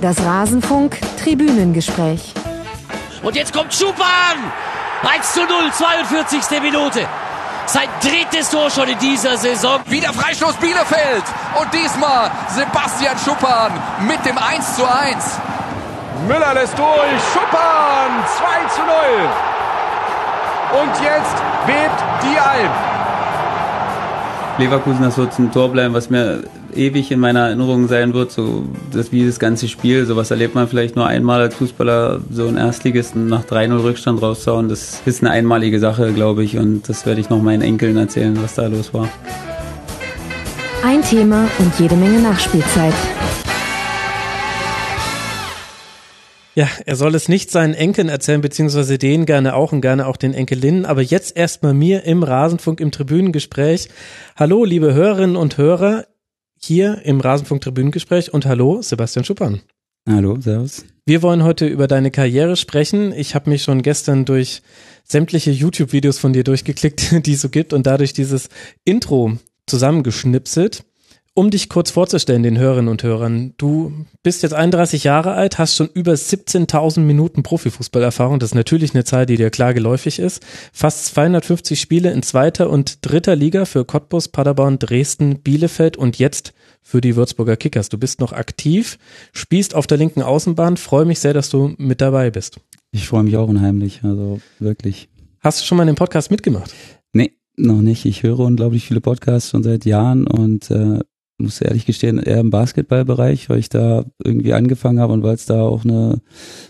Das Rasenfunk Tribünengespräch. Und jetzt kommt Schupan! 1 zu 0, 42. Minute. Sein drittes Tor schon in dieser Saison. Wieder Freistoß Bielefeld. Und diesmal Sebastian Schuppan mit dem 1 zu 1. Müller lässt durch. Schuppan 2 zu 0. Und jetzt bebt die Alm. Leverkusen, das wird ein Tor bleiben, was mir ewig in meiner Erinnerung sein wird, so das wie das ganze Spiel, sowas erlebt man vielleicht nur einmal als Fußballer, so ein Erstligisten nach 3-0 Rückstand rauszuhauen, das ist eine einmalige Sache, glaube ich, und das werde ich noch meinen Enkeln erzählen, was da los war. Ein Thema und jede Menge Nachspielzeit. Ja, er soll es nicht seinen Enkeln erzählen, beziehungsweise denen gerne auch und gerne auch den Enkelinnen. Aber jetzt erstmal mir im Rasenfunk im Tribünengespräch. Hallo, liebe Hörerinnen und Hörer, hier im Rasenfunk Tribünengespräch und hallo, Sebastian Schuppan. Hallo, servus. Wir wollen heute über deine Karriere sprechen. Ich habe mich schon gestern durch sämtliche YouTube-Videos von dir durchgeklickt, die es so gibt und dadurch dieses Intro zusammengeschnipselt. Um dich kurz vorzustellen, den Hörerinnen und Hörern, du bist jetzt 31 Jahre alt, hast schon über 17.000 Minuten Profifußballerfahrung. Das ist natürlich eine Zahl, die dir klar geläufig ist. Fast 250 Spiele in zweiter und dritter Liga für Cottbus, Paderborn, Dresden, Bielefeld und jetzt für die Würzburger Kickers. Du bist noch aktiv, spielst auf der linken Außenbahn. Freue mich sehr, dass du mit dabei bist. Ich freue mich auch unheimlich, also wirklich. Hast du schon mal den Podcast mitgemacht? Nee, noch nicht. Ich höre unglaublich viele Podcasts schon seit Jahren und äh, muss ehrlich gestehen, eher im Basketballbereich, weil ich da irgendwie angefangen habe und weil es da auch eine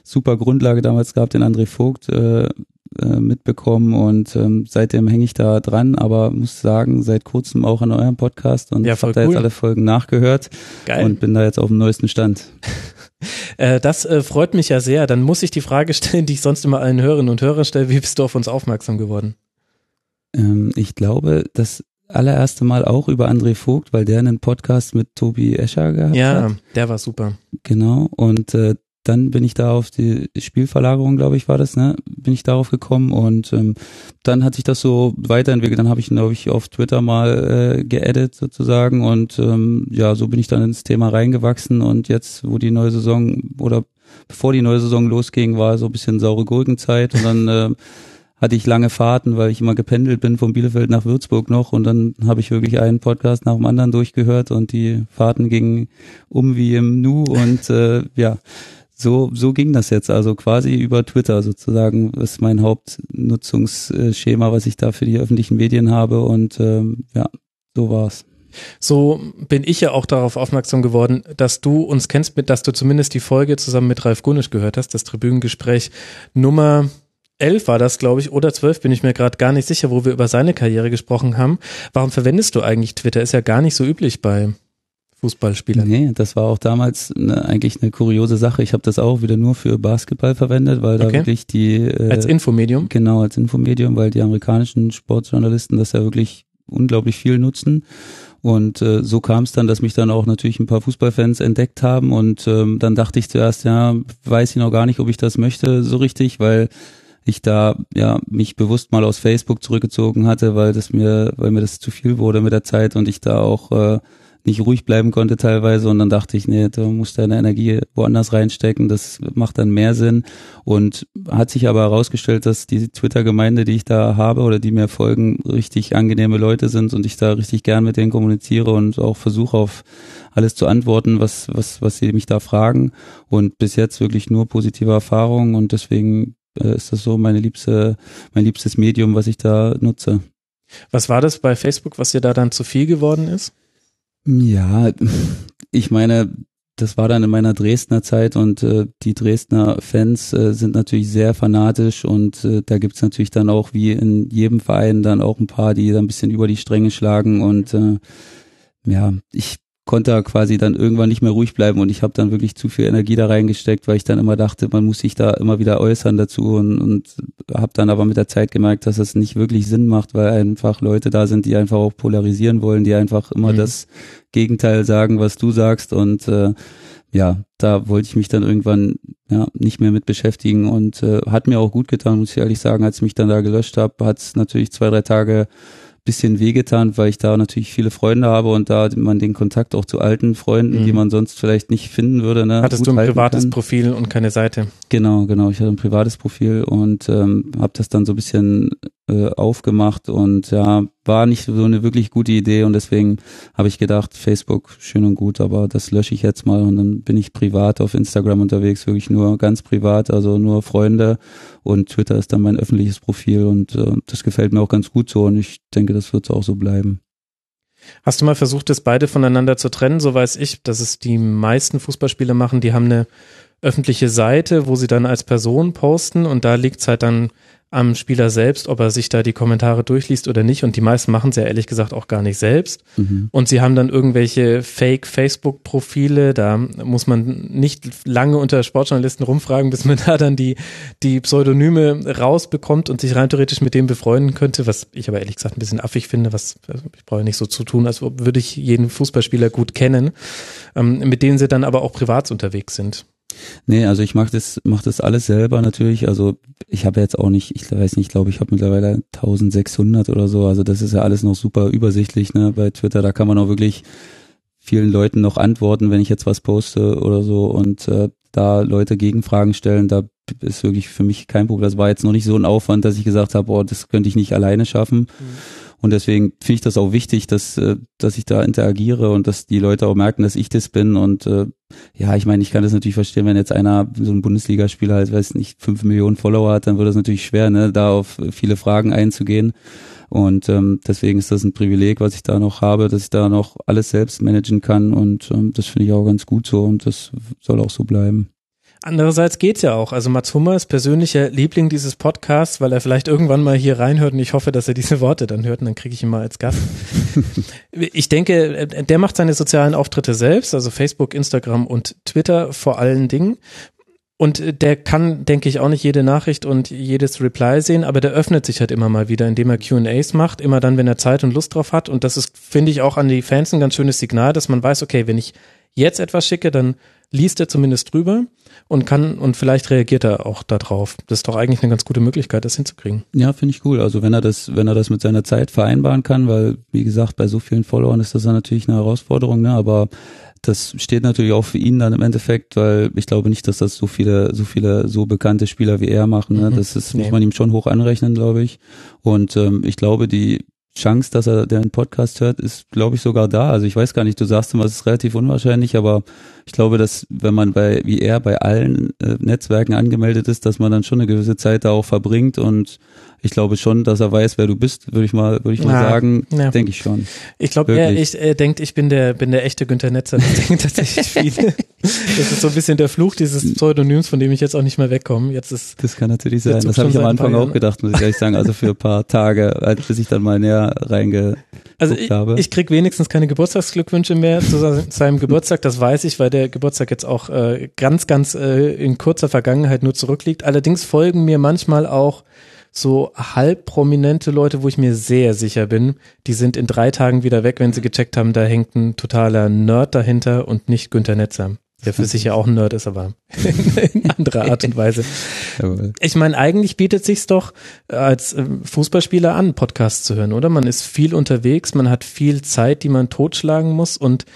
super Grundlage damals gab, den André Vogt äh, äh, mitbekommen und ähm, seitdem hänge ich da dran, aber muss sagen, seit kurzem auch an eurem Podcast und Ja, habe da cool. jetzt alle Folgen nachgehört Geil. und bin da jetzt auf dem neuesten Stand. Äh, das äh, freut mich ja sehr. Dann muss ich die Frage stellen, die ich sonst immer allen Hörerinnen und Hörern stelle. Wie bist du auf uns aufmerksam geworden? Ähm, ich glaube, das allererste Mal auch über André Vogt, weil der einen Podcast mit Tobi Escher gehabt Ja, hat. der war super. Genau. Und äh, dann bin ich da auf die Spielverlagerung, glaube ich, war das, ne? Bin ich darauf gekommen und ähm, dann hat sich das so weiterentwickelt. Dann habe ich, glaube ich, auf Twitter mal äh, geedit sozusagen und ähm, ja, so bin ich dann ins Thema reingewachsen und jetzt, wo die neue Saison oder bevor die neue Saison losging, war so ein bisschen saure Gurkenzeit und dann äh, hatte ich lange Fahrten, weil ich immer gependelt bin von Bielefeld nach Würzburg noch und dann habe ich wirklich einen Podcast nach dem anderen durchgehört und die Fahrten gingen um wie im Nu und äh, ja, so, so ging das jetzt. Also quasi über Twitter sozusagen ist mein Hauptnutzungsschema, was ich da für die öffentlichen Medien habe und ähm, ja, so war's. So bin ich ja auch darauf aufmerksam geworden, dass du uns kennst, mit, dass du zumindest die Folge zusammen mit Ralf Gunisch gehört hast, das Tribünengespräch Nummer 11 war das, glaube ich, oder 12, bin ich mir gerade gar nicht sicher, wo wir über seine Karriere gesprochen haben. Warum verwendest du eigentlich Twitter? Ist ja gar nicht so üblich bei Fußballspielern. Nee, das war auch damals ne, eigentlich eine kuriose Sache. Ich habe das auch wieder nur für Basketball verwendet, weil da Okay. wirklich die äh, Als Infomedium. Genau, als Infomedium, weil die amerikanischen Sportjournalisten das ja wirklich unglaublich viel nutzen. Und äh, so kam es dann, dass mich dann auch natürlich ein paar Fußballfans entdeckt haben. Und ähm, dann dachte ich zuerst, ja, weiß ich noch gar nicht, ob ich das möchte so richtig, weil ich da ja mich bewusst mal aus Facebook zurückgezogen hatte, weil das mir, weil mir das zu viel wurde mit der Zeit und ich da auch äh, nicht ruhig bleiben konnte teilweise. Und dann dachte ich, nee, du musst deine Energie woanders reinstecken, das macht dann mehr Sinn. Und hat sich aber herausgestellt, dass die Twitter-Gemeinde, die ich da habe oder die mir folgen, richtig angenehme Leute sind und ich da richtig gern mit denen kommuniziere und auch versuche auf alles zu antworten, was, was, was sie mich da fragen. Und bis jetzt wirklich nur positive Erfahrungen und deswegen äh, ist das so meine liebste, mein liebstes Medium, was ich da nutze. Was war das bei Facebook, was dir da dann zu viel geworden ist? Ja, ich meine, das war dann in meiner Dresdner Zeit und äh, die Dresdner Fans äh, sind natürlich sehr fanatisch und äh, da gibt's natürlich dann auch wie in jedem Verein dann auch ein paar, die da ein bisschen über die Stränge schlagen und äh, ja, ich konnte da quasi dann irgendwann nicht mehr ruhig bleiben und ich habe dann wirklich zu viel Energie da reingesteckt, weil ich dann immer dachte, man muss sich da immer wieder äußern dazu und, und habe dann aber mit der Zeit gemerkt, dass das nicht wirklich Sinn macht, weil einfach Leute da sind, die einfach auch polarisieren wollen, die einfach immer Mhm. das Gegenteil sagen, was du sagst und äh, ja, da wollte ich mich dann irgendwann ja nicht mehr mit beschäftigen und äh, hat mir auch gut getan, muss ich ehrlich sagen, als ich mich dann da gelöscht habe, hat es natürlich zwei, drei Tage bisschen wehgetan, weil ich da natürlich viele Freunde habe und da man den Kontakt auch zu alten Freunden, Mhm. die man sonst vielleicht nicht finden würde. Ne, Hattest du ein privates kann. Profil und keine Seite? Genau, genau. Ich hatte ein privates Profil und ähm, habe das dann so ein bisschen äh, aufgemacht und ja, war nicht so eine wirklich gute Idee und deswegen habe ich gedacht, Facebook schön und gut, aber das lösche ich jetzt mal und dann bin ich privat auf Instagram unterwegs, wirklich nur ganz privat, also nur Freunde und Twitter ist dann mein öffentliches Profil und äh, das gefällt mir auch ganz gut so und ich denke, das wird auch so bleiben. Hast du mal versucht, das beide voneinander zu trennen? So weiß ich, dass es die meisten Fußballspieler machen, die haben eine öffentliche Seite, wo sie dann als Person posten und da liegt es halt dann am Spieler selbst, ob er sich da die Kommentare durchliest oder nicht. Und die meisten machen es ja ehrlich gesagt auch gar nicht selbst. Mhm. Und sie haben dann irgendwelche Fake-Facebook-Profile. Da muss man nicht lange unter Sportjournalisten rumfragen, bis man da dann die, die Pseudonyme rausbekommt und sich rein theoretisch mit dem befreunden könnte, was ich aber ehrlich gesagt ein bisschen affig finde, was also ich brauche nicht so zu tun, als würde ich jeden Fußballspieler gut kennen, ähm, mit denen sie dann aber auch privat unterwegs sind. Nee, also ich mache das, mach das alles selber natürlich. Also ich habe jetzt auch nicht, ich weiß nicht, ich glaube, ich habe mittlerweile 1600 oder so. Also das ist ja alles noch super übersichtlich ne, bei Twitter. Da kann man auch wirklich vielen Leuten noch antworten, wenn ich jetzt was poste oder so und äh, da Leute Gegenfragen stellen, da ist wirklich für mich kein Problem. Das war jetzt noch nicht so ein Aufwand, dass ich gesagt habe, oh, das könnte ich nicht alleine schaffen. Und deswegen finde ich das auch wichtig, dass, äh, dass ich da interagiere und dass die Leute auch merken, dass ich das bin. Und äh, ja, ich meine, ich kann das natürlich verstehen, wenn jetzt einer, so ein Bundesligaspieler halt, weiß nicht, fünf Millionen Follower hat, dann wird es natürlich schwer, ne, da auf viele Fragen einzugehen. Und ähm, deswegen ist das ein Privileg, was ich da noch habe, dass ich da noch alles selbst managen kann. Und ähm, das finde ich auch ganz gut so und das soll auch so bleiben. Andererseits geht's ja auch. Also Mats Hummer ist persönlicher Liebling dieses Podcasts, weil er vielleicht irgendwann mal hier reinhört und ich hoffe, dass er diese Worte dann hört und dann kriege ich ihn mal als Gast. ich denke, der macht seine sozialen Auftritte selbst, also Facebook, Instagram und Twitter vor allen Dingen. Und der kann, denke ich, auch nicht jede Nachricht und jedes Reply sehen, aber der öffnet sich halt immer mal wieder, indem er Q&As macht, immer dann, wenn er Zeit und Lust drauf hat. Und das ist, finde ich, auch an die Fans ein ganz schönes Signal, dass man weiß, okay, wenn ich jetzt etwas schicke, dann liest er zumindest drüber und kann und vielleicht reagiert er auch darauf. Das ist doch eigentlich eine ganz gute Möglichkeit, das hinzukriegen. Ja, finde ich cool. Also wenn er das, wenn er das mit seiner Zeit vereinbaren kann, weil wie gesagt, bei so vielen Followern ist das dann natürlich eine Herausforderung, ne? Aber das steht natürlich auch für ihn dann im Endeffekt, weil ich glaube nicht, dass das so viele, so viele so bekannte Spieler wie er machen. Ne? Mhm. Das ist, Nee. muss man ihm schon hoch anrechnen, glaube ich. Und ähm, ich glaube, die Chance, dass er den Podcast hört, ist, glaube ich, sogar da. Also ich weiß gar nicht, du sagst immer, es ist relativ unwahrscheinlich, aber ich glaube, dass wenn man bei, wie er, bei allen äh, Netzwerken angemeldet ist, dass man dann schon eine gewisse Zeit da auch verbringt und ich glaube schon, dass er weiß, wer du bist, würde ich mal, würde ich mal Ja, sagen, ja. denke ich schon. Ich glaube, er, ich, er denkt, ich bin der, bin der echte Günther Netzer. Das denken tatsächlich viele. Das ist so ein bisschen der Fluch dieses Pseudonyms, von dem ich jetzt auch nicht mehr wegkomme. Jetzt ist, Das kann natürlich sein. Das habe ich am Anfang auch gedacht, muss ich ehrlich sagen. Also für ein paar Tage, bis ich dann mal näher reinge. also ich, habe. ich krieg wenigstens keine Geburtstagsglückwünsche mehr zu se- seinem Geburtstag. Das weiß ich, weil der Geburtstag jetzt auch äh, ganz, ganz äh, in kurzer Vergangenheit nur zurückliegt. Allerdings folgen mir manchmal auch so halb prominente Leute, wo ich mir sehr sicher bin, die sind in drei Tagen wieder weg, wenn sie gecheckt haben, da hängt ein totaler Nerd dahinter und nicht Günther Netzer. Der für sich ja auch ein Nerd ist, aber in anderer Art und Weise. Ich meine, eigentlich bietet sich's doch äh, als ähm, Fußballspieler an, Podcasts zu hören, oder? Man ist viel unterwegs, man hat viel Zeit, die man totschlagen muss und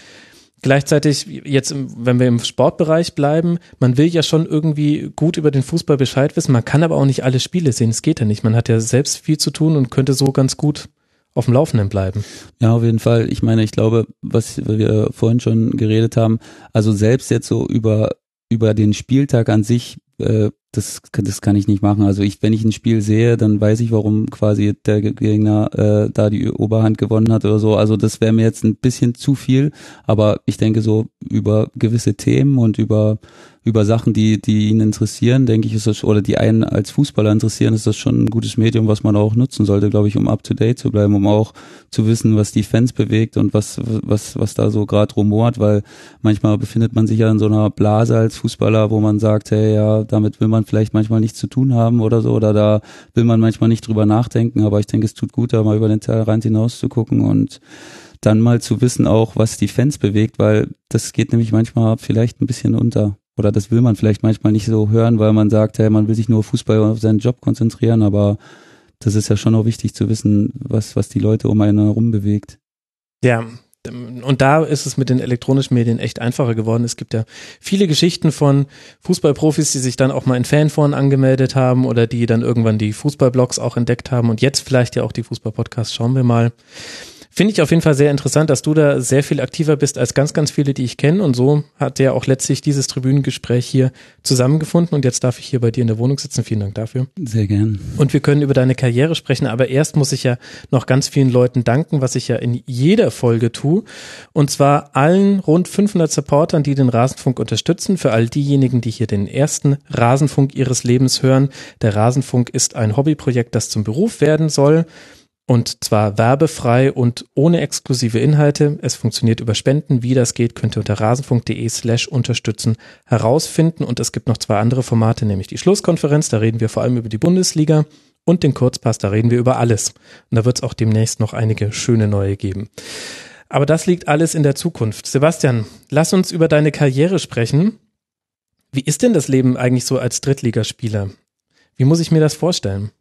gleichzeitig jetzt, wenn wir im Sportbereich bleiben, man will ja schon irgendwie gut über den Fußball Bescheid wissen, man kann aber auch nicht alle Spiele sehen, es geht ja nicht. Man hat ja selbst viel zu tun und könnte so ganz gut auf dem Laufenden bleiben. Ja, auf jeden Fall. Ich meine, ich glaube, was wir vorhin schon geredet haben, also selbst jetzt so über, über den Spieltag an sich, äh, das, das kann ich nicht machen. Also ich, wenn ich ein Spiel sehe, dann weiß ich, warum quasi der Gegner äh, da die Oberhand gewonnen hat oder so. Also das wäre mir jetzt ein bisschen zu viel, aber ich denke so über gewisse Themen und über über Sachen, die die ihn interessieren, denke ich, ist das oder die einen als Fußballer interessieren, ist das schon ein gutes Medium, was man auch nutzen sollte, glaube ich, um up to date zu bleiben, um auch zu wissen, was die Fans bewegt und was was was da so gerade rumort, weil manchmal befindet man sich ja in so einer Blase als Fußballer, wo man sagt, hey, ja, damit will man vielleicht manchmal nichts zu tun haben oder so oder da will man manchmal nicht drüber nachdenken, aber ich denke, es tut gut, da mal über den Tellerrand hinaus zu gucken und dann mal zu wissen auch, was die Fans bewegt, weil das geht nämlich manchmal vielleicht ein bisschen unter. Oder das will man vielleicht manchmal nicht so hören, weil man sagt, hey, man will sich nur Fußball auf seinen Job konzentrieren, aber das ist ja schon auch wichtig zu wissen, was, was die Leute um einen herum bewegt. Ja, und da ist es mit den elektronischen Medien echt einfacher geworden. Es gibt ja viele Geschichten von Fußballprofis, die sich dann auch mal in Fanforen angemeldet haben oder die dann irgendwann die Fußballblogs auch entdeckt haben und jetzt vielleicht ja auch die Fußballpodcasts. Schauen wir mal. Finde ich auf jeden Fall sehr interessant, dass du da sehr viel aktiver bist als ganz, ganz viele, die ich kenne. Und so hat ja auch letztlich dieses Tribünengespräch hier zusammengefunden. Und jetzt darf ich hier bei dir in der Wohnung sitzen. Vielen Dank dafür. Sehr gern. Und wir können über deine Karriere sprechen. Aber erst muss ich ja noch ganz vielen Leuten danken, was ich ja in jeder Folge tue. Und zwar allen rund 500 Supportern, die den Rasenfunk unterstützen. Für all diejenigen, die hier den ersten Rasenfunk ihres Lebens hören. Der Rasenfunk ist ein Hobbyprojekt, das zum Beruf werden soll. Und zwar werbefrei und ohne exklusive Inhalte. Es funktioniert über Spenden. Wie das geht, könnt ihr unter rasenfunk.de slash unterstützen herausfinden. Und es gibt noch zwei andere Formate, nämlich die Schlusskonferenz. Da reden wir vor allem über die Bundesliga und den Kurzpass. Da reden wir über alles. Und da wird es auch demnächst noch einige schöne neue geben. Aber das liegt alles in der Zukunft. Sebastian, lass uns über deine Karriere sprechen. Wie ist denn das Leben eigentlich so als Drittligaspieler? Wie muss ich mir das vorstellen?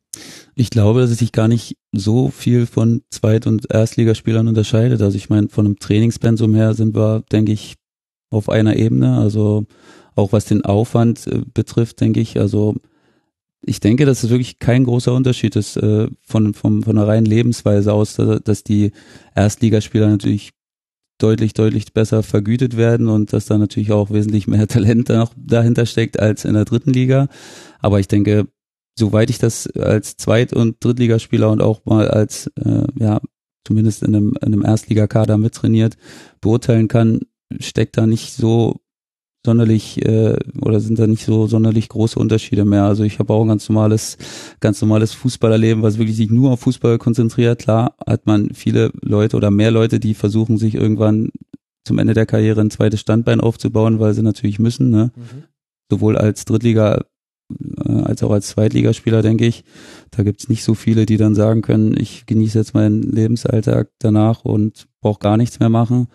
Ich glaube, dass es sich gar nicht so viel von Zweit- und Erstligaspielern unterscheidet. Also ich meine, von einem Trainingspensum her sind wir, denke ich, auf einer Ebene. Also auch was den Aufwand äh, betrifft, denke ich. Also ich denke, dass es wirklich kein großer Unterschied ist äh, von, von, von der reinen Lebensweise aus, dass die Erstligaspieler natürlich deutlich, deutlich besser vergütet werden und dass da natürlich auch wesentlich mehr Talent dahinter steckt als in der dritten Liga. Aber ich denke, soweit ich das als Zweit- und Drittligaspieler und auch mal als, äh, ja, zumindest in einem, in einem Erstligakader mittrainiert, beurteilen kann, steckt da nicht so sonderlich äh, oder sind da nicht so sonderlich große Unterschiede mehr. Also ich habe auch ein ganz normales, ganz normales Fußballerleben, was wirklich sich nur auf Fußball konzentriert. Klar hat man viele Leute oder mehr Leute, die versuchen, sich irgendwann zum Ende der Karriere ein zweites Standbein aufzubauen, weil sie natürlich müssen. Ne? Mhm. Sowohl als Drittliga äh, als auch als Zweitligaspieler, denke ich. Da gibt's nicht so viele, die dann sagen können, ich genieße jetzt meinen Lebensalltag danach und brauche gar nichts mehr machen.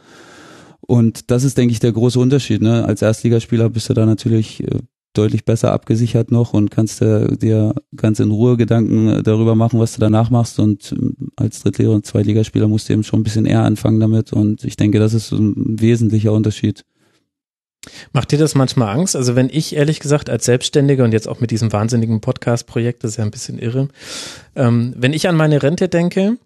Und das ist, denke ich, der große Unterschied. Ne? Als Erstligaspieler bist du da natürlich äh, deutlich besser abgesichert noch und kannst dir, dir ganz in Ruhe Gedanken äh, darüber machen, was du danach machst. Und ähm, als Drittliga- und Zweitligaspieler musst du eben schon ein bisschen eher anfangen damit. Und ich denke, das ist ein wesentlicher Unterschied. Macht dir das manchmal Angst? Also wenn ich ehrlich gesagt als Selbstständiger und jetzt auch mit diesem wahnsinnigen Podcast-Projekt, das ist ja ein bisschen irre, ähm, wenn ich an meine Rente denke,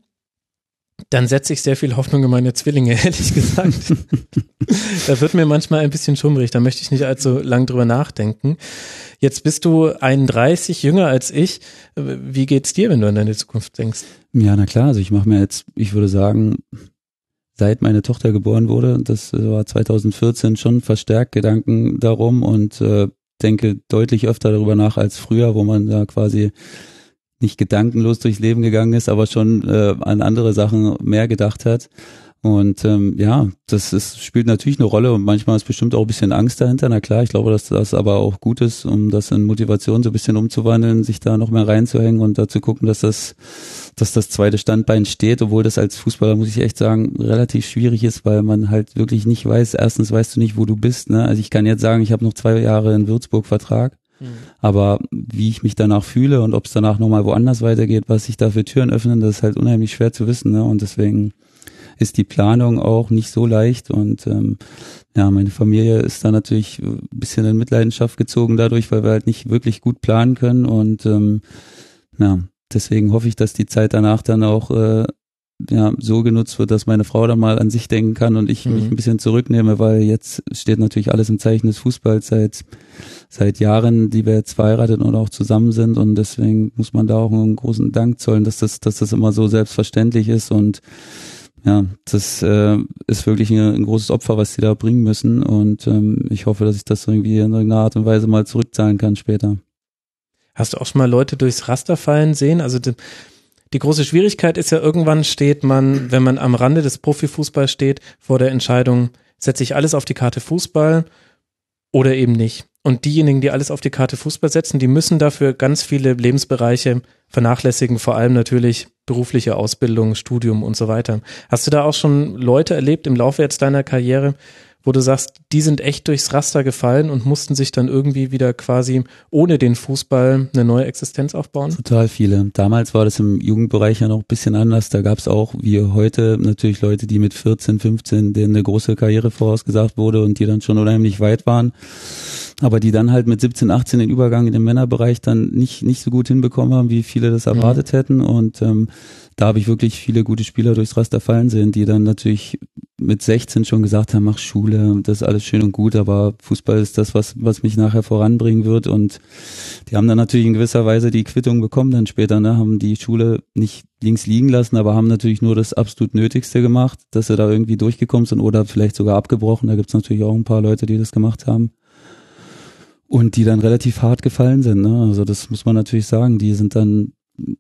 dann setze ich sehr viel Hoffnung in meine Zwillinge, ehrlich gesagt. da wird mir manchmal ein bisschen schummrig, da möchte ich nicht allzu lang drüber nachdenken. Jetzt bist du 31, jünger als ich. Wie geht's dir, wenn du an deine Zukunft denkst? Ja, na klar, also ich mache mir jetzt, ich würde sagen, seit meine Tochter geboren wurde, das war 2014, schon verstärkt Gedanken darum und äh, denke deutlich öfter darüber nach als früher, wo man da quasi nicht gedankenlos durchs Leben gegangen ist, aber schon äh, an andere Sachen mehr gedacht hat. Und ähm, ja, das ist, spielt natürlich eine Rolle und manchmal ist bestimmt auch ein bisschen Angst dahinter. Na klar, ich glaube, dass das aber auch gut ist, um das in Motivation so ein bisschen umzuwandeln, sich da noch mehr reinzuhängen und da zu gucken, dass das, dass das zweite Standbein steht, obwohl das als Fußballer, muss ich echt sagen, relativ schwierig ist, weil man halt wirklich nicht weiß, erstens weißt du nicht, wo du bist. Ne? Also ich kann jetzt sagen, ich habe noch zwei Jahre in Würzburg Vertrag. Mhm. Aber wie ich mich danach fühle und ob es danach nochmal woanders weitergeht, was sich da für Türen öffnen, das ist halt unheimlich schwer zu wissen. Ne? Und deswegen ist die Planung auch nicht so leicht und ähm, ja, meine Familie ist da natürlich ein bisschen in Mitleidenschaft gezogen dadurch, weil wir halt nicht wirklich gut planen können und ähm, ja, deswegen hoffe ich, dass die Zeit danach dann auch äh, ja, so genutzt wird, dass meine Frau dann mal an sich denken kann und ich mhm. mich ein bisschen zurücknehme, weil jetzt steht natürlich alles im Zeichen des Fußballs seit, seit Jahren, die wir jetzt verheiratet und auch zusammen sind und deswegen muss man da auch einen großen Dank zollen, dass das, dass das immer so selbstverständlich ist und ja, das äh, ist wirklich ein, ein, großes Opfer, was sie da bringen müssen. Und ähm, ich hoffe, dass ich das irgendwie in irgendeiner Art und Weise mal zurückzahlen kann später. Hast du auch schon mal Leute durchs Raster fallen sehen? Also die, die große Schwierigkeit ist ja, irgendwann steht man, wenn man am Rande des Profifußballs steht, vor der Entscheidung, setze ich alles auf die Karte Fußball oder eben nicht. Und diejenigen, die alles auf die Karte Fußball setzen, die müssen dafür ganz viele Lebensbereiche vernachlässigen, vor allem natürlich berufliche Ausbildung, Studium und so weiter. Hast du da auch schon Leute erlebt im Laufe jetzt deiner Karriere, wo du sagst, die sind echt durchs Raster gefallen und mussten sich dann irgendwie wieder quasi ohne den Fußball eine neue Existenz aufbauen? Total viele. Damals war das im Jugendbereich ja noch ein bisschen anders. Da gab es auch, wie heute, natürlich Leute, die mit 14, 15, denen eine große Karriere vorausgesagt wurde und die dann schon unheimlich weit waren aber die dann halt mit 17, 18 den Übergang in den Männerbereich dann nicht, nicht so gut hinbekommen haben, wie viele das erwartet mhm. hätten. Und ähm, da habe ich wirklich viele gute Spieler durchs Raster fallen sehen, die dann natürlich mit 16 schon gesagt haben, mach Schule, das ist alles schön und gut, aber Fußball ist das, was, was mich nachher voranbringen wird. Und die haben dann natürlich in gewisser Weise die Quittung bekommen dann später, ne? haben die Schule nicht links liegen lassen, aber haben natürlich nur das absolut Nötigste gemacht, dass sie da irgendwie durchgekommen sind oder vielleicht sogar abgebrochen. Da gibt's natürlich auch ein paar Leute, die das gemacht haben und die dann relativ hart gefallen sind. Ne? Also das muss man natürlich sagen. Die sind dann,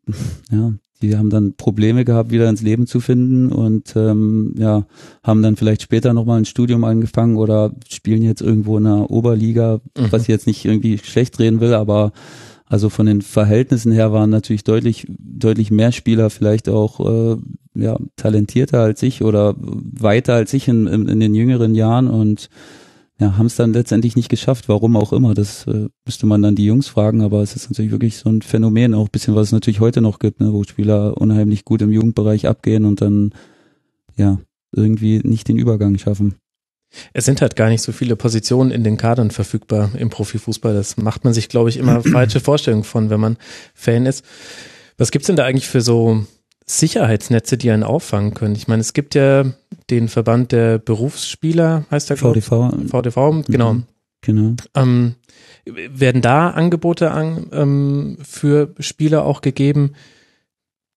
ja, die haben dann Probleme gehabt, wieder ins Leben zu finden und ähm, ja, haben dann vielleicht später nochmal ein Studium angefangen oder spielen jetzt irgendwo in einer Oberliga, mhm. was ich jetzt nicht irgendwie schlecht reden will, aber also von den Verhältnissen her waren natürlich deutlich, deutlich mehr Spieler vielleicht auch äh, ja, talentierter als ich oder weiter als ich in, in, in den jüngeren Jahren und ja, haben es dann letztendlich nicht geschafft, warum auch immer. Das äh, müsste man dann die Jungs fragen, aber es ist natürlich wirklich so ein Phänomen, auch ein bisschen, was es natürlich heute noch gibt, ne, wo Spieler unheimlich gut im Jugendbereich abgehen und dann ja irgendwie nicht den Übergang schaffen. Es sind halt gar nicht so viele Positionen in den Kadern verfügbar im Profifußball. Das macht man sich, glaube ich, immer falsche Vorstellungen von, wenn man Fan ist. Was gibt's denn da eigentlich für so Sicherheitsnetze, die einen auffangen können. Ich meine, es gibt ja den Verband der Berufsspieler, heißt der VDV. VDV, genau. Mhm, genau. Ähm, werden da Angebote an, ähm, für Spieler auch gegeben,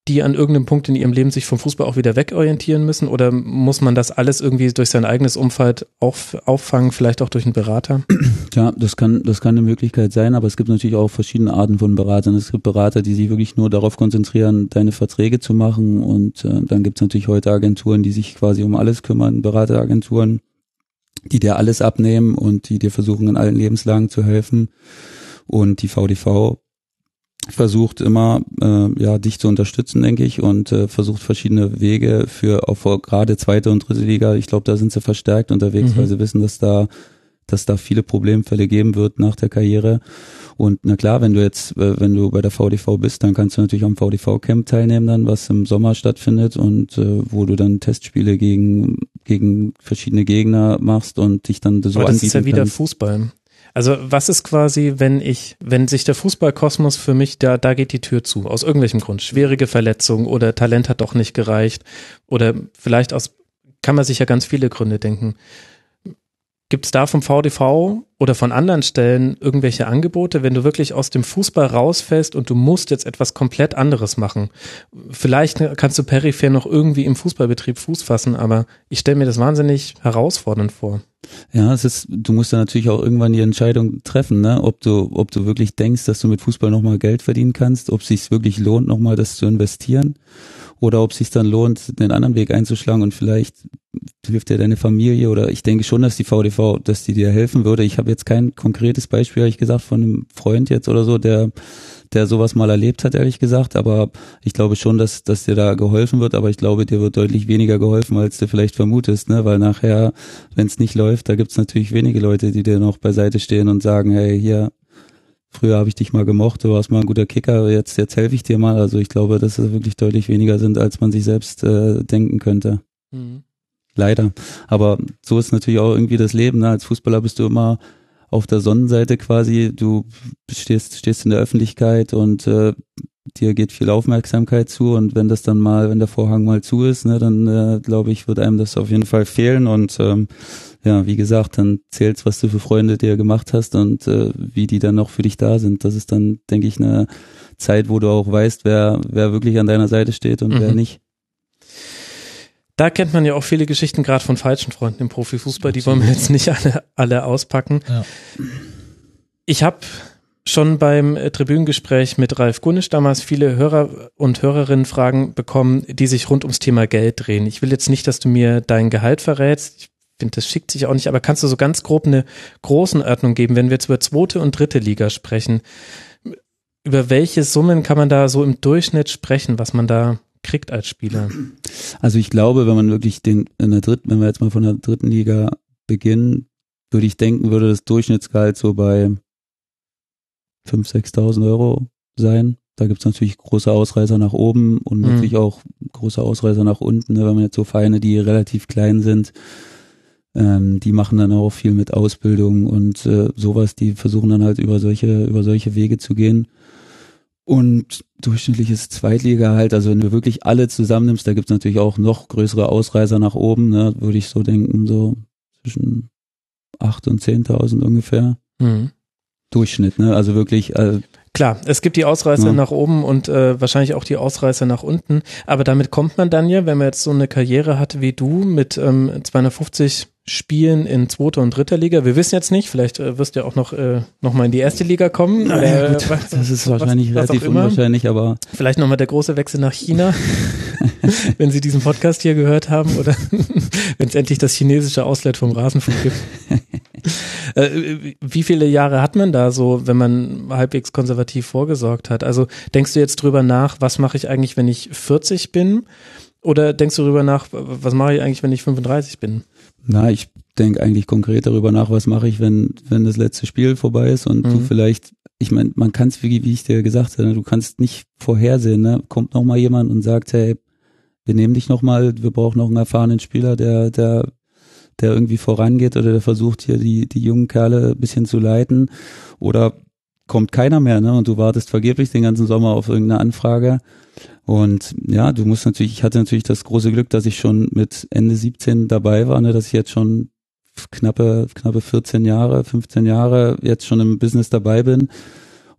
die an irgendeinem Punkt in ihrem Leben sich vom Fußball auch wieder wegorientieren müssen? Oder muss man das alles irgendwie durch sein eigenes Umfeld auf, auffangen, vielleicht auch durch einen Berater? Ja, das kann, das kann eine Möglichkeit sein, aber es gibt natürlich auch verschiedene Arten von Beratern. Es gibt Berater, die sich wirklich nur darauf konzentrieren, deine Verträge zu machen. Und äh, dann gibt es natürlich heute Agenturen, die sich quasi um alles kümmern, Berateragenturen, die dir alles abnehmen und die dir versuchen, in allen Lebenslagen zu helfen. Und die VDV versucht immer, äh, ja, dich zu unterstützen, denke ich, und äh, versucht verschiedene Wege für auch gerade zweite und dritte Liga. Ich glaube, da sind sie verstärkt unterwegs, mhm. weil sie wissen, dass da, dass da viele Problemfälle geben wird nach der Karriere. Und na klar, wenn du jetzt, äh, wenn du bei der VDV bist, dann kannst du natürlich am VDV-Camp teilnehmen, dann was im Sommer stattfindet und äh, wo du dann Testspiele gegen gegen verschiedene Gegner machst und dich dann so Aber das ist ja wieder kannst. Fußball. Also was ist quasi, wenn ich, wenn sich der Fußballkosmos für mich, da, da geht die Tür zu, aus irgendwelchem Grund, schwierige Verletzung oder Talent hat doch nicht gereicht. Oder vielleicht aus, kann man sich ja ganz viele Gründe denken. Gibt es da vom VDV oder von anderen Stellen irgendwelche Angebote, wenn du wirklich aus dem Fußball rausfällst und du musst jetzt etwas komplett anderes machen? Vielleicht kannst du peripher noch irgendwie im Fußballbetrieb Fuß fassen, aber ich stelle mir das wahnsinnig herausfordernd vor. Ja, es ist, du musst dann natürlich auch irgendwann die Entscheidung treffen, ne, ob du, ob du wirklich denkst, dass du mit Fußball nochmal Geld verdienen kannst, ob es sich wirklich lohnt, nochmal das zu investieren oder ob es sich dann lohnt, den anderen Weg einzuschlagen und vielleicht hilft dir deine Familie oder ich denke schon, dass die VDV, dass die dir helfen würde. Ich habe jetzt kein konkretes Beispiel, habe ich gesagt, von einem Freund jetzt oder so, der der sowas mal erlebt hat, ehrlich gesagt. Aber ich glaube schon, dass, dass dir da geholfen wird. Aber ich glaube, dir wird deutlich weniger geholfen, als du vielleicht vermutest, ne? Weil nachher, wenn es nicht läuft, da gibt's natürlich wenige Leute, die dir noch beiseite stehen und sagen, hey, hier, früher habe ich dich mal gemocht, du warst mal ein guter Kicker, jetzt, jetzt helfe ich dir mal. Also ich glaube, dass es wirklich deutlich weniger sind, als man sich selbst äh, denken könnte. Mhm. Leider. Aber so ist natürlich auch irgendwie das Leben. Ne? Als Fußballer bist du immer auf der Sonnenseite quasi. Du stehst, stehst in der Öffentlichkeit und äh, dir geht viel Aufmerksamkeit zu und wenn das dann mal, wenn der Vorhang mal zu ist, ne, dann äh, glaube ich, wird einem das auf jeden Fall fehlen und ähm, ja, wie gesagt, dann zählt's, was du für Freunde dir gemacht hast und äh, wie die dann noch für dich da sind. Das ist dann, denke ich, eine Zeit, wo du auch weißt, wer, wer wirklich an deiner Seite steht und mhm. wer nicht. Da kennt man ja auch viele Geschichten gerade von falschen Freunden im Profifußball, die wollen wir jetzt nicht alle, alle auspacken. Ja. Ich habe schon beim äh, Tribünengespräch mit Ralf Gunnisch damals viele Hörer und Hörerinnen Fragen bekommen, die sich rund ums Thema Geld drehen. Ich will jetzt nicht, dass du mir dein Gehalt verrätst. Ich finde, das schickt sich auch nicht, aber kannst du so ganz grob eine Größenordnung geben, wenn wir jetzt über zweite und dritte Liga sprechen? Über welche Summen kann man da so im Durchschnitt sprechen, was man da kriegt als Spieler? Also ich glaube, wenn man wirklich den in der dritten, wenn wir jetzt mal von der dritten Liga Beginn, würde ich denken, würde das Durchschnittsgehalt so bei 5.000, 6.000 Euro sein. Da gibt's natürlich große Ausreißer nach oben und Mhm. natürlich auch große Ausreißer nach unten. Ne? Wenn man jetzt so Vereine, die relativ klein sind, ähm, die machen dann auch viel mit Ausbildung und äh, sowas. Die versuchen dann halt über solche über solche Wege zu gehen. Und durchschnittliches Zweitliga halt, also wenn du wirklich alle zusammennimmst, da gibt's natürlich auch noch größere Ausreißer nach oben, ne? würde ich so denken, so zwischen 8.000 und 10.000 ungefähr. Mhm. Durchschnitt, ne? Also wirklich, äh, Klar, es gibt die Ausreißer Ja. nach oben und äh, wahrscheinlich auch die Ausreißer nach unten. Aber damit kommt man dann ja, wenn man jetzt so eine Karriere hat wie du mit ähm, 250 Spielen in zweiter und dritter Liga. Wir wissen jetzt nicht, vielleicht äh, wirst du ja auch noch, äh, noch mal in die erste Liga kommen. ja, Äh, gut, was- das ist was- wahrscheinlich was relativ immer. unwahrscheinlich, aber Vielleicht nochmal der große Wechsel nach China, wenn Sie diesen Podcast hier gehört haben oder wenn es endlich das chinesische Auslet vom Rasenfunk gibt. äh, wie viele Jahre hat man da so, wenn man halbwegs konservativ vorgesorgt hat? Also denkst du jetzt drüber nach, was mache ich eigentlich, wenn ich 40 bin? Oder denkst du darüber nach, was mache ich eigentlich, wenn ich 35 bin? Na, ich denke eigentlich konkret darüber nach, was mache ich, wenn, wenn das letzte Spiel vorbei ist und du Mhm. vielleicht, ich meine, man kann es, wie, wie ich dir gesagt habe, ne, du kannst nicht vorhersehen, ne? Kommt noch mal jemand und sagt, hey, wir nehmen dich noch mal, wir brauchen noch einen erfahrenen Spieler, der, der, der irgendwie vorangeht oder der versucht hier die, die jungen Kerle ein bisschen zu leiten oder kommt keiner mehr, ne? Und du wartest vergeblich den ganzen Sommer auf irgendeine Anfrage. Und ja, du musst natürlich, ich hatte natürlich das große Glück, dass ich schon mit Ende 17 dabei war, ne, dass ich jetzt schon knappe, knappe 14 Jahre, 15 Jahre jetzt schon im Business dabei bin.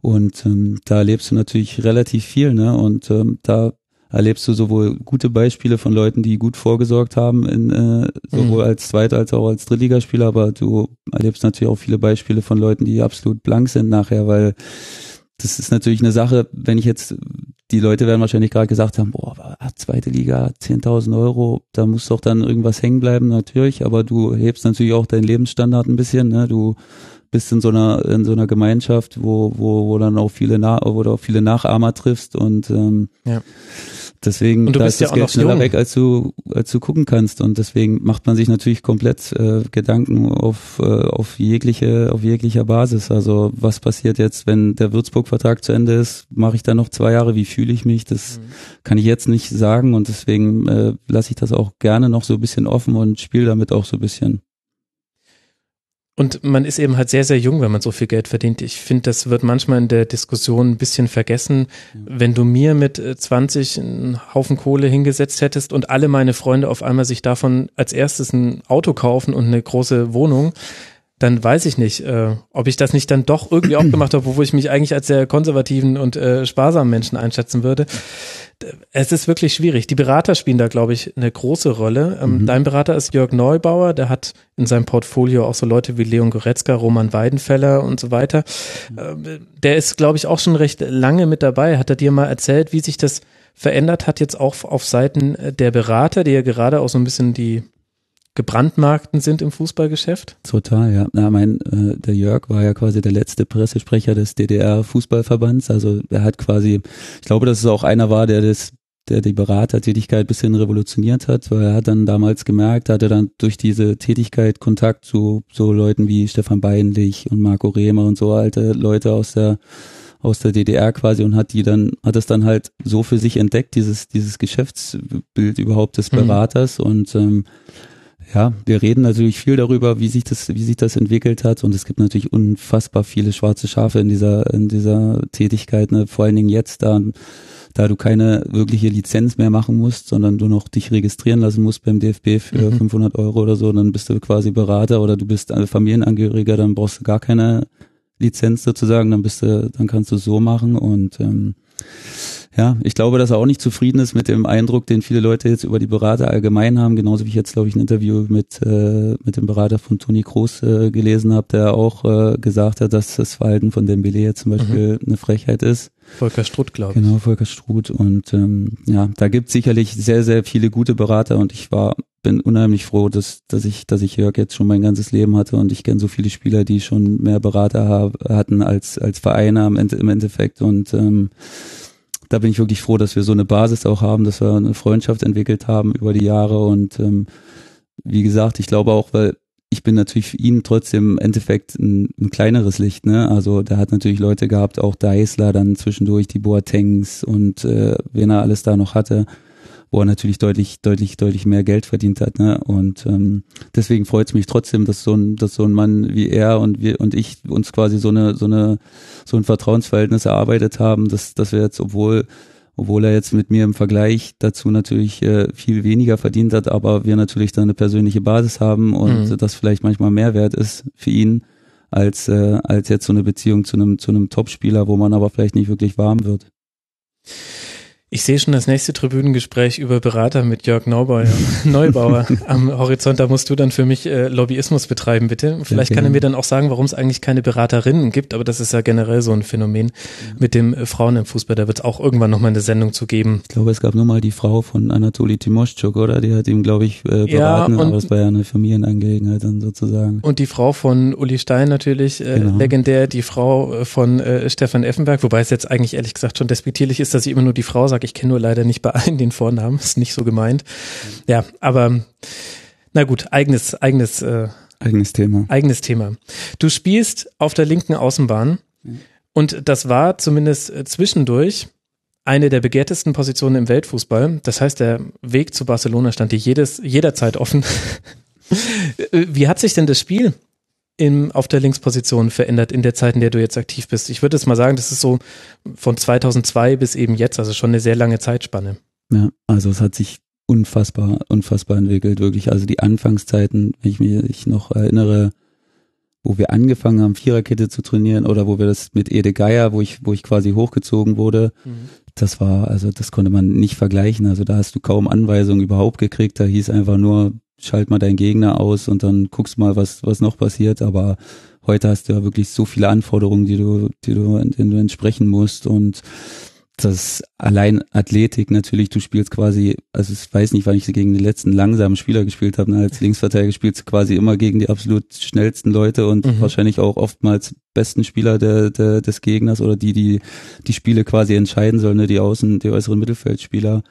Und ähm, da erlebst du natürlich relativ viel, ne? Und ähm, da erlebst du sowohl gute Beispiele von Leuten, die gut vorgesorgt haben, in, äh, sowohl Mhm. als Zweit- als auch als Drittligaspieler, aber du erlebst natürlich auch viele Beispiele von Leuten, die absolut blank sind nachher, weil das ist natürlich eine Sache, wenn ich jetzt, die Leute werden wahrscheinlich gerade gesagt haben, boah, ah, zweite Liga, 10.000 Euro, da muss doch dann irgendwas hängen bleiben, natürlich, aber du hebst natürlich auch deinen Lebensstandard ein bisschen, ne, du bist in so einer, in so einer Gemeinschaft, wo, wo, wo dann auch viele, Na wo du auch viele Nachahmer triffst und, ähm, Ja. Deswegen Und du da bist ist ja das Geld schneller jung. weg, als du, als du gucken kannst. Und deswegen macht man sich natürlich komplett äh, Gedanken auf, äh, auf jegliche, auf jeglicher Basis. Also was passiert jetzt, wenn der Würzburg-Vertrag zu Ende ist? Mache ich da noch zwei Jahre? Wie fühle ich mich? Das kann ich jetzt nicht sagen und deswegen äh, lasse ich das auch gerne noch so ein bisschen offen und spiele damit auch so ein bisschen. Und man ist eben halt sehr, sehr jung, wenn man so viel Geld verdient. Ich finde, das wird manchmal in der Diskussion ein bisschen vergessen. Wenn du mir mit äh, 20 einen Haufen Kohle hingesetzt hättest und alle meine Freunde auf einmal sich davon als erstes ein Auto kaufen und eine große Wohnung, dann weiß ich nicht, äh, ob ich das nicht dann doch irgendwie auch gemacht habe, obwohl ich mich eigentlich als sehr konservativen und äh, sparsamen Menschen einschätzen würde. D- Es ist wirklich schwierig. Die Berater spielen da, glaube ich, eine große Rolle. Ähm, Dein Berater ist Jörg Neubauer, der hat in seinem Portfolio auch so Leute wie Leon Goretzka, Roman Weidenfeller und so weiter. Ähm, der ist, glaube ich, auch schon recht lange mit dabei. Hat er dir mal erzählt, wie sich das verändert hat, jetzt auch auf Seiten äh, der Berater, die ja gerade auch so ein bisschen die gebrandmarkten sind im Fußballgeschäft? Total, ja. Na, mein, äh, der Jörg war ja quasi der letzte Pressesprecher des DDR-Fußballverbands. Also er hat quasi, ich glaube, dass es auch einer war, der das der die Beratertätigkeit bisschen revolutioniert hat, weil er hat dann damals gemerkt, hatte dann durch diese Tätigkeit Kontakt zu so Leuten wie Stefan Beinlich und Marco Rehmer und so alte Leute aus der aus der DDR quasi und hat die dann, hat es dann halt so für sich entdeckt, dieses, dieses Geschäftsbild überhaupt des Mhm. Beraters und ähm, ja, wir reden natürlich viel darüber, wie sich das, wie sich das entwickelt hat und es gibt natürlich unfassbar viele schwarze Schafe in dieser, in dieser Tätigkeit, ne? vor allen Dingen jetzt da, da du keine wirkliche Lizenz mehr machen musst, sondern du noch dich registrieren lassen musst beim DFB für Mhm. 500 Euro oder so, dann bist du quasi Berater oder du bist Familienangehöriger, dann brauchst du gar keine Lizenz sozusagen, dann bist du, dann kannst du so machen und ähm, ja, ich glaube, dass er auch nicht zufrieden ist mit dem Eindruck, den viele Leute jetzt über die Berater allgemein haben, genauso wie ich jetzt, glaube ich, ein Interview mit, äh, mit dem Berater von Toni Kroos äh, gelesen habe, der auch äh, gesagt hat, dass das Verhalten von Dembele jetzt zum Beispiel eine Frechheit ist. Volker Strutt, glaube ich. Genau, Volker Struth. Und ähm, ja, da gibt sicherlich sehr, sehr viele gute Berater und ich war, bin unheimlich froh, dass, dass ich, dass ich Jörg jetzt schon mein ganzes Leben hatte und ich kenne so viele Spieler, die schon mehr Berater hab, hatten als, als Vereine am Ende, im Endeffekt. Und ähm, da bin ich wirklich froh, dass wir so eine Basis auch haben, dass wir eine Freundschaft entwickelt haben über die Jahre und ähm, wie gesagt, ich glaube auch, weil ich bin natürlich für ihn trotzdem im Endeffekt ein, ein kleineres Licht, ne? Also der hat natürlich Leute gehabt, auch Deisler, dann zwischendurch die Boatengs und äh, wen er alles da noch hatte, wo er natürlich deutlich, deutlich, deutlich mehr Geld verdient hat, ne? Und ähm, deswegen freut es mich trotzdem, dass so ein, dass so ein Mann wie er und wir und ich uns quasi so eine, so eine, so ein Vertrauensverhältnis erarbeitet haben, dass, dass wir jetzt, obwohl obwohl er jetzt mit mir im Vergleich dazu natürlich äh, viel weniger verdient hat, aber wir natürlich da eine persönliche Basis haben und mhm. das vielleicht manchmal mehr wert ist für ihn als äh, als jetzt so eine Beziehung zu einem zu einem Topspieler, wo man aber vielleicht nicht wirklich warm wird. Ich sehe schon das nächste Tribünengespräch über Berater mit Jörg Neubauer, Neubauer am Horizont. Da musst du dann für mich äh, Lobbyismus betreiben, bitte. Vielleicht ja, kann er mir dann auch sagen, warum es eigentlich keine Beraterinnen gibt, aber das ist ja generell so ein Phänomen mit dem äh, Frauen im Fußball. Da wird es auch irgendwann nochmal eine Sendung zu geben. Ich glaube, es gab nur mal die Frau von Anatoli Timoschuk, oder? Die hat ihm, glaube ich, äh, beraten, ja, aber es war ja eine Familienangelegenheit dann sozusagen. Und die Frau von Uli Stein natürlich, äh, genau. legendär, die Frau äh, von äh, Stefan Effenberg, wobei es jetzt eigentlich ehrlich gesagt schon despektierlich ist, dass ich immer nur die Frau sage, ich kenne nur leider nicht bei allen den Vornamen, ist nicht so gemeint. Ja, aber na gut, eigenes, eigenes, äh, eigenes Thema. Eigenes Thema. Du spielst auf der linken Außenbahn und das war zumindest äh, zwischendurch eine der begehrtesten Positionen im Weltfußball. Das heißt, der Weg zu Barcelona stand dir jedes, jederzeit offen. Äh, wie hat sich denn das Spiel im, auf der Linksposition verändert in der Zeit, in der du jetzt aktiv bist? Ich würde jetzt mal sagen, das ist so von 2002 bis eben jetzt, also schon eine sehr lange Zeitspanne. Ja, also es hat sich unfassbar, unfassbar entwickelt, wirklich. Also die Anfangszeiten, wenn ich mich noch erinnere, wo wir angefangen haben, Viererkette zu trainieren oder wo wir das mit Ede Geier, wo ich, wo ich quasi hochgezogen wurde, mhm. Das war, also das konnte man nicht vergleichen. Also da hast du kaum Anweisungen überhaupt gekriegt. Da hieß einfach nur, schalt mal deinen Gegner aus und dann guckst mal, was, was noch passiert. Aber heute hast du ja wirklich so viele Anforderungen, die du, die du, entsprechen musst und das allein Athletik natürlich, du spielst quasi, also ich weiß nicht, wann ich gegen die letzten langsamen Spieler gespielt habe, ne, als Linksverteidiger spielst du quasi immer gegen die absolut schnellsten Leute und mhm. wahrscheinlich auch oftmals besten Spieler der, der, des Gegners oder die, die die Spiele quasi entscheiden sollen, ne, die Außen, die äußeren Mittelfeldspieler.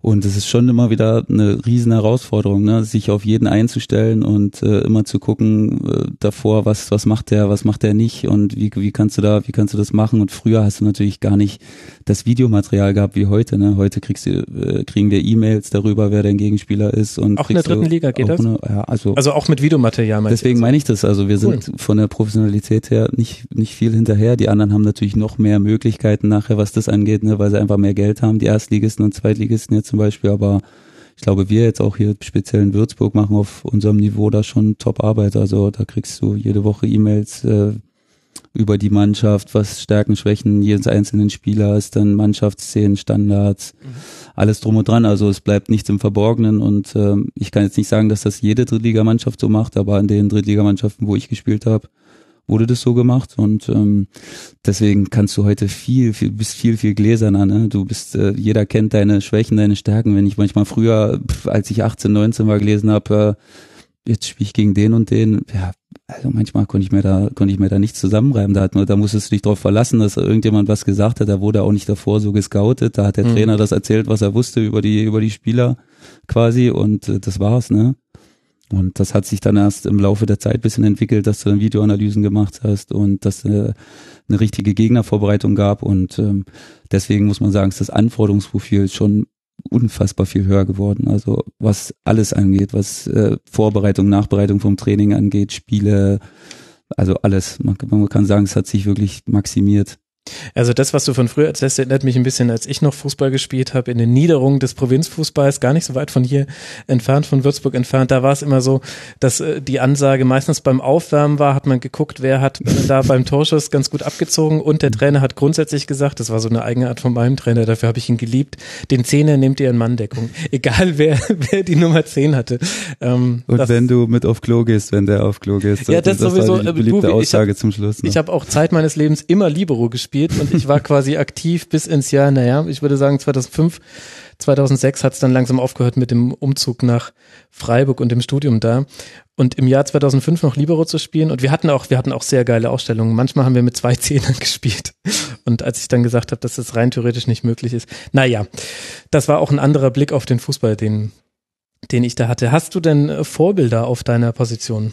Und es ist schon immer wieder eine riesen Herausforderung, ne? sich auf jeden einzustellen und äh, immer zu gucken äh, davor, was was macht der, was macht der nicht und wie wie kannst du da, wie kannst du das machen? Und früher hast du natürlich gar nicht das Videomaterial gehabt wie heute. Ne? Heute kriegst du, äh, kriegen wir E-Mails darüber, wer dein Gegenspieler ist und auch in der dritten Liga geht das. Eine, ja, also also auch mit Videomaterial. Deswegen meine ich das. Also wir cool. sind von der Professionalität her nicht nicht viel hinterher. Die anderen haben natürlich noch mehr Möglichkeiten nachher, was das angeht, ne? weil sie einfach mehr Geld haben. Die Erstligisten und Zweitligisten jetzt zum Beispiel, aber ich glaube, wir jetzt auch hier speziell in Würzburg machen auf unserem Niveau da schon Top-Arbeit. Also da kriegst du jede Woche E-Mails äh, über die Mannschaft, was Stärken, Schwächen jedes einzelnen Spielers, dann Mannschaftsszenen, Standards, mhm. alles drum und dran. Also es bleibt nichts im Verborgenen und äh, ich kann jetzt nicht sagen, dass das jede Drittligamannschaft so macht, aber an den Drittligamannschaften, wo ich gespielt habe, wurde das so gemacht und ähm, deswegen kannst du heute viel, viel bist viel, viel gläserner. Ne? Du bist, äh, jeder kennt deine Schwächen, deine Stärken. Wenn ich manchmal früher, pf, als ich 18, 19 war, gelesen habe, äh, jetzt spiele ich gegen den und den, ja, also manchmal konnte ich mir da, konnte ich mir da nichts zusammenreiben. Da, hat nur, da musstest du dich darauf verlassen, dass irgendjemand was gesagt hat. Da wurde auch nicht davor so gescoutet. Da hat der mhm. Trainer das erzählt, was er wusste über die, über die Spieler quasi und äh, das war's, ne? Und das hat sich dann erst im Laufe der Zeit bisschen entwickelt, dass du dann Videoanalysen gemacht hast und dass äh, eine richtige Gegnervorbereitung gab. Und ähm, deswegen muss man sagen, ist das Anforderungsprofil schon unfassbar viel höher geworden. Also was alles angeht, was äh, Vorbereitung, Nachbereitung vom Training angeht, Spiele, also alles. Man, man kann sagen, es hat sich wirklich maximiert. Also das, was du von früher erzählst, erinnert mich ein bisschen, als ich noch Fußball gespielt habe, in den Niederungen des Provinzfußballs, gar nicht so weit von hier entfernt, von Würzburg entfernt. Da war es immer so, dass äh, die Ansage meistens beim Aufwärmen war, hat man geguckt, wer hat da beim Torschuss ganz gut abgezogen und der Trainer hat grundsätzlich gesagt, das war so eine eigene Art von meinem Trainer, dafür habe ich ihn geliebt, den Zehner nehmt ihr in Manndeckung. Egal wer, wer die Nummer 10 hatte. Ähm, und wenn du mit auf Klo gehst, wenn der auf Klo gehst. Ja, das, das sowieso. die beliebte du, Aussage hab, zum Schluss. Ne? Ich habe auch Zeit meines Lebens immer Libero gespielt gespielt und ich war quasi aktiv bis ins Jahr, naja, ich würde sagen 2005, 2006 hat es dann langsam aufgehört mit dem Umzug nach Freiburg und dem Studium da. Und im Jahr 2005 noch Libero zu spielen. Und wir hatten auch, wir hatten auch sehr geile Ausstellungen. Manchmal haben wir mit zwei Zehnern gespielt. Und als ich dann gesagt habe, dass das rein theoretisch nicht möglich ist, naja, das war auch ein anderer Blick auf den Fußball, den, den ich da hatte. Hast du denn äh, Vorbilder auf deiner Position?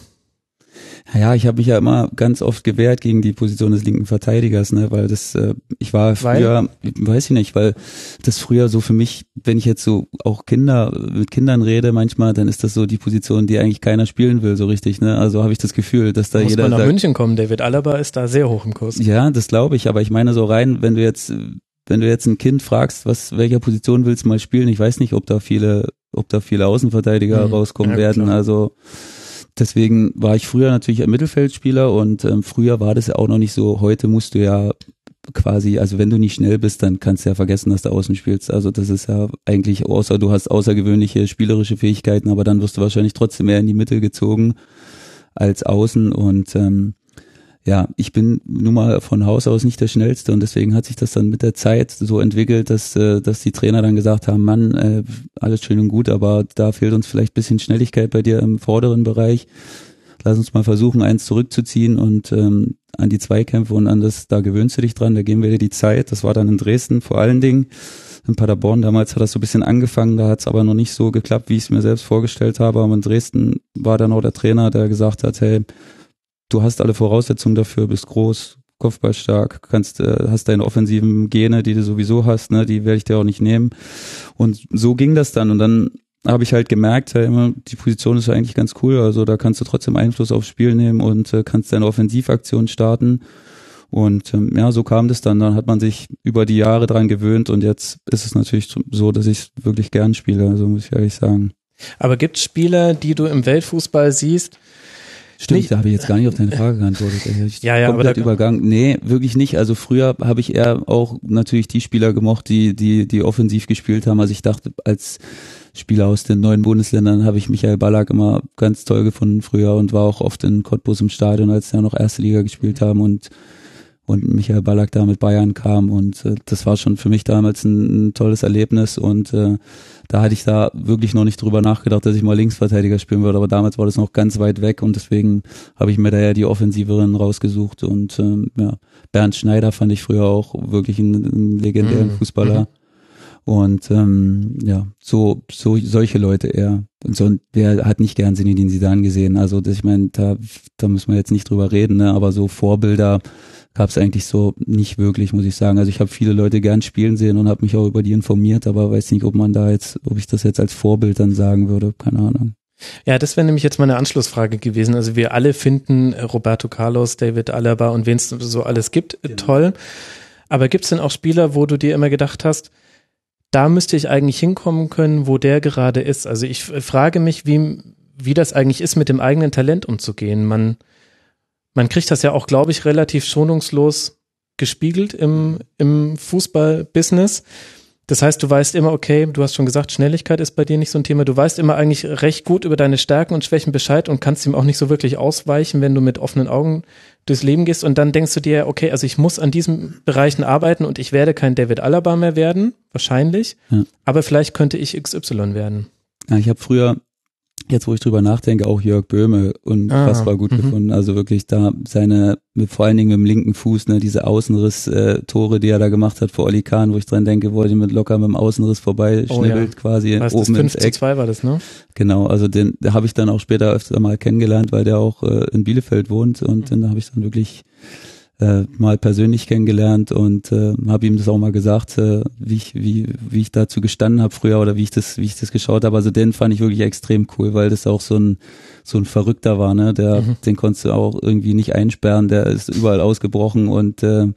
Ja, ich habe mich ja immer ganz oft gewehrt gegen die Position des linken Verteidigers, ne, weil das, äh, ich war früher, weil? weiß ich nicht, weil das früher so für mich, wenn ich jetzt so auch Kinder mit Kindern rede, manchmal, dann ist das so die Position, die eigentlich keiner spielen will, so richtig, ne? Also habe ich das Gefühl, dass da Muss jeder. Muss man nach sagt, München kommen, David Alaba ist da sehr hoch im Kurs. Ja, das glaube ich, aber ich meine so rein, wenn du jetzt, wenn du jetzt ein Kind fragst, was welcher Position willst du mal spielen, ich weiß nicht, ob da viele, ob da viele Außenverteidiger mhm. rauskommen ja, werden, klar. also Deswegen war ich früher natürlich ein Mittelfeldspieler und ähm, früher war das ja auch noch nicht so. Heute musst du ja quasi, also wenn du nicht schnell bist, dann kannst du ja vergessen, dass du außen spielst. Also das ist ja eigentlich, außer du hast außergewöhnliche spielerische Fähigkeiten, aber dann wirst du wahrscheinlich trotzdem eher in die Mitte gezogen als außen und ähm, ja, ich bin nun mal von Haus aus nicht der Schnellste und deswegen hat sich das dann mit der Zeit so entwickelt, dass, äh, dass die Trainer dann gesagt haben, Mann, äh, alles schön und gut, aber da fehlt uns vielleicht bisschen Schnelligkeit bei dir im vorderen Bereich. Lass uns mal versuchen, eins zurückzuziehen und ähm, an die Zweikämpfe und an das, da gewöhnst du dich dran, da geben wir dir die Zeit. Das war dann in Dresden vor allen Dingen. In Paderborn damals hat das so ein bisschen angefangen, da hat es aber noch nicht so geklappt, wie ich es mir selbst vorgestellt habe. Aber in Dresden war dann auch der Trainer, der gesagt hat, hey, du hast alle Voraussetzungen dafür, bist groß, kopfballstark, kannst, äh, hast deine offensiven Gene, die du sowieso hast, ne, die werde ich dir auch nicht nehmen. Und so ging das dann. Und dann habe ich halt gemerkt, ja, immer, die Position ist eigentlich ganz cool. Also da kannst du trotzdem Einfluss aufs Spiel nehmen und äh, kannst deine Offensivaktion starten. Und ähm, ja, so kam das dann. Dann hat man sich über die Jahre dran gewöhnt und jetzt ist es natürlich so, dass ich wirklich gern spiele, also muss ich ehrlich sagen. Aber gibt es Spieler, die du im Weltfußball siehst, Stimmt, nicht, da habe ich jetzt gar nicht auf deine Frage geantwortet. Ich ja, ja, komplett aber Übergang. Nee, wirklich nicht. Also früher habe ich eher auch natürlich die Spieler gemocht, die, die, die offensiv gespielt haben. Also ich dachte, als Spieler aus den neuen Bundesländern habe ich Michael Ballack immer ganz toll gefunden früher und war auch oft in Cottbus im Stadion, als sie ja noch erste Liga gespielt haben und und Michael Ballack da mit Bayern kam und äh, das war schon für mich damals ein, ein tolles Erlebnis und äh, da hatte ich da wirklich noch nicht drüber nachgedacht, dass ich mal Linksverteidiger spielen würde, aber damals war das noch ganz weit weg und deswegen habe ich mir da ja die Offensiveren rausgesucht und ähm, ja, Bernd Schneider fand ich früher auch wirklich einen, einen legendären mhm. Fußballer. Mhm. Und ähm, ja, so, so solche Leute eher. Und so, wer hat nicht gern Sinidin Sidan gesehen? Also das, ich meine, da, da müssen wir jetzt nicht drüber reden, ne? aber so Vorbilder gab es eigentlich so nicht wirklich, muss ich sagen. Also ich habe viele Leute gern spielen sehen und habe mich auch über die informiert, aber weiß nicht, ob man da jetzt, ob ich das jetzt als Vorbild dann sagen würde, keine Ahnung. Ja, das wäre nämlich jetzt meine Anschlussfrage gewesen. Also wir alle finden Roberto Carlos, David Alaba und wen es so alles gibt, genau. toll. Aber gibt es denn auch Spieler, wo du dir immer gedacht hast, da müsste ich eigentlich hinkommen können, wo der gerade ist? Also ich frage mich, wie, wie das eigentlich ist, mit dem eigenen Talent umzugehen. Man, man kriegt das ja auch, glaube ich, relativ schonungslos gespiegelt im, im Fußball-Business. Das heißt, du weißt immer, okay, du hast schon gesagt, Schnelligkeit ist bei dir nicht so ein Thema. Du weißt immer eigentlich recht gut über deine Stärken und Schwächen Bescheid und kannst ihm auch nicht so wirklich ausweichen, wenn du mit offenen Augen durchs Leben gehst. Und dann denkst du dir, okay, also ich muss an diesen Bereichen arbeiten und ich werde kein David Alaba mehr werden, wahrscheinlich. Ja. Aber vielleicht könnte ich XY werden. Ja, ich habe früher jetzt wo ich drüber nachdenke, auch Jörg Böhme unfassbar ah, gut -hmm. gefunden. Also wirklich da seine, vor allen Dingen mit dem linken Fuß, ne, diese Außenriss-Tore, äh, die er da gemacht hat vor Oli Kahn, wo ich dran denke, wo er mit locker mit dem Außenriss vorbei oh, schnibbelt ja. quasi weißt, oben das 5 ins Eck. Zu 2 war das, ne? Genau, also den, den habe ich dann auch später öfter mal kennengelernt, weil der auch äh, in Bielefeld wohnt und mhm. den habe ich dann wirklich äh, mal persönlich kennengelernt und äh, habe ihm das auch mal gesagt, äh, wie ich wie wie ich dazu gestanden habe früher oder wie ich das wie ich das geschaut habe. Also den fand ich wirklich extrem cool, weil das auch so ein so ein Verrückter war, ne? Der mhm. den konntest du auch irgendwie nicht einsperren, der ist überall ausgebrochen und äh,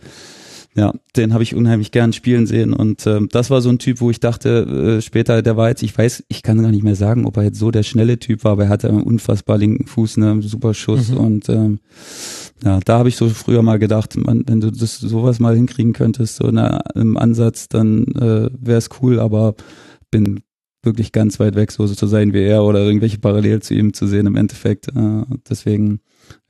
ja, den habe ich unheimlich gern spielen sehen und äh, das war so ein Typ, wo ich dachte, äh, später, der war jetzt, ich weiß, ich kann gar nicht mehr sagen, ob er jetzt so der schnelle Typ war, aber er hatte einen unfassbar linken Fuß, ne, super Schuss mhm. und ähm, ja, da habe ich so früher mal gedacht, man, wenn du das sowas mal hinkriegen könntest, so eine, im Ansatz, dann äh, wäre es cool, aber bin wirklich ganz weit weg, so, so zu sein wie er oder irgendwelche Parallel zu ihm zu sehen im Endeffekt. Äh, deswegen,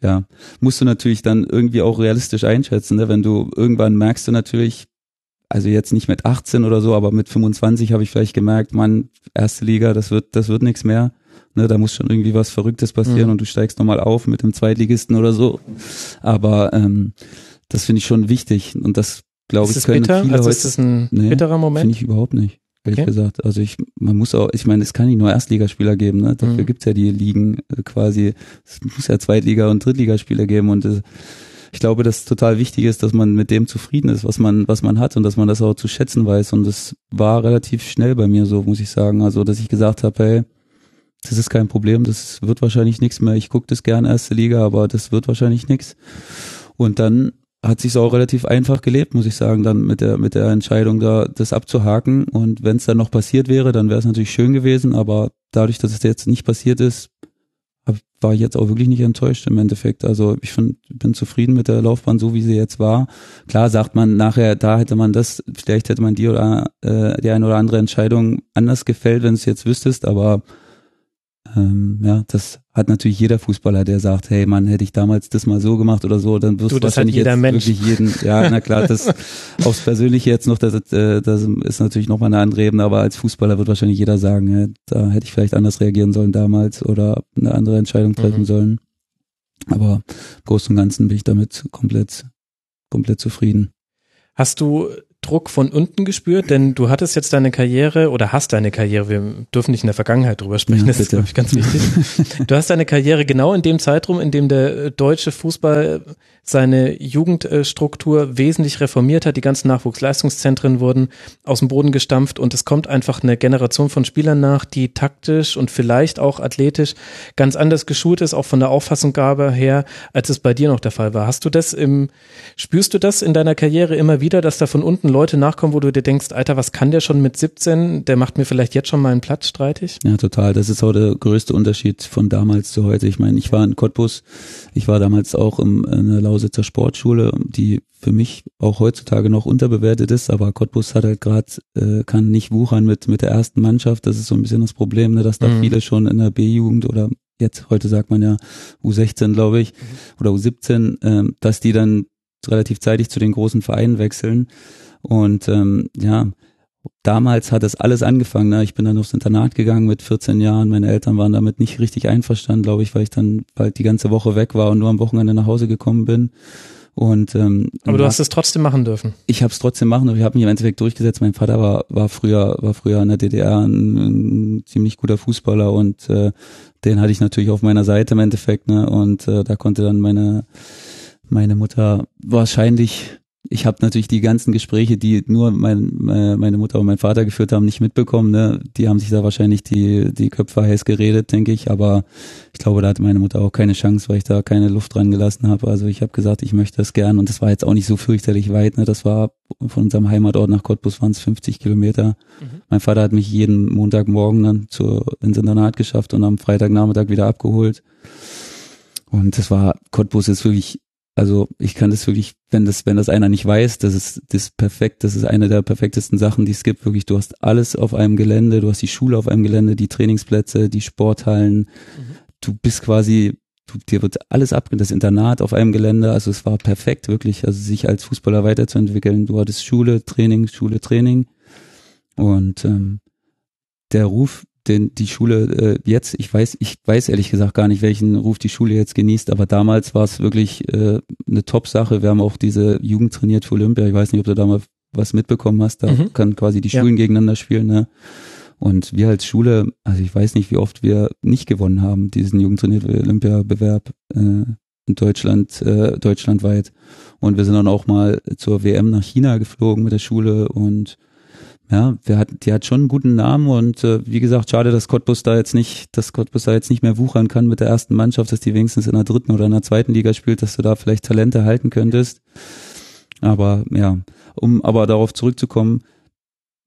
ja, musst du natürlich dann irgendwie auch realistisch einschätzen, ne? wenn du irgendwann merkst du natürlich, also jetzt nicht mit 18 oder so, aber mit 25 habe ich vielleicht gemerkt, man, erste Liga, das wird, das wird nichts mehr. Ne, da muss schon irgendwie was Verrücktes passieren mhm. und du steigst nochmal auf mit dem Zweitligisten oder so. Aber ähm, das finde ich schon wichtig und das glaube ich können bitter? viele also heute. Ist das ein nee, bitterer Moment? Finde ich überhaupt nicht. ehrlich Okay. gesagt. Also ich, man muss auch, ich meine, es kann nicht nur Erstligaspieler geben, ne? Dafür Mhm. gibt's ja die Ligen äh, quasi, es muss ja Zweitliga- und Drittligaspieler geben und äh, ich glaube, dass total wichtig ist, dass man mit dem zufrieden ist, was man, was man hat und dass man das auch zu schätzen weiß. Und das war relativ schnell bei mir so, muss ich sagen. Also, dass ich gesagt habe, hey, das ist kein Problem, das wird wahrscheinlich nichts mehr. Ich gucke das gern erste Liga, aber das wird wahrscheinlich nichts. Und dann hat sich auch relativ einfach gelebt, muss ich sagen, dann mit der mit der Entscheidung da das abzuhaken. Und wenn es dann noch passiert wäre, dann wäre es natürlich schön gewesen. Aber dadurch, dass es jetzt nicht passiert ist, war ich jetzt auch wirklich nicht enttäuscht im Endeffekt. Also ich find, bin zufrieden mit der Laufbahn, so wie sie jetzt war. Klar sagt man nachher, da hätte man das, vielleicht hätte man die oder äh, die eine oder andere Entscheidung anders gefällt, wenn es jetzt wüsstest, aber ähm, ja, das hat natürlich jeder Fußballer, der sagt, hey Mann, hätte ich damals das mal so gemacht oder so, dann wirst Du, hat wahrscheinlich jeder jetzt Mensch. wirklich jeden, ja, na klar, das aufs Persönliche jetzt noch, das, äh, das ist natürlich nochmal eine andere Ebene, aber als Fußballer wird wahrscheinlich jeder sagen, ja, da hätte ich vielleicht anders reagieren sollen damals oder eine andere Entscheidung treffen Mhm. sollen. Aber im Großen und Ganzen bin ich damit komplett, komplett zufrieden. Hast du Druck von unten gespürt? Denn du hattest jetzt deine Karriere oder hast deine Karriere, wir dürfen nicht in der Vergangenheit drüber sprechen, Ja, das ist, glaube ich, ganz wichtig. Du hast deine Karriere genau in dem Zeitraum, in dem der äh, deutsche Fußball seine Jugendstruktur wesentlich reformiert hat. Die ganzen Nachwuchsleistungszentren wurden aus dem Boden gestampft und es kommt einfach eine Generation von Spielern nach, die taktisch und vielleicht auch athletisch ganz anders geschult ist, auch von der Auffassungsgabe her, als es bei dir noch der Fall war. Hast du das im, spürst du das in deiner Karriere immer wieder, dass da von unten Leute nachkommen, wo du dir denkst, Alter, was kann der schon mit 17? Der macht mir vielleicht jetzt schon mal einen Platz streitig? Ja, total. Das ist auch der größte Unterschied von damals zu heute. Ich meine, ich war in Cottbus, ich war damals auch im, in der Lausitzer Sportschule, die für mich auch heutzutage noch unterbewertet ist, aber Cottbus hat halt gerade, äh, kann nicht wuchern mit, mit der ersten Mannschaft. Das ist so ein bisschen das Problem, ne, dass da Mhm. viele schon in der B-Jugend oder jetzt, heute sagt man ja U16, glaube ich, oder U17, ähm, dass die dann relativ zeitig zu den großen Vereinen wechseln. Und ähm, ja, damals hat das alles angefangen. Ne? Ich bin dann aufs Internat gegangen mit 14 Jahren. Meine Eltern waren damit nicht richtig einverstanden, glaube ich, weil ich dann bald die ganze Woche weg war und nur am Wochenende nach Hause gekommen bin. Und ähm, Aber du hast es trotzdem machen dürfen. ich habe es trotzdem machen, aber ich habe mich im Endeffekt durchgesetzt. Mein Vater war war früher war früher in der DDR ein, ein ziemlich guter Fußballer und äh, den hatte ich natürlich auf meiner Seite im Endeffekt, ne? Und äh, da konnte dann meine meine Mutter wahrscheinlich ich habe natürlich die ganzen Gespräche, die nur mein, äh, meine Mutter und mein Vater geführt haben, nicht mitbekommen. Ne? Die haben sich da wahrscheinlich die, die Köpfe heiß geredet, denke ich. Aber ich glaube, da hatte meine Mutter auch keine Chance, weil ich da keine Luft dran gelassen habe. Also ich habe gesagt, ich möchte das gern. Und das war jetzt auch nicht so fürchterlich weit. Ne? Das war von unserem Heimatort nach Cottbus waren es 50 Kilometer. Mein Vater hat mich jeden Montagmorgen dann zu, ins Internat geschafft und am Freitagnachmittag wieder abgeholt. Und das war, Cottbus ist wirklich also ich kann das wirklich, wenn das, wenn das einer nicht weiß, das ist das perfekt, das ist eine der perfektesten Sachen, die es gibt. Wirklich, du hast alles auf einem Gelände, du hast die Schule auf einem Gelände, die Trainingsplätze, die Sporthallen. Du bist quasi, du, dir wird alles ab, das Internat auf einem Gelände. Also es war perfekt, wirklich. Also sich als Fußballer weiterzuentwickeln. Du hattest Schule, Training, Schule, Training. Und ähm, der Ruf, den die Schule äh, jetzt, ich weiß, ich weiß ehrlich gesagt gar nicht, welchen Ruf die Schule jetzt genießt, aber damals war es wirklich äh, eine Top-Sache. Wir haben auch diese Jugend trainiert für Olympia. Ich weiß nicht, ob du da mal was mitbekommen hast. Da Mhm. kann quasi die Ja. Schulen gegeneinander spielen. Ne? Und wir als Schule, also ich weiß nicht, wie oft wir nicht gewonnen haben, diesen Jugend trainiert für Olympia-Bewerb äh, in Deutschland, äh, deutschlandweit. Und wir sind dann auch mal zur WM nach China geflogen mit der Schule und ja, wir hat, die hat schon einen guten Namen und äh, wie gesagt, schade, dass Cottbus da jetzt nicht, dass Cottbus da jetzt nicht mehr wuchern kann mit der ersten Mannschaft, dass die wenigstens in der dritten oder in der zweiten Liga spielt, dass du da vielleicht Talente halten könntest. Aber ja, um aber darauf zurückzukommen,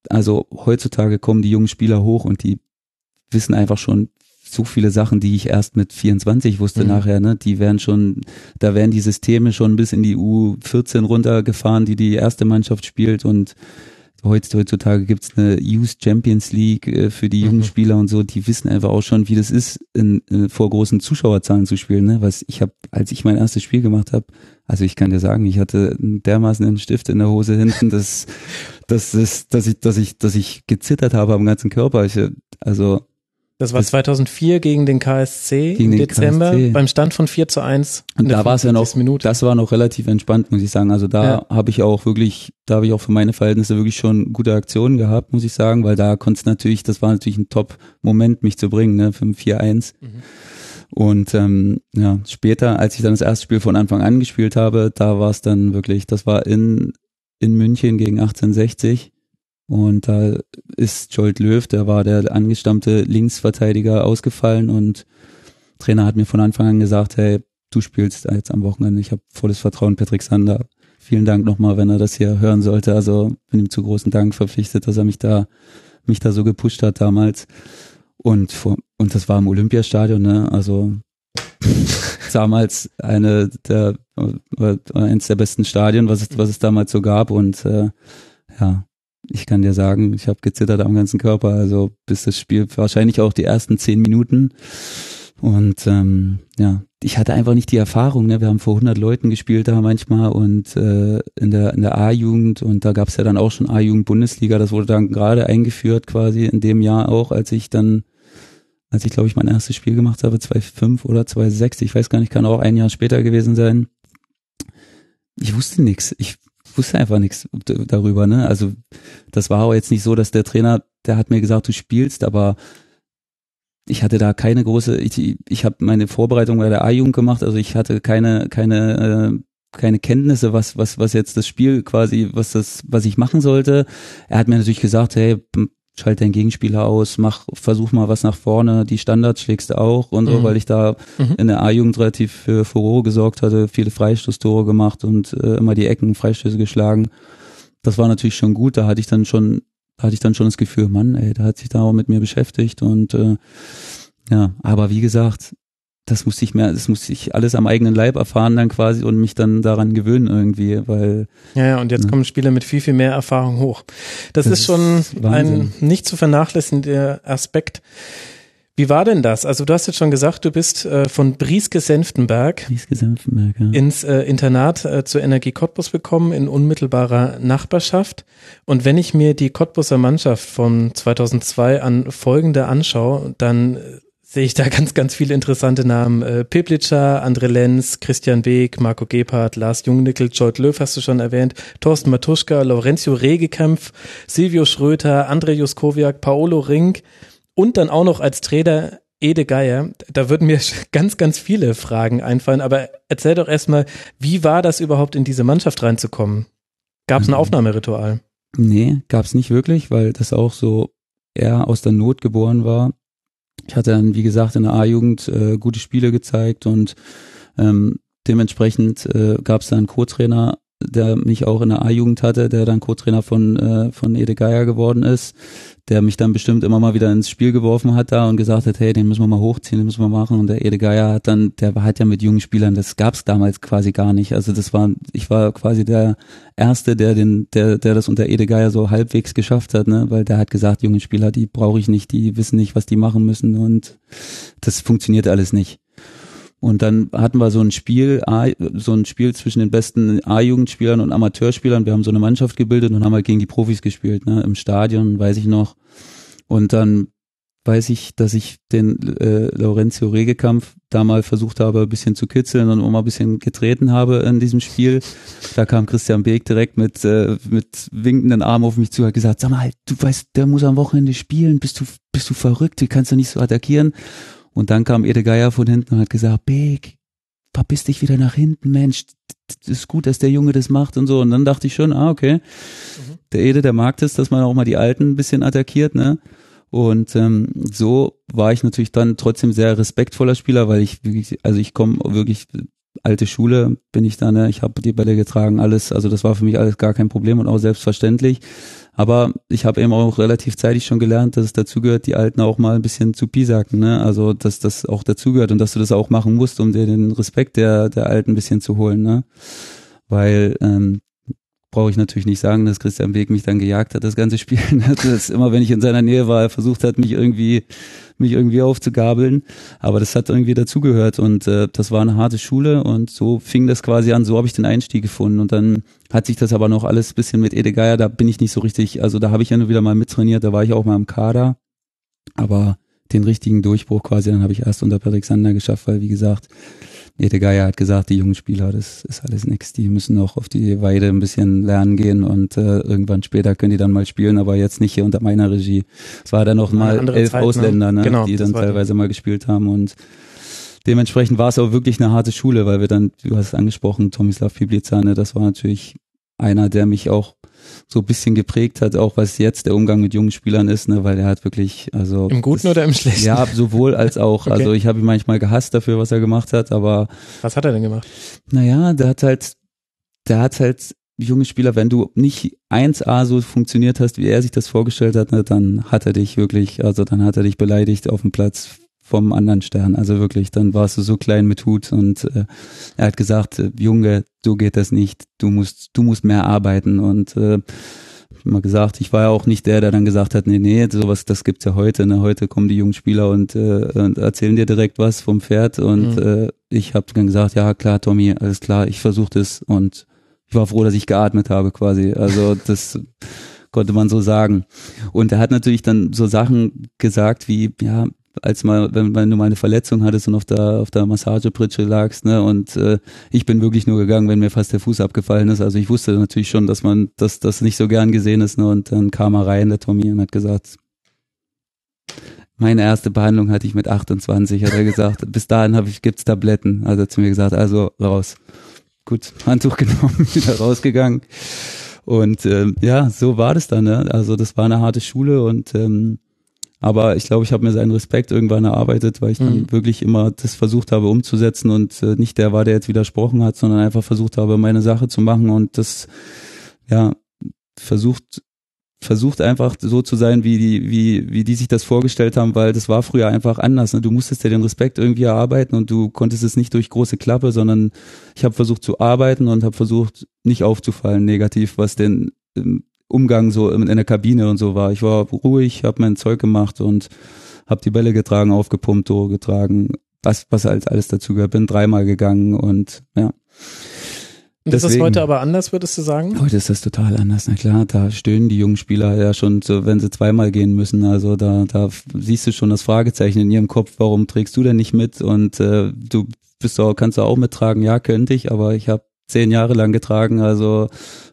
also heutzutage kommen die jungen Spieler hoch und die wissen einfach schon so viele Sachen, die ich erst mit 24 wusste Mhm. nachher, ne? Die werden schon, da werden die Systeme schon bis in die U14 runtergefahren, die die erste Mannschaft spielt und heutzutage gibt's eine Youth Champions League äh, für die jungen Mhm. Spieler und so, die wissen einfach auch schon, wie das ist, in, in, vor großen Zuschauerzahlen zu spielen, ne? Was ich habe, als ich mein erstes Spiel gemacht habe, also ich kann dir sagen, ich hatte dermaßen einen Stift in der Hose hinten, dass, dass, dass, dass ich, dass ich, dass ich gezittert habe am ganzen Körper. Ich, also Das war 2004 gegen den KSC Gegen im den Dezember KSC. beim Stand von 4 zu 1. in Und da war es ja noch, 55. Minute. das war noch relativ entspannt, muss ich sagen. Also da Ja. habe ich auch wirklich, da habe ich auch für meine Verhältnisse wirklich schon gute Aktionen gehabt, muss ich sagen, weil da konnte es natürlich, das war natürlich ein Top-Moment, mich zu bringen, ne, für ein 4-1. Mhm. Und ähm, ja, später, als ich dann das erste Spiel von Anfang an gespielt habe, da war es dann wirklich, das war in, in München gegen 1860. Und da ist Jolt Löw, der war der angestammte Linksverteidiger, ausgefallen und Trainer hat mir von Anfang an gesagt, hey, du spielst jetzt am Wochenende. Ich habe volles Vertrauen, Patrick Sander. Vielen Dank nochmal, wenn er das hier hören sollte. Also bin ihm zu großen Dank verpflichtet, dass er mich da, mich da so gepusht hat damals. Und vor, und das war im Olympiastadion, ne? Also damals eine der eins der besten Stadien, was es, was es damals so gab. Und äh, ja, ich kann dir sagen, ich habe gezittert am ganzen Körper. Also bis das Spiel wahrscheinlich auch die ersten zehn Minuten. Und ähm, ja, ich hatte einfach nicht die Erfahrung. Ne? Wir haben vor 100 Leuten gespielt da manchmal und äh, in der in der A-Jugend und da gab es ja dann auch schon A-Jugend Bundesliga. Das wurde dann gerade eingeführt quasi in dem Jahr auch, als ich dann als ich glaube ich mein erstes Spiel gemacht habe, 2,5 oder 2,6, ich weiß gar nicht, kann auch ein Jahr später gewesen sein. Ich wusste nichts. Ich wusste einfach nichts darüber, ne? Also das war auch jetzt nicht so, dass der Trainer, der hat mir gesagt, du spielst, aber ich hatte da keine große, ich, ich habe meine Vorbereitung bei der A-Jugend gemacht, also ich hatte keine, keine, äh, keine Kenntnisse, was, was, was jetzt das Spiel quasi, was das, was ich machen sollte. Er hat mir natürlich gesagt, hey, schalt deinen Gegenspieler aus, mach, versuch mal was nach vorne, die Standards schlägst du auch und so, Mhm. weil ich da Mhm. in der A-Jugend relativ für Furore gesorgt hatte, viele Freistoßtore gemacht und äh, immer die Ecken, Freistöße geschlagen. Das war natürlich schon gut, da hatte ich dann schon, da hatte ich dann schon das Gefühl, Mann, ey, da hat sich da auch mit mir beschäftigt und äh, ja, aber wie gesagt, das musste ich mehr, das musste ich alles am eigenen Leib erfahren dann quasi und mich dann daran gewöhnen irgendwie, weil Ja, ja, und jetzt Ja. kommen Spieler mit viel, viel mehr Erfahrung hoch. Das, Das ist schon ist ein nicht zu vernachlässigender Aspekt. Wie war denn das? Also du hast jetzt schon gesagt, du bist äh, von Brieske-Senftenberg insgesamt merke. ins äh, Internat äh, zur Energie Cottbus gekommen, in unmittelbarer Nachbarschaft. Und wenn ich mir die Cottbuser Mannschaft von 2002 an folgende anschaue, dann sehe ich da ganz, ganz viele interessante Namen. Äh, Piplitscher, André Lenz, Christian Beek, Marco Gebhardt, Lars Jungnickel, Jolt Löw hast du schon erwähnt, Thorsten Matuschka, Lorenzo Regekämpf, Silvio Schröter, André Juskowiak, Paolo Rink und dann auch noch als Trainer Ede Geier. Da würden mir ganz, ganz viele Fragen einfallen, aber erzähl doch erstmal, wie war das überhaupt in diese Mannschaft reinzukommen? Gab es ein Mhm. Aufnahmeritual? Nee, gab's nicht wirklich, weil das auch so eher aus der Not geboren war. Ich hatte dann, wie gesagt, in der A-Jugend äh, gute Spiele gezeigt und ähm, dementsprechend äh, gab's da einen Co-Trainer, der mich auch in der A-Jugend hatte, der dann Co-Trainer von, äh, von Ede Geier geworden ist, der mich dann bestimmt immer mal wieder ins Spiel geworfen hat da und gesagt hat, hey, den müssen wir mal hochziehen, den müssen wir machen. Und der Ede Geier hat dann, der war halt ja mit jungen Spielern, das gab's damals quasi gar nicht. Also das war, ich war quasi der Erste, der den, der, der das unter Ede Geier so halbwegs geschafft hat, ne? Weil der hat gesagt, junge Spieler, die brauche ich nicht, die wissen nicht, was die machen müssen und das funktioniert alles nicht. Und dann hatten wir so ein Spiel, so ein Spiel zwischen den besten A-Jugendspielern und Amateurspielern. Wir haben so eine Mannschaft gebildet und haben halt gegen die Profis gespielt, ne, im Stadion, weiß ich noch. Und dann weiß ich, dass ich den äh, Lorenzo Regekampf da mal versucht habe, ein bisschen zu kitzeln und auch mal ein bisschen getreten habe in diesem Spiel. Da kam Christian Beek direkt mit, äh, mit winkenden Armen auf mich zu, hat gesagt, sag mal, du weißt, der muss am Wochenende spielen, bist du, bist du verrückt, du kannst doch nicht so attackieren. Und dann kam Ede Geier von hinten und hat gesagt, Beek, verpiss dich wieder nach hinten, Mensch, das ist gut, dass der Junge das macht und so. Und dann dachte ich schon, ah, okay, der Ede, der mag das, dass man auch mal die Alten ein bisschen attackiert, ne? Und ähm, so war ich natürlich dann trotzdem sehr respektvoller Spieler, weil ich wirklich, also ich komme wirklich alte Schule bin ich da, ne? Ich habe die Bälle getragen, alles, also das war für mich alles gar kein Problem und auch selbstverständlich. Aber ich habe eben auch relativ zeitig schon gelernt, dass es dazugehört, die Alten auch mal ein bisschen zu pisacken, ne? Also dass das auch dazugehört und dass du das auch machen musst, um dir den Respekt der, der Alten ein bisschen zu holen, ne? Weil ähm, brauche ich natürlich nicht sagen, dass Christian Weg mich dann gejagt hat, das ganze Spiel. Das immer, wenn ich in seiner Nähe war, er versucht hat, mich irgendwie, mich irgendwie aufzugabeln. Aber das hat irgendwie dazugehört und äh, das war eine harte Schule und so fing das quasi an. So habe ich den Einstieg gefunden und dann hat sich das aber noch alles bisschen mit Ede Geier, da bin ich nicht so richtig, also da habe ich ja nur wieder mal mittrainiert, da war ich auch mal im Kader. Aber den richtigen Durchbruch quasi, dann habe ich erst unter Patrick Sander geschafft, weil wie gesagt, Ede Geier hat gesagt, die jungen Spieler, das ist alles nix, die müssen noch auf die Weide ein bisschen lernen gehen und äh, irgendwann später können die dann mal spielen, aber jetzt nicht hier unter meiner Regie. Es war dann noch mal elf Zeit, ne? Ausländer, ne? Genau, die dann teilweise mal gespielt haben und dementsprechend war es auch wirklich eine harte Schule, weil wir dann, du hast es angesprochen, Tomislav Piblica, ne, das war natürlich einer, der mich auch so ein bisschen geprägt hat, auch was jetzt der Umgang mit jungen Spielern ist, ne, weil er hat wirklich, also im Guten das, oder im Schlechten? Ja, sowohl als auch. Okay. Also ich habe ihn manchmal gehasst dafür, was er gemacht hat, aber was hat er denn gemacht? Naja, der hat halt, der hat halt junge Spieler, wenn du nicht 1A so funktioniert hast, wie er sich das vorgestellt hat, ne, dann hat er dich wirklich, also dann hat er dich beleidigt auf dem Platz vom anderen Stern. Also wirklich, dann warst du so klein mit Hut und äh, er hat gesagt, äh, Junge, so geht das nicht. Du musst, du musst mehr arbeiten und äh, immer gesagt, ich war ja auch nicht der, der dann gesagt hat, nee, nee, sowas, das gibt's ja heute. Ne? Heute kommen die jungen Spieler und, äh, und erzählen dir direkt was vom Pferd und mhm. äh, ich habe dann gesagt, ja klar, Tommy, alles klar, ich versuche das und ich war froh, dass ich geatmet habe quasi. Also das konnte man so sagen. Und er hat natürlich dann so Sachen gesagt wie, ja, als mal, wenn, wenn du mal eine Verletzung hattest und auf der, auf der Massagepritsche lagst, ne, und äh, ich bin wirklich nur gegangen, wenn mir fast der Fuß abgefallen ist. Also ich wusste natürlich schon, dass man, dass das nicht so gern gesehen ist, ne, und dann kam er rein, der Tommy, und hat gesagt, meine erste Behandlung hatte ich mit 28, hat er gesagt. Bis dahin habe ich, gibt's Tabletten. Also hat zu mir gesagt, also raus. Gut, Handtuch genommen, wieder rausgegangen. Und ähm, ja, so war das dann. Ne? Also das war eine harte Schule und ähm, aber ich glaube, ich habe mir seinen Respekt irgendwann erarbeitet, weil ich dann mhm. wirklich immer das versucht habe umzusetzen und äh, nicht der war, der jetzt widersprochen hat, sondern einfach versucht habe, meine Sache zu machen und das, ja, versucht, versucht einfach so zu sein, wie die, wie, wie die sich das vorgestellt haben, weil das war früher einfach anders. Ne? Du musstest dir den Respekt irgendwie erarbeiten und du konntest es nicht durch große Klappe, sondern ich habe versucht zu arbeiten und habe versucht, nicht aufzufallen negativ, was den ähm, Umgang so in, in der Kabine und so war. Ich war ruhig, habe mein Zeug gemacht und habe die Bälle getragen, aufgepumpt, Tore getragen, was was halt alles dazu gehört. Bin dreimal gegangen und ja. Und ist das heute aber anders, würdest du sagen? Heute ist das total anders, na klar, da stöhnen die jungen Spieler ja schon, so, wenn sie zweimal gehen müssen. Also da, da siehst du schon das Fragezeichen in ihrem Kopf, warum trägst du denn nicht mit? Und äh, du bist auch, kannst du auch mittragen, ja, könnte ich, aber ich habe zehn Jahre lang getragen, also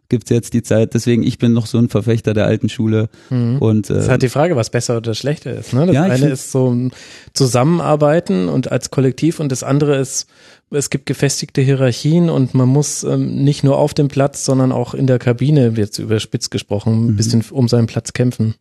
gibt's jetzt die Zeit. Deswegen, ich bin noch so ein Verfechter der alten Schule. Mhm. Und, äh, das ist halt die Frage, was besser oder schlechter ist. Ne? Das ja, eine ist so ein Zusammenarbeiten und als Kollektiv und das andere ist, es gibt gefestigte Hierarchien und man muss ähm, nicht nur auf dem Platz, sondern auch in der Kabine, jetzt überspitzt gesprochen, ein mhm. bisschen um seinen Platz kämpfen.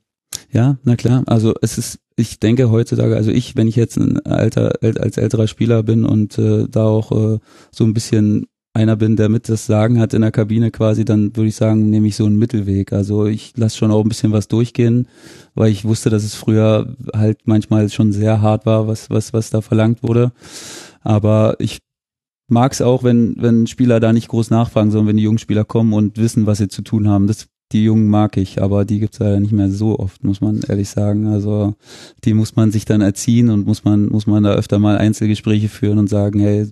Ja, na klar. Also es ist, ich denke heutzutage, also ich, wenn ich jetzt ein alter, als älterer Spieler bin und äh, da auch äh, so ein bisschen einer bin, der mit das Sagen hat in der Kabine quasi, dann würde ich sagen, nehme ich so einen Mittelweg. Also ich lasse schon auch ein bisschen was durchgehen, weil ich wusste, dass es früher halt manchmal schon sehr hart war, was, was, was da verlangt wurde. Aber ich mag es auch, wenn, wenn Spieler da nicht groß nachfragen, sondern wenn die jungen Spieler kommen und wissen, was sie zu tun haben. Das, die Jungen mag ich, aber die gibt's leider nicht mehr so oft, muss man ehrlich sagen. Also die muss man sich dann erziehen und muss man, muss man da öfter mal Einzelgespräche führen und sagen, hey,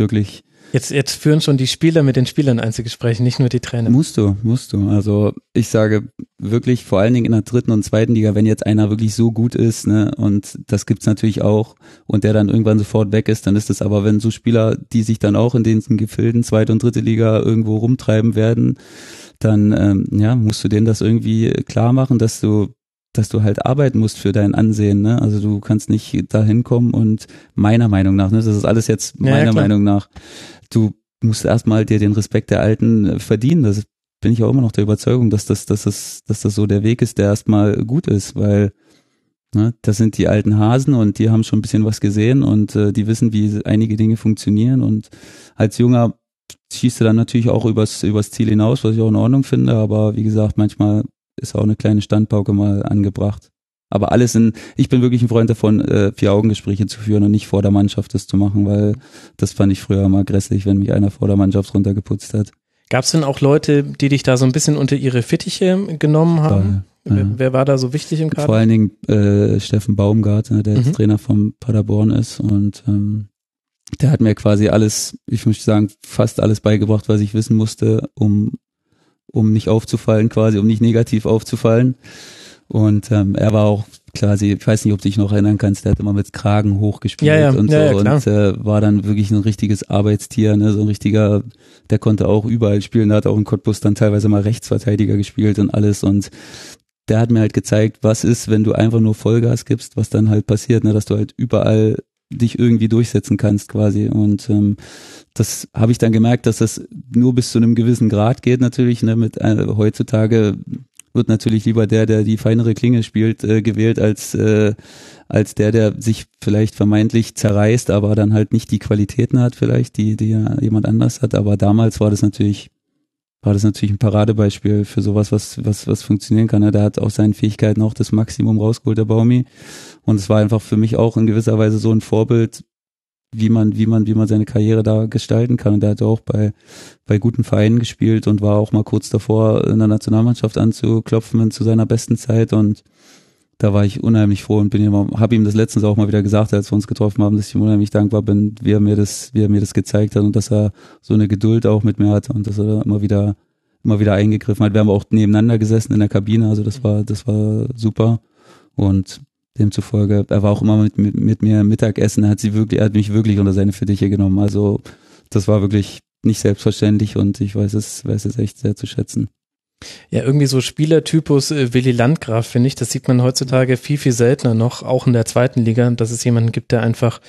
wirklich, Jetzt, jetzt führen schon die Spieler mit den Spielern Einzelgespräche, nicht nur die Trainer. Musst du, musst du. Also ich sage wirklich, vor allen Dingen in der dritten und zweiten Liga, wenn jetzt einer wirklich so gut ist, ne, und das gibt's natürlich auch, und der dann irgendwann sofort weg ist, dann ist das aber, wenn so Spieler, die sich dann auch in den Gefilden zweite und dritte Liga irgendwo rumtreiben werden, dann ähm, ja, musst du denen das irgendwie klar machen, dass du dass du halt arbeiten musst für dein Ansehen, ne? Also du kannst nicht da hinkommen und meiner Meinung nach, ne, das ist alles jetzt meiner ja, Meinung nach, du musst erstmal dir den Respekt der Alten äh, verdienen. Das bin ich auch immer noch der Überzeugung, dass das, dass das, dass das so der Weg ist, der erstmal gut ist, weil ne, das sind die alten Hasen und die haben schon ein bisschen was gesehen und äh, die wissen, wie einige Dinge funktionieren und als Junger schießt du dann natürlich auch übers, übers Ziel hinaus, was ich auch in Ordnung finde, aber wie gesagt, manchmal ist auch eine kleine Standpauke mal angebracht. Aber alles in, ich bin wirklich ein Freund davon, äh, Vier-Augen-Gespräche zu führen und nicht vor der Mannschaft das zu machen, weil das fand ich früher mal grässlich, wenn mich einer vor der Mannschaft runtergeputzt hat. Gab es denn auch Leute, die dich da so ein bisschen unter ihre Fittiche genommen haben? Ja, wer, wer, war da so wichtig im Kader? Vor allen Dingen äh, Steffen Baumgartner, der mhm. jetzt Trainer vom Paderborn ist und ähm, der hat mir quasi alles, ich muss sagen, fast alles beigebracht, was ich wissen musste, um um nicht aufzufallen, quasi, um nicht negativ aufzufallen. Und ähm, er war auch quasi, ich weiß nicht, ob du dich noch erinnern kannst, der hat immer mit Kragen hochgespielt Ja, ja, und so ja, und äh, war dann wirklich ein richtiges Arbeitstier, ne, so ein richtiger, der konnte auch überall spielen, der hat auch in Cottbus dann teilweise mal Rechtsverteidiger gespielt und alles und der hat mir halt gezeigt, was ist, wenn du einfach nur Vollgas gibst, was dann halt passiert, ne, dass du halt überall dich irgendwie durchsetzen kannst quasi und ähm, das habe ich dann gemerkt, dass das nur bis zu einem gewissen Grad geht natürlich, ne, mit äh, heutzutage wird natürlich lieber der, der die feinere Klinge spielt, äh, gewählt, als, äh, als der, der sich vielleicht vermeintlich zerreißt, aber dann halt nicht die Qualitäten hat, vielleicht, die, die ja jemand anders hat. Aber damals war das natürlich, war das natürlich ein Paradebeispiel für sowas, was, was, was funktionieren kann. ne? Der hat aus seinen Fähigkeiten auch das Maximum rausgeholt, der Baumi. Und es war einfach für mich auch in gewisser Weise so ein Vorbild, wie man, wie man, wie man seine Karriere da gestalten kann. Und der hat auch bei, bei guten Vereinen gespielt und war auch mal kurz davor, in der Nationalmannschaft anzuklopfen zu seiner besten Zeit. Und da war ich unheimlich froh und bin ihm, habe ihm das letztens auch mal wieder gesagt, als wir uns getroffen haben, dass ich ihm unheimlich dankbar bin, wie er mir das, wie er mir das gezeigt hat und dass er so eine Geduld auch mit mir hatte und dass er da immer wieder, immer wieder eingegriffen hat. Wir haben auch nebeneinander gesessen in der Kabine, also das war, das war super. Und demzufolge, er war auch immer mit, mit, mit mir Mittagessen, er hat sie wirklich, er hat mich wirklich unter seine Fittiche genommen. Also das war wirklich nicht selbstverständlich und ich weiß es, weiß es echt sehr zu schätzen. Ja, irgendwie so Spielertypus äh, Willi Landgraf, finde ich, das sieht man heutzutage viel, viel seltener noch, auch in der zweiten Liga, dass es jemanden gibt, der einfach,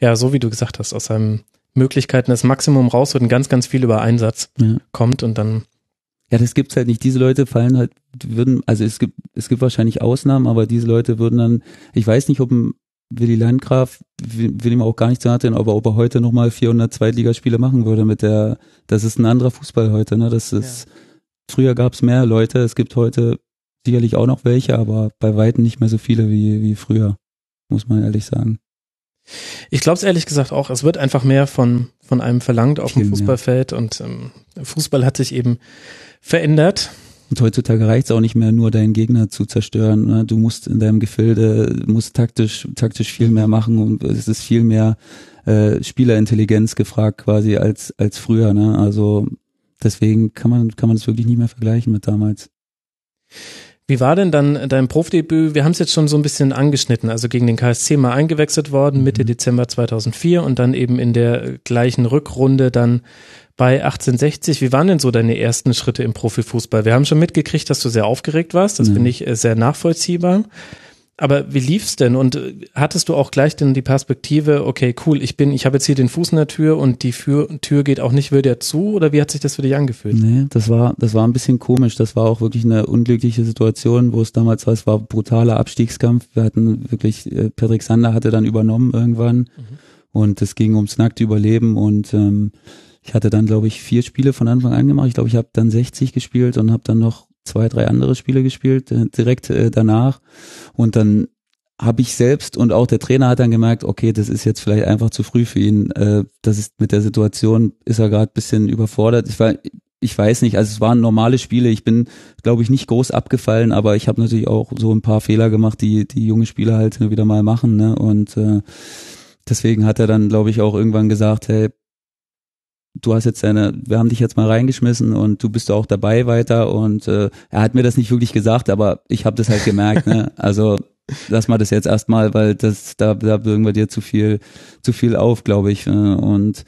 ja, so wie du gesagt hast, aus seinen Möglichkeiten das Maximum rausholt und ganz, ganz viel über Einsatz Ja. kommt und dann, Ja, das gibt's halt nicht. Diese Leute fallen halt, würden, also es gibt, es gibt wahrscheinlich Ausnahmen, aber diese Leute würden dann, ich weiß nicht, ob ein Willi Landgraf, will ihm auch gar nicht sagen, aber ob er heute nochmal 400 Zweitligaspiele machen würde mit der, das ist ein anderer Fußball heute, ne, das ist, früher gab's mehr Leute, es gibt heute sicherlich auch noch welche, aber bei weitem nicht mehr so viele wie, wie früher, muss man ehrlich sagen. ich glaube es ehrlich gesagt auch, es wird einfach mehr von, von einem verlangt auf dem Viel mehr. Fußballfeld und ähm, Fußball hat sich eben verändert. Und heutzutage reicht's auch nicht mehr, nur deinen Gegner zu zerstören. Ne? Du musst in deinem Gefilde, musst taktisch, taktisch viel mehr machen und es ist viel mehr äh, Spielerintelligenz gefragt quasi als, als früher. Ne? Also deswegen kann man, kann man das wirklich nicht mehr vergleichen mit damals. Wie war denn dann dein Profidebüt? Wir haben es jetzt schon so ein bisschen angeschnitten, also gegen den KSC mal eingewechselt worden, Mitte Dezember 2004 und dann eben in der gleichen Rückrunde dann bei 1860. Wie waren denn so deine ersten Schritte im Profifußball? Wir haben schon mitgekriegt, dass du sehr aufgeregt warst, das Mhm. finde ich äh, sehr nachvollziehbar. Aber wie lief's denn? Und äh, hattest du auch gleich denn die Perspektive, okay, cool, ich bin, ich habe jetzt hier den Fuß in der Tür und die Tür geht auch nicht wieder zu? Oder wie hat sich das für dich angefühlt? Nee, das war, das war ein bisschen komisch. Das war auch wirklich eine unglückliche Situation, wo es damals war, es war brutaler Abstiegskampf. Wir hatten wirklich, äh, Patrick Sander hatte dann übernommen irgendwann und es ging ums nackte Überleben und ähm, ich hatte dann, glaube ich, vier Spiele von Anfang an gemacht. Ich glaube, ich habe dann 60 gespielt und habe dann noch zwei, drei andere Spiele gespielt, äh, direkt äh, danach. Und dann habe ich selbst und auch der Trainer hat dann gemerkt, okay, das ist jetzt vielleicht einfach zu früh für ihn. Äh, das ist mit der Situation ist er gerade bisschen überfordert. Ich war, ich weiß nicht, also es waren normale Spiele. Ich bin, glaube ich, nicht groß abgefallen, aber ich habe natürlich auch so ein paar Fehler gemacht, die die junge Spieler halt wieder mal machen. Ne? Und äh, deswegen hat er dann, glaube ich, auch irgendwann gesagt, hey, du hast jetzt deine, wir haben dich jetzt mal reingeschmissen und du bist auch dabei weiter und äh, er hat mir das nicht wirklich gesagt, aber ich habe das halt gemerkt, ne? Also lass mal das jetzt erstmal, weil das da da bürgen wir dir zu viel zu viel auf, glaube ich. äh, Und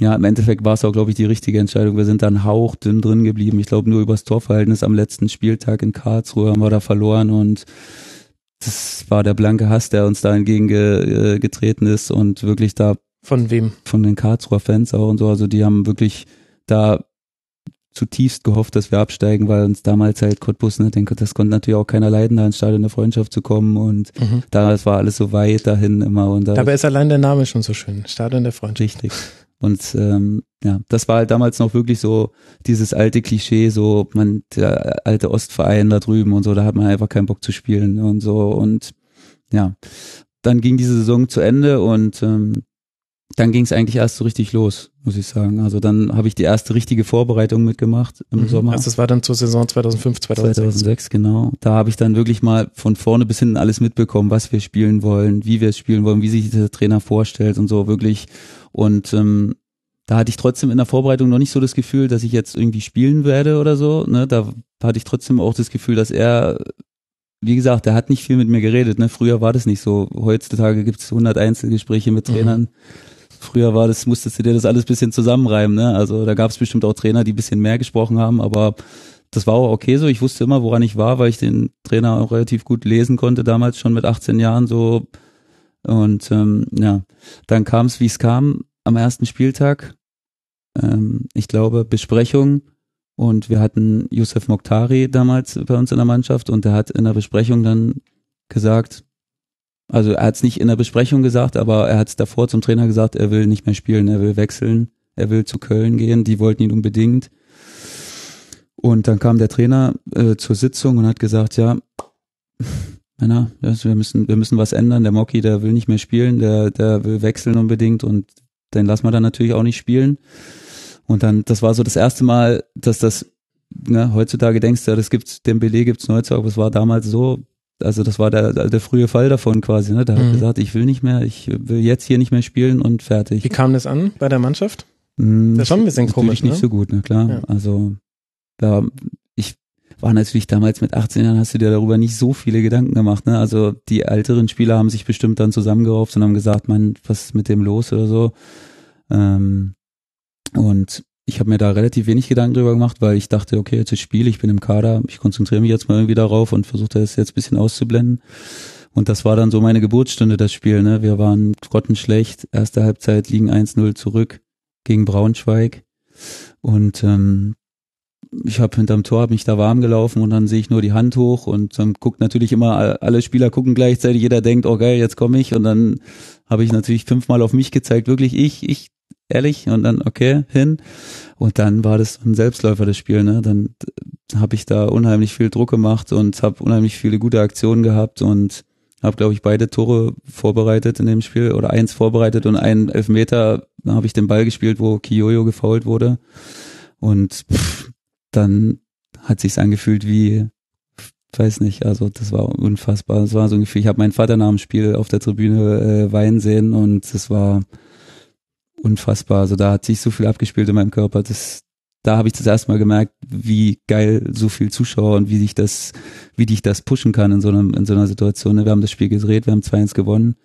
ja, im Endeffekt war es auch, glaube ich, die richtige Entscheidung. Wir sind dann hauchdünn drin geblieben. Ich glaube, nur übers Torverhältnis am letzten Spieltag in Karlsruhe haben wir da verloren und das war der blanke Hass, der uns da entgegengetreten äh, ist und wirklich da Von wem? von den Karlsruher Fans auch und so. Also die haben wirklich da zutiefst gehofft, dass wir absteigen, weil uns damals halt Cottbus, ne, den, das konnte natürlich auch keiner leiden, da ins Stadion der Freundschaft zu kommen und Mhm. da es war alles so weit dahin immer und da Dabei ist allein der Name schon so schön. Stadion der Freundschaft. richtig. Und ähm, ja, das war halt damals noch wirklich so dieses alte Klischee, so man der alte Ostverein da drüben und so, da hat man einfach keinen Bock zu spielen und so und ja, dann ging diese Saison zu Ende und ähm, dann ging es eigentlich erst so richtig los, muss ich sagen. Also dann habe ich die erste richtige Vorbereitung mitgemacht im Mhm. Sommer. Also das war dann zur Saison 2005, 2006. 2006, genau. Da habe ich dann wirklich mal von vorne bis hinten alles mitbekommen, was wir spielen wollen, wie wir es spielen wollen, wie sich der Trainer vorstellt und so wirklich. Und ähm, da hatte ich trotzdem in der Vorbereitung noch nicht so das Gefühl, dass ich jetzt irgendwie spielen werde oder so. Ne? Da hatte ich trotzdem auch das Gefühl, dass er wie gesagt, der hat nicht viel mit mir geredet. Ne? Früher war das nicht so. Heutzutage gibt es 100 Einzelgespräche mit Trainern. Mhm. Früher war das, musstest du dir das alles bisschen zusammenreimen. Ne? Also da gab es bestimmt auch Trainer, die bisschen mehr gesprochen haben, aber das war auch okay so. Ich wusste immer, woran ich war, weil ich den Trainer auch relativ gut lesen konnte, damals schon mit 18 Jahren so. Und ähm, ja, dann kam es, wie es kam, am ersten Spieltag. Ähm, ich glaube, Besprechung und wir hatten Youssef Mokhtari damals bei uns in der Mannschaft und der hat in der Besprechung dann gesagt, also er hat es nicht in der Besprechung gesagt, aber er hat es davor zum Trainer gesagt, er will nicht mehr spielen, er will wechseln, er will zu Köln gehen, die wollten ihn unbedingt. Und dann kam der Trainer äh, zur Sitzung und hat gesagt, ja, Männer, wir müssen, wir müssen was ändern. Der Mocky, der will nicht mehr spielen, der, der will wechseln unbedingt und den lassen wir dann natürlich auch nicht spielen. Und dann, das war so das erste Mal, dass das, ne, heutzutage denkst du, das gibt's, den Beleg gibt's heutzutage, aber es war damals so, also das war der, der frühe Fall davon quasi, ne? Der mhm. hat gesagt, ich will nicht mehr, ich will jetzt hier nicht mehr spielen und fertig. Wie kam das an bei der Mannschaft? Mhm, das ist schon ein bisschen komisch, ne? nicht so gut, ne, klar. Ja. Also, da, ich war natürlich damals mit 18 Jahren, hast du dir darüber nicht so viele Gedanken gemacht, ne? Also, die älteren Spieler haben sich bestimmt dann zusammengerauft und haben gesagt, man, was ist mit dem los oder so. Ähm, und ich habe mir da relativ wenig Gedanken drüber gemacht, weil ich dachte, okay, jetzt ist Spiel, ich bin im Kader, ich konzentriere mich jetzt mal irgendwie darauf und versuche das jetzt ein bisschen auszublenden. Und das war dann so meine Geburtsstunde, das Spiel. Ne? Wir waren grottenschlecht, erste Halbzeit liegen 1-0 zurück gegen Braunschweig. Und ähm, ich habe hinterm Tor, hab mich da warm gelaufen und dann sehe ich nur die Hand hoch und dann guckt natürlich immer, alle Spieler gucken gleichzeitig, jeder denkt, oh geil, jetzt komme ich und dann habe ich natürlich fünfmal auf mich gezeigt, wirklich ich, ich ehrlich und dann okay hin. Und dann war das ein Selbstläufer das Spiel ne? Dann habe ich da unheimlich viel Druck gemacht und habe unheimlich viele gute Aktionen gehabt und habe glaube ich beide Tore vorbereitet in dem Spiel oder eins vorbereitet und einen Elfmeter habe ich den Ball gespielt wo Kiyoyo gefault wurde. Und pff, dann hat sich's angefühlt wie weiß nicht, also das war unfassbar. Das war so ein Gefühl, ich habe meinen Vater nach dem Spiel auf der Tribüne äh, weinen sehen und es war unfassbar. Also da hat sich so viel abgespielt in meinem Körper. Das, da habe ich das erste Mal gemerkt, wie geil so viel Zuschauer und wie sich das, wie dich das pushen kann in so einer, in so einer Situation. Ne? Wir haben das Spiel gedreht, wir haben 2-1 gewonnen.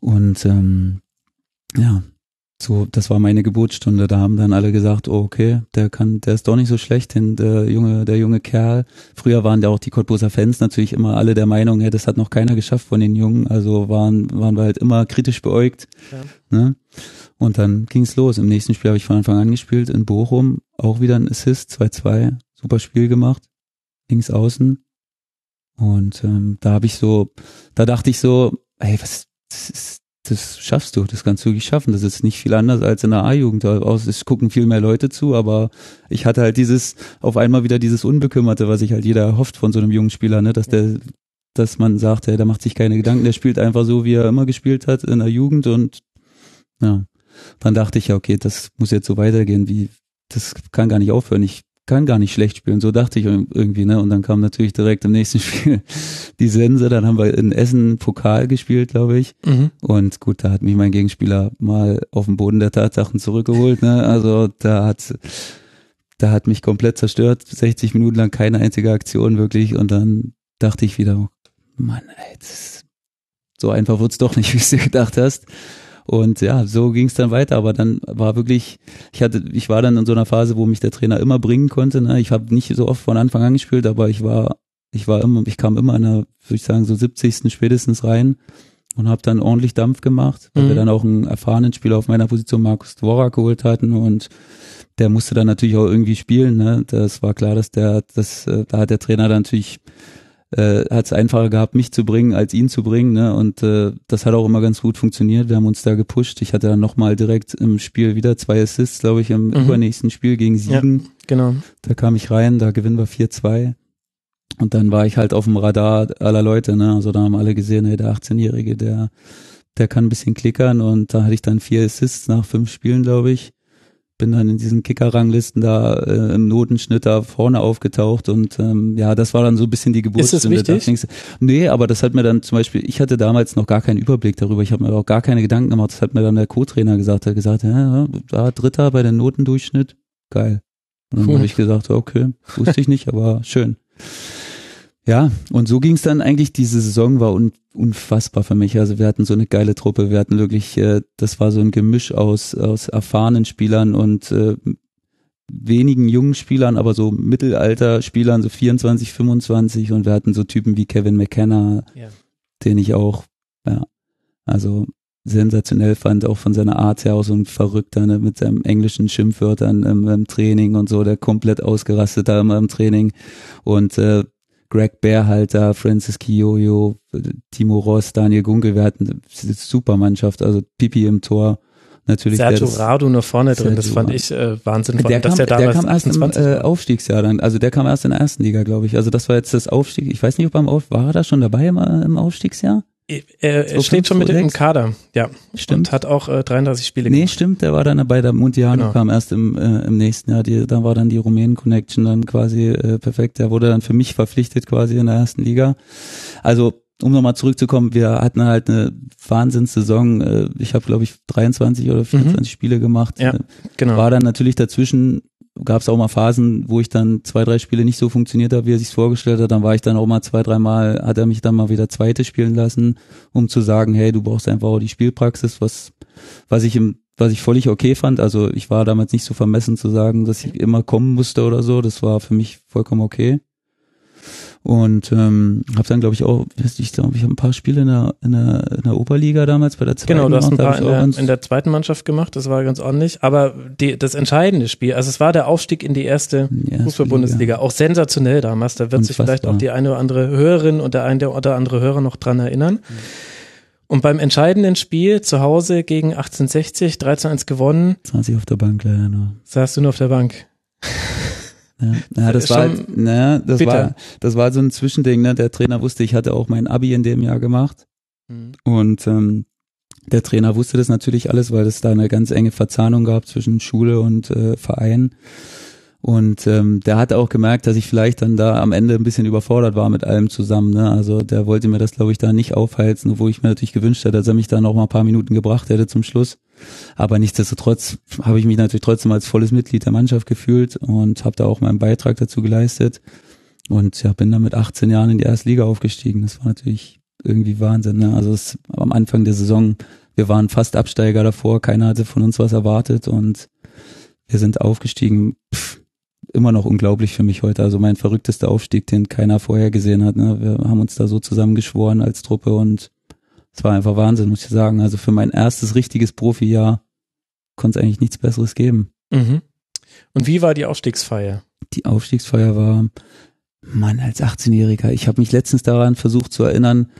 Und ähm, ja, so, das war meine Geburtsstunde. Da haben dann alle gesagt, oh, okay, der kann, der ist doch nicht so schlecht, denn der junge, der junge Kerl. Früher waren ja auch die Cottbuser Fans natürlich immer alle der Meinung, ja, das hat noch keiner geschafft von den Jungen. Also waren, waren wir halt immer kritisch beäugt. Ja. Ne? Und dann ging's los. Im nächsten Spiel habe ich von Anfang an gespielt in Bochum, auch wieder ein Assist, 2-2, super Spiel gemacht, links außen. Und ähm, da habe ich so, da dachte ich so, ey, was, das ist das schaffst du, das kannst du wirklich schaffen. Das ist nicht viel anders als in der A-Jugend. Es gucken viel mehr Leute zu, aber ich hatte halt dieses, auf einmal wieder dieses Unbekümmerte, was sich halt jeder erhofft von so einem jungen Spieler, ne, dass der, dass man sagt, hey, der macht sich keine Gedanken, der spielt einfach so, wie er immer gespielt hat in der Jugend und ja, dann dachte ich ja, okay, das muss jetzt so weitergehen, wie, das kann gar nicht aufhören. Ich kann gar nicht schlecht spielen. So dachte ich irgendwie, ne? Und dann kam natürlich direkt im nächsten Spiel die Sense. Dann haben wir in Essen Pokal gespielt, glaube ich. Mhm. Und gut, da hat mich mein Gegenspieler mal auf den Boden der Tatsachen zurückgeholt, ne? Also da hat, da hat mich komplett zerstört. 60 Minuten lang keine einzige Aktion wirklich. Und dann dachte ich wieder, Mann, ey, so einfach wird's doch nicht, wie du gedacht hast. Und ja, so ging es dann weiter. Aber dann war wirklich, ich hatte, ich war dann in so einer Phase, wo mich der Trainer immer bringen konnte. Ne? Ich habe nicht so oft von Anfang an gespielt, aber ich war, ich war immer, ich kam immer in der, würde ich sagen, so 70. spätestens rein und habe dann ordentlich Dampf gemacht, weil mhm. wir dann auch einen erfahrenen Spieler auf meiner Position, Markus Dvorak, geholt hatten und der musste dann natürlich auch irgendwie spielen. Ne? Das war klar, dass der, das, äh, da hat der Trainer dann natürlich äh, hat es einfacher gehabt, mich zu bringen, als ihn zu bringen. Ne? Und äh, das hat auch immer ganz gut funktioniert. Wir haben uns da gepusht. Ich hatte dann nochmal direkt im Spiel wieder zwei Assists, glaube ich, im mhm. übernächsten Spiel gegen Siegen. Ja, genau. Da kam ich rein, da gewinnen wir 4-2. Und dann war ich halt auf dem Radar aller Leute. Ne? Also da haben alle gesehen, hey, der 18-Jährige, der der kann ein bisschen klickern und da hatte ich dann vier Assists nach fünf Spielen, glaube ich bin dann in diesen Kicker-Ranglisten da äh, im Notenschnitt da vorne aufgetaucht und ähm, ja, das war dann so ein bisschen die Geburtsstunde. Ist das wichtig? nee, aber das hat mir dann zum Beispiel, ich hatte damals noch gar keinen Überblick darüber, ich habe mir auch gar keine Gedanken gemacht, das hat mir dann der Co-Trainer gesagt, er hat gesagt, ja, da Dritter bei der Notendurchschnitt, geil. Und dann habe ich gesagt, okay, wusste ich nicht, aber schön. Ja, und so ging es dann eigentlich, diese Saison war un, unfassbar für mich. Also wir hatten so eine geile Truppe, wir hatten wirklich, äh, das war so ein Gemisch aus, aus erfahrenen Spielern und äh, wenigen jungen Spielern, aber so Mittelalter-Spielern, so 24, 25 und wir hatten so Typen wie Kevin McKenna, Ja. den ich auch, ja, also sensationell fand, auch von seiner Art her, auch so ein Verrückter ne, mit seinen englischen Schimpfwörtern im, im Training und so, der komplett ausgerastet da immer im Training und äh, Greg Bärhalter, Francis Kiyoyo, Timo Ross, Daniel Gunkel, wir hatten eine super Mannschaft, also Pipi im Tor, natürlich. der Sergio das- Radu noch vorne drin, das Sergio fand ich äh, Wahnsinn, der dass kam, der der damals kam erst im 28 äh. Aufstiegsjahr dann, also der kam erst in der ersten Liga, glaube ich. Also das war jetzt das Aufstieg. Ich weiß nicht, ob er im Auf, war er da schon dabei im, äh, im Aufstiegsjahr? Er, er 2005, steht schon mit im 2006. Kader, ja. Stimmt. Und hat auch äh, 33 Spiele Nee, gemacht. stimmt, der war dann bei der Montiano, Genau. kam erst im, äh, im nächsten Jahr. Die, da war dann die Rumänen-Connection dann quasi äh, perfekt. Der wurde dann für mich verpflichtet quasi in der ersten Liga. Also, um nochmal zurückzukommen, wir hatten halt eine Wahnsinnssaison. Äh, ich habe, glaube ich, 23 oder 24 Spiele gemacht. Mhm. Ja, Genau. War dann natürlich dazwischen, gab es auch mal Phasen, wo ich dann zwei, drei Spiele nicht so funktioniert habe, wie er sich vorgestellt hat. Dann war ich dann auch mal zwei, dreimal, hat er mich dann mal wieder zweite spielen lassen, um zu sagen, hey, du brauchst einfach auch die Spielpraxis, was, was ich im, was ich völlig okay fand. Also ich war damals nicht so vermessen zu sagen, dass ich immer kommen musste oder so. Das war für mich vollkommen okay. Und ähm, habe dann, glaube ich, auch, ich glaube, ich habe ein paar Spiele in der, in der, in der Oberliga damals bei der zweiten Genau, du hast ein gemacht, paar ich in der, in der zweiten Mannschaft gemacht, das war ganz ordentlich. Aber die, das entscheidende Spiel, also es war der Aufstieg in die erste erste Fußball-Bundesliga, auch sensationell damals. Da wird sich vielleicht Unfassbar. auch die eine oder andere Hörerin und der eine oder andere Hörer noch dran erinnern. Und beim entscheidenden Spiel zu Hause gegen 1860, 13-1 gewonnen, 20 auf der Bank leider nur. saß du nur auf der Bank. Ja, ja das war, halt, naja, das bitter. war, das war so ein Zwischending, ne? Der Trainer wusste, ich hatte auch mein Abi in dem Jahr gemacht und ähm, der Trainer wusste das natürlich alles, weil es da eine ganz enge Verzahnung gab zwischen Schule und äh, Verein. Und ähm, der hat auch gemerkt, dass ich vielleicht dann da am Ende ein bisschen überfordert war mit allem zusammen. Ne? Also der wollte mir das, glaube ich, da nicht aufheizen, obwohl ich mir natürlich gewünscht hätte, dass er mich da noch mal ein paar Minuten gebracht hätte zum Schluss. Aber nichtsdestotrotz habe ich mich natürlich trotzdem als volles Mitglied der Mannschaft gefühlt und habe da auch meinen Beitrag dazu geleistet. Und ja, bin dann mit 18 Jahren in die erste Liga aufgestiegen. Das war natürlich irgendwie Wahnsinn. Ne? Also es, am Anfang der Saison, wir waren fast Absteiger davor, keiner hatte von uns was erwartet und wir sind aufgestiegen. Pff, immer noch unglaublich für mich heute. Also mein verrücktester Aufstieg, den keiner vorher gesehen hat. Ne? Wir haben uns da so zusammengeschworen als Truppe und es war einfach Wahnsinn, muss ich sagen. Also für mein erstes richtiges Profijahr konnte es eigentlich nichts Besseres geben. Mhm. Und wie war die Aufstiegsfeier? Die Aufstiegsfeier war, Mann, als 18-Jähriger, ich habe mich letztens daran versucht zu erinnern,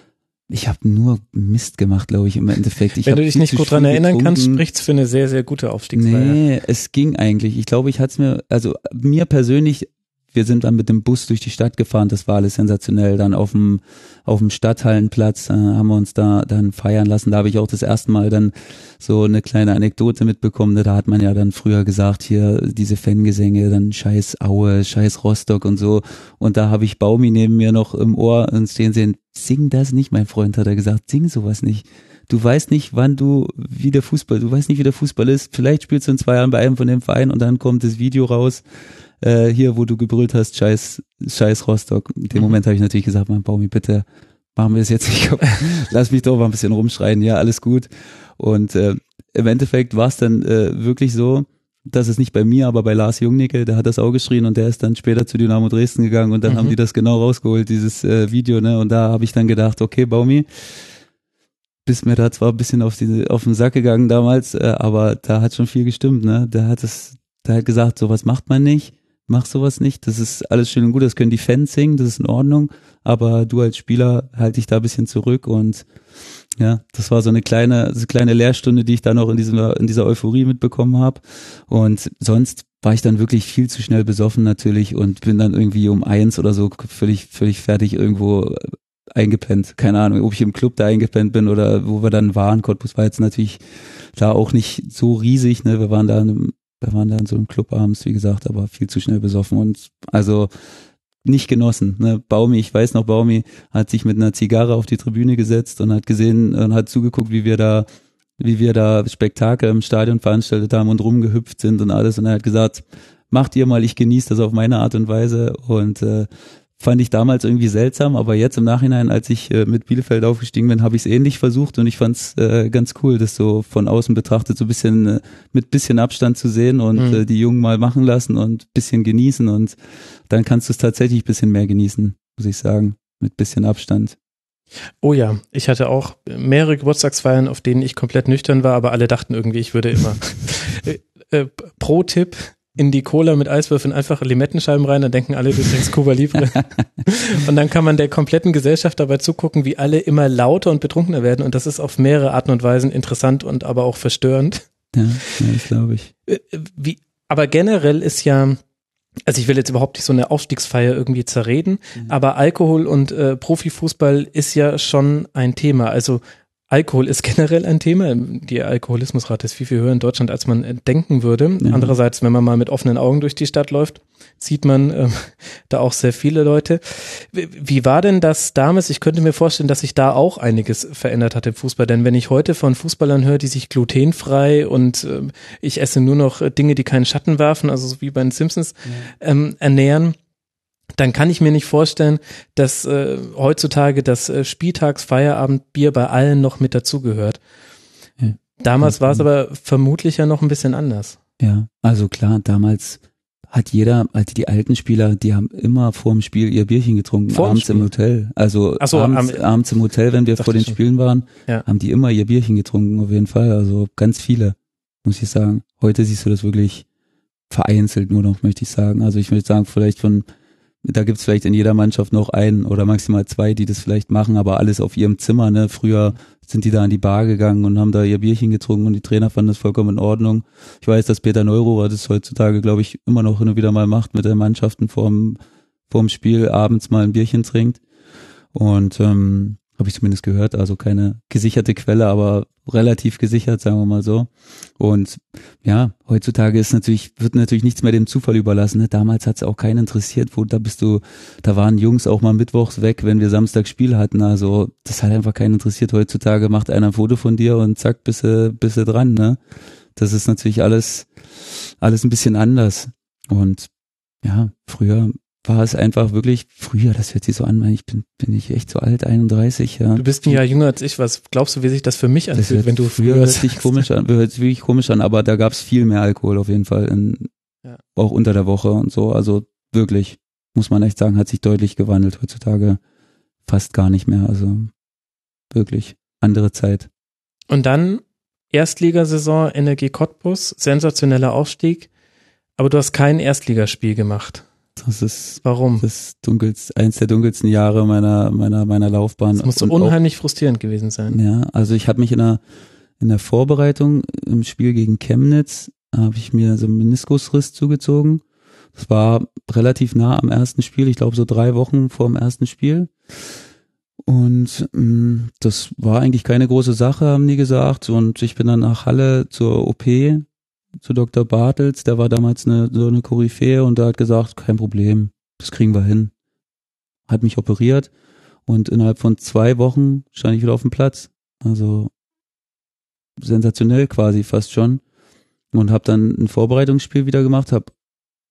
ich habe nur Mist gemacht, glaube ich, im Endeffekt. Ich Wenn du dich nicht gut dran erinnern kannst, getrunken. spricht's für eine sehr, sehr gute Aufstiegsfeier. Nee, es ging eigentlich. Ich glaube, ich hatte es mir, also mir persönlich, wir sind dann mit dem Bus durch die Stadt gefahren, das war alles sensationell. Dann auf dem, auf dem Stadthallenplatz äh, haben wir uns da dann feiern lassen. Da habe ich auch das erste Mal dann so eine kleine Anekdote mitbekommen. ne? Da hat man ja dann früher gesagt, hier diese Fangesänge, dann scheiß Aue, scheiß Rostock und so. Und da habe ich Baumi neben mir noch im Ohr und stehen sehen, sing das nicht, mein Freund, hat er gesagt, sing sowas nicht. Du weißt nicht, wann du, wie der Fußball, du weißt nicht, wie der Fußball ist. Vielleicht spielst du in zwei Jahren bei einem von dem Verein und dann kommt das Video raus, äh, hier, wo du gebrüllt hast, scheiß, scheiß Rostock. In dem Mhm. Moment habe ich natürlich gesagt, mein Baumi, bitte machen wir es jetzt nicht. Lass mich doch mal ein bisschen rumschreien. Ja, alles gut. Und äh, im Endeffekt war es dann äh, wirklich so, dass es nicht bei mir, aber bei Lars Jungnickel, der hat das auch geschrien und der ist dann später zu Dynamo Dresden gegangen und dann Mhm. haben die das genau rausgeholt, dieses äh, Video, ne? Und da habe ich dann gedacht, okay, Baumi, bist mir da zwar ein bisschen auf, die, auf den Sack gegangen damals, äh, aber da hat schon viel gestimmt, ne? Der hat es, der hat gesagt, sowas macht man nicht, mach sowas nicht, das ist alles schön und gut, das können die Fans singen, das ist in Ordnung, aber du als Spieler halt dich da ein bisschen zurück und ja, das war so eine kleine, so eine kleine Lehrstunde, die ich dann auch in dieser, in dieser Euphorie mitbekommen habe. Und sonst war ich dann wirklich viel zu schnell besoffen natürlich und bin dann irgendwie um eins oder so völlig, völlig fertig irgendwo eingepennt. Keine Ahnung, ob ich im Club da eingepennt bin oder wo wir dann waren. Cottbus war jetzt natürlich da auch nicht so riesig, ne? Wir waren da in einem, wir waren da in so einem Club abends, wie gesagt, aber viel zu schnell besoffen und also nicht genossen. Ne? Baumi, ich weiß noch, Baumi hat sich mit einer Zigarre auf die Tribüne gesetzt und hat gesehen und hat zugeguckt, wie wir da, wie wir da Spektakel im Stadion veranstaltet haben und rumgehüpft sind und alles. Und er hat gesagt, macht ihr mal, ich genieße das auf meine Art und Weise. Und äh, fand ich damals irgendwie seltsam, aber jetzt im Nachhinein, als ich äh, mit Bielefeld aufgestiegen bin, habe ich es ähnlich versucht und ich fand es äh, ganz cool, das so von außen betrachtet so ein bisschen äh, mit bisschen Abstand zu sehen und Mhm. äh, die Jungen mal machen lassen und bisschen genießen und dann kannst du es tatsächlich bisschen mehr genießen, muss ich sagen, mit bisschen Abstand. Oh ja, ich hatte auch mehrere Geburtstagsfeiern, auf denen ich komplett nüchtern war, aber alle dachten irgendwie, ich würde immer. äh, äh, Pro-Tipp, in die Cola mit Eiswürfeln einfach Limettenscheiben rein, dann denken alle, du trinkst Cuba Libre. und dann kann man der kompletten Gesellschaft dabei zugucken, wie alle immer lauter und betrunkener werden und das ist auf mehrere Arten und Weisen interessant und aber auch verstörend. Ja, ja das glaube ich. Äh, Wie, aber generell ist ja, also ich will jetzt überhaupt nicht so eine Aufstiegsfeier irgendwie zerreden, aber Alkohol und äh, Profifußball ist ja schon ein Thema. Also Alkohol ist generell ein Thema. Die Alkoholismusrate ist viel, viel höher in Deutschland, als man äh, denken würde. Ja. Andererseits, wenn man mal mit offenen Augen durch die Stadt läuft, sieht man ähm, da auch sehr viele Leute. Wie, war denn das damals? Ich könnte mir vorstellen, dass sich da auch einiges verändert hat im Fußball. Denn wenn ich heute von Fußballern höre, die sich glutenfrei und ähm, ich esse nur noch äh, Dinge, die keinen Schatten werfen, also so wie bei den Simpsons, ähm, ernähren, dann kann ich mir nicht vorstellen, dass äh, heutzutage das äh, Spieltagsfeierabendbier bei allen noch mit dazugehört. Ja. Damals war es aber vermutlich ja noch ein bisschen anders. Ja, also klar, damals hat jeder, also die alten Spieler, die haben immer vor dem Spiel ihr Bierchen getrunken, Vor abends im? Hotel. Also so, abends, am- abends im Hotel, wenn wir vor den schon. Spielen waren, Ja. haben die immer ihr Bierchen getrunken, auf jeden Fall. Also ganz viele, muss ich sagen. Heute siehst du das wirklich vereinzelt nur noch, möchte ich sagen. Also ich würde sagen, vielleicht von, da gibt's vielleicht in jeder Mannschaft noch einen oder maximal zwei, die das vielleicht machen, aber alles auf ihrem Zimmer. Ne? Früher sind die da an die Bar gegangen und haben da ihr Bierchen getrunken und die Trainer fanden das vollkommen in Ordnung. Ich weiß, dass Peter Neurohr das heutzutage, glaube ich, immer noch hin und wieder mal macht mit den Mannschaften vorm, vorm Spiel abends mal ein Bierchen trinkt. Und ähm, habe ich zumindest gehört, also keine gesicherte Quelle, aber relativ gesichert, sagen wir mal so. Und ja, heutzutage ist natürlich, wird natürlich nichts mehr dem Zufall überlassen. Ne? Damals hat es auch keinen interessiert, wo da bist du, da waren Jungs auch mal mittwochs weg, wenn wir Samstag Spiel hatten. Also das hat einfach keinen interessiert. Heutzutage macht einer ein Foto von dir und zack, bist du, bist du dran, ne? Das ist natürlich alles, alles ein bisschen anders. Und ja, früher war es einfach wirklich, früher, das hört sich so an, ich bin, bin ich echt so alt, 31, ja. Du bist ein Jahr jünger als ich. Was glaubst du, wie sich das für mich anfühlt, hört, wenn du früher hört sich komisch an, hört sich wirklich komisch an, aber da gab es viel mehr Alkohol auf jeden Fall, in, Ja. auch unter der Woche und so. Also wirklich, muss man echt sagen, hat sich deutlich gewandelt heutzutage. Fast gar nicht mehr. Also wirklich andere Zeit. Und dann Erstligasaison Energie Cottbus, sensationeller Aufstieg, aber du hast kein Erstligaspiel gemacht. Das ist Warum? das dunkelste, eins der dunkelsten Jahre meiner meiner meiner Laufbahn. Das muss so Und auch- unheimlich frustrierend gewesen sein. Ja, also ich habe mich in der in der Vorbereitung im Spiel gegen Chemnitz habe ich mir so einen Meniskusriss zugezogen. Das war relativ nah am ersten Spiel, ich glaube so drei Wochen vor dem ersten Spiel. Und mh, das war eigentlich keine große Sache, haben die gesagt. Und ich bin dann nach Halle zur OP zu Dr. Bartels, der war damals eine, so eine Koryphäe und der hat gesagt, kein Problem, das kriegen wir hin. Hat mich operiert und innerhalb von zwei Wochen stand ich wieder auf dem Platz. Also sensationell quasi fast schon. Und habe dann ein Vorbereitungsspiel wieder gemacht, habe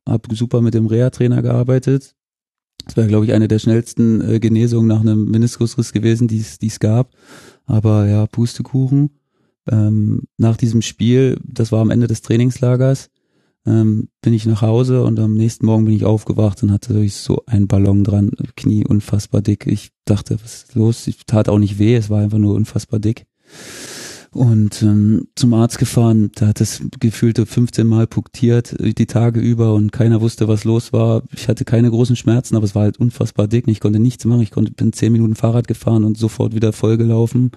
hab super mit dem Reha-Trainer gearbeitet. Das war, glaube ich, eine der schnellsten äh, Genesungen nach einem Meniskusriss gewesen, die es gab. Aber ja, Pustekuchen. Ähm, nach diesem Spiel, das war am Ende des Trainingslagers, ähm, bin ich nach Hause und am nächsten Morgen bin ich aufgewacht und hatte so einen Ballon dran, Knie unfassbar dick. Ich dachte, was ist los? Ich tat auch nicht weh, es war einfach nur unfassbar dick. Und ähm, zum Arzt gefahren, da hat es gefühlte 15 Mal punktiert, äh, die Tage über und keiner wusste, was los war. Ich hatte keine großen Schmerzen, aber es war halt unfassbar dick. und Ich konnte nichts machen. Ich konnte, bin zehn Minuten Fahrrad gefahren und sofort wieder vollgelaufen.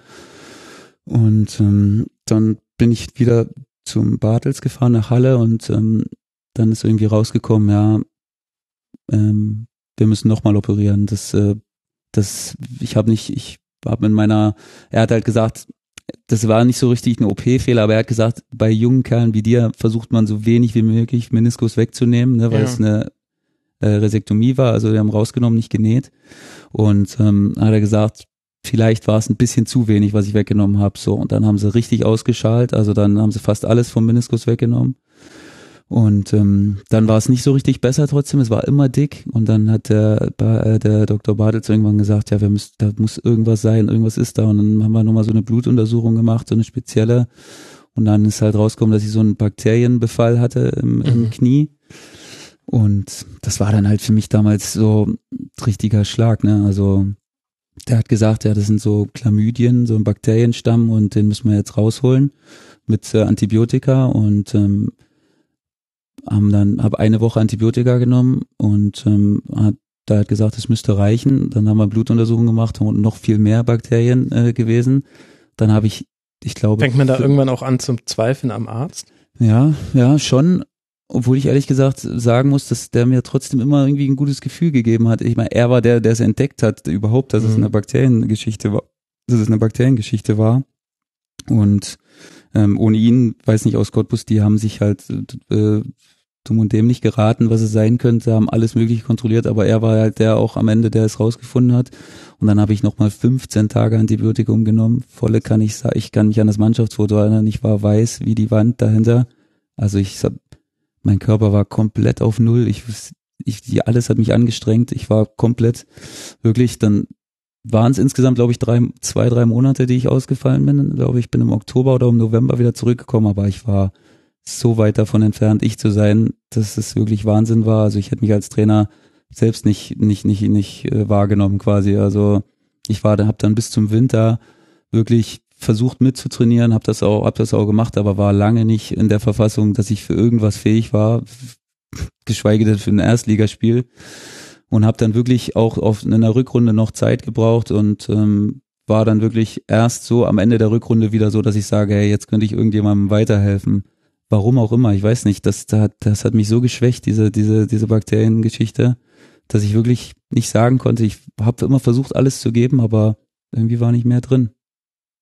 Und ähm, dann bin ich wieder zum Bartels gefahren nach Halle und ähm, dann ist irgendwie rausgekommen, ja, ähm, wir müssen nochmal operieren. Das, äh, das, ich habe nicht, ich habe in meiner, er hat halt gesagt, das war nicht so richtig ein OP-Fehler, aber er hat gesagt, bei jungen Kerlen wie dir versucht man so wenig wie möglich Meniskus wegzunehmen, ne, weil Ja. es eine äh, Resektomie war, also wir haben rausgenommen, nicht genäht. Und ähm, hat er gesagt, vielleicht war es ein bisschen zu wenig, was ich weggenommen habe. So, und dann haben sie richtig ausgeschalt, also dann haben sie fast alles vom Meniskus weggenommen. Und ähm, dann war es nicht so richtig besser trotzdem, es war immer dick und dann hat der, äh, der Dr. Bartels irgendwann gesagt, ja, wir müssen, da muss irgendwas sein, irgendwas ist da und dann haben wir nochmal so eine Blutuntersuchung gemacht, so eine spezielle und dann ist halt rausgekommen, dass ich so einen Bakterienbefall hatte im, mhm. im Knie und das war dann halt für mich damals so ein richtiger Schlag, ne, also der hat gesagt, ja, das sind so Chlamydien, so ein Bakterienstamm und den müssen wir jetzt rausholen mit äh, Antibiotika und ähm, haben dann habe eine Woche Antibiotika genommen und ähm, hat da hat gesagt, es müsste reichen. Dann haben wir Blutuntersuchungen gemacht und noch viel mehr Bakterien äh, gewesen. Dann habe ich, ich glaube. Fängt man da irgendwann auch an zum Zweifeln am Arzt? Ja, ja, schon. Obwohl ich ehrlich gesagt sagen muss, dass der mir trotzdem immer irgendwie ein gutes Gefühl gegeben hat. Ich meine, er war der, der es entdeckt hat, überhaupt, dass mhm. es eine Bakteriengeschichte war, dass es eine Bakteriengeschichte war. Und ähm, ohne ihn, weiß nicht, aus Cottbus, die haben sich halt äh, dumm und dämlich geraten, was es sein könnte, haben alles mögliche kontrolliert, aber er war halt der auch am Ende, der es rausgefunden hat. Und dann habe ich nochmal 15 Tage Antibiotikum genommen. Volle kann ich sagen, ich kann mich an das Mannschaftsfoto erinnern, ich war weiß wie die Wand dahinter. Also ich, mein Körper war komplett auf Null. Ich, ich, alles hat mich angestrengt. Ich war komplett, wirklich, dann waren es insgesamt, glaube ich, drei, zwei, drei Monate, die ich ausgefallen bin. Glaube ich, bin im Oktober oder im November wieder zurückgekommen, aber ich war so weit davon entfernt, ich zu sein, dass es wirklich Wahnsinn war. Also ich hätte mich als Trainer selbst nicht nicht nicht nicht äh, wahrgenommen quasi. Also ich war, habe dann bis zum Winter wirklich versucht mitzutrainieren, habe das auch, habe das auch gemacht, aber war lange nicht in der Verfassung, dass ich für irgendwas fähig war, geschweige denn für ein Erstligaspiel und habe dann wirklich auch auf in einer Rückrunde noch Zeit gebraucht und ähm, war dann wirklich erst so am Ende der Rückrunde wieder so, dass ich sage, hey, jetzt könnte ich irgendjemandem weiterhelfen. Warum auch immer, ich weiß nicht, das, das, das hat mich so geschwächt, diese, diese, diese Bakteriengeschichte, dass ich wirklich nicht sagen konnte, ich habe immer versucht, alles zu geben, aber irgendwie war nicht mehr drin.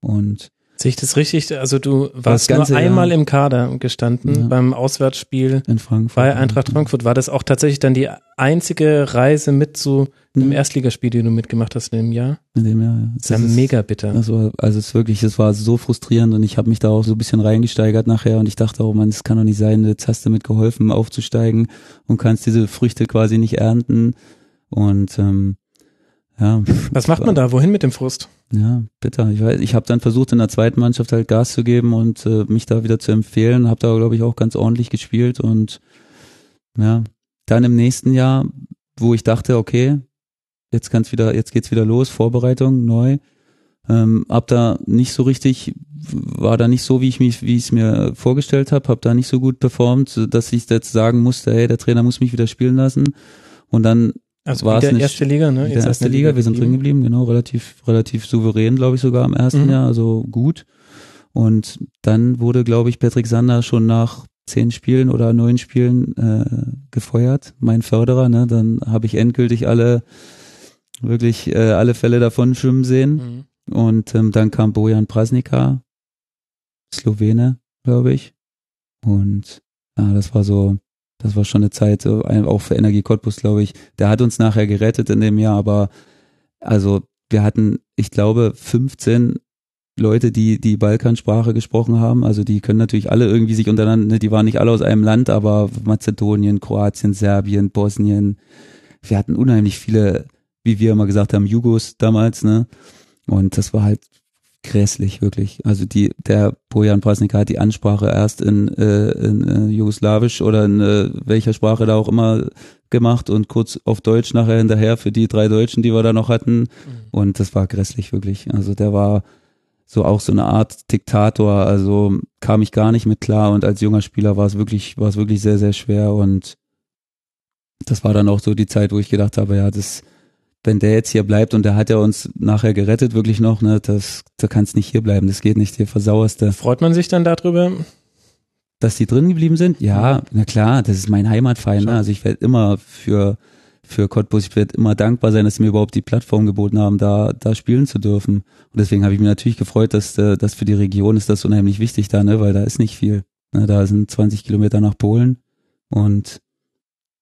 Und Sehe ich das richtig? Also du warst nur einmal Jahr. im Kader gestanden ja. beim Auswärtsspiel in Frankfurt. Bei Eintracht Frankfurt. War das auch tatsächlich dann die einzige Reise mit zu einem mhm. Erstligaspiel, die du mitgemacht hast in dem Jahr? In dem Jahr, ja. Das, das ist ja mega bitter. Also, also es ist wirklich, es war so frustrierend und ich habe mich da auch so ein bisschen reingesteigert nachher und ich dachte, oh man, es kann doch nicht sein, jetzt hast du mit geholfen aufzusteigen und kannst diese Früchte quasi nicht ernten. Und ähm, ja. Was macht man da? Wohin mit dem Frust? Ja, bitter. Ich weiß, ich habe dann versucht in der zweiten Mannschaft halt Gas zu geben und äh, mich da wieder zu empfehlen. Habe da glaube ich auch ganz ordentlich gespielt und ja, dann im nächsten Jahr, wo ich dachte, okay, jetzt kann's wieder, jetzt geht's wieder los, Vorbereitung neu. Ähm, hab da nicht so richtig, war da nicht so, wie ich mich, wie ich es mir vorgestellt habe, hab da nicht so gut performt, dass ich jetzt sagen musste, hey, der Trainer muss mich wieder spielen lassen. Und dann also war es nicht erste Liga, ne? Jetzt erste Liga, wir sind drin geblieben, genau, relativ, relativ souverän, glaube ich, sogar im ersten mhm. Jahr, also gut. Und dann wurde, glaube ich, Patrick Sander schon nach zehn Spielen oder neun Spielen äh, gefeuert, mein Förderer, ne? Dann habe ich endgültig alle, wirklich äh, alle Fälle davon schwimmen sehen. Mhm. Und ähm, dann kam Bojan Prasnika, Slowene, glaube ich. Und ja, das war so das war schon eine Zeit, auch für Energie Cottbus, glaube ich. Der hat uns nachher gerettet in dem Jahr, aber also wir hatten, ich glaube, 15 Leute, die die Balkansprache gesprochen haben. Also die können natürlich alle irgendwie sich untereinander, ne, die waren nicht alle aus einem Land, aber Mazedonien, Kroatien, Serbien, Bosnien. Wir hatten unheimlich viele, wie wir immer gesagt haben, Jugos damals, ne? Und das war halt grässlich, wirklich. Also die, der Bojan Prasnika hat die Ansprache erst in, äh, in äh, Jugoslawisch oder in äh, welcher Sprache da auch immer gemacht und kurz auf Deutsch nachher hinterher für die drei Deutschen, die wir da noch hatten. Mhm. Und das war grässlich, wirklich. Also der war so auch so eine Art Diktator, also kam ich gar nicht mit klar und als junger Spieler war es wirklich, war es wirklich sehr, sehr schwer und das war dann auch so die Zeit, wo ich gedacht habe, ja, das, wenn der jetzt hier bleibt und der hat ja uns nachher gerettet, wirklich noch, ne, das, da kannst nicht hier bleiben, das geht nicht, hier versauerst du. Freut man sich dann darüber? Dass die drin geblieben sind? Ja, na klar, das ist mein Heimatverein, ne? also ich werde immer für, für Cottbus, ich werde immer dankbar sein, dass sie mir überhaupt die Plattform geboten haben, da, da spielen zu dürfen. Und deswegen habe ich mich natürlich gefreut, dass, äh, dass für die Region ist das unheimlich wichtig da, ne, weil da ist nicht viel. Ne? Da sind 20 Kilometer nach Polen und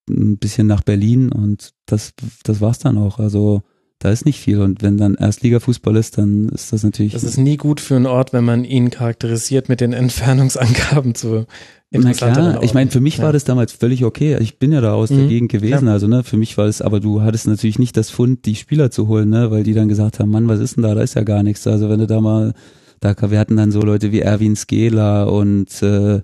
ein bisschen nach Berlin und das, das war's dann auch. Also da ist nicht viel. Und wenn dann Erstligafußball ist, dann ist das natürlich. Das ist nie gut für einen Ort, wenn man ihn charakterisiert mit den Entfernungsangaben zu na klar, ich meine, für mich ja. war das damals völlig okay. Ich bin ja da aus mhm. der Gegend gewesen, ja. also ne, für mich war es, aber du hattest natürlich nicht das Fund, die Spieler zu holen, ne, weil die dann gesagt haben, Mann, was ist denn da? Da ist ja gar nichts. Also wenn du da mal, da wir hatten dann so Leute wie Erwin Skela und äh,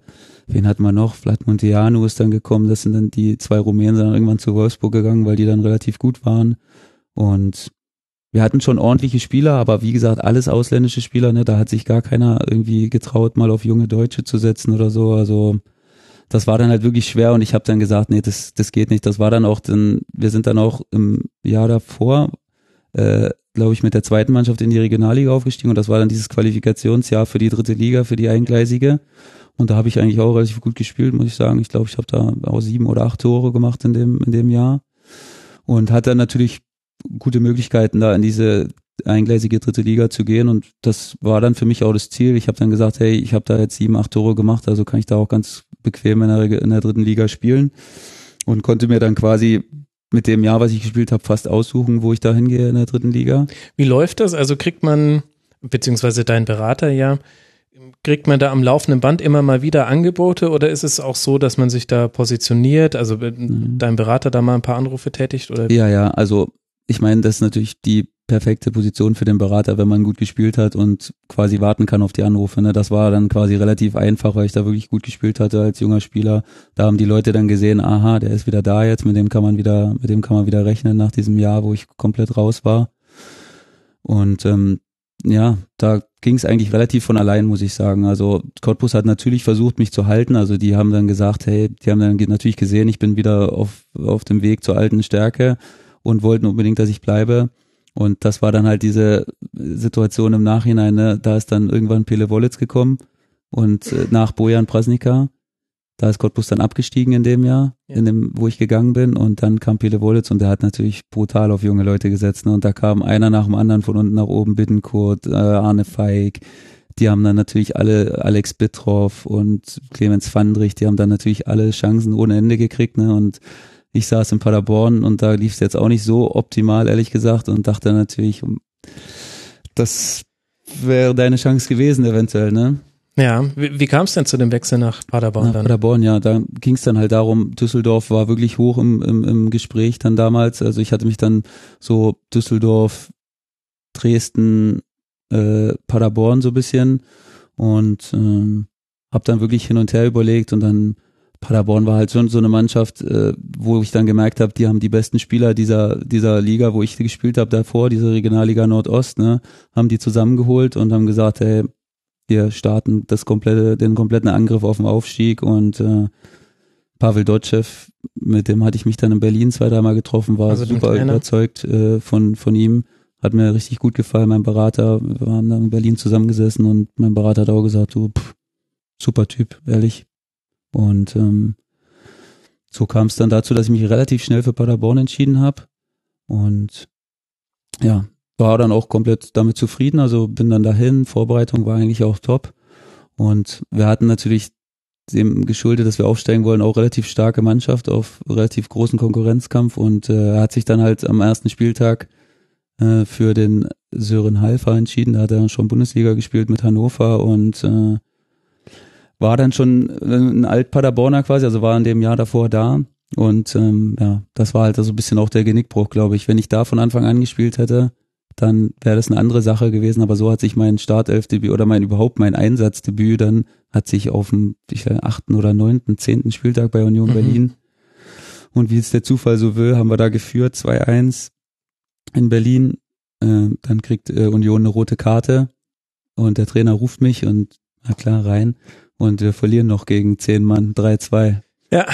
wen hatten wir noch? Vlad Monteanu ist dann gekommen. Das sind dann die zwei Rumänen, sind dann irgendwann zu Wolfsburg gegangen, weil die dann relativ gut waren. Und wir hatten schon ordentliche Spieler, aber wie gesagt, alles ausländische Spieler, ne, da hat sich gar keiner irgendwie getraut, mal auf junge Deutsche zu setzen oder so. Also das war dann halt wirklich schwer und ich habe dann gesagt, nee, das, das geht nicht. Das war dann auch, dann, wir sind dann auch im Jahr davor, äh, glaube ich, mit der zweiten Mannschaft in die Regionalliga aufgestiegen und das war dann dieses Qualifikationsjahr für die dritte Liga, für die eingleisige. Und da habe ich eigentlich auch relativ gut gespielt, muss ich sagen. Ich glaube, ich habe da auch sieben oder acht Tore gemacht in dem, in dem Jahr. Und hat dann natürlich gute Möglichkeiten, da in diese eingleisige dritte Liga zu gehen. Und das war dann für mich auch das Ziel. Ich habe dann gesagt, hey, ich habe da jetzt sieben, acht Tore gemacht, also kann ich da auch ganz bequem in der, in der dritten Liga spielen. Und konnte mir dann quasi mit dem Jahr, was ich gespielt habe, fast aussuchen, wo ich da hingehe in der dritten Liga. Wie läuft das? Also kriegt man, beziehungsweise dein Berater ja, Kriegt man da am laufenden Band immer mal wieder Angebote oder ist es auch so, dass man sich da positioniert, also mhm. dein Berater da mal ein paar Anrufe tätigt? Oder? Ja, ja, also ich meine, das ist natürlich die perfekte Position für den Berater, wenn man gut gespielt hat und quasi warten kann auf die Anrufe. Ne? Das war dann quasi relativ einfach, weil ich da wirklich gut gespielt hatte als junger Spieler. Da haben die Leute dann gesehen, aha, der ist wieder da jetzt, mit dem kann man wieder, mit dem kann man wieder rechnen nach diesem Jahr, wo ich komplett raus war. Und ähm, ja, da ging es eigentlich relativ von allein, muss ich sagen. Also Cottbus hat natürlich versucht, mich zu halten. Also die haben dann gesagt, hey, die haben dann natürlich gesehen, ich bin wieder auf, auf dem Weg zur alten Stärke und wollten unbedingt, dass ich bleibe. Und das war dann halt diese Situation im Nachhinein. Ne? Da ist dann irgendwann Pele Wollitz gekommen und äh, nach Bojan Prasnika da ist Cottbus dann abgestiegen in dem Jahr, ja. in dem, wo ich gegangen bin. Und dann kam Pele Wolitz und der hat natürlich brutal auf junge Leute gesetzt. Ne? Und da kam einer nach dem anderen von unten nach oben, Bittenkurt, äh, Arne Feig. Die haben dann natürlich alle, Alex Bittroff und Clemens Fandrich, die haben dann natürlich alle Chancen ohne Ende gekriegt. Ne? Und ich saß in Paderborn und da lief es jetzt auch nicht so optimal, ehrlich gesagt, und dachte natürlich, das wäre deine Chance gewesen, eventuell, ne? Ja, wie, wie kam es denn zu dem Wechsel nach Paderborn nach dann? Paderborn, ja, da ging es dann halt darum, Düsseldorf war wirklich hoch im, im, im Gespräch dann damals. Also ich hatte mich dann so Düsseldorf, Dresden, äh, Paderborn so bisschen und ähm, habe dann wirklich hin und her überlegt und dann Paderborn war halt schon so eine Mannschaft, äh, wo ich dann gemerkt habe, die haben die besten Spieler dieser dieser Liga, wo ich gespielt habe davor, diese Regionalliga Nordost, ne, haben die zusammengeholt und haben gesagt, hey, wir starten das komplette, den kompletten Angriff auf den Aufstieg und äh, Pavel Dotschew, mit dem hatte ich mich dann in Berlin zwei, dreimal getroffen, war also super überzeugt äh, von, von ihm. Hat mir richtig gut gefallen, mein Berater. Wir haben dann in Berlin zusammengesessen und mein Berater hat auch gesagt, so, pff, super Typ, ehrlich. Und ähm, so kam es dann dazu, dass ich mich relativ schnell für Paderborn entschieden habe. Und ja, war dann auch komplett damit zufrieden, also bin dann dahin, Vorbereitung war eigentlich auch top. Und wir hatten natürlich dem geschuldet, dass wir aufsteigen wollen, auch relativ starke Mannschaft auf relativ großen Konkurrenzkampf. Und äh, hat sich dann halt am ersten Spieltag äh, für den Sören Halfer entschieden, da hat er schon Bundesliga gespielt mit Hannover. Und äh, war dann schon ein Alt-Paderborner quasi, also war in dem Jahr davor da und ähm, ja, das war halt so also ein bisschen auch der Genickbruch, glaube ich. Wenn ich da von Anfang an gespielt hätte, dann wäre das eine andere Sache gewesen. Aber so hat sich mein Startelfdebüt oder mein überhaupt mein Einsatzdebüt dann hat sich auf dem achten oder neunten, zehnten Spieltag bei Union mhm. Berlin. Und wie es der Zufall so will, haben wir da geführt 2-1 in Berlin. Äh, dann kriegt äh, Union eine rote Karte und der Trainer ruft mich und na klar rein und wir verlieren noch gegen zehn Mann 3-2. Ja,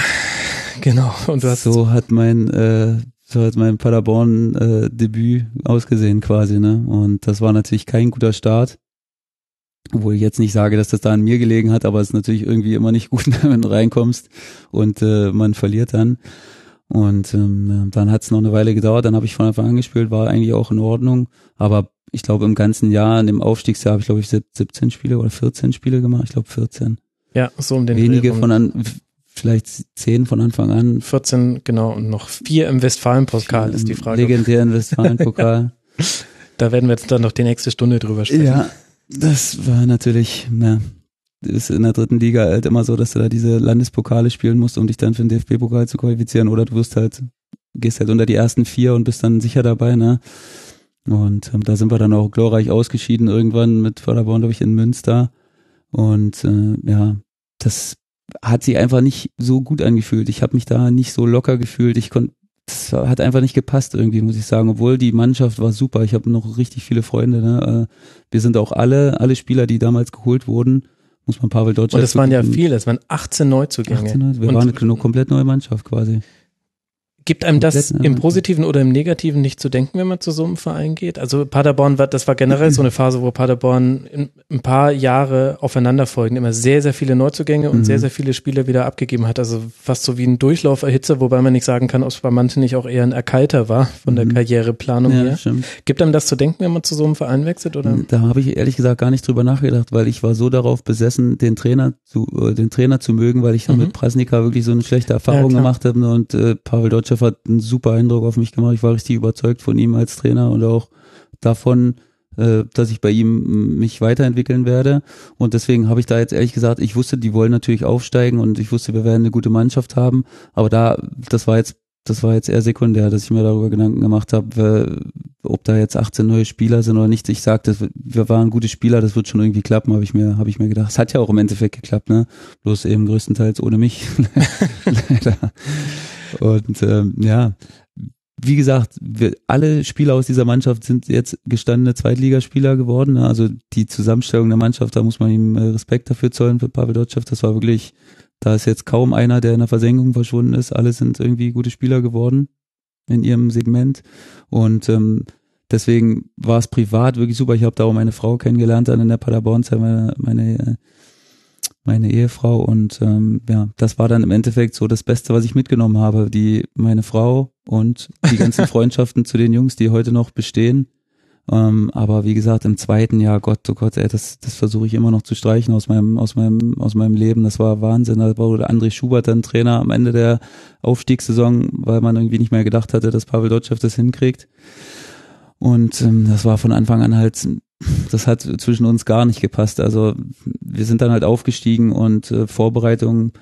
genau. Und du hast so hat mein äh, so hat mein Paderborn-Debüt äh, ausgesehen quasi, ne? Und das war natürlich kein guter Start. Obwohl ich jetzt nicht sage, dass das da an mir gelegen hat, aber es ist natürlich irgendwie immer nicht gut, wenn du reinkommst und äh, man verliert dann. Und ähm, dann hat es noch eine Weile gedauert, dann habe ich von Anfang an gespielt, war eigentlich auch in Ordnung. Aber ich glaube, im ganzen Jahr, in dem Aufstiegsjahr, habe ich, glaube ich, 17 Spiele oder 14 Spiele gemacht. Ich glaube 14. Ja, so um den Wenige von an, vielleicht zehn von Anfang an. 14, genau, und noch vier im Westfalen-Pokal ist die Frage. Legendären Westfalen-Pokal. da werden wir jetzt dann noch die nächste Stunde drüber sprechen. Ja, das war natürlich, ja, ist in der dritten Liga halt immer so, dass du da diese Landespokale spielen musst, um dich dann für den DFB-Pokal zu qualifizieren oder du wirst halt, gehst halt unter die ersten vier und bist dann sicher dabei, ne? Und ähm, da sind wir dann auch glorreich ausgeschieden irgendwann mit Förderborn, glaube ich, in Münster. Und äh, ja, das hat sich einfach nicht so gut angefühlt. Ich habe mich da nicht so locker gefühlt. Ich konnte, das hat einfach nicht gepasst irgendwie, muss ich sagen. Obwohl die Mannschaft war super. Ich habe noch richtig viele Freunde. Ne? Äh, wir sind auch alle, alle Spieler, die damals geholt wurden, muss man Pavel Deutsch. Und es waren ja viele, es waren 18 Neuzugänge. 18, wir und waren eine komplett neue Mannschaft quasi. Gibt einem das im Positiven oder im Negativen nicht zu denken, wenn man zu so einem Verein geht? Also Paderborn war, das war generell so eine Phase, wo Paderborn ein paar Jahre aufeinander folgen, immer sehr, sehr viele Neuzugänge und mhm. sehr, sehr viele Spieler wieder abgegeben hat. Also fast so wie ein Durchlauferhitzer, wobei man nicht sagen kann, ob es bei manchen nicht auch eher ein Erkalter war von der mhm. Karriereplanung ja, her. Stimmt. Gibt einem das zu denken, wenn man zu so einem Verein wechselt? Oder? Da habe ich ehrlich gesagt gar nicht drüber nachgedacht, weil ich war so darauf besessen, den Trainer zu, äh, den Trainer zu mögen, weil ich dann mhm. mit Prasnika wirklich so eine schlechte Erfahrung ja, gemacht habe und äh, Pavel Deutschew hat einen super Eindruck auf mich gemacht. Ich war richtig überzeugt von ihm als Trainer und auch davon, äh, dass ich bei ihm mich weiterentwickeln werde. Und deswegen habe ich da jetzt ehrlich gesagt, ich wusste, die wollen natürlich aufsteigen und ich wusste, wir werden eine gute Mannschaft haben. Aber da, das war jetzt, das war jetzt eher sekundär, dass ich mir darüber Gedanken gemacht habe, ob da jetzt 18 neue Spieler sind oder nicht. Ich sagte, wir waren gute Spieler, das wird schon irgendwie klappen, habe ich mir, habe ich mir gedacht. Es hat ja auch im Endeffekt geklappt, ne? Bloß eben größtenteils ohne mich. Leider. Und ähm, ja, wie gesagt, wir, alle Spieler aus dieser Mannschaft sind jetzt gestandene Zweitligaspieler geworden. Ne? Also die Zusammenstellung der Mannschaft, da muss man ihm äh, Respekt dafür zollen für Pavel Dotschew. Das war wirklich, da ist jetzt kaum einer, der in der Versenkung verschwunden ist. Alle sind irgendwie gute Spieler geworden in ihrem Segment. Und ähm, deswegen war es privat wirklich super. Ich habe da auch meine Frau kennengelernt dann in der Paderborn-Zeit, meine, meine äh, meine Ehefrau und ähm, ja, das war dann im Endeffekt so das Beste, was ich mitgenommen habe. Die meine Frau und die ganzen Freundschaften zu den Jungs, die heute noch bestehen. Ähm, aber wie gesagt, im zweiten Jahr, Gott, oh Gott, ey, das, das versuche ich immer noch zu streichen aus meinem, aus meinem, aus meinem Leben. Das war Wahnsinn. Da war der André Schubert dann Trainer am Ende der Aufstiegssaison, weil man irgendwie nicht mehr gedacht hatte, dass Pavel Dotschew das hinkriegt. Und ähm, das war von Anfang an halt das hat zwischen uns gar nicht gepasst. Also wir sind dann halt aufgestiegen und äh, Vorbereitung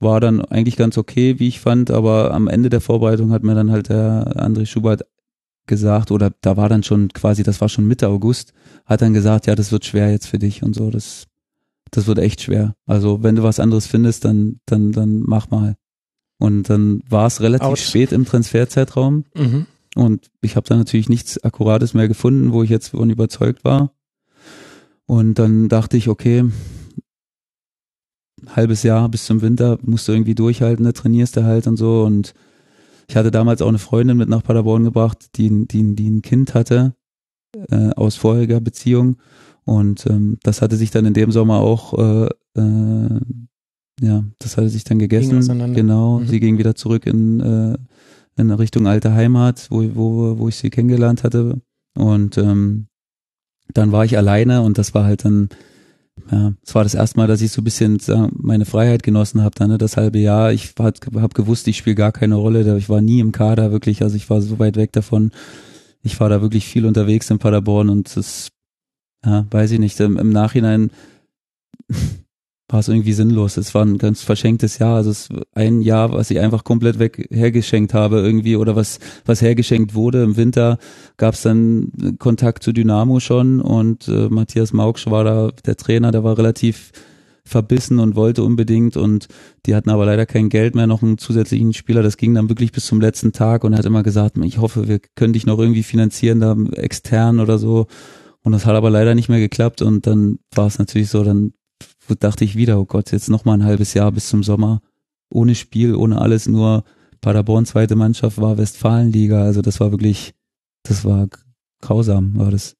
war dann eigentlich ganz okay, wie ich fand, aber am Ende der Vorbereitung hat mir dann halt der André Schubert gesagt, oder da war dann schon quasi, das war schon Mitte August, hat dann gesagt, ja, das wird schwer jetzt für dich und so, das, das wird echt schwer. Also wenn du was anderes findest, dann, dann, dann mach mal. Und dann war es relativ Out. spät im Transferzeitraum. Mhm. Und ich habe da natürlich nichts Akkurates mehr gefunden, wo ich jetzt von überzeugt war. Und dann dachte ich, okay, halbes Jahr bis zum Winter musst du irgendwie durchhalten, da trainierst du halt und so. Und ich hatte damals auch eine Freundin mit nach Paderborn gebracht, die, die, die ein Kind hatte äh, aus vorheriger Beziehung. Und ähm, das hatte sich dann in dem Sommer auch, äh, äh, ja, das hatte sich dann gegessen. Genau, mhm. sie ging wieder zurück in äh, in Richtung alte Heimat, wo, wo, wo ich sie kennengelernt hatte. Und ähm, dann war ich alleine und das war halt dann, ja, es war das erste Mal, dass ich so ein bisschen meine Freiheit genossen habe, dann ne, das halbe Jahr. Ich habe gewusst, ich spiele gar keine Rolle, ich war nie im Kader wirklich, also ich war so weit weg davon. Ich war da wirklich viel unterwegs in Paderborn und das, ja, weiß ich nicht, im, im Nachhinein war es irgendwie sinnlos. Es war ein ganz verschenktes Jahr. Also es ein Jahr, was ich einfach komplett weg hergeschenkt habe irgendwie oder was was hergeschenkt wurde. Im Winter gab es dann Kontakt zu Dynamo schon und äh, Matthias Mauksch war da der Trainer, der war relativ verbissen und wollte unbedingt und die hatten aber leider kein Geld mehr, noch einen zusätzlichen Spieler. Das ging dann wirklich bis zum letzten Tag und er hat immer gesagt, ich hoffe, wir können dich noch irgendwie finanzieren, da extern oder so. Und das hat aber leider nicht mehr geklappt und dann war es natürlich so, dann dachte ich wieder, oh Gott, jetzt noch mal ein halbes Jahr bis zum Sommer. Ohne Spiel, ohne alles, nur Paderborn zweite Mannschaft war Westfalenliga. Also das war wirklich, das war grausam, war das.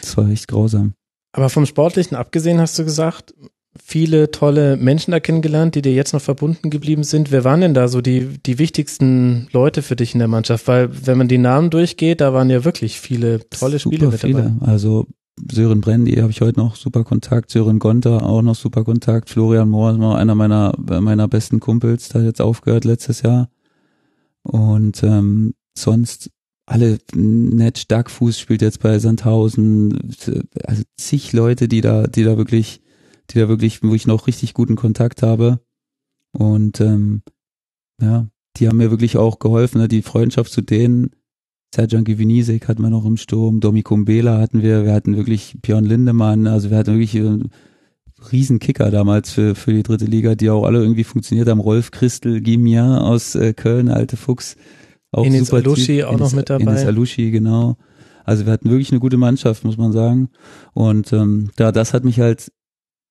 Das war echt grausam. Aber vom Sportlichen abgesehen hast du gesagt, viele tolle Menschen da kennengelernt, die dir jetzt noch verbunden geblieben sind. Wer waren denn da so die, die wichtigsten Leute für dich in der Mannschaft? Weil wenn man die Namen durchgeht, da waren ja wirklich viele tolle Super Spiele mit viele. dabei. Also Sören Brendi habe ich heute noch super Kontakt, Sören Gonter auch noch super Kontakt, Florian Mohr ist einer meiner meiner besten Kumpels, der hat jetzt aufgehört letztes Jahr. Und ähm, sonst alle Netsch Duckfuß spielt jetzt bei Sandhausen, also zig Leute, die da, die da wirklich, die da wirklich, wo ich noch richtig guten Kontakt habe. Und ähm, ja, die haben mir wirklich auch geholfen, ne? die Freundschaft zu denen. Serjan Givinisek hatten wir noch im Sturm, Domi Kumbela hatten wir, wir hatten wirklich Björn Lindemann, also wir hatten wirklich äh, Riesenkicker damals für, für die dritte Liga, die auch alle irgendwie funktioniert haben. Rolf Christel, Gimia aus äh, Köln, alte Fuchs. Auch Enes super Alushi auch Enes, noch mit dabei. Enes Alushi, genau. Also wir hatten wirklich eine gute Mannschaft, muss man sagen. Und ähm, ja, das hat mich halt,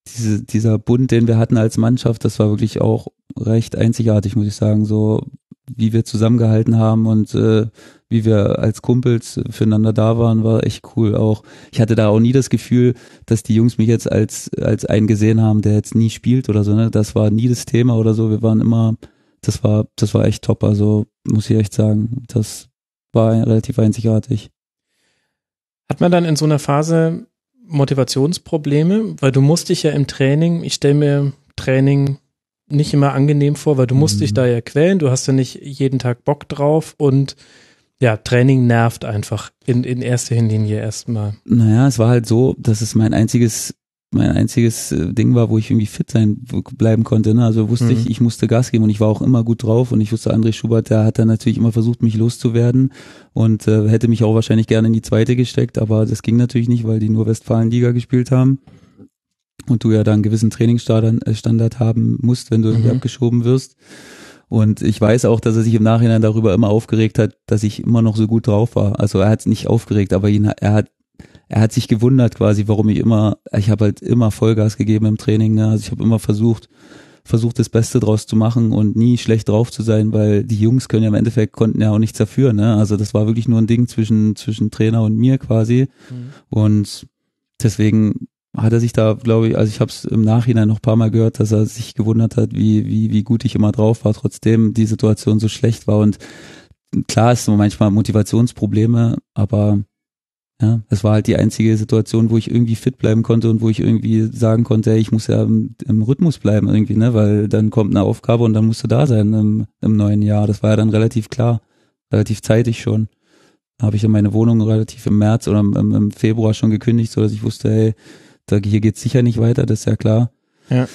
diese, dieser Bund, den wir hatten als Mannschaft, das war wirklich auch recht einzigartig, muss ich sagen. So wie wir zusammengehalten haben und äh, wie wir als Kumpels füreinander da waren, war echt cool auch. Ich hatte da auch nie das Gefühl, dass die Jungs mich jetzt als, als einen gesehen haben, der jetzt nie spielt oder so, ne? Das war nie das Thema oder so. Wir waren immer, das war, das war echt top. Also muss ich echt sagen, das war relativ einzigartig. Hat man dann in so einer Phase Motivationsprobleme? Weil du musst dich ja im Training, ich stelle mir Training nicht immer angenehm vor, weil du musst mhm. dich da ja quälen, du hast ja nicht jeden Tag Bock drauf und ja, Training nervt einfach in, in erster Linie erstmal. Naja, es war halt so, dass es mein einziges, mein einziges äh, Ding war, wo ich irgendwie fit sein bleiben konnte. Ne? Also wusste mhm. ich, ich musste Gas geben und ich war auch immer gut drauf und ich wusste, André Schubert, der hat dann natürlich immer versucht, mich loszuwerden und äh, hätte mich auch wahrscheinlich gerne in die zweite gesteckt, aber das ging natürlich nicht, weil die nur Westfalenliga gespielt haben und du ja da einen gewissen Trainingsstandard äh, haben musst, wenn du mhm. abgeschoben wirst. Und ich weiß auch, dass er sich im Nachhinein darüber immer aufgeregt hat, dass ich immer noch so gut drauf war. Also er hat es nicht aufgeregt, aber ihn, er hat er hat sich gewundert quasi, warum ich immer, ich habe halt immer Vollgas gegeben im Training. Ne? Also ich habe immer versucht, versucht das Beste draus zu machen und nie schlecht drauf zu sein, weil die Jungs können ja im Endeffekt konnten ja auch nichts dafür. Ne? Also das war wirklich nur ein Ding zwischen zwischen Trainer und mir quasi. Mhm. Und deswegen hat er sich da, glaube ich, also ich habe es im Nachhinein noch paar Mal gehört, dass er sich gewundert hat, wie, wie, wie gut ich immer drauf war, trotzdem die Situation so schlecht war. Und klar ist so manchmal Motivationsprobleme, aber ja, es war halt die einzige Situation, wo ich irgendwie fit bleiben konnte und wo ich irgendwie sagen konnte, ey, ich muss ja im, im, Rhythmus bleiben irgendwie, ne, weil dann kommt eine Aufgabe und dann musst du da sein im, im neuen Jahr. Das war ja dann relativ klar, relativ zeitig schon. Da habe ich ja meine Wohnung relativ im März oder im, im Februar schon gekündigt, so dass ich wusste, hey, da, hier geht's sicher nicht weiter, das ist ja klar. Ja.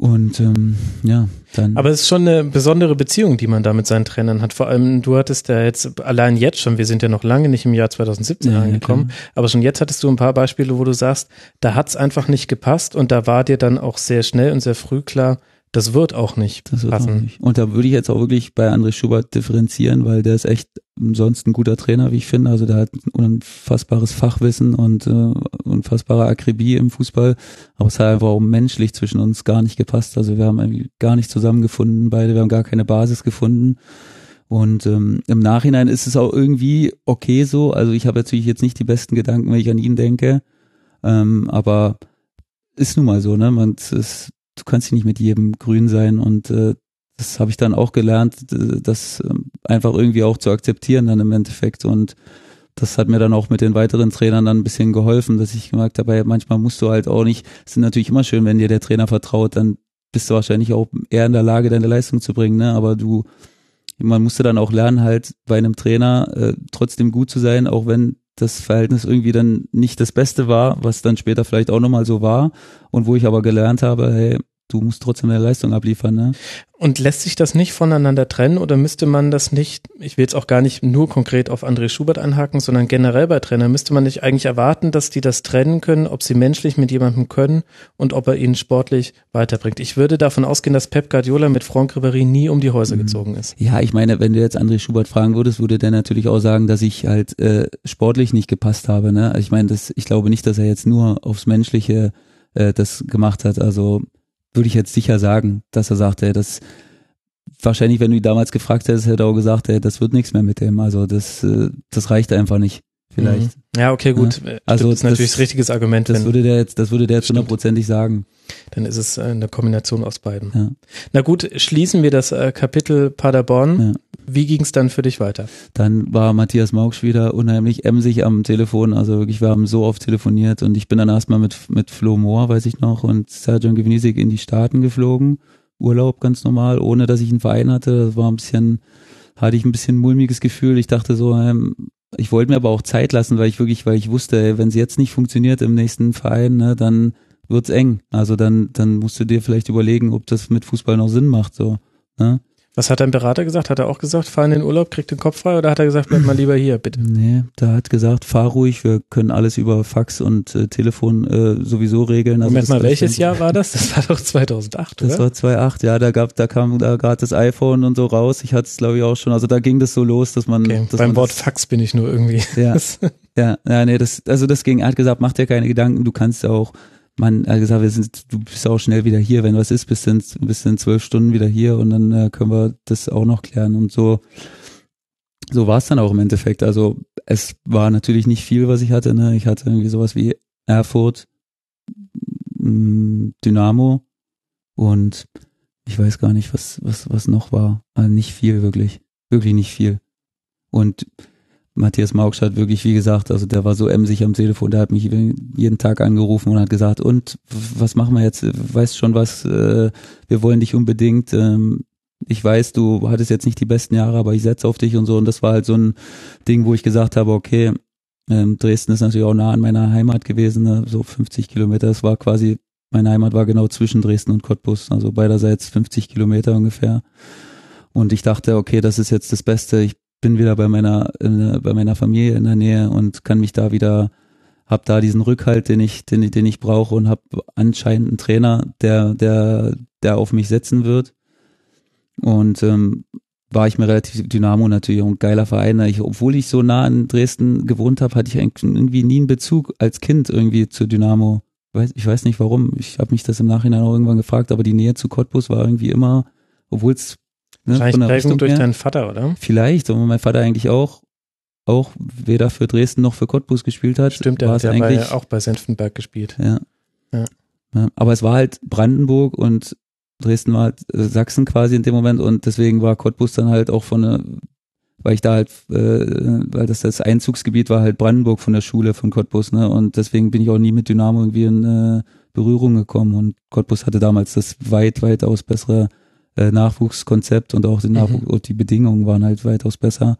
Und ähm, ja, dann. Aber es ist schon eine besondere Beziehung, die man da mit seinen Trainern hat. Vor allem, du hattest ja jetzt allein jetzt schon, wir sind ja noch lange nicht im Jahr 2017 ja, angekommen, ja, aber schon jetzt hattest du ein paar Beispiele, wo du sagst, da hat's einfach nicht gepasst und da war dir dann auch sehr schnell und sehr früh klar, das wird auch nicht das passen. Auch nicht. Und da würde ich jetzt auch wirklich bei André Schubert differenzieren, weil der ist echt sonst ein guter Trainer, wie ich finde. Also der hat ein unfassbares Fachwissen und äh, unfassbare Akribie im Fußball. Aber es hat einfach auch menschlich zwischen uns gar nicht gepasst. Also wir haben irgendwie gar nicht zusammengefunden, beide. Wir haben gar keine Basis gefunden. Und ähm, im Nachhinein ist es auch irgendwie okay so. Also ich habe natürlich jetzt nicht die besten Gedanken, wenn ich an ihn denke. Ähm, aber ist nun mal so, ne? Man, es, du kannst nicht mit jedem grün sein und äh, das habe ich dann auch gelernt, das ähm, einfach irgendwie auch zu akzeptieren dann im Endeffekt und das hat mir dann auch mit den weiteren Trainern dann ein bisschen geholfen, dass ich gemerkt habe, manchmal musst du halt auch nicht, es ist natürlich immer schön, wenn dir der Trainer vertraut, dann bist du wahrscheinlich auch eher in der Lage, deine Leistung zu bringen, ne? aber du, man musste dann auch lernen, halt bei einem Trainer äh, trotzdem gut zu sein, auch wenn das Verhältnis irgendwie dann nicht das Beste war, was dann später vielleicht auch nochmal so war und wo ich aber gelernt habe, hey, du musst trotzdem eine Leistung abliefern, ne? Und lässt sich das nicht voneinander trennen oder müsste man das nicht, ich will jetzt auch gar nicht nur konkret auf André Schubert einhaken, sondern generell bei Trainern, müsste man nicht eigentlich erwarten, dass die das trennen können, ob sie menschlich mit jemandem können und ob er ihnen sportlich weiterbringt. Ich würde davon ausgehen, dass Pep Guardiola mit Franck Ribéry nie um die Häuser mhm. gezogen ist. Ja, ich meine, wenn du jetzt André Schubert fragen würdest, würde der natürlich auch sagen, dass ich halt äh, sportlich nicht gepasst habe, ne? Also ich meine, das, ich glaube nicht, dass er jetzt nur aufs Menschliche äh, das gemacht hat, also würde ich jetzt sicher sagen, dass er sagt, ey, das wahrscheinlich, wenn du ihn damals gefragt hättest, hätte er auch gesagt, ey, das wird nichts mehr mit dem. Also das, äh, das reicht einfach nicht. Vielleicht. Mhm. Ja, okay, gut. Ja? Also das ist natürlich das, richtiges Argument. Das würde der jetzt, das würde der jetzt hundertprozentig sagen. Dann ist es äh, eine Kombination aus beiden. Ja. Na gut, schließen wir das äh, Kapitel Paderborn. Ja. Wie ging es dann für dich weiter? Dann war Matthias Mauksch wieder unheimlich emsig am Telefon. Also wirklich, wir haben so oft telefoniert und ich bin dann erstmal mit, mit Flo Mohr, weiß ich noch, und Sergio Gewinisik in die Staaten geflogen. Urlaub ganz normal, ohne dass ich einen Verein hatte. Das war ein bisschen, hatte ich ein bisschen mulmiges Gefühl. Ich dachte so, ähm, ich wollte mir aber auch Zeit lassen, weil ich wirklich, weil ich wusste, wenn es jetzt nicht funktioniert im nächsten Verein, ne, dann wird's eng. Also dann, dann musst du dir vielleicht überlegen, ob das mit Fußball noch Sinn macht. So, ne? Was hat dein Berater gesagt? Hat er auch gesagt, fahr in den Urlaub, krieg den Kopf frei oder hat er gesagt, bleib mal lieber hier, bitte? Nee, da hat gesagt, fahr ruhig, wir können alles über Fax und äh, Telefon äh, sowieso regeln. Also Moment mal, welches Jahr? War das? Das war doch 2008, Das oder? war 2008, ja, da gab, da kam da gerade das iPhone und so raus. Ich hatte es, glaube ich, auch schon. Also da ging das so los, dass man, okay. dass Beim man Wort das, Fax bin ich nur irgendwie. Ja. ja, ja, nee, das, also das ging. Er hat gesagt, mach dir keine Gedanken, du kannst ja auch man hat gesagt, wir sind, du bist auch schnell wieder hier, wenn was ist, bist du in, bist in zwölf Stunden wieder hier und dann äh, können wir das auch noch klären und so. So war es dann auch im Endeffekt. Also es war natürlich nicht viel, was ich hatte. Ne? Ich hatte irgendwie sowas wie Erfurt, mh, Dynamo und ich weiß gar nicht, was was was noch war. Also nicht viel wirklich, wirklich nicht viel. Und Matthias Mauksch hat wirklich, wie gesagt, also der war so emsig am Telefon, der hat mich jeden Tag angerufen und hat gesagt, und was machen wir jetzt? Weißt schon was, äh, wir wollen dich unbedingt. Ähm, ich weiß, du hattest jetzt nicht die besten Jahre, aber ich setze auf dich und so. Und das war halt so ein Ding, wo ich gesagt habe, okay, ähm, Dresden ist natürlich auch nah an meiner Heimat gewesen, ne? so 50 Kilometer. Das war quasi, meine Heimat war genau zwischen Dresden und Cottbus, also beiderseits 50 Kilometer ungefähr. Und ich dachte, okay, das ist jetzt das Beste. Ich bin wieder bei meiner in, bei meiner Familie in der Nähe und kann mich da wieder hab da diesen Rückhalt, den ich den, den ich brauche und hab anscheinend einen Trainer, der der der auf mich setzen wird. Und ähm, war ich mir relativ Dynamo natürlich auch ein geiler Verein. Ich, obwohl ich so nah in Dresden gewohnt habe, hatte ich irgendwie nie einen Bezug als Kind irgendwie zu Dynamo. Ich weiß, ich weiß nicht warum. Ich habe mich das im Nachhinein auch irgendwann gefragt, aber die Nähe zu Cottbus war irgendwie immer, obwohl es Ne, Wahrscheinlich Prägung durch her. deinen Vater, oder? Vielleicht, und mein Vater eigentlich auch, auch weder für Dresden noch für Cottbus gespielt hat. Stimmt, der hat ja bei, auch bei Senftenberg gespielt. Ja. ja. Aber es war halt Brandenburg und Dresden war halt äh, Sachsen quasi in dem Moment und deswegen war Cottbus dann halt auch von der, weil ich da halt, äh, weil das das Einzugsgebiet war halt Brandenburg von der Schule von Cottbus, ne? Und deswegen bin ich auch nie mit Dynamo irgendwie in äh, Berührung gekommen und Cottbus hatte damals das weit, weitaus bessere äh, Nachwuchskonzept und auch die, Nachwuchs mhm. und die Bedingungen waren halt weitaus besser.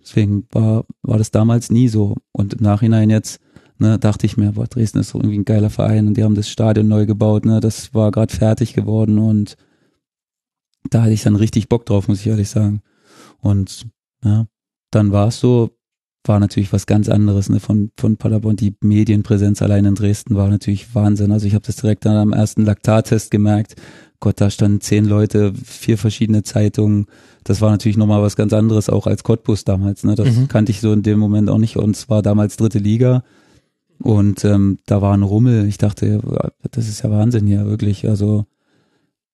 Deswegen war, war das damals nie so. Und im Nachhinein jetzt, ne, dachte ich mir, boah, Dresden ist irgendwie ein geiler Verein und die haben das Stadion neu gebaut, ne, das war gerade fertig geworden und da hatte ich dann richtig Bock drauf, muss ich ehrlich sagen. Und ja, dann war es so, war natürlich was ganz anderes, ne, von, von Paderborn. Die Medienpräsenz allein in Dresden war natürlich Wahnsinn. Also ich habe das direkt dann am ersten Laktattest gemerkt, Gott, da standen zehn Leute, vier verschiedene Zeitungen. Das war natürlich nochmal was ganz anderes, auch als Cottbus damals. Ne? Das mhm. kannte ich so in dem Moment auch nicht. Und es war damals dritte Liga. Und ähm, da war ein Rummel. Ich dachte, das ist ja Wahnsinn hier, wirklich. Also,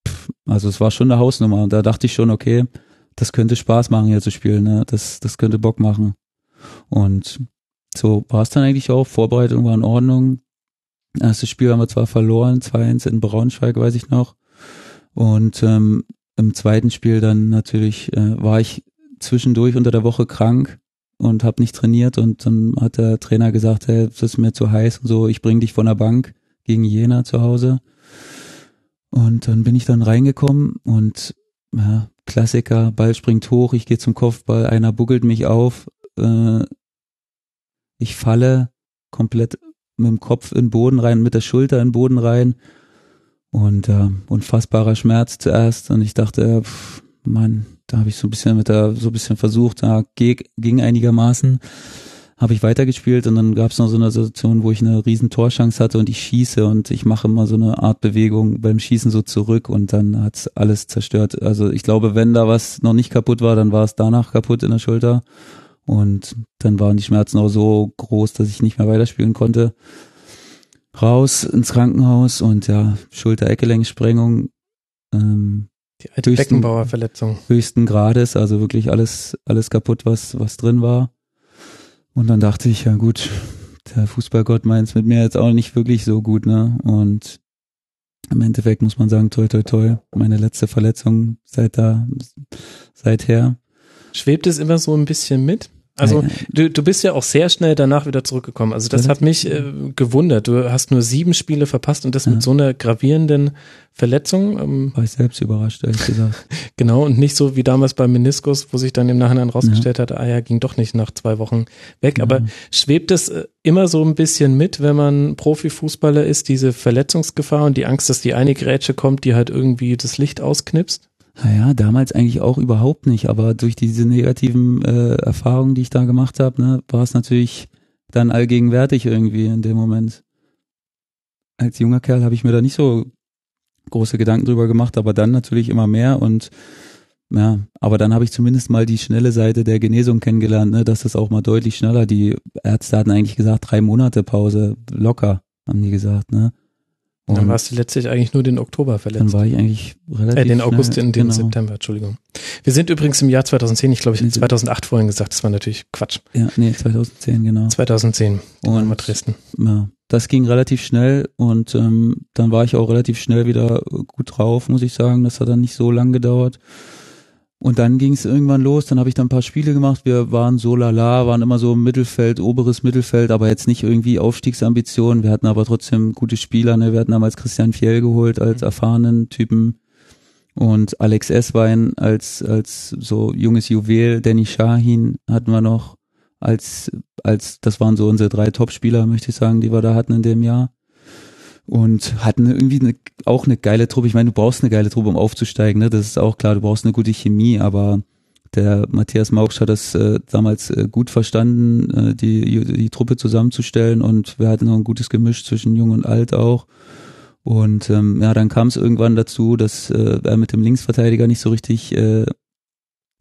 pff, also es war schon eine Hausnummer. Und da dachte ich schon, okay, das könnte Spaß machen, hier zu spielen. Ne? Das, das könnte Bock machen. Und so war es dann eigentlich auch. Vorbereitung war in Ordnung. Erstes Spiel haben wir zwar verloren, 2-1 in Braunschweig, weiß ich noch. Und ähm, im zweiten Spiel dann natürlich äh, war ich zwischendurch unter der Woche krank und habe nicht trainiert und dann hat der Trainer gesagt, hey, das ist mir zu heiß und so, ich bring dich von der Bank gegen Jena zu Hause. Und dann bin ich dann reingekommen und ja, Klassiker, Ball springt hoch, ich gehe zum Kopfball, einer buggelt mich auf, äh, ich falle komplett mit dem Kopf in den Boden rein, mit der Schulter in den Boden rein und äh, unfassbarer Schmerz zuerst. Und ich dachte, pff, Mann, da habe ich so ein bisschen mit der, so ein bisschen versucht, da ging einigermaßen. Habe ich weitergespielt und dann gab es noch so eine Situation, wo ich eine riesen Torchance hatte und ich schieße und ich mache immer so eine Art Bewegung beim Schießen so zurück und dann hat's alles zerstört. Also ich glaube, wenn da was noch nicht kaputt war, dann war es danach kaputt in der Schulter. Und dann waren die Schmerzen auch so groß, dass ich nicht mehr weiterspielen konnte raus ins Krankenhaus und ja, Schulter-Eckgelenksprengung. Ähm, die alte höchsten, Beckenbauerverletzung. Höchsten Grades, also wirklich alles, alles kaputt, was, was drin war. Und dann dachte ich, ja gut, der Fußballgott meint es mit mir jetzt auch nicht wirklich so gut, ne? Und im Endeffekt muss man sagen, toi toi toi, meine letzte Verletzung seit da, seither. Schwebt es immer so ein bisschen mit? Also du, du bist ja auch sehr schnell danach wieder zurückgekommen. Also das hat mich äh, gewundert. Du hast nur sieben Spiele verpasst und das mit so einer gravierenden Verletzung. Ähm, War ich selbst überrascht, ehrlich gesagt. genau, und nicht so wie damals beim Meniskus, wo sich dann im Nachhinein rausgestellt hat, ah ja, ging doch nicht nach zwei Wochen weg. Aber schwebt es äh, immer so ein bisschen mit, wenn man Profifußballer ist, diese Verletzungsgefahr und die Angst, dass die eine Grätsche kommt, die halt irgendwie das Licht ausknipst? Naja, damals eigentlich auch überhaupt nicht, aber durch diese negativen äh, Erfahrungen, die ich da gemacht habe, ne, war es natürlich dann allgegenwärtig irgendwie in dem Moment. Als junger Kerl habe ich mir da nicht so große Gedanken drüber gemacht, aber dann natürlich immer mehr und ja, aber dann habe ich zumindest mal die schnelle Seite der Genesung kennengelernt, ne, dass das auch mal deutlich schneller. Die Ärzte hatten eigentlich gesagt, drei Monate Pause, locker, haben die gesagt, ne? Und dann warst du letztlich eigentlich nur den Oktober verletzt. dann war ich eigentlich relativ Äh, den August, schnell, den, den genau. September, Entschuldigung. Wir sind übrigens im Jahr 2010, ich glaube, ich habe 2008 vorhin gesagt, das war natürlich Quatsch. Ja, nee, 2010, genau. 2010, Und- mal Dresden. ja, das ging relativ schnell und ähm, dann war ich auch relativ schnell wieder gut drauf, muss ich sagen. Das hat dann nicht so lang gedauert. Und dann ging es irgendwann los, dann habe ich dann ein paar Spiele gemacht. Wir waren so lala, waren immer so im Mittelfeld, oberes Mittelfeld, aber jetzt nicht irgendwie Aufstiegsambitionen. Wir hatten aber trotzdem gute Spieler. Ne? Wir hatten damals Christian Fjell geholt als erfahrenen Typen und Alex Esswein als, als so junges Juwel. Danny Shahin hatten wir noch als, als, das waren so unsere drei Top-Spieler, möchte ich sagen, die wir da hatten in dem Jahr. Und hatten irgendwie eine, auch eine geile Truppe. Ich meine, du brauchst eine geile Truppe, um aufzusteigen, ne? Das ist auch klar, du brauchst eine gute Chemie, aber der Matthias Mauksch hat das äh, damals äh, gut verstanden, äh, die, die Truppe zusammenzustellen und wir hatten noch ein gutes Gemisch zwischen Jung und Alt auch. Und ähm, ja, dann kam es irgendwann dazu, dass äh, er mit dem Linksverteidiger nicht so richtig, äh,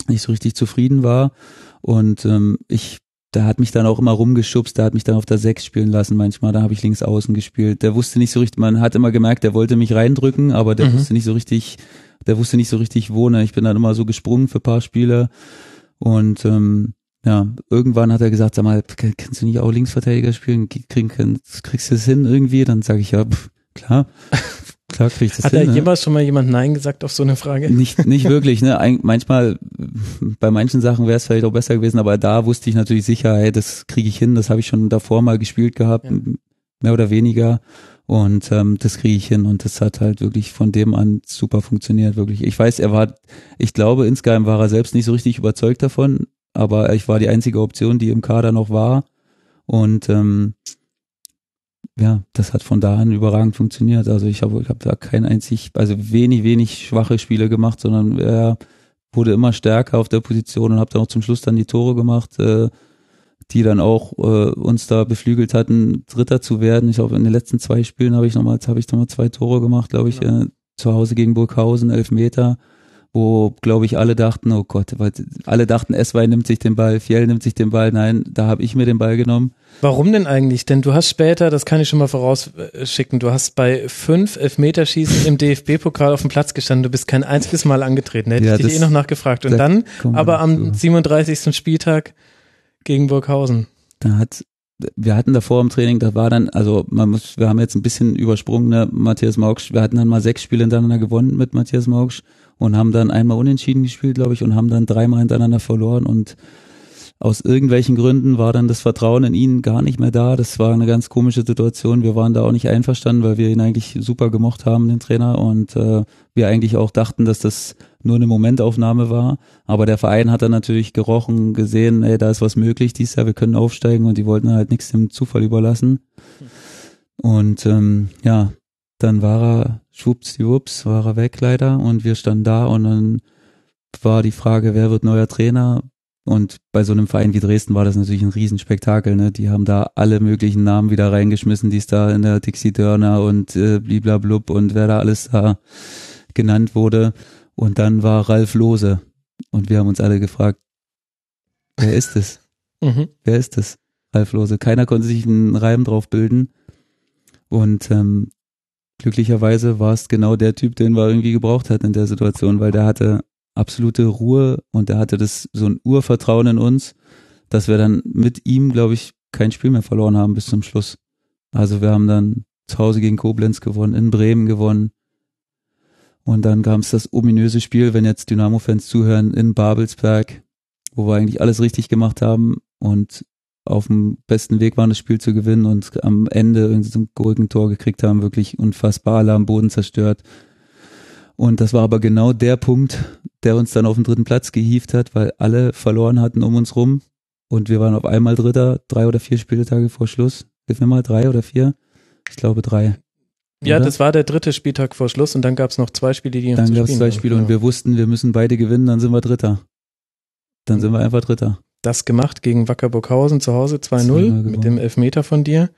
nicht so richtig zufrieden war. Und ähm, ich, der hat mich dann auch immer rumgeschubst, der hat mich dann auf der Sechs spielen lassen manchmal, da habe ich links außen gespielt. Der wusste nicht so richtig, man hat immer gemerkt, der wollte mich reindrücken, aber der Mhm. wusste nicht so richtig, der wusste nicht so richtig wo. Ne? Ich bin dann immer so gesprungen für ein paar Spiele. Und ähm, ja, irgendwann hat er gesagt, sag mal, kannst du nicht auch Linksverteidiger spielen? Krieg, kriegst du das hin irgendwie? Dann sage ich ja, pff, klar, klar krieg ich das Hat hin. da ne? jemals schon mal jemand Nein gesagt auf so eine Frage? Nicht, nicht wirklich, ne? Eig manchmal, bei manchen Sachen wäre es vielleicht auch besser gewesen, aber da wusste ich natürlich sicher, hey, das kriege ich hin, das habe ich schon davor mal gespielt gehabt, Ja. mehr oder weniger. Und ähm, das kriege ich hin und das hat halt wirklich von dem an super funktioniert, wirklich. Ich weiß, er war, ich glaube, insgeheim war er selbst nicht so richtig überzeugt davon, aber ich war die einzige Option, die im Kader noch war. Und ähm, ja, das hat von da an überragend funktioniert. Also ich habe ich hab da kein einzig, also wenig, wenig schwache Spiele gemacht, sondern er wurde immer stärker auf der Position und habe dann auch zum Schluss dann die Tore gemacht, äh, die dann auch äh, uns da beflügelt hatten, Dritter zu werden. Ich glaube, in den letzten zwei Spielen habe ich nochmal, habe ich nochmal zwei Tore gemacht, glaube ich, äh, zu Hause gegen Burghausen, elf Meter, wo, glaube ich, alle dachten, oh Gott, alle dachten, Eswein nimmt sich den Ball, Fjell nimmt sich den Ball. Nein, da habe ich mir den Ball genommen. Warum denn eigentlich? Denn du hast später, das kann ich schon mal vorausschicken, du hast bei fünf Elfmeterschießen im DFB-Pokal auf dem Platz gestanden, du bist kein einziges Mal angetreten. Hätte Ja, ich dich eh noch nachgefragt. Und da dann, aber am dazu. 37. Spieltag gegen Burghausen. da hat wir hatten davor im Training, da war dann, also man muss, wir haben jetzt ein bisschen übersprungen, ne, Matthias Mauksch, wir hatten dann mal sechs Spiele hintereinander gewonnen mit Matthias Mauksch und haben dann einmal unentschieden gespielt, glaube ich, und haben dann dreimal hintereinander verloren und aus irgendwelchen Gründen war dann das Vertrauen in ihn gar nicht mehr da. Das war eine ganz komische Situation. Wir waren da auch nicht einverstanden, weil wir ihn eigentlich super gemocht haben, den Trainer, und äh, wir eigentlich auch dachten, dass das nur eine Momentaufnahme war. Aber der Verein hat dann natürlich gerochen, gesehen, ey, da ist was möglich dieses Jahr, wir können aufsteigen und die wollten halt nichts dem Zufall überlassen. Und ähm, ja, dann war er schwuppsdiwupps, war er weg leider und wir standen da und dann war die Frage, wer wird neuer Trainer? Und bei so einem Verein wie Dresden war das natürlich ein Riesenspektakel. Ne? Die haben da alle möglichen Namen wieder reingeschmissen, die es da in der Dixie Dörner und äh, bliblablub und wer da alles da genannt wurde. Und dann war Ralf Lose. Und wir haben uns alle gefragt, wer ist es? Mhm. Wer ist es? Ralf Lose. Keiner konnte sich einen Reim drauf bilden. Und ähm, glücklicherweise war es genau der Typ, den wir irgendwie gebraucht hatten in der Situation, weil der hatte absolute Ruhe und der hatte das so ein Urvertrauen in uns, dass wir dann mit ihm, glaube ich, kein Spiel mehr verloren haben bis zum Schluss. Also wir haben dann zu Hause gegen Koblenz gewonnen, in Bremen gewonnen. Und dann kam es das ominöse Spiel, wenn jetzt Dynamo-Fans zuhören, in Babelsberg, wo wir eigentlich alles richtig gemacht haben und auf dem besten Weg waren, das Spiel zu gewinnen und am Ende irgendwie so ein Gurkentor gekriegt haben, wirklich unfassbar alle am Boden zerstört. Und das war aber genau der Punkt, der uns dann auf den dritten Platz gehievt hat, weil alle verloren hatten um uns rum und wir waren auf einmal Dritter, drei oder vier Spieltage vor Schluss. Hilf mir mal, drei oder vier? Ich glaube drei. Ja, Oder? das war der dritte Spieltag vor Schluss und dann gab es noch zwei Spiele, die noch Dann gab es zwei. Spiele Genau. und wir wussten, wir müssen beide gewinnen, dann sind wir Dritter. Dann sind wir einfach Dritter. Das gemacht gegen Wacker Burghausen zu Hause 2-0 2-0 mit dem Elfmeter von dir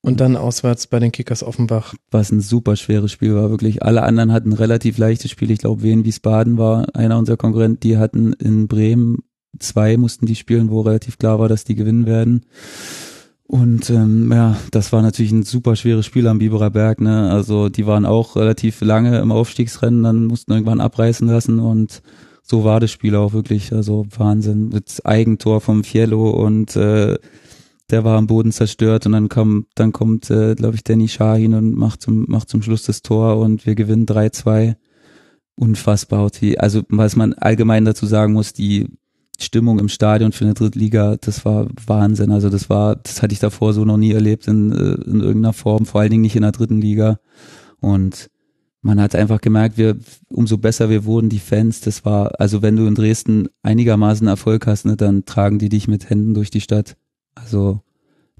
und dann auswärts bei den Kickers Offenbach. Was ein super schweres Spiel war, wirklich. Alle anderen hatten ein relativ leichtes Spiel. Ich glaube, Wien Wiesbaden war einer unserer Konkurrenten. Die hatten in Bremen zwei, mussten die spielen, wo relativ klar war, dass die gewinnen werden. Und ähm, ja, das war natürlich ein super schweres Spiel am Biberer Berg. Ne? Also die waren auch relativ lange im Aufstiegsrennen, dann mussten irgendwann abreißen lassen und so war das Spiel auch wirklich. Also Wahnsinn mit Eigentor vom Fiello und äh, der war am Boden zerstört und dann kommt, dann kommt, äh, glaube ich, Danny Shahin und macht zum, macht zum Schluss das Tor und wir gewinnen 3-2. Unfassbar. also was man allgemein dazu sagen muss, die Stimmung im Stadion für eine Drittliga, das war Wahnsinn. Also das war, das hatte ich davor so noch nie erlebt in, äh, in irgendeiner Form, vor allen Dingen nicht in der dritten Liga. Und man hat einfach gemerkt, wir, umso besser wir wurden, die Fans, das war, also wenn du in Dresden einigermaßen Erfolg hast, ne, dann tragen die dich mit Händen durch die Stadt. Also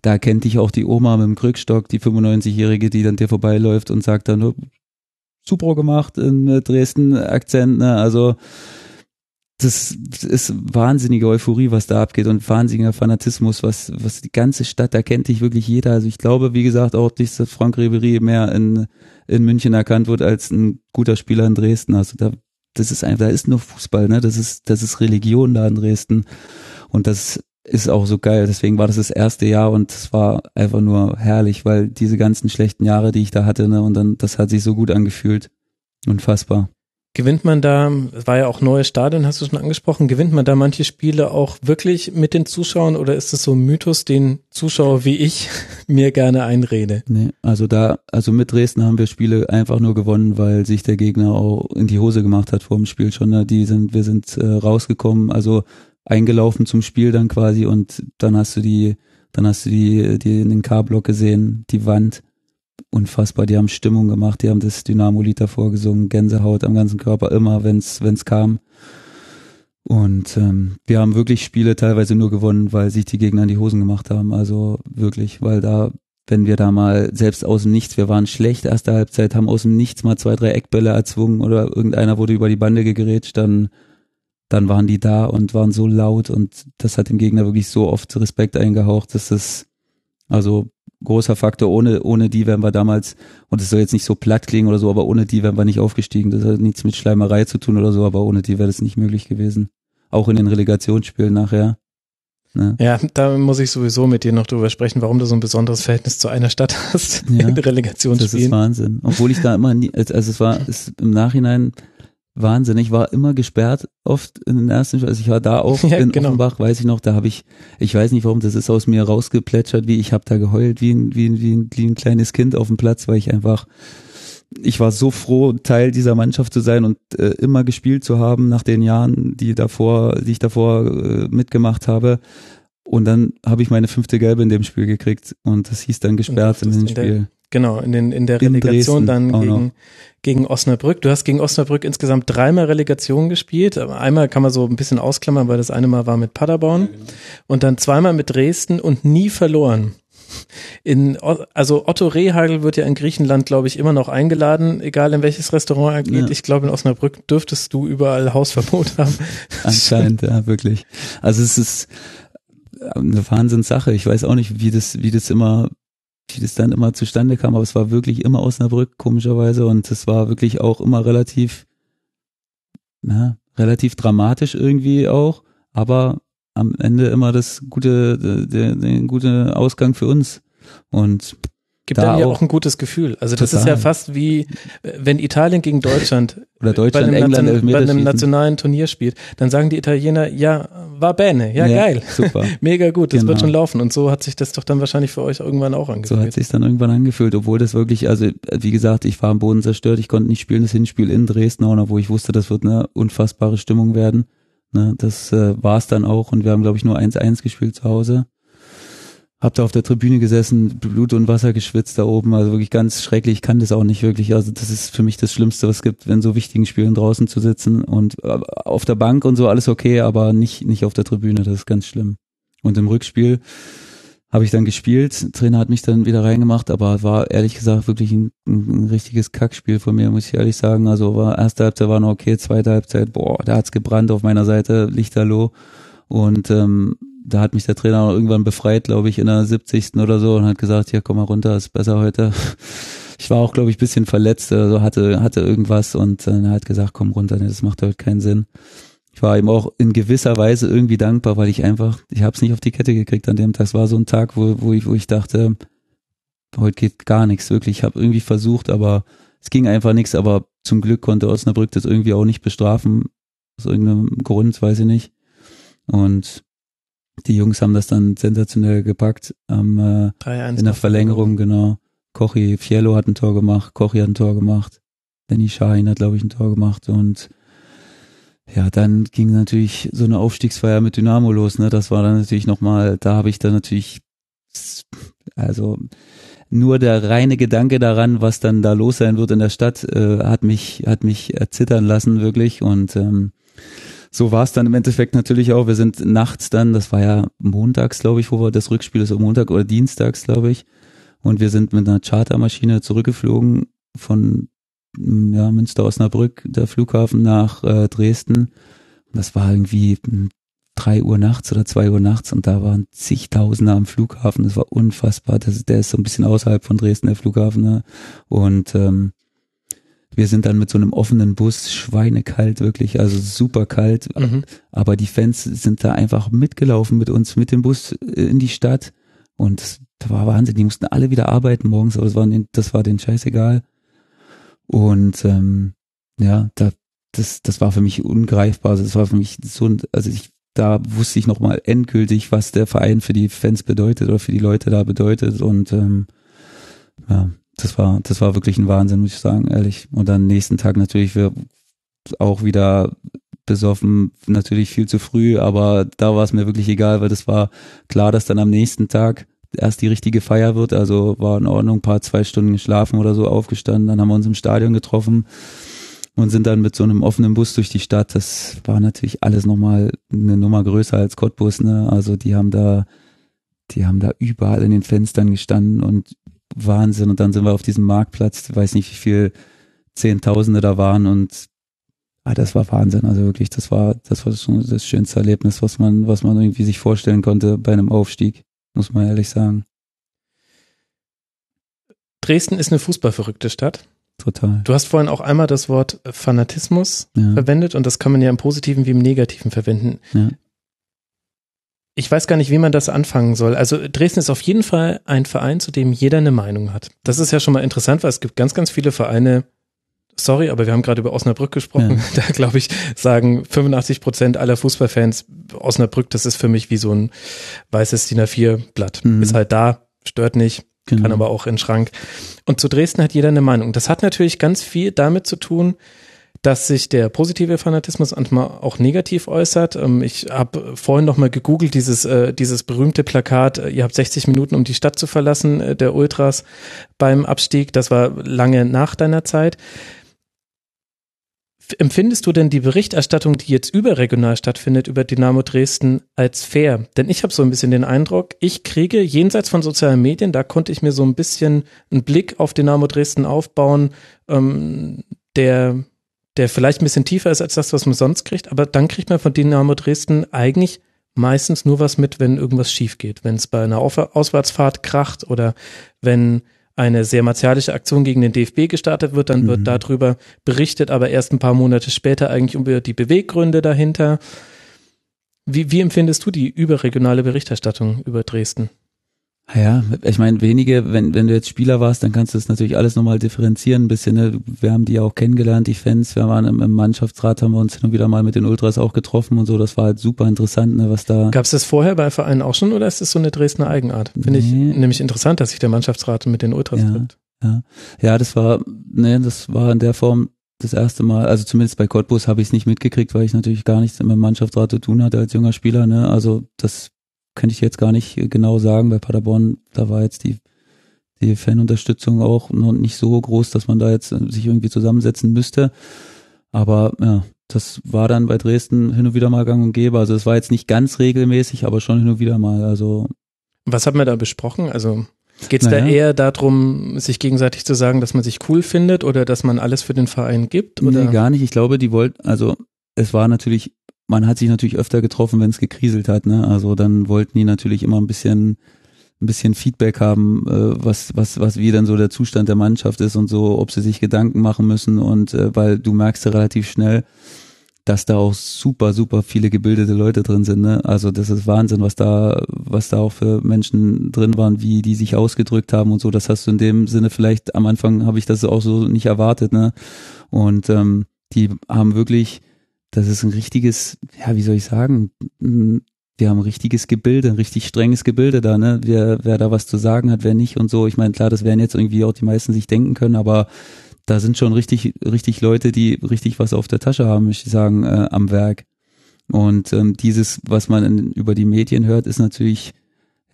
da kennt dich auch die Oma mit dem Krückstock, die 95-Jährige, die dann dir vorbeiläuft und sagt dann, "Oh, super gemacht in äh, Dresden Akzent, ne? Also das ist wahnsinnige Euphorie, was da abgeht und wahnsinniger Fanatismus, was, was die ganze Stadt, da kennt dich wirklich jeder. Also ich glaube, wie gesagt, auch nicht, dass Frank Ribery mehr in, in München erkannt wird als ein guter Spieler in Dresden. Also da, das ist einfach, da ist nur Fußball, ne? Das ist, das ist Religion da in Dresden. Und das ist auch so geil. Deswegen war das das erste Jahr und es war einfach nur herrlich, weil diese ganzen schlechten Jahre, die ich da hatte, ne, und dann, das hat sich so gut angefühlt. Unfassbar. Gewinnt man da, es war ja auch neues Stadion, hast du schon angesprochen, gewinnt man da manche Spiele auch wirklich mit den Zuschauern oder ist es so ein Mythos, den Zuschauer wie ich mir gerne einrede? Nee, also da, also mit Dresden haben wir Spiele einfach nur gewonnen, weil sich der Gegner auch in die Hose gemacht hat vor dem Spiel schon. Ne? Die sind, wir sind äh, rausgekommen, also eingelaufen zum Spiel dann quasi und dann hast du die, dann hast du die, die in den K-Block gesehen, die Wand. Unfassbar, die haben Stimmung gemacht, die haben das Dynamo-Lied davor gesungen, Gänsehaut am ganzen Körper, immer, wenn's, wenn's kam. Und ähm, wir haben wirklich Spiele teilweise nur gewonnen, weil sich die Gegner in die Hosen gemacht haben. Also wirklich, weil da, wenn wir da mal selbst aus dem Nichts, wir waren schlecht erste Halbzeit, haben aus dem Nichts mal zwei, drei Eckbälle erzwungen oder irgendeiner wurde über die Bande gegerätscht, dann, dann waren die da und waren so laut und das hat dem Gegner wirklich so oft Respekt eingehaucht, dass das, also großer Faktor, ohne, ohne die wären wir damals, und es soll jetzt nicht so platt klingen oder so, aber ohne die wären wir nicht aufgestiegen. Das hat nichts mit Schleimerei zu tun oder so, aber ohne die wäre das nicht möglich gewesen. Auch in den Relegationsspielen nachher. Ne? Ja, da muss ich sowieso mit dir noch drüber sprechen, warum du so ein besonderes Verhältnis zu einer Stadt hast Ja, in Das ist Relegationsspielen. Wahnsinn. Obwohl ich da immer nie, also es war ist im Nachhinein Wahnsinn. Ich war immer gesperrt oft in den ersten, also ich war da auch Ja, in genau. Offenbach, weiß ich noch, da habe ich, ich weiß nicht warum, das ist aus mir rausgeplätschert, wie ich habe da geheult, wie ein, wie, ein, wie, ein, wie ein kleines Kind auf dem Platz, weil ich einfach, ich war so froh, Teil dieser Mannschaft zu sein und äh, immer gespielt zu haben nach den Jahren, die davor, die ich davor äh, mitgemacht habe. Und dann habe ich meine fünfte Gelbe in dem Spiel gekriegt und das hieß dann gesperrt in dem Spiel. Genau, in, den, in der In Relegation Dresden dann gegen, gegen Osnabrück. Du hast gegen Osnabrück insgesamt dreimal Relegation gespielt. Einmal kann man so ein bisschen ausklammern, weil das eine Mal war mit Paderborn und dann zweimal mit Dresden und nie verloren. In, also Otto Rehagel wird ja in Griechenland, glaube ich, immer noch eingeladen, egal in welches Restaurant er geht. Ja. Ich glaube, in Osnabrück dürftest du überall Hausverbot haben. Anscheinend, ja, wirklich. Also es ist eine Wahnsinnssache. Ich weiß auch nicht, wie das, wie das immer, wie das dann immer zustande kam, aber es war wirklich immer Osnabrück, komischerweise, und es war wirklich auch immer relativ, na, relativ dramatisch irgendwie auch, aber am Ende immer das gute, der, der gute Ausgang für uns. Und Gibt Da dann ja auch. auch ein gutes Gefühl. Also das ist Total. ja fast wie, äh, wenn Italien gegen Deutschland oder Deutschland, bei einem, England, Nation, bei einem nationalen Turnier spielt, dann sagen die Italiener, ja, war bene, ja, geil. Super. Mega gut, das Genau. wird schon laufen. Und so hat sich das doch dann wahrscheinlich für euch irgendwann auch So hat angefühlt. sich dann irgendwann angefühlt, obwohl das wirklich, also wie gesagt, ich war am Boden zerstört, ich konnte nicht spielen, das Hinspiel in Dresden, auch wo ich wusste, das wird eine unfassbare Stimmung werden. Ne? Das äh, war es dann auch und wir haben, glaube ich, nur 1-1 gespielt zu Hause. Hab da auf der Tribüne gesessen, Blut und Wasser geschwitzt da oben, also wirklich ganz schrecklich. Ich kann das auch nicht wirklich. Also das ist für mich das Schlimmste, was es gibt, wenn so wichtigen Spielen draußen zu sitzen und äh, auf der Bank und so alles okay, aber nicht nicht auf der Tribüne. Das ist ganz schlimm. Und im Rückspiel habe ich dann gespielt. Trainer hat mich dann wieder reingemacht, aber war ehrlich gesagt wirklich ein, ein, richtiges Kackspiel von mir, muss ich ehrlich sagen. Also war erste Halbzeit war noch okay, zweite Halbzeit, boah, da hat's gebrannt auf meiner Seite, Lichterloh. Und ähm, da hat mich der Trainer irgendwann befreit, glaube ich, in der 70. oder so und hat gesagt, ja, komm mal runter, ist besser heute. Ich war auch, glaube ich, bisschen verletzt, also hatte, hatte irgendwas und dann hat gesagt, komm runter, nee, das macht heute keinen Sinn. Ich war ihm auch in gewisser Weise irgendwie dankbar, weil ich einfach, ich habe es nicht auf die Kette gekriegt an dem Tag. Es war so ein Tag, wo, wo, ich, wo ich dachte, heute geht gar nichts, wirklich. Ich habe irgendwie versucht, aber es ging einfach nichts. Aber zum Glück konnte Osnabrück das irgendwie auch nicht bestrafen. Aus irgendeinem Grund, weiß ich nicht. Und die Jungs haben das dann sensationell gepackt ähm, äh, in der Verlängerung, genau. Kochi, Fiello hat ein Tor gemacht, Kochi hat ein Tor gemacht, Danny Shahin hat, glaube ich, ein Tor gemacht und ja, dann ging natürlich so eine Aufstiegsfeier mit Dynamo los, ne? Das war dann natürlich nochmal, da habe ich dann natürlich, also nur der reine Gedanke daran, was dann da los sein wird in der Stadt, äh, hat mich, hat mich erzittern lassen, wirklich. Und ähm, so war es dann im Endeffekt natürlich auch. Wir sind nachts dann, das war ja montags, glaube ich, wo wir das Rückspiel ist, Montag oder dienstags, glaube ich. Und wir sind mit einer Chartermaschine zurückgeflogen von ja, Münster Osnabrück, der Flughafen nach äh, Dresden. Das war irgendwie drei Uhr nachts oder zwei Uhr nachts und da waren zigtausende am Flughafen. Das war unfassbar. Das, der ist so ein bisschen außerhalb von Dresden, der Flughafen. Ne? Und ähm, wir sind dann mit so einem offenen Bus, schweinekalt wirklich, also super kalt. Mhm. Aber die Fans sind da einfach mitgelaufen mit uns, mit dem Bus in die Stadt. Und das, war Wahnsinn. Die mussten alle wieder arbeiten morgens, aber das war, das war denen scheißegal. Und ähm, ja, da, das, das war für mich ungreifbar. Also das war für mich so, also ich, da wusste ich nochmal endgültig, was der Verein für die Fans bedeutet oder für die Leute da bedeutet. Und ähm, ja, das war, das war wirklich ein Wahnsinn, muss ich sagen, ehrlich. Und dann nächsten Tag natürlich wir auch wieder besoffen, natürlich viel zu früh, aber da war es mir wirklich egal, weil das war klar, dass dann am nächsten Tag erst die richtige Feier wird. Also war in Ordnung, paar zwei Stunden geschlafen oder so aufgestanden. Dann haben wir uns im Stadion getroffen und sind dann mit so einem offenen Bus durch die Stadt. Das war natürlich alles nochmal eine Nummer größer als Cottbus. Ne? Also die haben da, die haben da überall in den Fenstern gestanden und Wahnsinn. Und dann sind wir auf diesem Marktplatz, ich weiß nicht, wie viel Zehntausende da waren und ah, das war Wahnsinn. Also wirklich, das war, das war schon das schönste Erlebnis, was man, was man irgendwie sich vorstellen konnte bei einem Aufstieg, muss man ehrlich sagen. Dresden ist eine fußballverrückte Stadt. Total. Du hast vorhin auch einmal das Wort Fanatismus ja. verwendet und das kann man ja im Positiven wie im Negativen verwenden. Ja ich weiß gar nicht, wie man das anfangen soll. Also Dresden ist auf jeden Fall ein Verein, zu dem jeder eine Meinung hat. Das ist ja schon mal interessant, weil es gibt ganz, ganz viele Vereine, sorry, aber wir haben gerade über Osnabrück gesprochen. Ja. Da glaube ich, sagen 85 Prozent aller Fußballfans, Osnabrück, das ist für mich wie so ein weißes DIN A4-Blatt. Mhm. Ist halt da, stört nicht, genau. kann aber auch in den Schrank. Und zu Dresden hat jeder eine Meinung. Das hat natürlich ganz viel damit zu tun, dass sich der positive Fanatismus manchmal auch negativ äußert. Ähm, ich habe vorhin noch mal gegoogelt, dieses, äh, dieses berühmte Plakat, äh, ihr habt 60 Minuten, um die Stadt zu verlassen, äh, der Ultras beim Abstieg. Das war lange nach deiner Zeit. Empfindest du denn die Berichterstattung, die jetzt überregional stattfindet, über Dynamo Dresden als fair? Denn ich habe so ein bisschen den Eindruck, ich kriege jenseits von sozialen Medien, da konnte ich mir so ein bisschen einen Blick auf Dynamo Dresden aufbauen, ähm, der der vielleicht ein bisschen tiefer ist als das, was man sonst kriegt, aber dann kriegt man von Dynamo Dresden eigentlich meistens nur was mit, wenn irgendwas schief geht. Wenn es bei einer Auswärtsfahrt kracht oder wenn eine sehr martialische Aktion gegen den DFB gestartet wird, dann wird mhm. darüber berichtet, aber erst ein paar Monate später eigentlich über die Beweggründe dahinter. Wie, wie empfindest du die überregionale Berichterstattung über Dresden? Ja, ich meine, wenige, wenn, wenn du jetzt Spieler warst, dann kannst du das natürlich alles nochmal differenzieren ein bisschen. Ne? Wir haben die ja auch kennengelernt, die Fans. Wir waren im, im Mannschaftsrat, haben wir uns hin und wieder mal mit den Ultras auch getroffen und so. Das war halt super interessant, ne, was da. Gab es das vorher bei Vereinen auch schon oder ist das so eine Dresdner Eigenart? Finde nee. ich nämlich interessant, dass sich der Mannschaftsrat mit den Ultras ja, trifft. Ja, ja, das war, ne, das war in der Form das erste Mal, also zumindest bei Cottbus habe ich es nicht mitgekriegt, weil ich natürlich gar nichts mit dem Mannschaftsrat zu tun hatte als junger Spieler. Ne? Also das könnte ich jetzt gar nicht genau sagen. Bei Paderborn, da war jetzt die, die Fanunterstützung auch noch nicht so groß, dass man da jetzt sich irgendwie zusammensetzen müsste. Aber ja, das war dann bei Dresden hin und wieder mal gang und gäbe. Also es war jetzt nicht ganz regelmäßig, aber schon hin und wieder mal. Also Was haben wir da besprochen? Also Geht es Naja. da eher darum, sich gegenseitig zu sagen, dass man sich cool findet oder dass man alles für den Verein gibt? Oder? Nee, gar nicht. Ich glaube, die wollten, also es war natürlich, man hat sich natürlich öfter getroffen, wenn es gekriselt hat, ne? Also dann wollten die natürlich immer ein bisschen, ein bisschen Feedback haben, äh, was, was, was wie dann so der Zustand der Mannschaft ist und so, ob sie sich Gedanken machen müssen und äh, weil du merkst ja relativ schnell, dass da auch super, super viele gebildete Leute drin sind. Ne? Also das ist Wahnsinn, was da, was da auch für Menschen drin waren, wie die sich ausgedrückt haben und so. Das hast du in dem Sinne vielleicht am Anfang habe ich das auch so nicht erwartet. Ne? Und ähm, die haben wirklich, das ist ein richtiges, ja, wie soll ich sagen, m, die haben ein richtiges Gebilde, ein richtig strenges Gebilde da, ne? Wer, wer da was zu sagen hat, wer nicht und so. Ich meine, klar, das werden jetzt irgendwie auch die meisten sich denken können, aber da sind schon richtig, richtig Leute, die richtig was auf der Tasche haben, möchte ich sagen, äh, am Werk. Und ähm, dieses, was man in, über die Medien hört, ist natürlich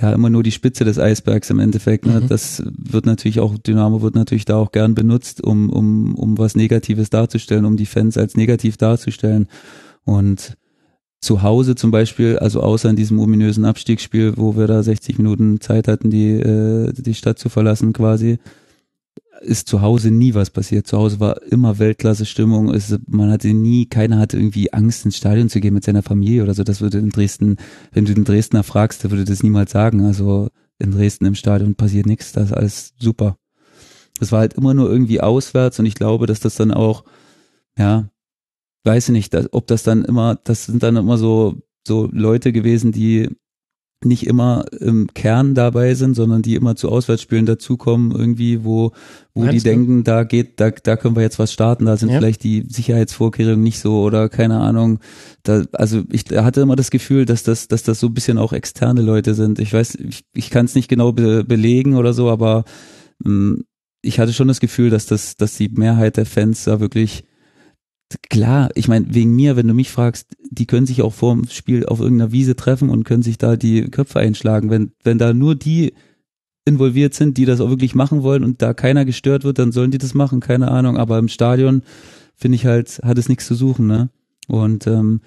ja immer nur die Spitze des Eisbergs im Endeffekt. Ne? Mhm. Das wird natürlich auch, Dynamo wird natürlich da auch gern benutzt, um, um, um was Negatives darzustellen, um die Fans als negativ darzustellen. Und zu Hause zum Beispiel, also außer in diesem ominösen Abstiegsspiel, wo wir da 60 Minuten Zeit hatten, die, äh, die Stadt zu verlassen quasi, ist zu Hause nie was passiert. Zu Hause war immer Weltklasse-Stimmung. Es, man hatte nie, keiner hatte irgendwie Angst, ins Stadion zu gehen mit seiner Familie oder so. Das würde in Dresden, wenn du den Dresdner fragst, der würde das niemals sagen. Also in Dresden im Stadion passiert nichts, das ist alles super. Das war halt immer nur irgendwie auswärts und ich glaube, dass das dann auch, ja, weiß ich nicht, dass, ob das dann immer, das sind dann immer so, so Leute gewesen, die nicht immer im Kern dabei sind, sondern die immer zu Auswärtsspielen dazukommen, irgendwie, wo, wo Meinst die du? denken, da geht, da, da können wir jetzt was starten, da sind Ja. vielleicht die Sicherheitsvorkehrungen nicht so oder keine Ahnung. Da, also ich hatte immer das Gefühl, dass das, dass das so ein bisschen auch externe Leute sind. Ich weiß, ich, ich kann es nicht genau be belegen oder so, aber mh, ich hatte schon das Gefühl, dass das, dass die Mehrheit der Fans da wirklich klar, ich meine, wegen mir, wenn du mich fragst, die können sich auch vor dem Spiel auf irgendeiner Wiese treffen und können sich da die Köpfe einschlagen. Wenn, wenn da nur die involviert sind, die das auch wirklich machen wollen und da keiner gestört wird, dann sollen die das machen, keine Ahnung. Aber im Stadion finde ich halt, hat es nichts zu suchen, ne? Und ähm,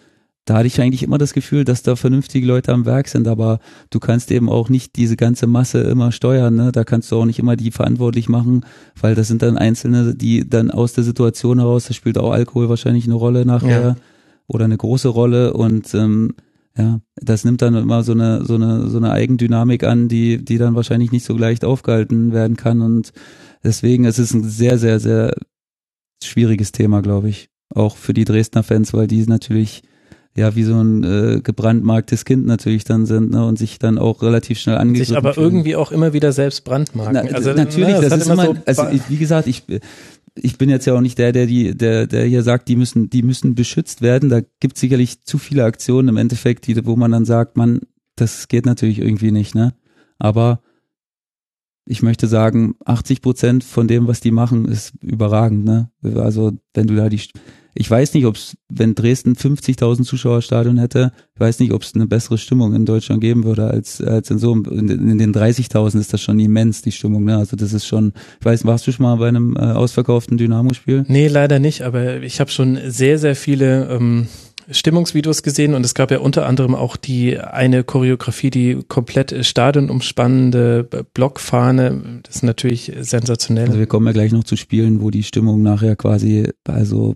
da hatte ich eigentlich immer das Gefühl, dass da vernünftige Leute am Werk sind, aber du kannst eben auch nicht diese ganze Masse immer steuern, ne? Da kannst du auch nicht immer die verantwortlich machen, weil das sind dann Einzelne, die dann aus der Situation heraus, da spielt auch Alkohol wahrscheinlich eine Rolle nachher Ja. oder eine große Rolle und ähm, ja, das nimmt dann immer so eine so eine so eine Eigendynamik an, die die dann wahrscheinlich nicht so leicht aufgehalten werden kann und deswegen es ist ein sehr sehr sehr schwieriges Thema, glaube ich, auch für die Dresdner Fans, weil die natürlich ja wie so ein äh, gebrandmarktes Kind natürlich dann sind ne, und sich dann auch relativ schnell angegriffen sich aber fühlen. irgendwie auch immer wieder selbst brandmarken. Na, also natürlich, ne, das, hat ist immer, so also wie gesagt, ich, ich bin jetzt ja auch nicht der, der die, der, der hier sagt, die müssen, die müssen beschützt werden. Da gibt sicherlich zu viele Aktionen im Endeffekt, die, wo man dann sagt, man, das geht natürlich irgendwie nicht, ne? Aber ich möchte sagen, 80 Prozent von dem, was die machen, ist überragend, ne? Also wenn du da die, ich weiß nicht, ob es, wenn Dresden 50.000 Zuschauerstadion hätte, ich weiß nicht, ob es eine bessere Stimmung in Deutschland geben würde als als in so in, in den 30.000 ist das schon immens die Stimmung, ne? Also das ist schon, ich weiß, warst du schon mal bei einem äh, ausverkauften Dynamo-Spiel? Nee, leider nicht, aber ich habe schon sehr, sehr viele ähm, Stimmungsvideos gesehen und es gab ja unter anderem auch die eine Choreografie, die komplett stadionumspannende B- Blockfahne. Das ist natürlich sensationell. Also wir kommen ja gleich noch zu Spielen, wo die Stimmung nachher quasi also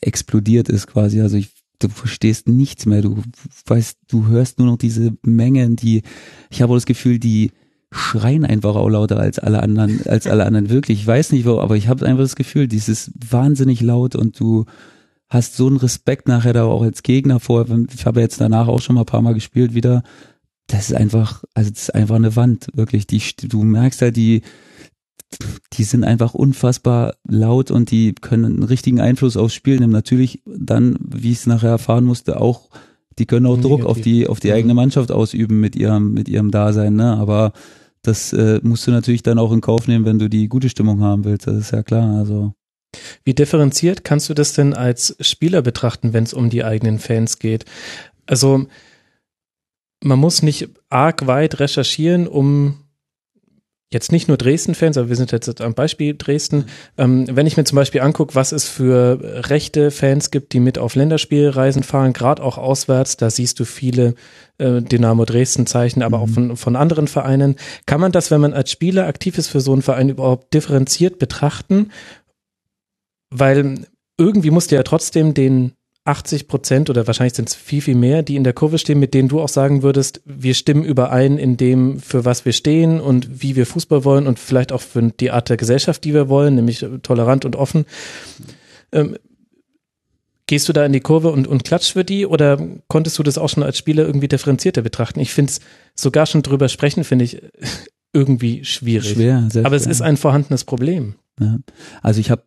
explodiert ist quasi. Also ich, du verstehst nichts mehr. Du weißt, du hörst nur noch diese Mengen, die, ich habe das Gefühl, die schreien einfach auch lauter als alle anderen, als alle anderen wirklich. Ich weiß nicht wo, aber ich habe einfach das Gefühl, dieses wahnsinnig laut und du hast so einen Respekt nachher da auch als Gegner vor. Ich habe jetzt danach auch schon mal ein paar Mal gespielt wieder. Das ist einfach, also das ist einfach eine Wand, wirklich. Die, du merkst halt, die, die sind einfach unfassbar laut und die können einen richtigen Einfluss aufs Spiel nehmen. Natürlich dann, wie ich es nachher erfahren musste, auch, die können auch Druck auf Negativ. die, auf die Mhm. eigene Mannschaft ausüben mit ihrem, mit ihrem Dasein, ne? Aber das äh, musst du natürlich dann auch in Kauf nehmen, wenn du die gute Stimmung haben willst. Das ist ja klar. Also Wie differenziert kannst du das denn als Spieler betrachten, wenn es um die eigenen Fans geht? Also man muss nicht arg weit recherchieren, um jetzt nicht nur Dresden-Fans, aber wir sind jetzt am Beispiel Dresden. Ähm, wenn ich mir zum Beispiel angucke, was es für rechte Fans gibt, die mit auf Länderspielreisen fahren, gerade auch auswärts, da siehst du viele äh, Dynamo Dresden-Zeichen, aber mhm. auch von, von anderen Vereinen. Kann man das, wenn man als Spieler aktiv ist für so einen Verein, überhaupt differenziert betrachten? Weil irgendwie musst du ja trotzdem den 80 Prozent oder wahrscheinlich sind es viel, viel mehr, die in der Kurve stehen, mit denen du auch sagen würdest, wir stimmen überein in dem, für was wir stehen und wie wir Fußball wollen und vielleicht auch für die Art der Gesellschaft, die wir wollen, nämlich tolerant und offen. Ähm, gehst du da in die Kurve und, und klatscht für die oder konntest du das auch schon als Spieler irgendwie differenzierter betrachten? Ich finde es sogar schon drüber sprechen, finde ich irgendwie schwierig. Schwer, sehr Aber schwer. es ist ein vorhandenes Problem. Ja. Also ich habe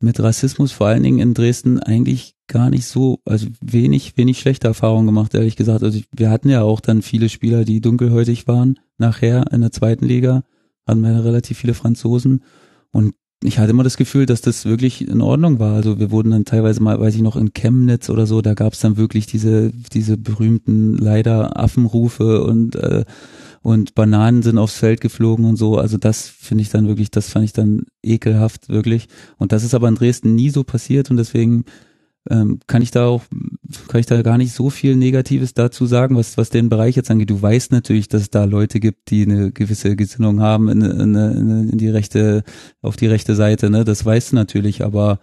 mit Rassismus vor allen Dingen in Dresden eigentlich gar nicht so, also wenig, wenig schlechte Erfahrungen gemacht, ehrlich gesagt. Also wir hatten ja auch dann viele Spieler, die dunkelhäutig waren, nachher in der zweiten Liga, hatten wir relativ viele Franzosen und ich hatte immer das Gefühl, dass das wirklich in Ordnung war. Also wir wurden dann teilweise mal, weiß ich noch, in Chemnitz oder so, da gab es dann wirklich diese, diese berühmten leider Affenrufe und äh, und Bananen sind aufs Feld geflogen und so. Also das finde ich dann wirklich, das fand ich dann ekelhaft, wirklich. Und das ist aber in Dresden nie so passiert und deswegen ähm, kann ich da auch, kann ich da gar nicht so viel Negatives dazu sagen, was, was den Bereich jetzt angeht. Du weißt natürlich, dass es da Leute gibt, die eine gewisse Gesinnung haben in, in, in, die rechte, auf die rechte Seite, ne? Das weißt du natürlich, aber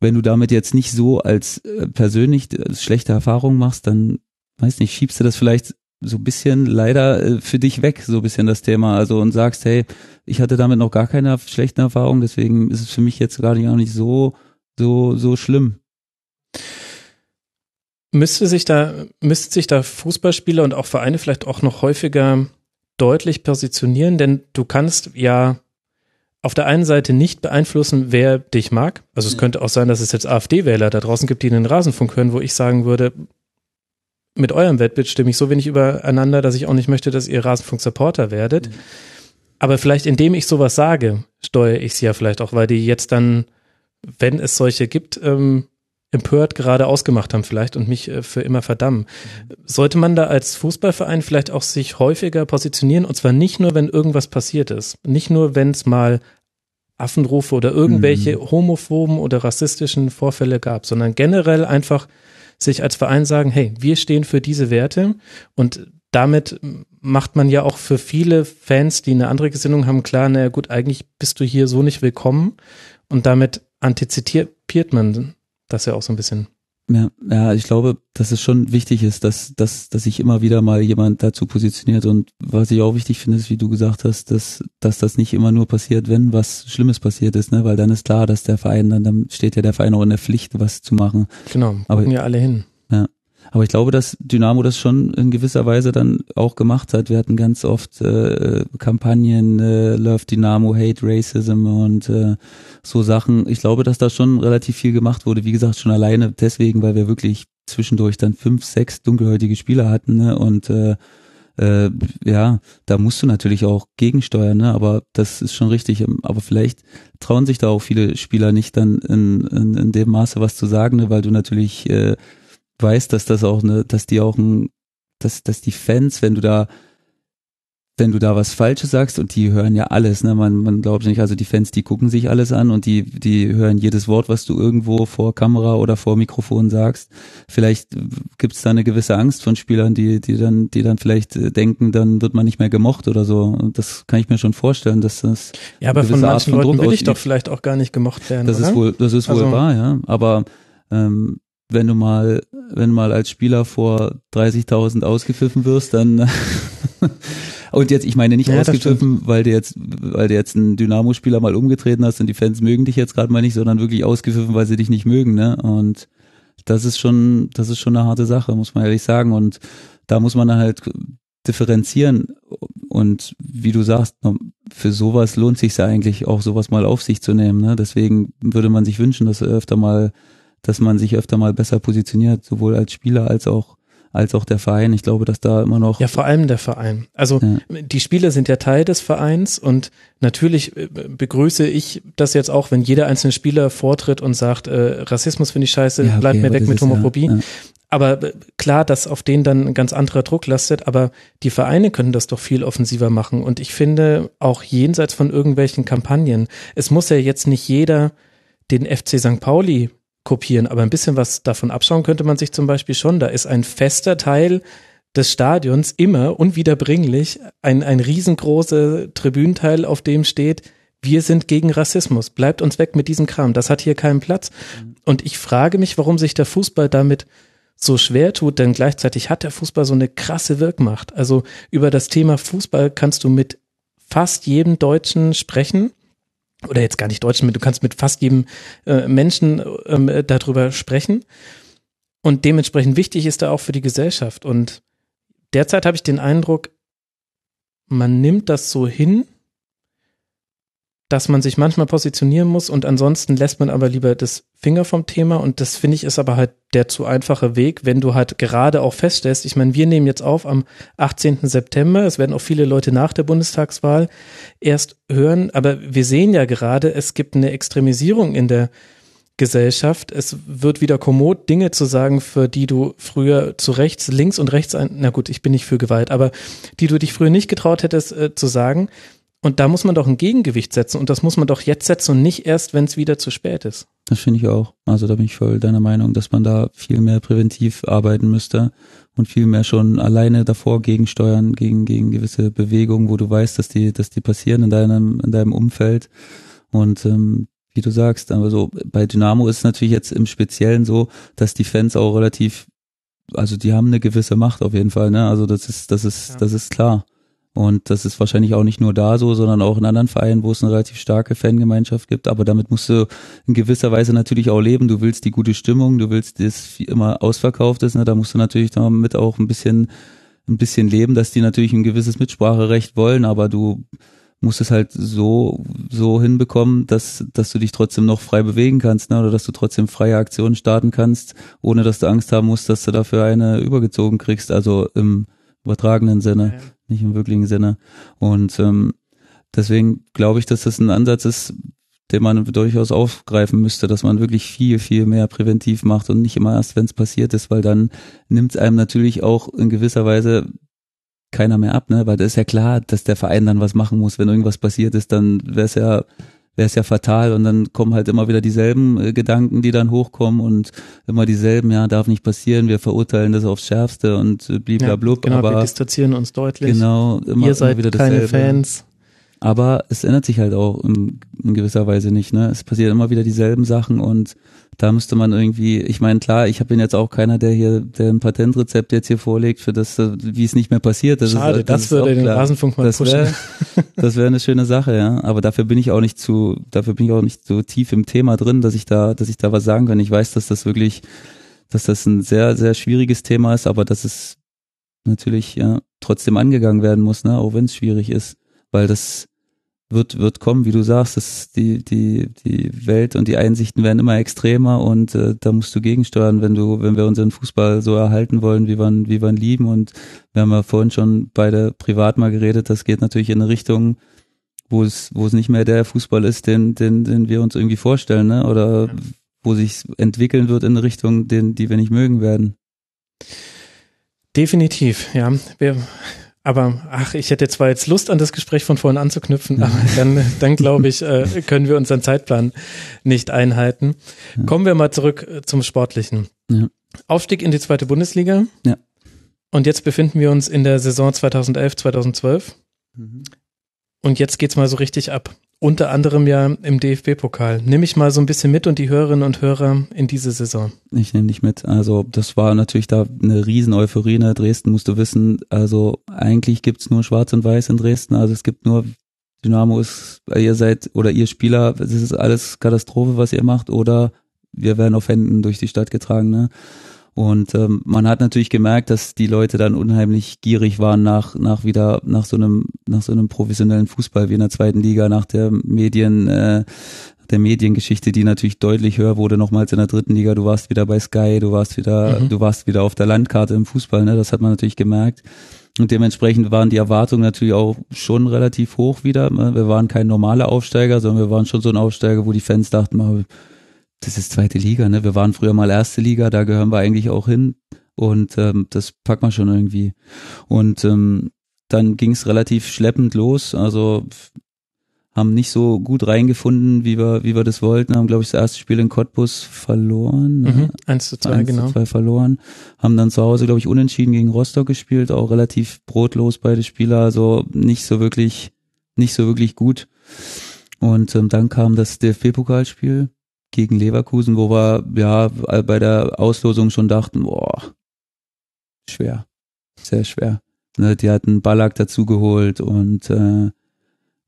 wenn du damit jetzt nicht so als äh, persönlich als schlechte Erfahrung machst, dann weiß nicht, schiebst du das vielleicht so ein bisschen leider äh, für dich weg, so ein bisschen das Thema. Also und sagst, hey, ich hatte damit noch gar keine schlechten Erfahrungen, deswegen ist es für mich jetzt gerade auch nicht so, so, so schlimm. Müsste sich da, müsste sich da Fußballspieler und auch Vereine vielleicht auch noch häufiger deutlich positionieren, denn du kannst ja auf der einen Seite nicht beeinflussen, wer dich mag. Also es könnte auch sein, dass es jetzt AfD-Wähler da draußen gibt, die in den Rasenfunk hören, wo ich sagen würde, mit eurem Wettbild stimme ich so wenig übereinander, dass ich auch nicht möchte, dass ihr Rasenfunk-Supporter werdet. Mhm. Aber vielleicht indem ich sowas sage, steuere ich sie ja vielleicht auch, weil die jetzt dann, wenn es solche gibt, ähm, empört gerade ausgemacht haben vielleicht und mich äh, für immer verdammen. Mhm. Sollte man da als Fußballverein vielleicht auch sich häufiger positionieren und zwar nicht nur, wenn irgendwas passiert ist, nicht nur, wenn es mal Affenrufe oder irgendwelche mhm. homophoben oder rassistischen Vorfälle gab, sondern generell einfach sich als Verein sagen, hey, wir stehen für diese Werte und damit macht man ja auch für viele Fans, die eine andere Gesinnung haben, klar, naja gut, eigentlich bist du hier so nicht willkommen und damit antizipiert man das ja auch so ein bisschen. Ja, ja, ich glaube, dass es schon wichtig ist, dass, dass, dass sich immer wieder mal jemand dazu positioniert. Und was ich auch wichtig finde, ist, wie du gesagt hast, dass, dass das nicht immer nur passiert, wenn was Schlimmes passiert ist, ne? Weil dann ist klar, dass der Verein, dann, dann steht ja der Verein auch in der Pflicht, was zu machen. Genau, aber ja alle hin. Aber ich glaube, dass Dynamo das schon in gewisser Weise dann auch gemacht hat. Wir hatten ganz oft äh, Kampagnen, äh, Love Dynamo, Hate Racism und äh, so Sachen. Ich glaube, dass da schon relativ viel gemacht wurde. Wie gesagt, schon alleine deswegen, weil wir wirklich zwischendurch dann fünf, sechs dunkelhäutige Spieler hatten ne? und äh, äh, ja, da musst du natürlich auch gegensteuern, ne? aber das ist schon richtig. Aber vielleicht trauen sich da auch viele Spieler nicht dann in, in, in dem Maße was zu sagen, ne? weil du natürlich äh, weiß, dass das auch eine, dass die auch ein, dass, dass die Fans, wenn du da, wenn du da was Falsches sagst und die hören ja alles, ne, man, man glaubt nicht, also die Fans, die gucken sich alles an und die, die hören jedes Wort, was du irgendwo vor Kamera oder vor Mikrofon sagst. Vielleicht gibt es da eine gewisse Angst von Spielern, die, die dann, die dann vielleicht denken, dann wird man nicht mehr gemocht oder so. Und das kann ich mir schon vorstellen, dass das. Ja, aber von manchen von Leuten will ich doch vielleicht auch gar nicht gemocht werden. Das oder? ist wohl, das ist wohl also, wahr, ja. Aber ähm, wenn du mal, wenn du mal als Spieler vor 30.000 ausgepfiffen wirst, dann und jetzt, ich meine nicht ja, ausgepfiffen, weil du jetzt, weil du jetzt einen Dynamo-Spieler mal umgetreten hast und die Fans mögen dich jetzt gerade mal nicht, sondern wirklich ausgepfiffen, weil sie dich nicht mögen, ne? Und das ist schon, das ist schon eine harte Sache, muss man ehrlich sagen. Und da muss man dann halt differenzieren. Und wie du sagst, für sowas lohnt sich ja eigentlich auch, sowas mal auf sich zu nehmen. Ne? Deswegen würde man sich wünschen, dass öfter mal dass man sich öfter mal besser positioniert, sowohl als Spieler als auch als auch der Verein. Ich glaube, dass da immer noch. Ja, vor allem der Verein. Also ja. die Spieler sind ja Teil des Vereins und natürlich äh, begrüße ich das jetzt auch, wenn jeder einzelne Spieler vortritt und sagt, äh, Rassismus finde ich scheiße, ja, okay, bleibt mir weg mit Homophobie. Ja, aber äh, klar, dass auf denen dann ein ganz anderer Druck lastet, aber die Vereine können das doch viel offensiver machen. Und ich finde auch jenseits von irgendwelchen Kampagnen, es muss ja jetzt nicht jeder den FC St. Pauli kopieren, aber ein bisschen was davon abschauen könnte man sich zum Beispiel schon. Da ist ein fester Teil des Stadions immer unwiederbringlich ein, ein riesengroßer Tribünenteil, auf dem steht, wir sind gegen Rassismus. Bleibt uns weg mit diesem Kram. Das hat hier keinen Platz. Mhm. Und ich frage mich, warum sich der Fußball damit so schwer tut, denn gleichzeitig hat der Fußball so eine krasse Wirkmacht. Also über das Thema Fußball kannst du mit fast jedem Deutschen sprechen. Oder jetzt gar nicht Deutschen, du kannst mit fast jedem äh, Menschen äh, darüber sprechen. Und dementsprechend wichtig ist er auch für die Gesellschaft. Und derzeit habe ich den Eindruck, man nimmt das so hin, dass man sich manchmal positionieren muss und ansonsten lässt man aber lieber das Finger vom Thema und das finde ich ist aber halt der zu einfache Weg, wenn du halt gerade auch feststellst, ich meine, wir nehmen jetzt auf am 18. September, es werden auch viele Leute nach der Bundestagswahl erst hören, aber wir sehen ja gerade, es gibt eine Extremisierung in der Gesellschaft. Es wird wieder kommod, Dinge zu sagen, für die du früher zu rechts, links und rechts ein, na gut, ich bin nicht für Gewalt, aber die du dich früher nicht getraut hättest äh, zu sagen. Und da muss man doch ein Gegengewicht setzen und das muss man doch jetzt setzen und nicht erst, wenn es wieder zu spät ist. Das finde ich auch. Also da bin ich voll deiner Meinung, dass man da viel mehr präventiv arbeiten müsste und viel mehr schon alleine davor gegensteuern gegen gegen gewisse Bewegungen, wo du weißt, dass die dass die passieren in deinem in deinem Umfeld und ähm, wie du sagst, aber so bei Dynamo ist es natürlich jetzt im Speziellen so, dass die Fans auch relativ also die haben eine gewisse Macht auf jeden Fall, ne? Also das ist das ist ja. das ist klar. Und das ist wahrscheinlich auch nicht nur da so, sondern auch in anderen Vereinen, wo es eine relativ starke Fangemeinschaft gibt. Aber damit musst du in gewisser Weise natürlich auch leben. Du willst die gute Stimmung, du willst, dass immer ausverkauft ist. Ne? Da musst du natürlich damit auch ein bisschen, ein bisschen leben, dass die natürlich ein gewisses Mitspracherecht wollen, aber du musst es halt so, so hinbekommen, dass, dass du dich trotzdem noch frei bewegen kannst, ne? oder dass du trotzdem freie Aktionen starten kannst, ohne dass du Angst haben musst, dass du dafür eine übergezogen kriegst. Also im, übertragenen Sinne, ja. Nicht im wirklichen Sinne. Und ähm, deswegen glaube ich, dass das ein Ansatz ist, den man durchaus aufgreifen müsste, dass man wirklich viel, viel mehr präventiv macht und nicht immer erst, wenn es passiert ist, weil dann nimmt es einem natürlich auch in gewisser Weise keiner mehr ab, ne? Weil das ist ja klar, dass der Verein dann was machen muss. Wenn irgendwas passiert ist, dann wäre es ja wäre es ja fatal und dann kommen halt immer wieder dieselben äh, Gedanken, die dann hochkommen und immer dieselben, ja, darf nicht passieren, wir verurteilen das aufs Schärfste und äh, bliblablub. Ja, genau, aber wir distanzieren uns deutlich. Genau, immer, Ihr seid immer wieder keine dasselbe. Fans. Aber es ändert sich halt auch in, in, gewisser Weise nicht. Ne? Es passieren immer wieder dieselben Sachen und da müsste man irgendwie, ich meine, klar, ich bin jetzt auch keiner, der hier, der ein Patentrezept jetzt hier vorlegt, für das, wie es nicht mehr passiert. Das Schade, ist, das, das würde den klar. Rasenfunk mal das pushen. Wär, das wäre eine schöne Sache, ja. Aber dafür bin ich auch nicht zu, dafür bin ich auch nicht so tief im Thema drin, dass ich da, dass ich da was sagen kann. Ich weiß, dass das wirklich, dass das ein sehr, sehr schwieriges Thema ist, aber dass es natürlich ja trotzdem angegangen werden muss, ne, auch wenn es schwierig ist, weil das wird, wird kommen, wie du sagst, dass die, die, die Welt und die Einsichten werden immer extremer und äh, da musst du gegensteuern, wenn du, wenn wir unseren Fußball so erhalten wollen, wie wir, wie wir ihn lieben. Und wir haben ja vorhin schon beide privat mal geredet, das geht natürlich in eine Richtung, wo es, wo es nicht mehr der Fußball ist, den, den, den wir uns irgendwie vorstellen, ne? Oder wo sich entwickeln wird in eine Richtung, den, die wir nicht mögen werden. Definitiv, ja. Wir aber ach, ich hätte zwar jetzt Lust an das Gespräch von vorhin anzuknüpfen, aber dann, dann glaube ich, äh, können wir unseren Zeitplan nicht einhalten. Kommen wir mal zurück äh, zum Sportlichen. Ja. Aufstieg in die zweite Bundesliga. Ja. Und jetzt befinden wir uns in der Saison 2011, 2012. Mhm. Und jetzt geht's mal so richtig ab unter anderem ja im DFB-Pokal. Nimm ich mal so ein bisschen mit und die Hörerinnen und Hörer in diese Saison. Ich nehme dich mit. Also das war natürlich da eine riesen Euphorie. Ne? Dresden musst du wissen, also eigentlich gibt's nur Schwarz und Weiß in Dresden. Also es gibt nur Dynamo ist, ihr seid oder ihr Spieler, es ist alles Katastrophe, was ihr macht, oder wir werden auf Händen durch die Stadt getragen. Ne? Und ähm, man hat natürlich gemerkt, dass die Leute dann unheimlich gierig waren nach, nach wieder, nach so einem, nach so einem professionellen Fußball wie in der zweiten Liga, nach der Medien, äh, der Mediengeschichte, die natürlich deutlich höher wurde, nochmals in der dritten Liga. Du warst wieder bei Sky, du warst wieder, Mhm. du warst wieder auf der Landkarte im Fußball, ne? Das hat man natürlich gemerkt. Und dementsprechend waren die Erwartungen natürlich auch schon relativ hoch wieder. Wir waren kein normaler Aufsteiger, sondern wir waren schon so ein Aufsteiger, wo die Fans dachten, mal, das ist zweite Liga, ne? Wir waren früher mal erste Liga, da gehören wir eigentlich auch hin. Und ähm, das packt man schon irgendwie. Und ähm, dann ging es relativ schleppend los. Also haben nicht so gut reingefunden, wie wir, wie wir das wollten. Haben, glaube ich, das erste Spiel in Cottbus verloren. ne? Mhm. 1 zu 2, 1 genau. zu 2 verloren. Haben dann zu Hause, glaube ich, unentschieden gegen Rostock gespielt, auch relativ brotlos beide Spieler, also nicht so wirklich, nicht so wirklich gut. Und ähm, dann kam das DFB-Pokalspiel gegen Leverkusen, wo wir ja bei der Auslosung schon dachten, boah, schwer, sehr schwer. Ne, die hatten Ballack dazugeholt und äh,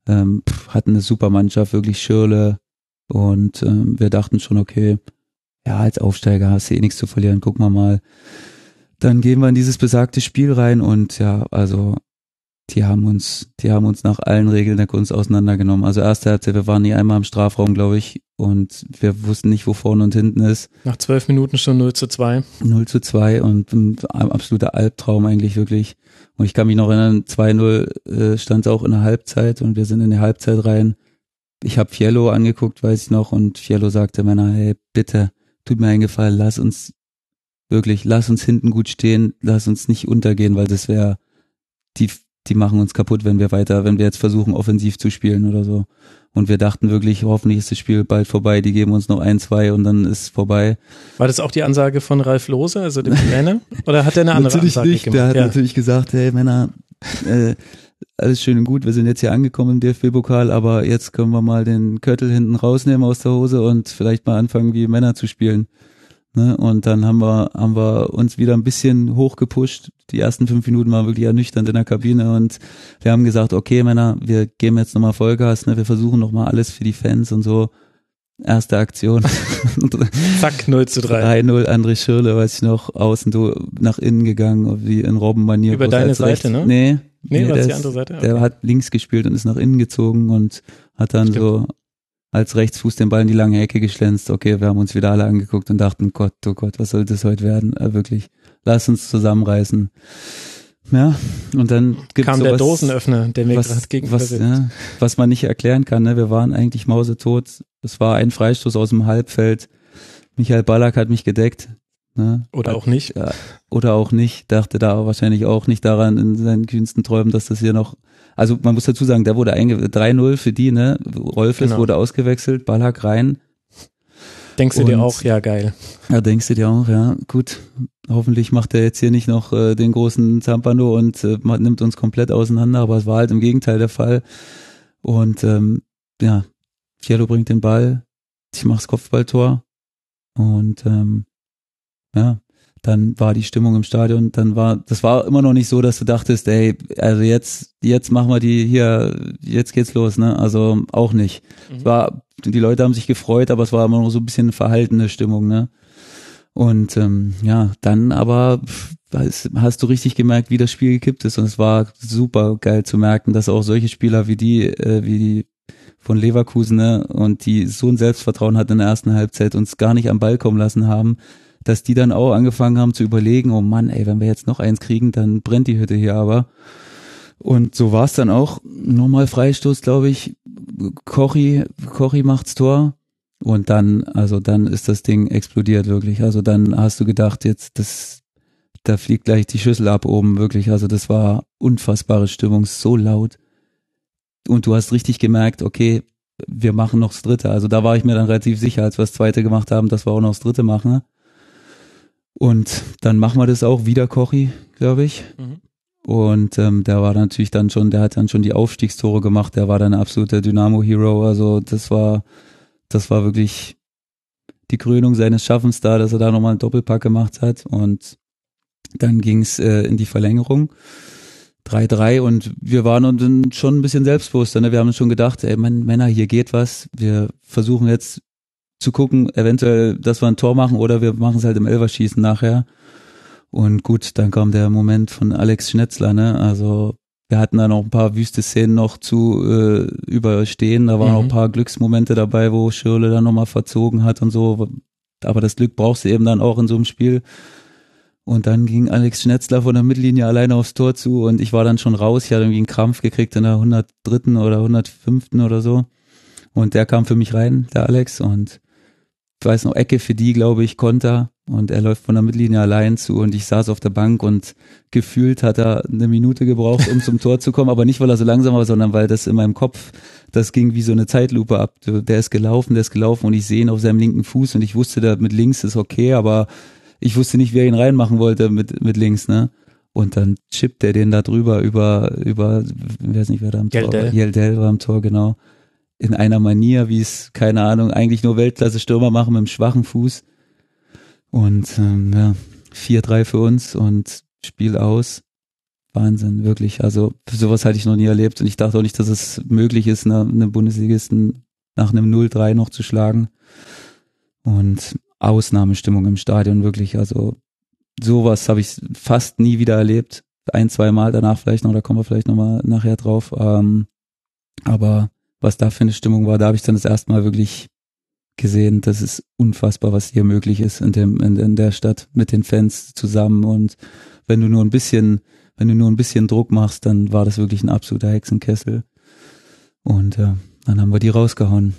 ähm, hatten eine super Mannschaft, wirklich Schirle. Und ähm, wir dachten schon, okay, ja, als Aufsteiger hast du eh nichts zu verlieren, gucken wir mal. Dann gehen wir in dieses besagte Spiel rein und ja, also die haben uns, die haben uns nach allen Regeln der Kunst auseinandergenommen. Also erste Halbzeit, wir waren nie einmal im Strafraum, glaube ich, und wir wussten nicht, wo vorne und hinten ist. Nach zwölf Minuten schon 0 zu 2. 0 zu 2 und ein absoluter Albtraum eigentlich wirklich. Und ich kann mich noch erinnern, 2-0 äh, stand auch in der Halbzeit und wir sind in die Halbzeit rein. Ich habe Fiello angeguckt, weiß ich noch, und Fiello sagte Männer, hey, bitte, tut mir einen Gefallen, lass uns wirklich, lass uns hinten gut stehen, lass uns nicht untergehen, weil das wäre, die, die machen uns kaputt, wenn wir weiter, wenn wir jetzt versuchen, offensiv zu spielen oder so. Und wir dachten wirklich, hoffentlich ist das Spiel bald vorbei, die geben uns noch ein, zwei und dann ist vorbei. War das auch die Ansage von Ralf Lose, also dem Trainer? Oder hat er eine andere natürlich Ansage nicht. gemacht? Der hat ja. natürlich gesagt, hey Männer, äh, alles schön und gut, wir sind jetzt hier angekommen im DFB-Pokal, aber jetzt können wir mal den Köttel hinten rausnehmen aus der Hose und vielleicht mal anfangen, wie Männer zu spielen. Ne? Und dann haben wir, haben wir uns wieder ein bisschen hochgepusht. Die ersten fünf Minuten waren wirklich ernüchternd in der Kabine und wir haben gesagt, okay Männer, wir geben jetzt nochmal Vollgas, ne? wir versuchen nochmal alles für die Fans und so. Erste Aktion. Zack, 0 zu 3. 3-0, André Schirle, weiß ich noch, außen du, nach innen gegangen, wie in Robbenmanier. Über deine als Seite, rechts. ne? Nee. Nee, war der das die andere Seite? Der Okay. hat links gespielt und ist nach innen gezogen und hat dann Stimmt. so als Rechtsfuß den Ball in die lange Ecke geschlänzt. Okay, wir haben uns wieder alle angeguckt und dachten, Gott, oh Gott, was soll das heute werden? Äh, wirklich, lass uns zusammenreißen. Ja, und dann gibt's Kam der Dosenöffner, der mir gerade was, gegenüber was, ja, was man nicht erklären kann. Ne? Wir waren eigentlich mausetot. Es war ein Freistoß aus dem Halbfeld. Michael Ballack hat mich gedeckt. Ne? Oder auch nicht. Ja, oder auch nicht. Dachte da wahrscheinlich auch nicht daran in seinen kühnsten Träumen, dass das hier noch. Also man muss dazu sagen, der wurde einge 3-0 für die, ne? Rolfes Genau. wurde ausgewechselt, Ballack rein. Denkst du dir und- auch, ja geil. Ja, denkst du dir auch, ja, gut. Hoffentlich macht er jetzt hier nicht noch äh, den großen Zampano und äh, nimmt uns komplett auseinander, aber es war halt im Gegenteil der Fall. Und ähm, ja, Fiello bringt den Ball, ich mach's Kopfballtor und ähm, ja, dann war die Stimmung im Stadion, dann war, das war immer noch nicht so, dass du dachtest, ey, also jetzt, jetzt machen wir die hier, jetzt geht's los, ne? Also auch nicht. Es war, die Leute haben sich gefreut, aber es war immer noch so ein bisschen verhaltene Stimmung, ne? Und ähm, ja, dann aber hast du richtig gemerkt, wie das Spiel gekippt ist. Und es war super geil zu merken, dass auch solche Spieler wie die, äh, wie die von Leverkusen, ne, und die so ein Selbstvertrauen hatten in der ersten Halbzeit, uns gar nicht am Ball kommen lassen haben, dass die dann auch angefangen haben zu überlegen, oh Mann, ey, wenn wir jetzt noch eins kriegen, dann brennt die Hütte hier aber. Und so war es dann auch. Nochmal Freistoß, glaube ich. Kochi, Kochi macht's Tor. Und dann, also dann ist das Ding explodiert wirklich. Also dann hast du gedacht, jetzt, das, da fliegt gleich die Schüssel ab oben, wirklich. Also das war unfassbare Stimmung, so laut. Und du hast richtig gemerkt, okay, wir machen noch das dritte. Also da war ich mir dann relativ sicher, als wir das zweite gemacht haben, dass wir auch noch das dritte machen. Und dann machen wir das auch wieder, Kochi, glaube ich. Mhm. Und ähm, der war natürlich dann schon, der hat dann schon die Aufstiegstore gemacht, der war dann ein absoluter Dynamo-Hero. Also das war, das war wirklich die Krönung seines Schaffens da, dass er da nochmal einen Doppelpack gemacht hat. Und dann ging's äh, in die Verlängerung. 3-3 und wir waren uns schon ein bisschen selbstbewusster. Ne? Wir haben uns schon gedacht, ey Männer, hier geht was. Wir versuchen jetzt zu gucken, eventuell, dass wir ein Tor machen oder wir machen es halt im Elverschießen nachher. Und gut, dann kam der Moment von Alex Schnetzler, ne? Also wir hatten da noch ein paar wüste Szenen noch zu äh, überstehen. Da waren Mhm. auch ein paar Glücksmomente dabei, wo Schirle dann nochmal verzogen hat und so. Aber das Glück brauchst du eben dann auch in so einem Spiel. Und dann ging Alex Schnetzler von der Mittellinie alleine aufs Tor zu und ich war dann schon raus. Ich hatte irgendwie einen Krampf gekriegt in der 103. oder 105. oder so. Und der kam für mich rein, der Alex. Und weiß noch, Ecke für die, glaube ich, Konter. Und er läuft von der Mittellinie allein zu und ich saß auf der Bank und gefühlt hat er eine Minute gebraucht, um zum Tor zu kommen, aber nicht, weil er so langsam war, sondern weil das in meinem Kopf, das ging wie so eine Zeitlupe ab. Der ist gelaufen, der ist gelaufen und ich sehe ihn auf seinem linken Fuß und ich wusste, der mit links ist okay, aber ich wusste nicht, wer ihn reinmachen wollte mit, mit links, ne? Und dann chippt er den da drüber über, über, ich weiß nicht, wer da am Tor war. Yeldel war am Tor, genau. In einer Manier, wie es, keine Ahnung, eigentlich nur Weltklasse-Stürmer machen mit einem schwachen Fuß. Und ähm, ja, 4-3 für uns und Spiel aus. Wahnsinn, wirklich. Also sowas hatte ich noch nie erlebt und ich dachte auch nicht, dass es möglich ist, eine, eine Bundesligisten nach einem 0-3 noch zu schlagen. Und Ausnahmestimmung im Stadion, wirklich. Also sowas habe ich fast nie wieder erlebt. Ein, zwei Mal danach vielleicht noch, da kommen wir vielleicht nochmal nachher drauf. Ähm, aber was da für eine Stimmung war, da habe ich dann das erste Mal wirklich gesehen, das ist unfassbar, was hier möglich ist in dem in, in der Stadt mit den Fans zusammen und wenn du nur ein bisschen wenn du nur ein bisschen Druck machst, dann war das wirklich ein absoluter Hexenkessel und ja, dann haben wir die rausgehauen.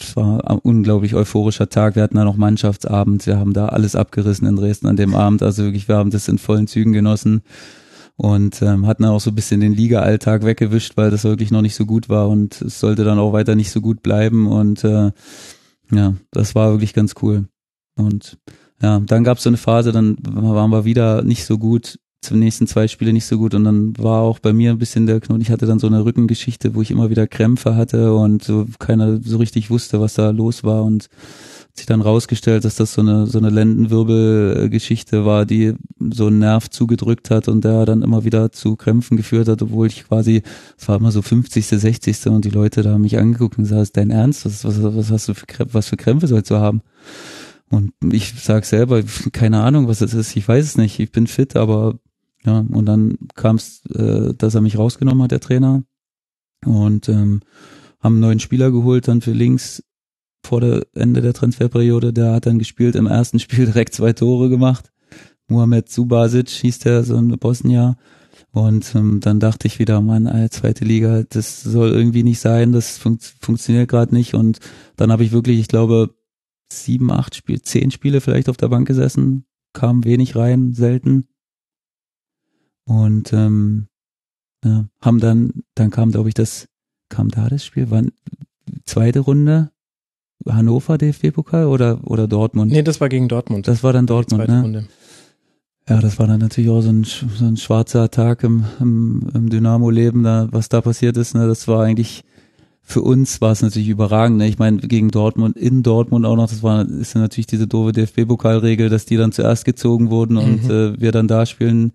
Es war ein unglaublich euphorischer Tag. Wir hatten da noch Mannschaftsabend. Wir haben da alles abgerissen in Dresden an dem Abend. Also wirklich, wir haben das in vollen Zügen genossen und ähm, hatten dann auch so ein bisschen den Liga-Alltag weggewischt, weil das wirklich noch nicht so gut war und es sollte dann auch weiter nicht so gut bleiben und äh, ja, das war wirklich ganz cool. Und ja, dann gab es so eine Phase, dann waren wir wieder nicht so gut, zum nächsten zwei Spiele nicht so gut und dann war auch bei mir ein bisschen der Knoten, ich hatte dann so eine Rückengeschichte, wo ich immer wieder Krämpfe hatte und so keiner so richtig wusste, was da los war und hat sich dann rausgestellt, dass das so eine so eine Lendenwirbelgeschichte war, die so einen Nerv zugedrückt hat und der dann immer wieder zu Krämpfen geführt hat, obwohl ich quasi, es war immer so 50., 60. und die Leute da haben mich angeguckt und gesagt, ist dein Ernst? Was, was, was hast du für Krämpfe, was für Krämpfe sollst du haben? Und ich sag selber, keine Ahnung, was das ist, ich weiß es nicht, ich bin fit, aber ja, und dann kam es, äh, dass er mich rausgenommen hat, der Trainer. Und ähm, haben einen neuen Spieler geholt, dann für links vor der Ende der Transferperiode. Der hat dann gespielt, im ersten Spiel direkt zwei Tore gemacht. Mohamed Subasic hieß der, so ein Bosnier. Und ähm, dann dachte ich wieder, Mann, zweite Liga, das soll irgendwie nicht sein, das fun funktioniert gerade nicht. Und dann habe ich wirklich, ich glaube, sieben, acht Spiele, zehn Spiele vielleicht auf der Bank gesessen, kam wenig rein, selten. Und ähm, ja, haben dann, dann kam, glaube ich, das, kam da das Spiel, wann zweite Runde, Hannover DFB-Pokal oder, oder Dortmund? Nee, das war gegen Dortmund. Das war dann Dortmund, ne? Runde. Ja, das war dann natürlich auch so ein, so ein schwarzer Tag im, im, im Dynamo-Leben, da, was da passiert ist. Ne? Das war eigentlich, für uns war es natürlich überragend. Ne? Ich meine, gegen Dortmund, in Dortmund auch noch, das war, ist ja natürlich diese doofe DFB-Pokalregel, dass die dann zuerst gezogen wurden und Mhm. äh, wir dann da spielen,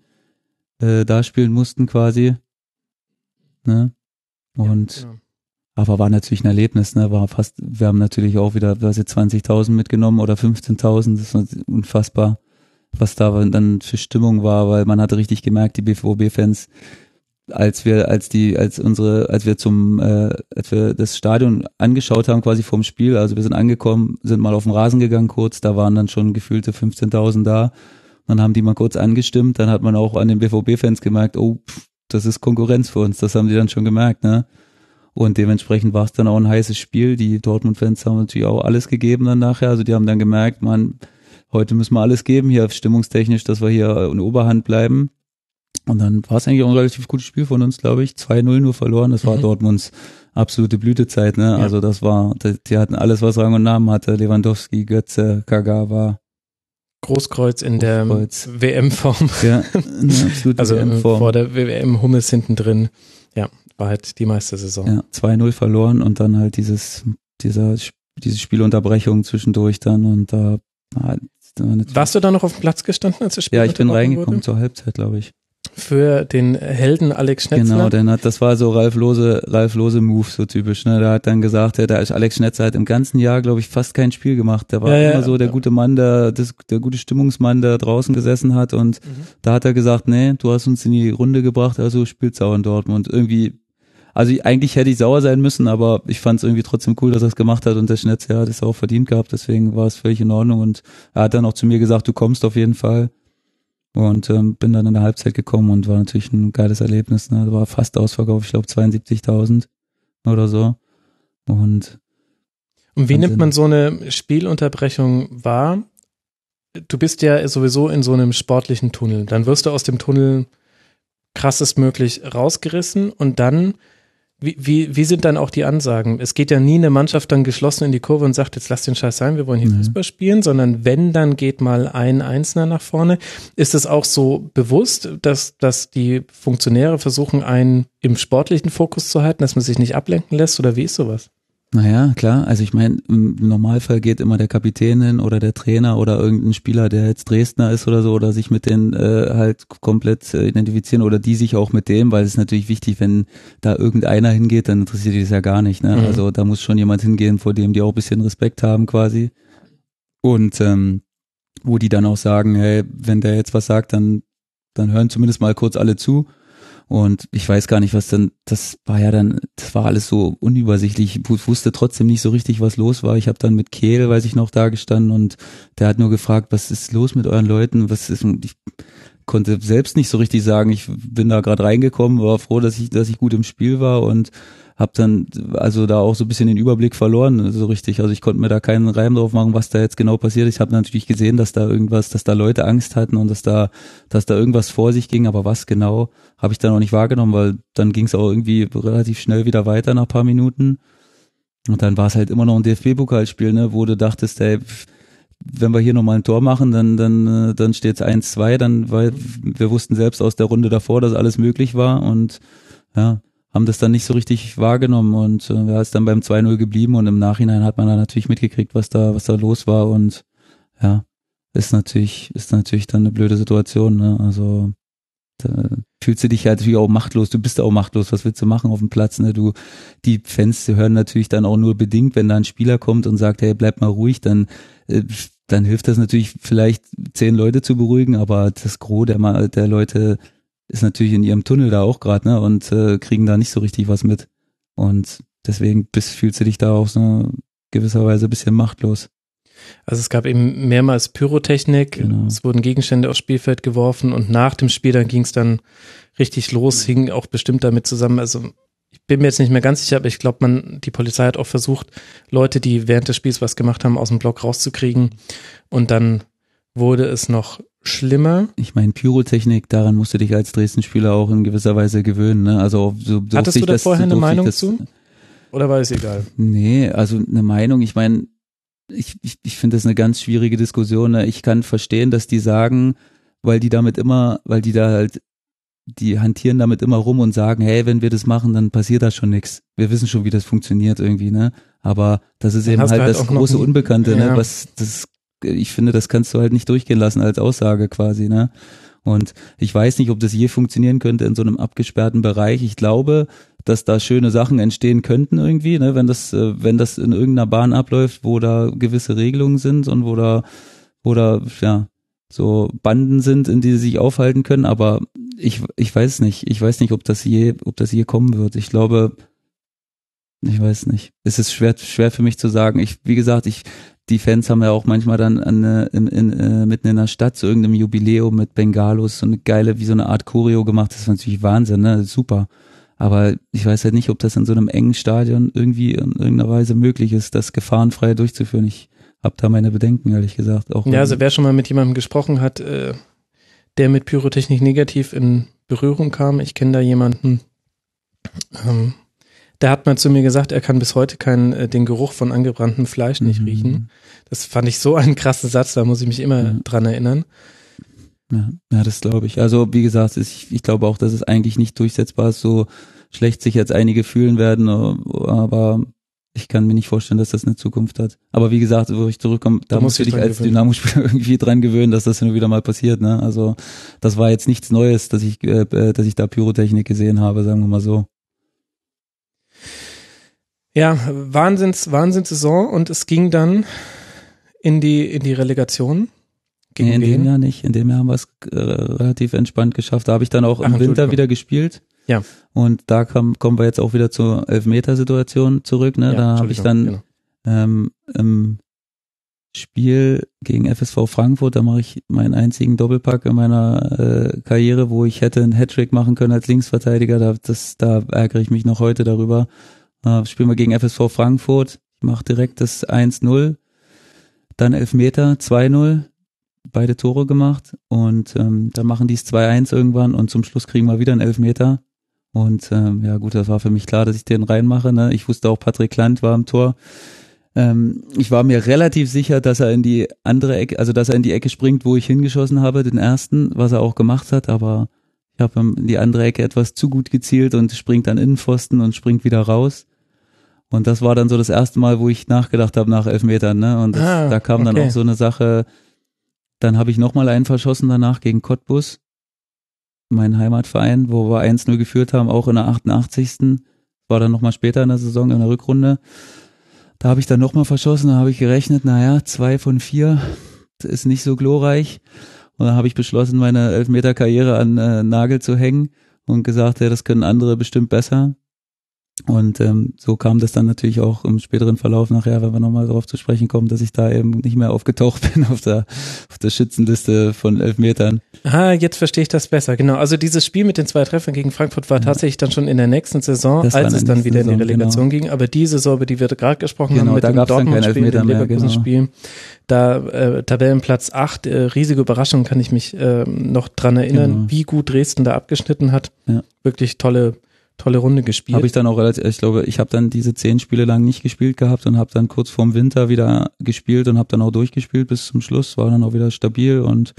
äh, da spielen mussten quasi. Ne? Und Ja. Aber war natürlich ein Erlebnis, ne? War fast, wir haben natürlich auch wieder, was jetzt 20.000 mitgenommen oder 15.000, das war unfassbar, was da dann für Stimmung war, weil man hatte richtig gemerkt, die BVB-Fans, als wir, als die, als unsere, als wir zum, äh, als wir das Stadion angeschaut haben, quasi vorm Spiel, also wir sind angekommen, sind mal auf den Rasen gegangen kurz, da waren dann schon gefühlte 15.000 da, dann haben die mal kurz angestimmt, dann hat man auch an den BVB-Fans gemerkt, oh, pff, das ist Konkurrenz für uns, das haben die dann schon gemerkt, ne? Und dementsprechend war es dann auch ein heißes Spiel. Die Dortmund-Fans haben natürlich auch alles gegeben dann nachher. Also die haben dann gemerkt, man, heute müssen wir alles geben, hier stimmungstechnisch, dass wir hier in Oberhand bleiben. Und dann war es eigentlich auch ein relativ gutes Spiel von uns, glaube ich. 2-0 nur verloren. Das war Mhm. Dortmunds absolute Blütezeit, ne? Ja. Also das war, die, hatten alles, was Rang und Namen hatte. Lewandowski, Götze, Kagawa. Großkreuz in der Großkreuz. WM-Form. Ja, absolute Also äh, WM-Form. vor der WM Hummels hinten drin. Ja, war halt die meiste Saison. Ja, 2-0 verloren und dann halt dieses, dieser, diese Spielunterbrechung zwischendurch dann und da, ah, da Warst du da noch auf dem Platz gestanden, als das Spiel ja, ich bin reingekommen Wurde? zur Halbzeit, glaube ich. für den Helden Alex Schnetzler. Genau, denn hat, das war so Ralf Lose, Ralf Lose Move, so typisch. Ne? Der hat dann gesagt, ja, da ist Alex Schnetzler hat im ganzen Jahr, glaube ich, fast kein Spiel gemacht. Der war Ja, ja, immer so der ja. gute Mann, der, das, der gute Stimmungsmann, der draußen gesessen hat. Und da hat er gesagt, nee, du hast uns in die Runde gebracht, also spielt sauer in Dortmund. Irgendwie, also ich- eigentlich hätte ich sauer sein müssen, aber ich fand es irgendwie trotzdem cool, dass er es gemacht hat und der Schnetzler hat es auch verdient gehabt, deswegen war es völlig in Ordnung. Und er hat dann auch zu mir gesagt, du kommst auf jeden Fall. Und ähm, bin dann in der Halbzeit gekommen und war natürlich ein geiles Erlebnis. Ne? War fast ausverkauft, ich glaube 72.000 oder so. Und Und wie Wahnsinn. nimmt man so eine Spielunterbrechung wahr? Du bist ja sowieso in so einem sportlichen Tunnel. Dann wirst du aus dem Tunnel krassestmöglich rausgerissen und dann, wie, wie, wie sind dann auch die Ansagen? Es geht ja nie eine Mannschaft dann geschlossen in die Kurve und sagt, jetzt lass den Scheiß sein, wir wollen hier Mhm. Fußball spielen, sondern wenn, dann geht mal ein Einzelner nach vorne. Ist es auch so bewusst, dass, dass die Funktionäre versuchen, einen im sportlichen Fokus zu halten, dass man sich nicht ablenken lässt oder wie ist sowas? Naja, klar. Also ich meine, im Normalfall geht immer der Kapitän hin oder der Trainer oder irgendein Spieler, der jetzt Dresdner ist oder so, oder sich mit denen äh, halt komplett äh, identifizieren oder die sich auch mit dem, weil es ist natürlich wichtig, wenn da irgendeiner hingeht, dann interessiert die das ja gar nicht. Ne? Mhm. Also da muss schon jemand hingehen, vor dem die auch ein bisschen Respekt haben quasi. Und ähm, wo die dann auch sagen, hey, wenn der jetzt was sagt, dann, dann hören zumindest mal kurz alle zu. Und ich weiß gar nicht, was dann, das war ja dann, das war alles so unübersichtlich. Ich wu- wusste trotzdem nicht so richtig, was los war. Ich habe dann mit Kehl, weiß ich noch, da gestanden und der hat nur gefragt, was ist los mit euren Leuten? Was ist, ich konnte selbst nicht so richtig sagen. Ich bin da gerade reingekommen, war froh, dass ich, dass ich gut im Spiel war und habe dann also da auch so ein bisschen den Überblick verloren, so richtig. Also ich konnte mir da keinen Reim drauf machen, was da jetzt genau passiert. Ich habe natürlich gesehen, dass da irgendwas, dass da Leute Angst hatten und dass da, dass da irgendwas vor sich ging, aber was genau, habe ich dann auch nicht wahrgenommen, weil dann ging es auch irgendwie relativ schnell wieder weiter nach paar Minuten. Und dann war es halt immer noch ein DFB-Pokalspiel, ne, wo du dachtest, ey, pff, wenn wir hier nochmal ein Tor machen, dann, dann, äh, dann steht es 1-2, dann, weil wir wussten selbst aus der Runde davor, dass alles möglich war und ja, haben das dann nicht so richtig wahrgenommen und äh, ja, ist dann beim 2-0 geblieben und im Nachhinein hat man dann natürlich mitgekriegt, was da, was da los war und ja, ist natürlich, ist natürlich dann eine blöde Situation, ne? Also da fühlst du dich halt natürlich auch machtlos, du bist auch machtlos, was willst du machen auf dem Platz, ne? Du, die Fans hören natürlich dann auch nur bedingt, wenn da ein Spieler kommt und sagt, hey, bleib mal ruhig, dann, äh, dann hilft das natürlich vielleicht zehn Leute zu beruhigen, aber das Gros der, der Leute ist natürlich in ihrem Tunnel da auch gerade, ne? Und äh, kriegen da nicht so richtig was mit. Und deswegen bist, fühlst du dich da auch so gewisser Weise ein bisschen machtlos. Also es gab eben mehrmals Pyrotechnik, Genau. es wurden Gegenstände aufs Spielfeld geworfen und nach dem Spiel dann ging es dann richtig los, hing auch bestimmt damit zusammen. Also bin mir jetzt nicht mehr ganz sicher, aber ich glaube, man, die Polizei hat auch versucht, Leute, die während des Spiels was gemacht haben, aus dem Block rauszukriegen. Und dann wurde es noch schlimmer. Ich meine, Pyrotechnik, daran musst du dich als Dresden-Spieler auch in gewisser Weise gewöhnen. Ne? Also so, so Hattest du da vorher eine Meinung das, zu? Oder war es egal? Nee, also eine Meinung, ich meine, ich, ich, ich finde das eine ganz schwierige Diskussion. Ne? Ich kann verstehen, dass die sagen, weil die damit immer, weil die da halt, die hantieren damit immer rum und sagen, hey, wenn wir das machen, dann passiert da schon nichts. Wir wissen schon, wie das funktioniert irgendwie, ne? Aber das ist Dann eben halt, halt das große Unbekannte, Ja. ne? Was das, ich finde, das kannst du halt nicht durchgehen lassen als Aussage quasi, ne? Und ich weiß nicht, ob das je funktionieren könnte in so einem abgesperrten Bereich. Ich glaube, dass da schöne Sachen entstehen könnten irgendwie, ne, wenn das, äh, wenn das in irgendeiner Bahn abläuft, wo da gewisse Regelungen sind und wo da, wo da, ja, so Banden sind, in die sie sich aufhalten können, aber ich, ich weiß nicht. Ich weiß nicht, ob das je, ob das je kommen wird. Ich glaube, ich weiß nicht. Es ist schwer, schwer für mich zu sagen. Ich, wie gesagt, ich, die Fans haben ja auch manchmal dann an, äh, in, in, äh, mitten in der Stadt zu irgendeinem Jubiläum mit Bengalos so eine geile, wie so eine Art Choreo gemacht. Das ist natürlich Wahnsinn, ne? Super. Aber ich weiß halt nicht, ob das in so einem engen Stadion irgendwie in irgendeiner Weise möglich ist, das gefahrenfrei durchzuführen. Ich habe da meine Bedenken, ehrlich gesagt. Auch Ja, also wer schon mal mit jemandem gesprochen hat, äh, der mit Pyrotechnik negativ in Berührung kam, ich kenne da jemanden, ähm, der hat mal zu mir gesagt, er kann bis heute keinen äh, den Geruch von angebranntem Fleisch nicht Mhm. riechen. Das fand ich so einen krassen Satz, da muss ich mich immer Ja. dran erinnern. Ja, ja das glaube ich. Also wie gesagt, ich, ich glaube auch, dass es eigentlich nicht durchsetzbar ist, so schlecht sich jetzt einige fühlen werden, aber ich kann mir nicht vorstellen, dass das eine Zukunft hat. Aber wie gesagt, wo ich zurückkomme, da, Da musst musst du du dich als. Dynamo-Spieler irgendwie dran gewöhnen, dass das nur wieder mal passiert. Ne? Also das war jetzt nichts Neues, dass ich, äh, äh, dass ich da Pyrotechnik gesehen habe, sagen wir mal so. Ja, Wahnsinns, Wahnsinnssaison und es ging dann in die, in die Relegation. Gegen Nee, in dem wen? Jahr nicht. In dem Jahr haben wir es äh, relativ entspannt geschafft. Da habe ich dann auch Ach, im Winter wieder gespielt. Ja. Und da kam, kommen wir jetzt auch wieder zur Elfmetersituation zurück. Ne? Ja, da habe ich dann genau. ähm, im Spiel gegen FSV Frankfurt, da mache ich meinen einzigen Doppelpack in meiner äh, Karriere, wo ich hätte einen Hattrick machen können als Linksverteidiger. Da, das, da ärgere ich mich noch heute darüber. Äh, spielen wir gegen FSV Frankfurt. Ich mache direkt das 1-0, dann Elfmeter, 2-0, beide Tore gemacht und ähm, dann machen die es 2-1 irgendwann und zum Schluss kriegen wir wieder einen Elfmeter. Und ähm, ja gut, das war für mich klar, dass ich den reinmache. Ne? Ich wusste auch, Patrick Land war im Tor. Ähm, ich war mir relativ sicher, dass er in die andere Ecke, also dass er in die Ecke springt, wo ich hingeschossen habe, den ersten, was er auch gemacht hat, aber ich habe in die andere Ecke etwas zu gut gezielt und springt an Innenpfosten und springt wieder raus. Und das war dann so das erste Mal, wo ich nachgedacht habe nach Elfmetern, ne? Und das, Ah, da kam dann okay. auch so eine Sache, dann habe ich nochmal einen verschossen danach gegen Cottbus, mein Heimatverein, wo wir 1-0 geführt haben, auch in der 88. War dann nochmal später in der Saison, in der Rückrunde. Da habe ich dann nochmal verschossen, da habe ich gerechnet, naja, zwei von vier, ist nicht so glorreich. Und dann habe ich beschlossen, meine Elfmeter-Karriere an äh, Nagel zu hängen und gesagt, ja, das können andere bestimmt besser. Und ähm, so kam das dann natürlich auch im späteren Verlauf nachher, wenn wir nochmal darauf zu sprechen kommen, dass ich da eben nicht mehr aufgetaucht bin auf der, auf der Schützenliste von Elfmetern. Ah, jetzt verstehe ich das besser. Genau. Also dieses Spiel mit den zwei Treffern gegen Frankfurt war tatsächlich dann schon in der nächsten Saison, Das als es dann wieder in die Saison, Relegation ging. Aber die Saison, über die wir gerade gesprochen Genau, haben, mit da dem Dortmund-Spiel, dem mehr, genau. Leverkusen-Spiel, da äh, Tabellenplatz 8, äh, riesige Überraschung, kann ich mich äh, noch dran erinnern, Genau. wie gut Dresden da abgeschnitten hat. Ja. Wirklich tolle, tolle Runde gespielt. Habe ich dann auch relativ, ich glaube, ich habe dann diese zehn Spiele lang nicht gespielt gehabt und habe dann kurz vorm Winter wieder gespielt und habe dann auch durchgespielt bis zum Schluss, war dann auch wieder stabil und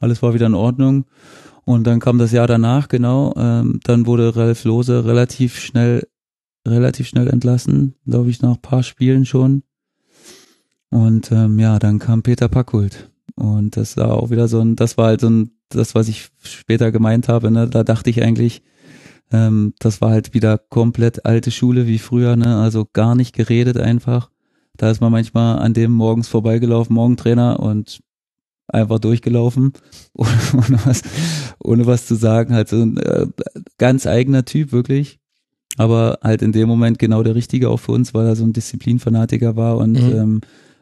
alles war wieder in Ordnung. Und dann kam das Jahr danach, genau, ähm, dann wurde Ralf Lose relativ schnell, relativ schnell entlassen, glaube ich, nach paar Spielen schon. Und ähm, ja, dann kam Peter Packhult. Und das war auch wieder so ein, das war halt so ein, das, was ich später gemeint habe, ne, da dachte ich eigentlich, ähm, das war halt wieder komplett alte Schule wie früher, ne? Also gar nicht geredet einfach. Da ist man manchmal an dem morgens vorbeigelaufen, Morgentrainer und einfach durchgelaufen, ohne, ohne was, ohne was zu sagen. Halt so ein äh, ganz eigener Typ, wirklich. Aber halt in dem Moment genau der Richtige auch für uns, weil er so ein Disziplinfanatiker war und Mhm. ähm,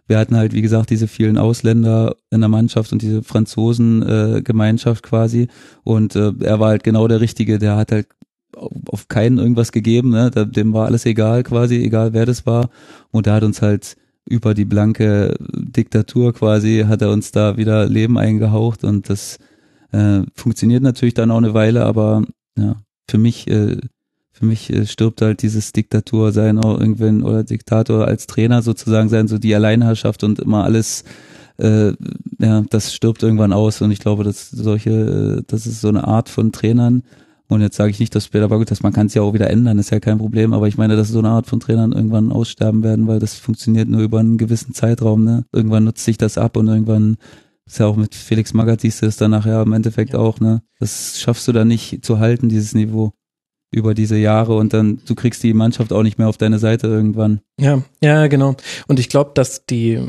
wir hatten halt, wie gesagt, diese vielen Ausländer in der Mannschaft und diese Franzosen-Gemeinschaft äh, quasi. Und äh, er war halt genau der Richtige, der hat halt auf keinen irgendwas gegeben, ne? Da- dem war alles egal quasi, egal wer das war. Und er hat uns halt über die blanke Diktatur quasi, hat er uns da wieder Leben eingehaucht und das äh, funktioniert natürlich dann auch eine Weile, aber ja, für mich, äh, für mich äh, stirbt halt dieses Diktatur sein auch irgendwann oder Diktator als Trainer sozusagen sein, so die Alleinherrschaft und immer alles äh, ja, das stirbt irgendwann aus und ich glaube, dass solche, äh, das ist so eine Art von Trainern, und jetzt sage ich nicht, dass Peter Bagut, dass man kann es ja auch wieder ändern, ist ja kein Problem, aber ich meine, dass so eine Art von Trainern irgendwann aussterben werden, weil das funktioniert nur über einen gewissen Zeitraum, ne? Irgendwann nutzt sich das ab und irgendwann ist ja auch mit Felix Magath siehst du es dann nachher im Endeffekt auch, ne? Das schaffst du dann nicht zu halten, dieses Niveau über diese Jahre und dann du kriegst die Mannschaft auch nicht mehr auf deine Seite irgendwann. Ja, ja, genau. Und ich glaube, dass die,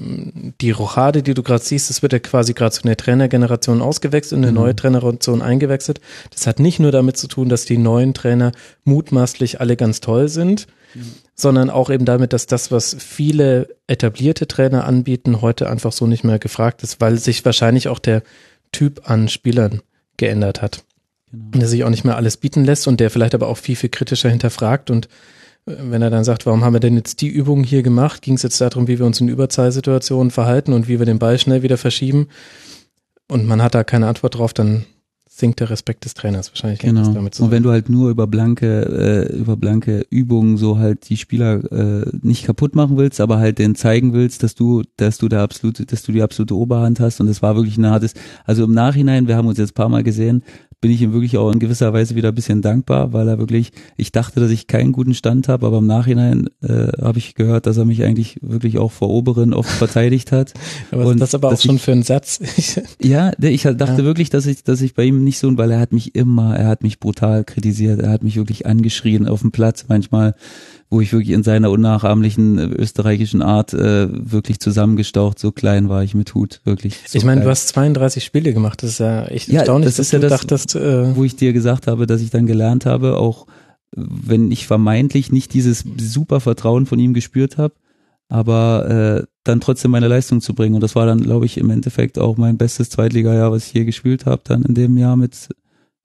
die Rochade, die du gerade siehst, das wird ja quasi gerade zu einer Trainergeneration ausgewechselt und eine Mhm. neue Trainergeneration eingewechselt. Das hat nicht nur damit zu tun, dass die neuen Trainer mutmaßlich alle ganz toll sind, sondern auch eben damit, dass das, was viele etablierte Trainer anbieten, heute einfach so nicht mehr gefragt ist, weil sich wahrscheinlich auch der Typ an Spielern geändert hat. Genau. Der sich auch nicht mehr alles bieten lässt und der vielleicht aber auch viel, viel kritischer hinterfragt und äh, wenn er dann sagt, warum haben wir denn jetzt die Übung hier gemacht, ging es jetzt darum, wie wir uns in Überzahlsituationen verhalten und wie wir den Ball schnell wieder verschieben und man hat da keine Antwort drauf, dann sinkt der Respekt des Trainers wahrscheinlich. Genau. damit Und wenn zusammen. du halt nur über blanke, äh, über blanke Übungen so halt die Spieler äh, nicht kaputt machen willst, aber halt denen zeigen willst, dass du, dass du der absolute, dass du die absolute Oberhand hast. Und es war wirklich ein hartes, also im Nachhinein, wir haben uns jetzt ein paar Mal gesehen, bin ich ihm wirklich auch in gewisser Weise wieder ein bisschen dankbar, weil er wirklich, ich dachte, dass ich keinen guten Stand habe, aber im Nachhinein äh, habe ich gehört, dass er mich eigentlich wirklich auch vor Oberen oft verteidigt hat. aber Und das aber auch schon ich- für einen Satz. Ja, ich dachte Ja. wirklich, dass ich, dass ich bei ihm nicht so, weil er hat mich immer, er hat mich brutal kritisiert, er hat mich wirklich angeschrien auf dem Platz manchmal, wo ich wirklich in seiner unnachahmlichen äh, österreichischen Art äh, wirklich zusammengestaucht, so klein war ich mit Hut, wirklich. So ich meine, du hast 32 Spiele gemacht, das ist ja echt Ja, erstaunlich, das dass ist ja du das, dachtest, äh, wo ich dir gesagt habe, dass ich dann gelernt habe, auch wenn ich vermeintlich nicht dieses super Vertrauen von ihm gespürt habe, aber äh, dann trotzdem meine Leistung zu bringen. Und das war dann, glaube ich, im Endeffekt auch mein bestes Zweitligajahr, was ich hier gespielt habe, dann in dem Jahr mit,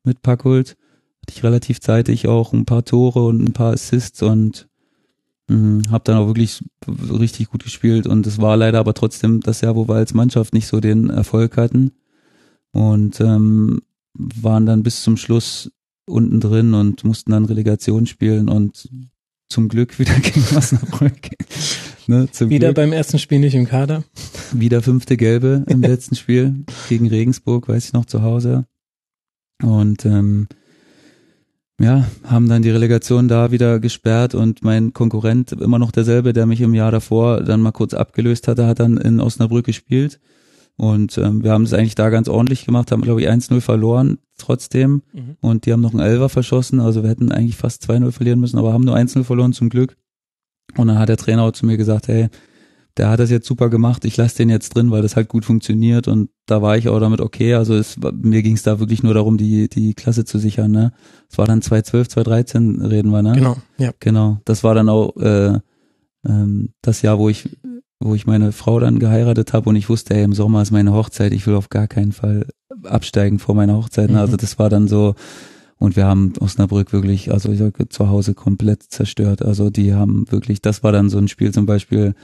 mit Packhult. Hatte ich relativ zeitig auch ein paar Tore und ein paar Assists und habe dann auch wirklich richtig gut gespielt. Und es war leider aber trotzdem das Jahr, wo wir als Mannschaft nicht so den Erfolg hatten. Und ähm, waren dann bis zum Schluss unten drin und mussten dann Relegation spielen und zum Glück wieder gegen Osnabrück. ne, wieder Glück. beim ersten Spiel nicht im Kader. Wieder fünfte Gelbe im letzten Spiel gegen Regensburg, weiß ich noch, zu Hause. Und ähm, ja, haben dann die Relegation da wieder gesperrt und mein Konkurrent, immer noch derselbe, der mich im Jahr davor dann mal kurz abgelöst hatte, hat dann in Osnabrück gespielt. Und ähm, wir haben es eigentlich da ganz ordentlich gemacht, haben, glaube ich, 1-0 verloren trotzdem. Mhm. Und die haben noch einen Elfer verschossen, also wir hätten eigentlich fast 2-0 verlieren müssen, aber haben nur 1-0 verloren zum Glück. Und dann hat der Trainer auch zu mir gesagt, hey, der hat das jetzt super gemacht, ich lasse den jetzt drin, weil das halt gut funktioniert und da war ich auch damit okay. Also es, mir ging es da wirklich nur darum, die, die Klasse zu sichern. Ne? Es war dann 2012, 2013 reden wir, ne? Genau, ja. Genau. Das war dann auch äh, ähm, das Jahr, wo ich, wo ich meine Frau dann geheiratet habe und ich wusste, ey, im Sommer ist meine Hochzeit, ich will auf gar keinen Fall absteigen vor meiner Hochzeit. Ne? Mhm. Also das war dann so, und wir haben Osnabrück wirklich, also ich sag, zu Hause komplett zerstört. Also die haben wirklich, das war dann so ein Spiel zum Beispiel,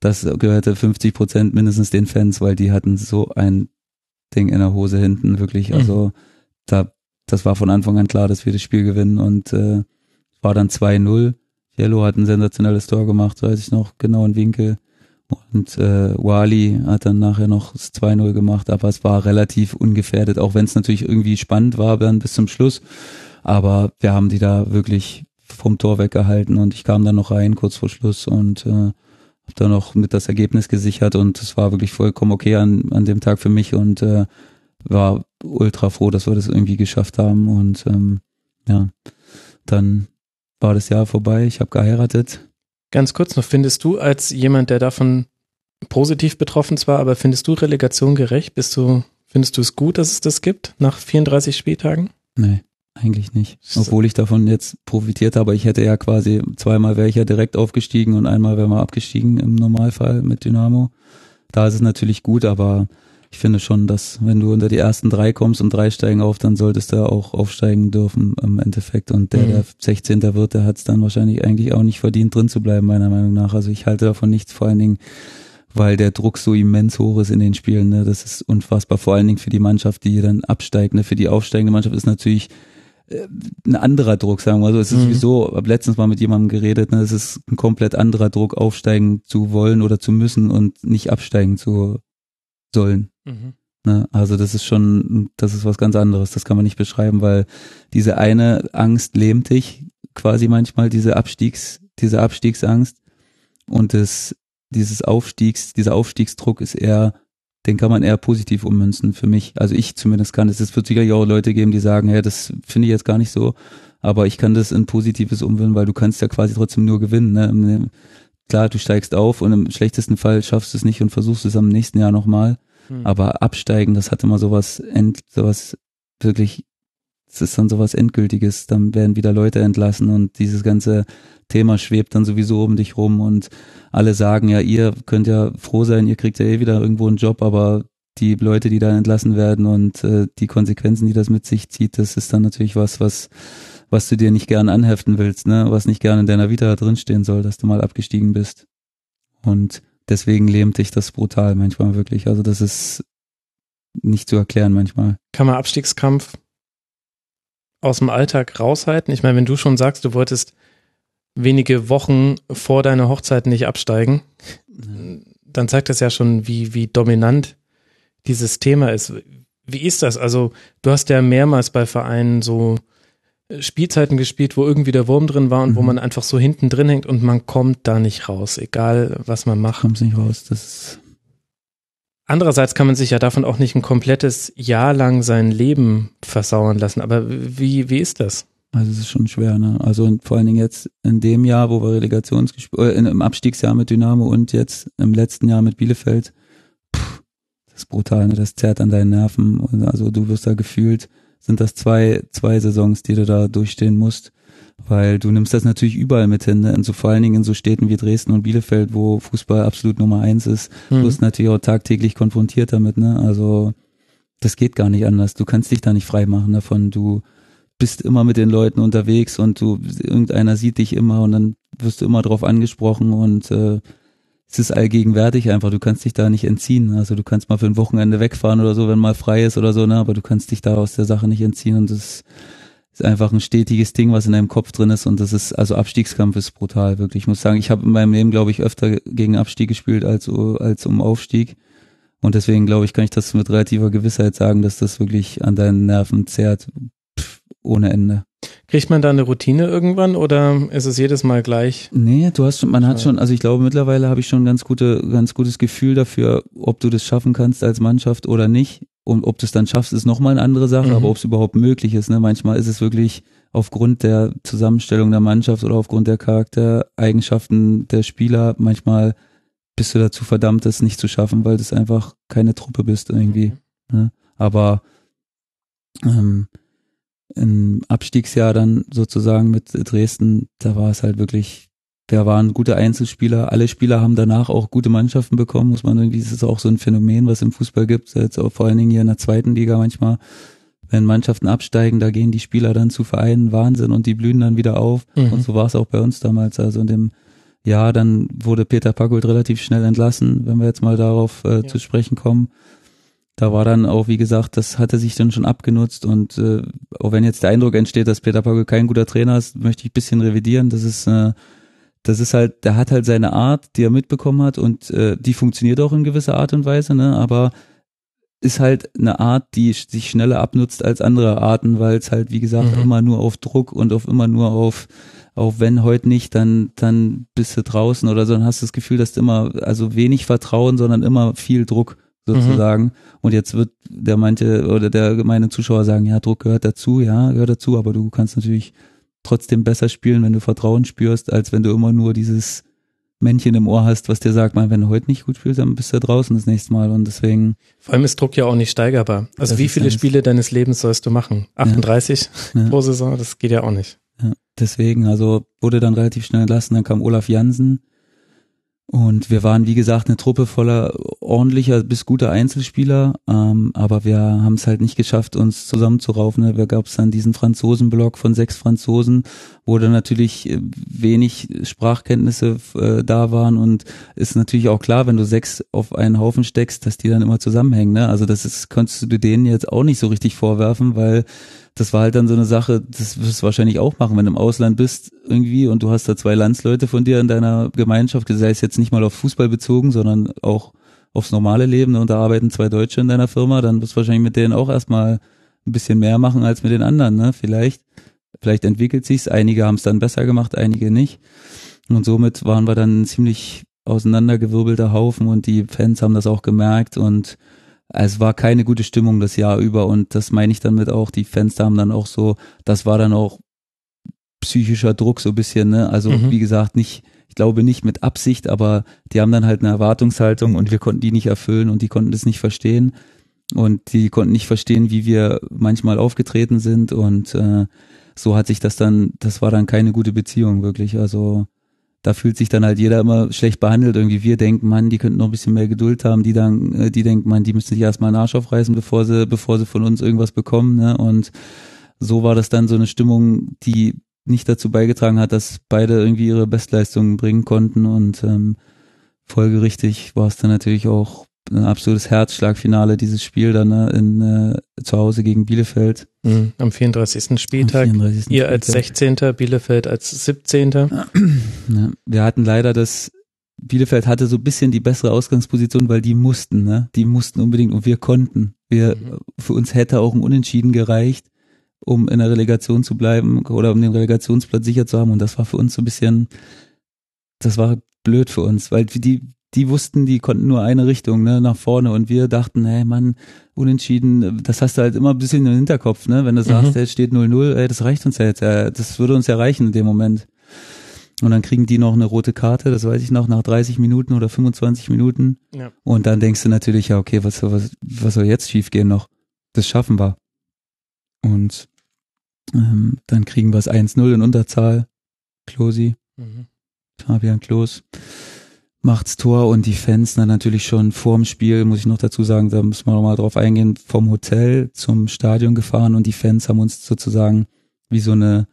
das gehörte 50 Prozent mindestens den Fans, weil die hatten so ein Ding in der Hose hinten, wirklich. Mhm. Also da, das war von Anfang an klar, dass wir das Spiel gewinnen und äh, war dann 2-0. Yellow hat ein sensationelles Tor gemacht, weiß ich noch, genau in Winkel. Und äh, Wali hat dann nachher noch das 2-0 gemacht, aber es war relativ ungefährdet, auch wenn es natürlich irgendwie spannend war dann bis zum Schluss. Aber wir haben die da wirklich vom Tor weggehalten und ich kam dann noch rein kurz vor Schluss und äh, habe dann noch mit das Ergebnis gesichert und es war wirklich vollkommen okay an, an dem Tag für mich und äh, war ultra froh, dass wir das irgendwie geschafft haben und ähm, ja, dann war das Jahr vorbei, ich habe geheiratet. Ganz kurz noch, findest du als jemand, der davon positiv betroffen zwar, aber findest du Relegation gerecht? Bist du, findest du es gut, dass es das gibt nach 34 Spieltagen? Nee, eigentlich nicht. Obwohl ich davon jetzt profitiert habe. Ich hätte ja quasi, zweimal wäre ich ja direkt aufgestiegen und einmal wäre mal abgestiegen im Normalfall mit Dynamo. Da ist es natürlich gut, aber ich finde schon, dass wenn du unter die ersten drei kommst und drei steigen auf, dann solltest du auch aufsteigen dürfen im Endeffekt. Und der, Mhm. der 16. wird, der hat es dann wahrscheinlich eigentlich auch nicht verdient, drin zu bleiben, meiner Meinung nach. Also ich halte davon nichts, vor allen Dingen, weil der Druck so immens hoch ist in den Spielen. Ne? Das ist unfassbar, vor allen Dingen für die Mannschaft, die dann absteigt. Ne? Für die aufsteigende Mannschaft ist natürlich ein anderer Druck, sagen wir mal so. Es ist Mhm. sowieso, ich habe letztens mal mit jemandem geredet, ne? es ist ein komplett anderer Druck, aufsteigen zu wollen oder zu müssen und nicht absteigen zu sollen. Ne? Also das ist schon, das ist was ganz anderes. Das kann man nicht beschreiben, weil diese eine Angst lähmt dich quasi manchmal, diese Abstiegs, diese Abstiegsangst und das, dieses Aufstiegs, dieser Aufstiegsdruck ist eher, den kann man eher positiv ummünzen für mich. Also ich zumindest kann es. Es wird sicherlich auch Leute geben, die sagen, ja, das finde ich jetzt gar nicht so, aber ich kann das in Positives umwandeln, weil du kannst ja quasi trotzdem nur gewinnen. Ne? Klar, du steigst auf und im schlechtesten Fall schaffst du es nicht und versuchst es am nächsten Jahr nochmal. Mhm. Aber absteigen, das hat immer sowas, end, sowas wirklich, das ist dann sowas Endgültiges. Dann werden wieder Leute entlassen und dieses ganze Thema schwebt dann sowieso um dich rum und alle sagen ja, ihr könnt ja froh sein, ihr kriegt ja eh wieder irgendwo einen Job, aber die Leute, die da entlassen werden und äh, die Konsequenzen, die das mit sich zieht, das ist dann natürlich was, was was du dir nicht gern anheften willst, ne, was nicht gern in deiner Vita drinstehen soll, dass du mal abgestiegen bist. Und deswegen lähmt dich das brutal manchmal wirklich. Also das ist nicht zu erklären manchmal. Kann man Abstiegskampf aus dem Alltag raushalten? Ich meine, wenn du schon sagst, du wolltest wenige Wochen vor deiner Hochzeit nicht absteigen, dann zeigt das ja schon, wie, wie dominant dieses Thema ist. Wie ist das? Also, du hast ja mehrmals bei Vereinen so Spielzeiten gespielt, wo irgendwie der Wurm drin war und mhm. wo man einfach so hinten drin hängt und man kommt da nicht raus, egal was man macht. Kommt nicht raus, das ist Andererseits kann man sich ja davon auch nicht ein komplettes Jahr lang sein Leben versauern lassen. Aber wie, wie ist das? Also es ist schon schwer, ne? Also vor allen Dingen jetzt in dem Jahr, wo wir Relegationsgespräche, äh, im Abstiegsjahr mit Dynamo und jetzt im letzten Jahr mit Bielefeld, pff, das ist brutal, ne? Das zerrt an deinen Nerven. Also du wirst da gefühlt, sind das zwei, zwei Saisons, die du da durchstehen musst weil du nimmst das natürlich überall mit hin, ne? in so vor allen Dingen in so Städten wie Dresden und Bielefeld, wo Fußball absolut Nummer eins ist, mhm. du bist natürlich auch tagtäglich konfrontiert damit, ne? Also das geht gar nicht anders. Du kannst dich da nicht frei machen davon. Du bist immer mit den Leuten unterwegs und du irgendeiner sieht dich immer und dann wirst du immer drauf angesprochen und äh, es ist allgegenwärtig einfach. Du kannst dich da nicht entziehen. Also du kannst mal für ein Wochenende wegfahren oder so, wenn mal frei ist oder so, ne? Aber du kannst dich da aus der Sache nicht entziehen und das ist einfach ein stetiges Ding, was in deinem Kopf drin ist und das ist, also Abstiegskampf ist brutal, wirklich. Ich muss sagen, ich habe in meinem Leben, glaube ich, öfter gegen Abstieg gespielt als, als um Aufstieg. Und deswegen, glaube ich, kann ich das mit relativer Gewissheit sagen, dass das wirklich an deinen Nerven zehrt, ohne Ende. Kriegt man da eine Routine irgendwann oder ist es jedes Mal gleich? Nee, du hast schon, man hat schon, also ich glaube mittlerweile habe ich schon ein ganz gute, ganz gutes Gefühl dafür, ob du das schaffen kannst als Mannschaft oder nicht. Und ob du es dann schaffst, ist nochmal eine andere Sache, mhm. aber ob es überhaupt möglich ist. Ne? Manchmal ist es wirklich aufgrund der Zusammenstellung der Mannschaft oder aufgrund der Charaktereigenschaften der Spieler, manchmal bist du dazu verdammt, es nicht zu schaffen, weil du einfach keine Truppe bist irgendwie. Mhm. Ne? Aber ähm, im Abstiegsjahr dann sozusagen mit Dresden, da war es halt wirklich der waren gute Einzelspieler. Alle Spieler haben danach auch gute Mannschaften bekommen, muss man irgendwie, das ist auch so ein Phänomen, was im Fußball gibt, jetzt auch vor allen Dingen hier in der zweiten Liga manchmal, wenn Mannschaften absteigen, da gehen die Spieler dann zu Vereinen, Wahnsinn, und die blühen dann wieder auf. Mhm. Und so war es auch bei uns damals. Also in dem Jahr, dann wurde Peter Packold relativ schnell entlassen, wenn wir jetzt mal darauf äh, ja. zu sprechen kommen. Da war dann auch, wie gesagt, das hatte sich dann schon abgenutzt und äh, auch wenn jetzt der Eindruck entsteht, dass Peter Packold kein guter Trainer ist, möchte ich ein bisschen revidieren. Das ist äh, das ist halt, der hat halt seine Art, die er mitbekommen hat und äh, die funktioniert auch in gewisser Art und Weise, ne? Aber ist halt eine Art, die sich schneller abnutzt als andere Arten, weil es halt, wie gesagt, mhm. immer nur auf Druck und auf immer nur auf, auf wenn heute nicht, dann, dann bist du draußen oder so, dann hast du das Gefühl, dass du immer, also wenig Vertrauen, sondern immer viel Druck sozusagen. Mhm. Und jetzt wird der manche oder der gemeine Zuschauer sagen, ja, Druck gehört dazu, ja, gehört dazu, aber du kannst natürlich trotzdem besser spielen, wenn du Vertrauen spürst, als wenn du immer nur dieses Männchen im Ohr hast, was dir sagt, man, wenn du heute nicht gut spielst, dann bist du draußen das nächste Mal und deswegen. Vor allem ist Druck ja auch nicht steigerbar. Also wie viele Spiele deines Lebens sollst du machen? 38 ja. pro Saison? Das geht ja auch nicht. Ja, deswegen, also wurde dann relativ schnell entlassen, dann kam Olaf Jansen, und wir waren, wie gesagt, eine Truppe voller ordentlicher bis guter Einzelspieler, ähm, aber wir haben es halt nicht geschafft, uns zusammenzuraufen. Ne? Da gab es dann diesen Franzosenblock von sechs Franzosen, wo dann natürlich äh, wenig Sprachkenntnisse äh, da waren und ist natürlich auch klar, wenn du sechs auf einen Haufen steckst, dass die dann immer zusammenhängen. Ne? Also das ist, konntest du denen jetzt auch nicht so richtig vorwerfen, weil das war halt dann so eine Sache, das wirst du wahrscheinlich auch machen, wenn du im Ausland bist irgendwie und du hast da zwei Landsleute von dir in deiner Gemeinschaft, sei es jetzt nicht mal auf Fußball bezogen, sondern auch aufs normale Leben ne, und da arbeiten zwei Deutsche in deiner Firma, dann wirst du wahrscheinlich mit denen auch erstmal ein bisschen mehr machen als mit den anderen, ne? Vielleicht. Vielleicht entwickelt sich's, einige haben es dann besser gemacht, einige nicht. Und somit waren wir dann ein ziemlich auseinandergewirbelter Haufen und die Fans haben das auch gemerkt und es war keine gute Stimmung das Jahr über und das meine ich dann mit auch, die Fans haben dann auch so, das war dann auch psychischer Druck so ein bisschen, ne? Also mhm. wie gesagt, nicht, ich glaube nicht mit Absicht, aber die haben dann halt eine Erwartungshaltung und wir konnten die nicht erfüllen und die konnten das nicht verstehen und die konnten nicht verstehen, wie wir manchmal aufgetreten sind und äh, so hat sich das dann, das war dann keine gute Beziehung wirklich. Also da fühlt sich dann halt jeder immer schlecht behandelt. Irgendwie wir denken, man, die könnten noch ein bisschen mehr Geduld haben. Die dann, äh, die denken, man, die müssen sich erstmal einen Arsch aufreißen, bevor sie, bevor sie von uns irgendwas bekommen. Ne? Und so war das dann so eine Stimmung, die nicht dazu beigetragen hat, dass beide irgendwie ihre Bestleistungen bringen konnten. Und ähm, folgerichtig war es dann natürlich auch ein absolutes Herzschlagfinale, dieses Spiel dann ne, in, äh, zu Hause gegen Bielefeld. Mhm, am 34. Spieltag. Am 34. Ihr Spieltag. als 16. Bielefeld als 17. Ja, wir hatten leider das Bielefeld hatte so ein bisschen die bessere Ausgangsposition, weil die mussten, ne? Die mussten unbedingt und wir konnten. Wir, Mhm. für uns hätte auch ein Unentschieden gereicht, um in der Relegation zu bleiben oder um den Relegationsplatz sicher zu haben. Und das war für uns so ein bisschen, das war blöd für uns, weil die, die wussten, die konnten nur eine Richtung, ne, nach vorne. Und wir dachten, hey Mann, unentschieden, das hast du halt immer ein bisschen im Hinterkopf, ne? Wenn du sagst, Mhm. es steht 0-0, ey, das reicht uns ja jetzt, äh, das würde uns ja reichen in dem Moment. Und dann kriegen die noch eine rote Karte, das weiß ich noch, nach 30 Minuten oder 25 Minuten. Ja. Und dann denkst du natürlich, ja, okay, was, was, was soll jetzt schiefgehen noch? Das schaffen wir. Und ähm, dann kriegen wir es 1-0 in Unterzahl. Klosi, Mhm. Fabian Klos macht's Tor und die Fans dann natürlich schon vorm Spiel, muss ich noch dazu sagen, da müssen wir nochmal drauf eingehen, vom Hotel zum Stadion gefahren und die Fans haben uns sozusagen wie so eine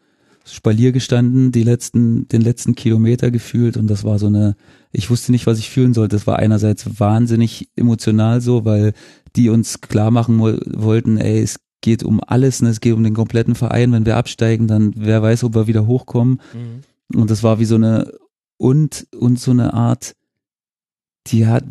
Spalier gestanden, die letzten, den letzten Kilometer gefühlt und das war so eine, ich wusste nicht, was ich fühlen sollte. Das war einerseits wahnsinnig emotional so, weil die uns klar machen wo- wollten, ey, es geht um alles, ne? es geht um den kompletten Verein. Wenn wir absteigen, dann wer weiß, ob wir wieder hochkommen. Mhm. Und das war wie so eine und und so eine Art, die hat,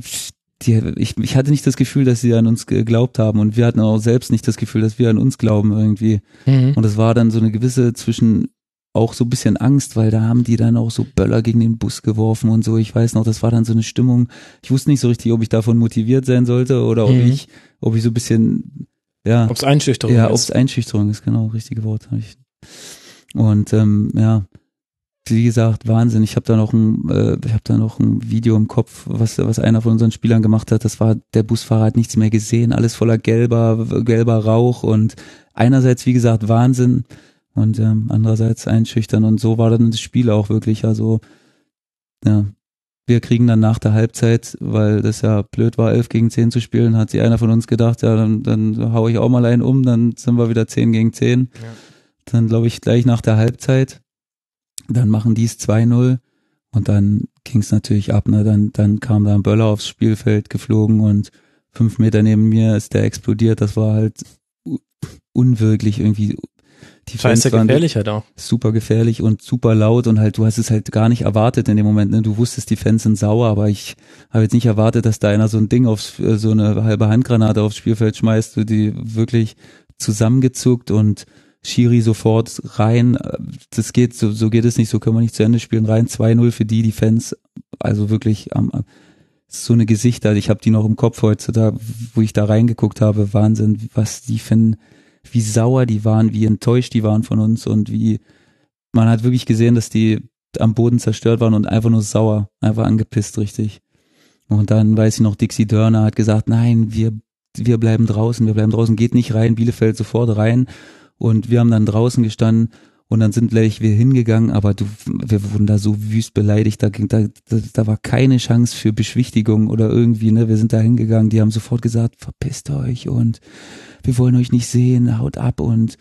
die, ich, ich hatte nicht das Gefühl, dass sie an uns geglaubt haben und wir hatten auch selbst nicht das Gefühl, dass wir an uns glauben irgendwie. Mhm. Und es war dann so eine gewisse zwischen auch so ein bisschen Angst, weil da haben die dann auch so Böller gegen den Bus geworfen und so. Ich weiß noch, das war dann so eine Stimmung. Ich wusste nicht so richtig, ob ich davon motiviert sein sollte oder ob Mhm. ich, ob ich so ein bisschen, ja, Ob es Einschüchterung ja, ob ist. es Einschüchterung ist, genau, richtige Wort habe ich. Und ähm, ja, wie gesagt, Wahnsinn. Ich habe da noch ein, äh, ich habe da noch ein Video im Kopf, was was einer von unseren Spielern gemacht hat. Das war der Busfahrer hat nichts mehr gesehen, alles voller gelber gelber Rauch und einerseits wie gesagt Wahnsinn und ähm, andererseits einschüchtern und so war dann das Spiel auch wirklich. Also ja, wir kriegen dann nach der Halbzeit, weil das ja blöd war, 11 gegen 10 zu spielen, hat sich einer von uns gedacht, ja, dann, dann hau ich auch mal einen um, dann sind wir wieder 10 gegen 10. Ja. Dann glaube ich gleich nach der Halbzeit, dann machen die es 2-0 und dann ging es natürlich ab, ne? Dann, dann kam da ein Böller aufs Spielfeld geflogen und fünf Meter neben mir ist der explodiert. Das war halt unwirklich irgendwie. Die Fans Scheiße waren gefährlich halt auch. super gefährlich und super laut und halt, du hast es halt gar nicht erwartet in dem Moment, ne? Du wusstest, die Fans sind sauer, aber ich habe jetzt nicht erwartet, dass da einer so ein Ding aufs, äh, so eine halbe Handgranate aufs Spielfeld schmeißt, du die wirklich zusammengezuckt und Schiri sofort rein, das geht, so, so geht es nicht, so können wir nicht zu Ende spielen, rein 2-0 für die, die Fans, also wirklich am, am so eine Gesichter, ich habe die noch im Kopf heutzutage, wo ich da reingeguckt habe, Wahnsinn, was die ein, wie sauer die waren, wie enttäuscht die waren von uns und wie, man hat wirklich gesehen, dass die am Boden zerstört waren und einfach nur sauer, einfach angepisst, richtig. Und dann weiß ich noch, Dixie Dörner hat gesagt, nein, wir, wir bleiben draußen, wir bleiben draußen, geht nicht rein, Bielefeld sofort rein. Und wir haben dann draußen gestanden und dann sind gleich wir hingegangen, aber du, wir wurden da so wüst beleidigt, da, ging, da, da, da war keine Chance für Beschwichtigung oder irgendwie, ne, wir sind da hingegangen, die haben sofort gesagt, verpisst euch und wir wollen euch nicht sehen, haut ab. Und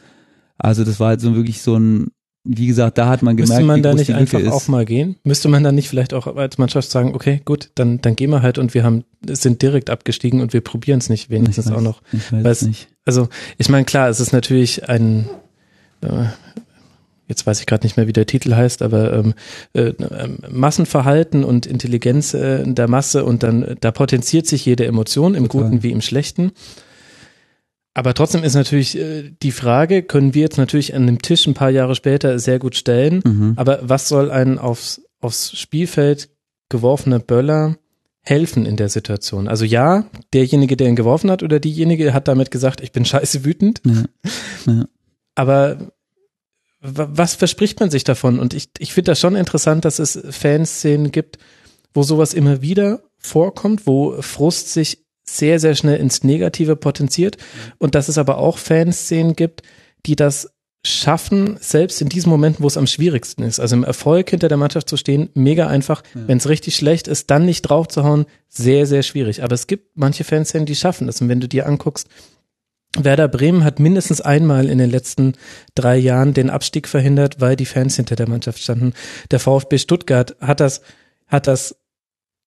also das war halt so wirklich so ein, wie gesagt, da hat man gemerkt, Müsste man da nicht einfach ist. auch mal gehen? Müsste man da nicht vielleicht auch als Mannschaft sagen, okay, gut, dann, dann gehen wir halt und wir haben, sind direkt abgestiegen und wir probieren es nicht wenigstens weiß, auch noch. Ich weiß nicht. Also, ich meine, klar, es ist natürlich ein, äh, jetzt weiß ich gerade nicht mehr, wie der Titel heißt, aber ähm, äh, ähm, Massenverhalten und Intelligenz äh, der Masse und dann, äh, da potenziert sich jede Emotion, im Total. Guten wie im Schlechten. Aber trotzdem ist natürlich äh, die Frage, können wir jetzt natürlich an dem Tisch ein paar Jahre später sehr gut stellen, Mhm. aber was soll ein aufs, aufs Spielfeld geworfener Böller helfen in der Situation? Also ja, derjenige, der ihn geworfen hat oder diejenige hat damit gesagt, ich bin scheiße wütend, Ja. Ja. aber wa- was verspricht man sich davon? Und ich, ich finde das schon interessant, dass es Fanszenen gibt, wo sowas immer wieder vorkommt, wo Frust sich sehr, sehr schnell ins Negative potenziert und dass es aber auch Fanszenen gibt, die das schaffen, selbst in diesen Momenten, wo es am schwierigsten ist, also im Erfolg hinter der Mannschaft zu stehen, mega einfach. Wenn es richtig schlecht ist, dann nicht drauf zu hauen, sehr, sehr schwierig. Aber es gibt manche Fanszenen, die schaffen das. Und wenn du dir anguckst, Werder Bremen hat mindestens einmal in den letzten drei Jahren den Abstieg verhindert, weil die Fans hinter der Mannschaft standen. Der VfB Stuttgart hat das, hat das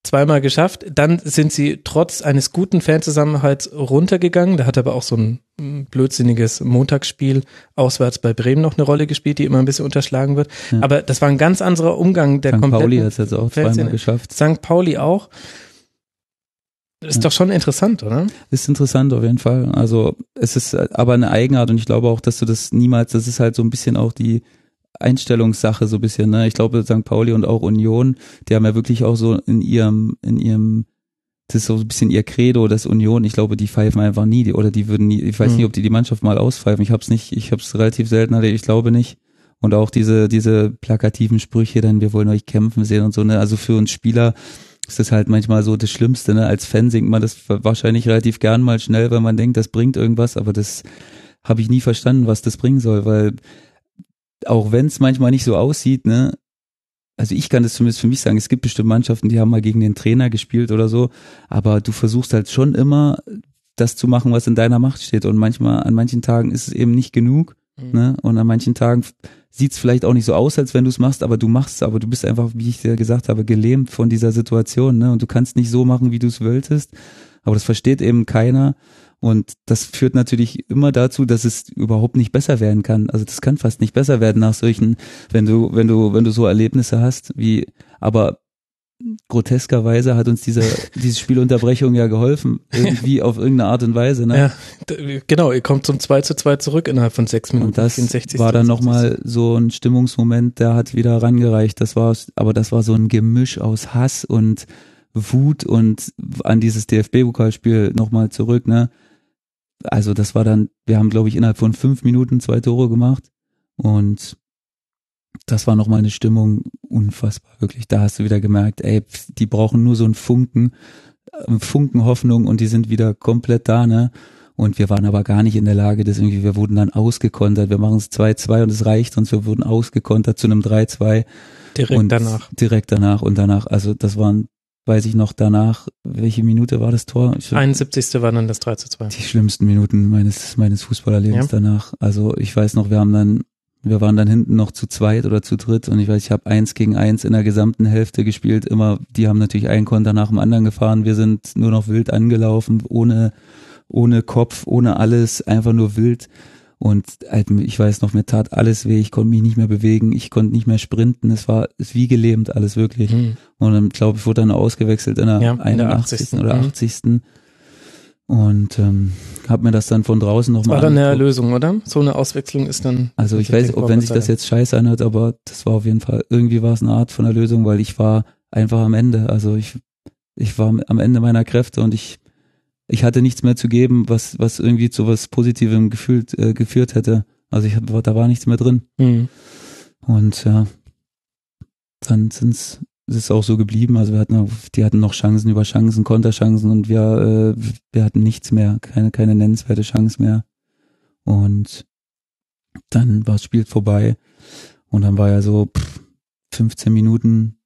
zweimal geschafft. Dann sind sie trotz eines guten Fanzusammenhalts runtergegangen. Da hat aber auch so ein mm, blödsinniges Montagsspiel auswärts bei Bremen noch eine Rolle gespielt, die immer ein bisschen unterschlagen wird. Ja. Aber das war ein ganz anderer Umgang der St. kompletten Pauli hat es jetzt auch Fanszene. zweimal geschafft. St. Pauli auch. Ist Ja. doch schon interessant, oder? Ist interessant auf jeden Fall. Also es ist aber eine Eigenart und ich glaube auch, dass du das niemals, das ist halt so ein bisschen auch die Einstellungssache so ein bisschen, ne? Ich glaube, St. Pauli und auch Union, die haben ja wirklich auch so in ihrem, in ihrem, das ist so ein bisschen ihr Credo, das Union, ich glaube, die pfeifen einfach nie, die, oder die würden nie, ich weiß Mhm. nicht, ob die die Mannschaft mal auspfeifen, ich hab's nicht, ich hab's relativ selten erlebt, ich glaube nicht. Und auch diese, diese plakativen Sprüche dann, wir wollen euch kämpfen sehen und so, ne? Also für uns Spieler ist das halt manchmal so das Schlimmste, ne? Als Fan singt man das wahrscheinlich relativ gern mal schnell, weil man denkt, das bringt irgendwas, aber das habe ich nie verstanden, was das bringen soll, weil auch wenn es manchmal nicht so aussieht, ne? Also ich kann das zumindest für mich sagen, es gibt bestimmt Mannschaften, die haben mal gegen den Trainer gespielt oder so, aber du versuchst halt schon immer das zu machen, was in deiner Macht steht und manchmal, an manchen Tagen ist es eben nicht genug, ne? Und an manchen Tagen sieht es vielleicht auch nicht so aus, als wenn du es machst, aber du machst es, aber du bist einfach, wie ich dir gesagt habe, gelähmt von dieser Situation, ne? Und du kannst nicht so machen, wie du es wolltest, aber das versteht eben keiner. Und das führt natürlich immer dazu, dass es überhaupt nicht besser werden kann. Also das kann fast nicht besser werden nach solchen, wenn du, wenn du, wenn du so Erlebnisse hast, wie, aber groteskerweise hat uns diese, diese Spielunterbrechung ja geholfen, irgendwie auf irgendeine Art und Weise, ne? Ja, genau, ihr kommt zum 2 zu 2 zurück innerhalb von sechs Minuten. Und das 64. war dann 70. nochmal so ein Stimmungsmoment, der hat wieder rangereicht. Das war, aber das war so ein Gemisch aus Hass und Wut und an dieses DFB-Pokalspiel nochmal zurück, ne? Also das war dann, wir haben glaube ich innerhalb von fünf Minuten zwei Tore gemacht und das war nochmal eine Stimmung unfassbar, wirklich. Da hast du wieder gemerkt, ey, die brauchen nur so einen Funken, einen Funken Hoffnung und die sind wieder komplett da, ne? Und wir waren aber gar nicht in der Lage, das irgendwie, wir wurden dann ausgekontert. Wir machen es 2-2 und es reicht uns. Wir wurden ausgekontert zu einem 3-2. Direkt und danach. Direkt danach und danach. Also das waren, weiß ich noch, danach, welche Minute war das Tor? Ich, 71. war dann das 3 zu 2. die schlimmsten Minuten meines, meines Fußballerlebens Ja. danach. Also ich weiß noch, wir haben dann, wir waren dann hinten noch zu zweit oder zu dritt und ich weiß, ich habe eins gegen eins in der gesamten Hälfte gespielt. Immer, die haben natürlich einen Konter nach dem anderen gefahren. Wir sind nur noch wild angelaufen, ohne, ohne Kopf, ohne alles, einfach nur wild. Und halt, ich weiß noch, mir tat alles weh, ich konnte mich nicht mehr bewegen, ich konnte nicht mehr sprinten, es war es wie gelähmt, alles wirklich. Mhm. Und dann, glaube ich, wurde dann ausgewechselt in der Ja, in der 81. 80. oder Mhm. 80. Und ähm, habe mir das dann von draußen nochmal war dann eine Lösung, oder? So eine Auswechslung ist dann. Also ich weiß, ob wenn sich das jetzt scheiße anhört, aber das war auf jeden Fall, irgendwie war es eine Art von der Lösung, weil ich war einfach am Ende. Also ich, ich war am Ende meiner Kräfte und ich, ich hatte nichts mehr zu geben, was, was irgendwie zu was Positivem gefühlt, äh, geführt hätte. Also ich hab, da war nichts mehr drin. Mhm. Und ja, dann sind's, ist es auch so geblieben. Also wir hatten, die hatten noch Chancen über Chancen, Konterchancen und wir, äh, wir hatten nichts mehr, keine, keine nennenswerte Chance mehr. Und dann war das Spiel vorbei und dann war ja so pff, 15 Minuten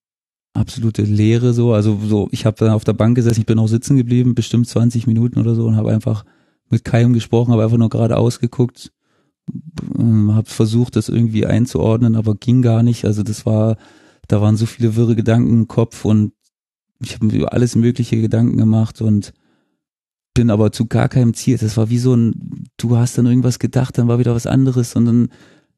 absolute Leere so. Also so, ich habe dann auf der Bank gesessen, ich bin auch sitzen geblieben, bestimmt 20 Minuten oder so und habe einfach mit keinem gesprochen, habe einfach nur geradeaus geguckt, ähm, habe versucht, das irgendwie einzuordnen, aber ging gar nicht. Also das war, da waren so viele wirre Gedanken im Kopf und ich habe mir alles mögliche Gedanken gemacht und bin aber zu gar keinem Ziel. Das war wie so ein, du hast dann irgendwas gedacht, dann war wieder was anderes und dann,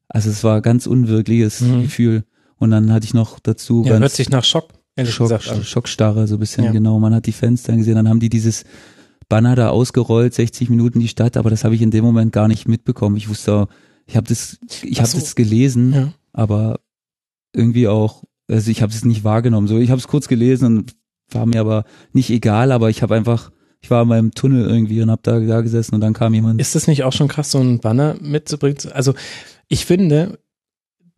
also es war ein ganz unwirkliches Mhm. Gefühl. Und dann hatte ich noch dazu Ja, hört sich nach Schock, ehrlich Schock, gesagt. Schockstarre, so ein bisschen, Ja. genau. Man hat die dann gesehen, dann haben die dieses Banner da ausgerollt, 60 Minuten die Stadt, aber das habe ich in dem Moment gar nicht mitbekommen. Ich wusste, ich habe das, ich habe so. das gelesen, Ja. aber irgendwie auch, also ich habe es nicht wahrgenommen. So, ich habe es kurz gelesen und war mir aber nicht egal, aber ich habe einfach, ich war in meinem Tunnel irgendwie und habe da, da gesessen und dann kam jemand. Ist das nicht auch schon krass, so ein Banner mitzubringen? Also ich finde,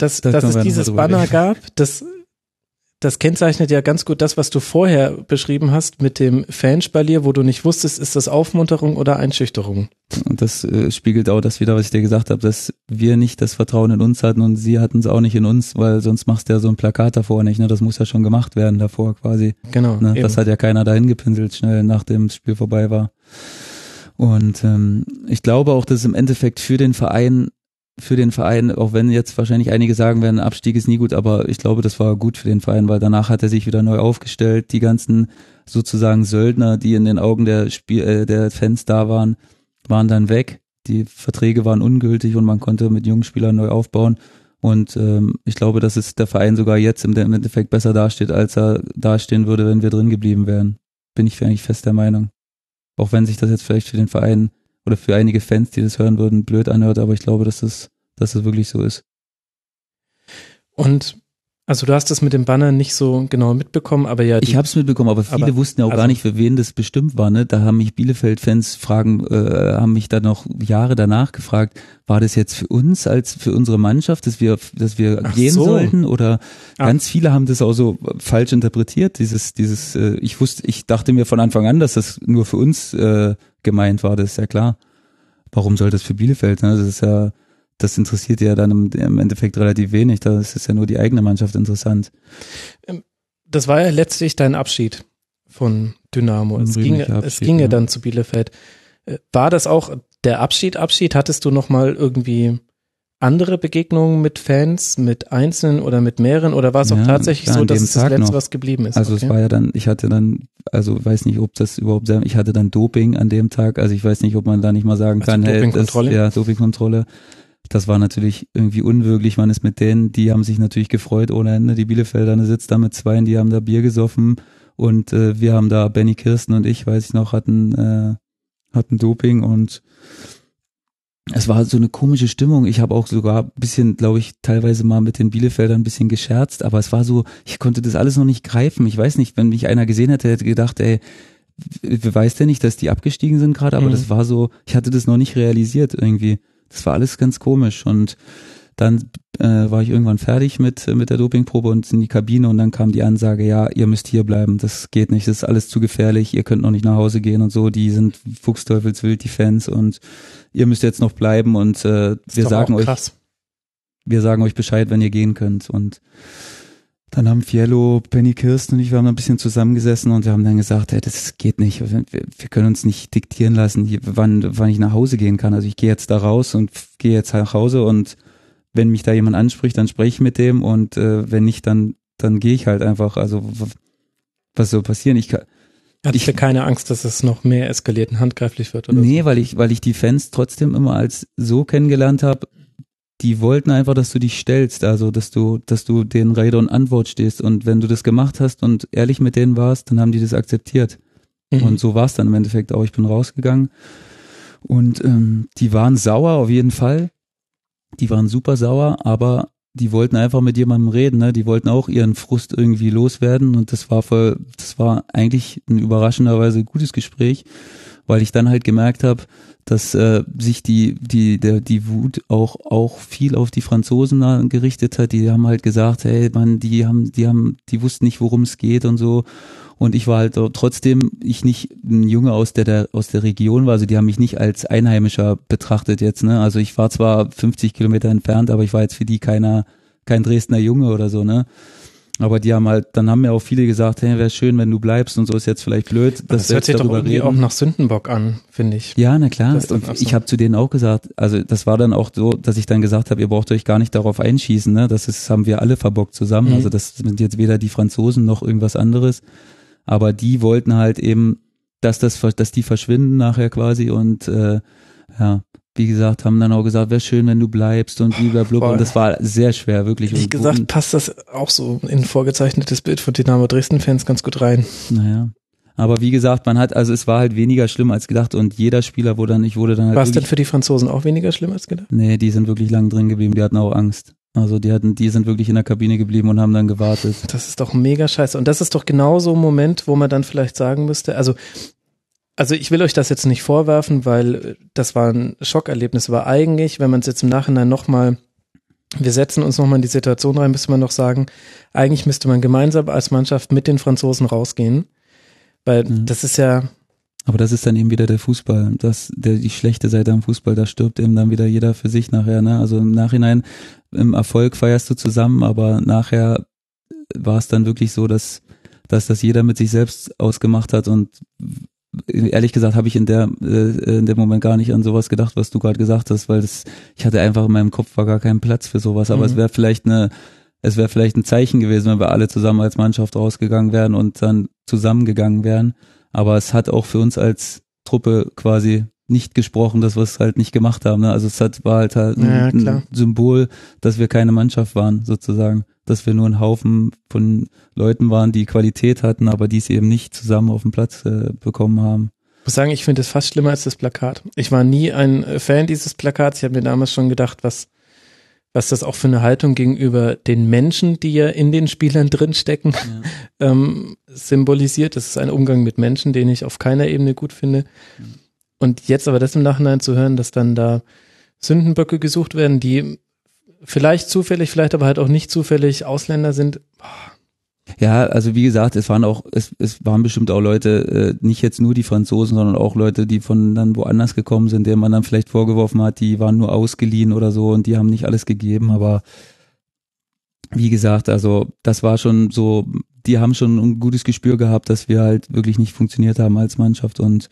dass, Da dass es dieses Banner reden. gab, das, das kennzeichnet ja ganz gut das, was du vorher beschrieben hast mit dem Fanspalier, wo du nicht wusstest, ist das Aufmunterung oder Einschüchterung. Und das äh, spiegelt auch das wieder, was ich dir gesagt habe, dass wir nicht das Vertrauen in uns hatten und sie hatten es auch nicht in uns, weil sonst machst du ja so ein Plakat davor nicht. Ne? Das muss ja schon gemacht werden davor quasi. Genau. Ne? Das hat ja keiner dahin gepinselt schnell, nachdem das Spiel vorbei war. Und ähm, ich glaube auch, dass es im Endeffekt für den Verein für den Verein, auch wenn jetzt wahrscheinlich einige sagen werden, Abstieg ist nie gut, aber ich glaube, das war gut für den Verein, weil danach hat er sich wieder neu aufgestellt. Die ganzen sozusagen Söldner, die in den Augen der Spiel, äh, der Fans da waren, waren dann weg. Die Verträge waren ungültig und man konnte mit jungen Spielern neu aufbauen. Und ähm, ich glaube, dass es der Verein sogar jetzt im Endeffekt besser dasteht, als er dastehen würde, wenn wir drin geblieben wären. Bin ich eigentlich fest der Meinung. Auch wenn sich das jetzt vielleicht für den Verein oder für einige Fans, die das hören würden, blöd anhört, aber ich glaube, dass es, dass es wirklich so ist. Und also du hast das mit dem Banner nicht so genau mitbekommen, aber ja. Ich habe es mitbekommen, aber viele aber, wussten ja auch also, gar nicht, für wen das bestimmt war. Ne? Da haben mich Bielefeld-Fans fragen, äh, haben mich dann noch Jahre danach gefragt, war das jetzt für uns als für unsere Mannschaft, dass wir, dass wir Ach gehen so. sollten? Oder Ah. ganz viele haben das auch so falsch interpretiert. Dieses, dieses, äh, ich wusste, ich dachte mir von Anfang an, dass das nur für uns äh, gemeint war. Das ist ja klar. Warum soll das für Bielefeld? Ne? Das ist ja das interessiert ja dann im, im Endeffekt relativ wenig. Da ist es ja nur die eigene Mannschaft interessant. Das war ja letztlich dein Abschied von Dynamo. Es ging, rühmlicher es Abschied, ging ja dann zu Bielefeld. Äh, War das auch der Abschied? Abschied? Hattest du noch mal irgendwie andere Begegnungen mit Fans, mit Einzelnen oder mit mehreren? Oder war es auch Ja, tatsächlich so, dass es das Letzte, noch. was geblieben ist? Also okay. es war ja dann, ich hatte dann, also weiß nicht, ob das überhaupt ich hatte dann Doping an dem Tag, also ich weiß nicht, ob man da nicht mal sagen Also kann, hey, das, ja, Dopingkontrolle. Das war natürlich irgendwie unwirklich, man ist mit denen, die haben sich natürlich gefreut ohne Ende, die Bielefelder ne, sitzt da mit zwei, die haben da Bier gesoffen und äh, wir haben da, Benny Kirsten und ich, weiß ich noch, hatten, äh, hatten Doping und es war so eine komische Stimmung. Ich habe auch sogar ein bisschen, glaube ich, teilweise mal mit den Bielefeldern ein bisschen gescherzt, aber es war so, ich konnte das alles noch nicht greifen. Ich weiß nicht, wenn mich einer gesehen hätte, hätte gedacht, ey, w- weiß der nicht, dass die abgestiegen sind gerade, aber Mhm. das war so, ich hatte das noch nicht realisiert irgendwie. Das war alles ganz komisch. Und dann äh, war ich irgendwann fertig mit mit der Dopingprobe und in die Kabine und dann kam die Ansage, ja, ihr müsst hier bleiben, das geht nicht, das ist alles zu gefährlich, ihr könnt noch nicht nach Hause gehen und so, die sind fuchsteufelswild, die Fans. Und ihr müsst jetzt noch bleiben. Und äh, wir sagen euch, wir sagen euch Bescheid, wenn ihr gehen könnt. Und dann haben Fiello, Penny Kirsten und ich, wir haben ein bisschen zusammengesessen und wir haben dann gesagt, hey, das geht nicht. Wir, wir können uns nicht diktieren lassen, wann, wann ich nach Hause gehen kann. Also ich gehe jetzt da raus und gehe jetzt nach Hause und wenn mich da jemand anspricht, dann spreche ich mit dem und äh, wenn nicht, dann, dann gehe ich halt einfach. Also was soll passieren? Ich kann, Hatte ich- ich keine Angst, dass es noch mehr eskaliert und handgreiflich wird oder nee, so? weil ich, weil ich die Fans trotzdem immer als so kennengelernt habe, die wollten einfach, dass du dich stellst, also dass du, dass du den Rede und Antwort stehst. Und wenn du das gemacht hast und ehrlich mit denen warst, dann haben die das akzeptiert. Mhm. Und so war es dann im Endeffekt auch. Ich bin rausgegangen und ähm, die waren sauer auf jeden Fall. Die waren super sauer, aber die wollten einfach mit jemandem reden, ne? Die wollten auch ihren Frust irgendwie loswerden und das war voll, das war eigentlich ein überraschenderweise gutes Gespräch, weil ich dann halt gemerkt habe, dass äh, sich die die der die Wut auch auch viel auf die Franzosen gerichtet hat. Die haben halt gesagt, hey man, die haben die haben die wussten nicht, worum es geht und so. Und ich war halt trotzdem ich nicht ein Junge aus der, der aus der Region war, also die haben mich nicht als Einheimischer betrachtet jetzt. Ne, also ich war zwar 50 Kilometer entfernt, aber ich war jetzt für die keiner kein Dresdner Junge oder so. Ne. Aber die haben halt, dann haben mir auch viele gesagt, hey, wäre schön, wenn du bleibst und so ist jetzt vielleicht blöd, Das hört sich doch irgendwie reden. auch nach Sündenbock an, finde ich. Ja, na klar. Und so. ich habe zu denen auch gesagt, also das war dann auch so, dass ich dann gesagt habe, ihr braucht euch gar nicht darauf einschießen, ne? Das ist, haben wir alle verbockt zusammen. Mhm. Also das sind jetzt weder die Franzosen noch irgendwas anderes. Aber die wollten halt eben, dass das, dass die verschwinden nachher quasi und äh, ja, wie gesagt, haben dann auch gesagt, wäre schön, wenn du bleibst und blablabla. Voll. Und das war sehr schwer, wirklich. Ehrlich Und- gesagt passt das auch so in ein vorgezeichnetes Bild von Dynamo Dresden-Fans ganz gut rein. Naja. Aber wie gesagt, man hat, also es war halt weniger schlimm als gedacht und jeder Spieler wurde dann, ich wurde dann halt War es denn für die Franzosen auch weniger schlimm als gedacht? Nee, die sind wirklich lang drin geblieben, die hatten auch Angst. Also die hatten, die sind wirklich in der Kabine geblieben und haben dann gewartet. Das ist doch mega scheiße. Und das ist doch genau so ein Moment, wo man dann vielleicht sagen müsste, also, also ich will euch das jetzt nicht vorwerfen, weil äh, das war ein Schockerlebnis, aber eigentlich, wenn man es jetzt im Nachhinein nochmal, wir setzen uns nochmal in die Situation rein, müsste man noch sagen, eigentlich müsste man gemeinsam als Mannschaft mit den Franzosen rausgehen. Weil Mhm. das ist ja, Aber das ist dann eben wieder der Fußball. Das, der, die schlechte Seite am Fußball, da stirbt eben dann wieder jeder für sich nachher, ne? Also im Nachhinein, im Erfolg feierst du zusammen, aber nachher war es dann wirklich so, dass, dass das jeder mit sich selbst ausgemacht hat und ehrlich gesagt habe ich in der äh, in dem Moment gar nicht an sowas gedacht, was du gerade gesagt hast, weil das ich hatte einfach in meinem Kopf war gar keinen Platz für sowas, aber Mhm. es wäre vielleicht eine es wäre vielleicht ein Zeichen gewesen, wenn wir alle zusammen als Mannschaft rausgegangen wären und dann zusammengegangen wären, aber es hat auch für uns als Truppe quasi nicht gesprochen, dass wir es halt nicht gemacht haben. Ne? Also es hat, war halt, halt ein, Ja, ein Symbol, dass wir keine Mannschaft waren, sozusagen. Dass wir nur ein Haufen von Leuten waren, die Qualität hatten, aber die es eben nicht zusammen auf dem Platz äh, bekommen haben. Ich muss sagen, ich finde es fast schlimmer als das Plakat. Ich war nie ein äh, Fan dieses Plakats. Ich habe mir damals schon gedacht, was, was das auch für eine Haltung gegenüber den Menschen, die ja in den Spielern drinstecken, ähm, symbolisiert. Das ist ein Umgang mit Menschen, den ich auf keiner Ebene gut finde. Und jetzt aber das im Nachhinein zu hören, dass dann da Sündenböcke gesucht werden, die vielleicht zufällig, vielleicht aber halt auch nicht zufällig Ausländer sind. Ja, also wie gesagt, es waren auch, es, es waren bestimmt auch Leute, äh, nicht jetzt nur die Franzosen, sondern auch Leute, die von dann woanders gekommen sind, denen man dann vielleicht vorgeworfen hat, die waren nur ausgeliehen oder so und die haben nicht alles gegeben, aber wie gesagt, also das war schon so, die haben schon ein gutes Gespür gehabt, dass wir halt wirklich nicht funktioniert haben als Mannschaft und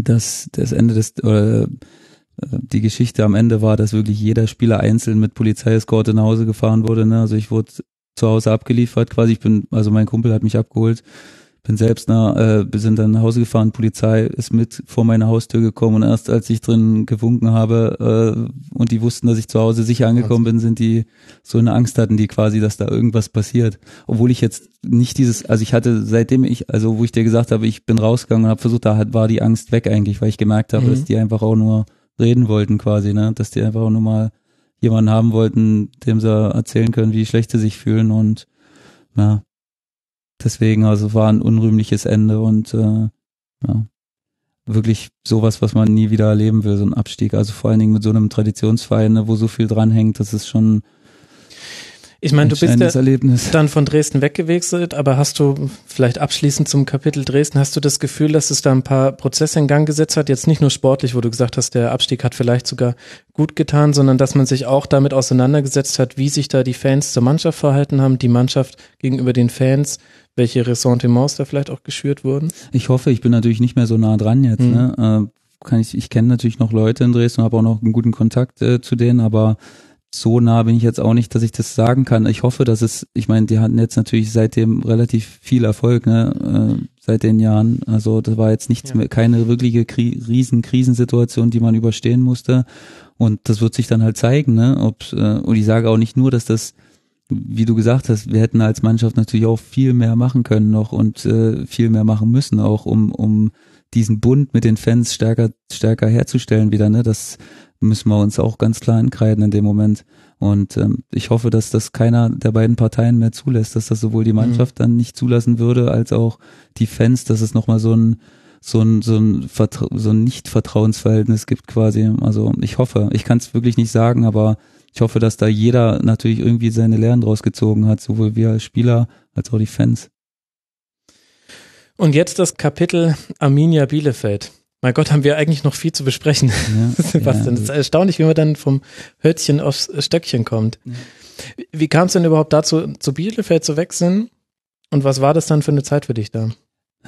das, das Ende des, oder die Geschichte am Ende war, dass wirklich jeder Spieler einzeln mit Polizeieskorte nach Hause gefahren wurde. Ne? Also ich wurde zu Hause abgeliefert quasi. Ich bin, also mein Kumpel hat mich abgeholt, bin selbst nach, äh, wir sind dann nach Hause gefahren, Polizei ist mit vor meine Haustür gekommen und erst als ich drin gewunken habe äh, und die wussten, dass ich zu Hause sicher angekommen bin, sind die so eine Angst hatten, die quasi, dass da irgendwas passiert. Obwohl ich jetzt nicht dieses, also ich hatte seitdem ich, also wo ich dir gesagt habe, ich bin rausgegangen und habe versucht, da hat, war die Angst weg eigentlich, weil ich gemerkt habe, Mhm. dass die einfach auch nur reden wollten quasi, ne, dass die einfach nur mal jemanden haben wollten, dem sie erzählen können, wie schlecht sie sich fühlen und ja, deswegen, also war ein unrühmliches Ende und äh, ja, wirklich sowas, was man nie wieder erleben will, so ein Abstieg. Also vor allen Dingen mit so einem Traditionsverein, ne, wo so viel dranhängt, das ist schon Ich meine, ein du bist ja Erlebnis. dann von Dresden weggewechselt, aber hast du vielleicht abschließend zum Kapitel Dresden, hast du das Gefühl, dass es da ein paar Prozesse in Gang gesetzt hat, jetzt nicht nur sportlich, wo du gesagt hast, der Abstieg hat vielleicht sogar gut getan, sondern dass man sich auch damit auseinandergesetzt hat, wie sich da die Fans zur Mannschaft verhalten haben, die Mannschaft gegenüber den Fans, welche Ressentiments da vielleicht auch geschürt wurden? Ich hoffe, ich bin natürlich nicht mehr so nah dran jetzt. Mhm. Ne? Äh, kann ich ich kenne natürlich noch Leute in Dresden, habe auch noch einen guten Kontakt äh, zu denen, aber so nah bin ich jetzt auch nicht, dass ich das sagen kann. Ich hoffe, dass es, ich meine, die hatten jetzt natürlich seitdem relativ viel Erfolg, ne, äh, seit den Jahren. Also das war jetzt nichts Ja. mehr, keine wirkliche Kri riesen Krisensituation, die man überstehen musste. Und das wird sich dann halt zeigen, ne, ob äh, und ich sage auch nicht nur, dass das wie du gesagt hast, wir hätten als Mannschaft natürlich auch viel mehr machen können noch und äh, viel mehr machen müssen auch, um, um diesen Bund mit den Fans stärker, stärker herzustellen wieder, ne? Das müssen wir uns auch ganz klar ankreiden in dem Moment. Und ähm, ich hoffe, dass das keiner der beiden Parteien mehr zulässt, dass das sowohl die Mannschaft dann nicht zulassen würde, als auch die Fans, dass es nochmal so ein so ein, so ein, Vertra so ein Nicht-Vertrauensverhältnis gibt quasi. Also ich hoffe, ich kann es wirklich nicht sagen, aber ich hoffe, dass da jeder natürlich irgendwie seine Lehren draus gezogen hat, sowohl wir als Spieler als auch die Fans. Und jetzt das Kapitel Arminia Bielefeld. Mein Gott, haben wir eigentlich noch viel zu besprechen. Ja, Sebastian, ja, das ist erstaunlich, wie man dann vom Hölzchen aufs Stöckchen kommt. Wie kam es denn überhaupt dazu, zu Bielefeld zu wechseln? Und was war das dann für eine Zeit für dich da?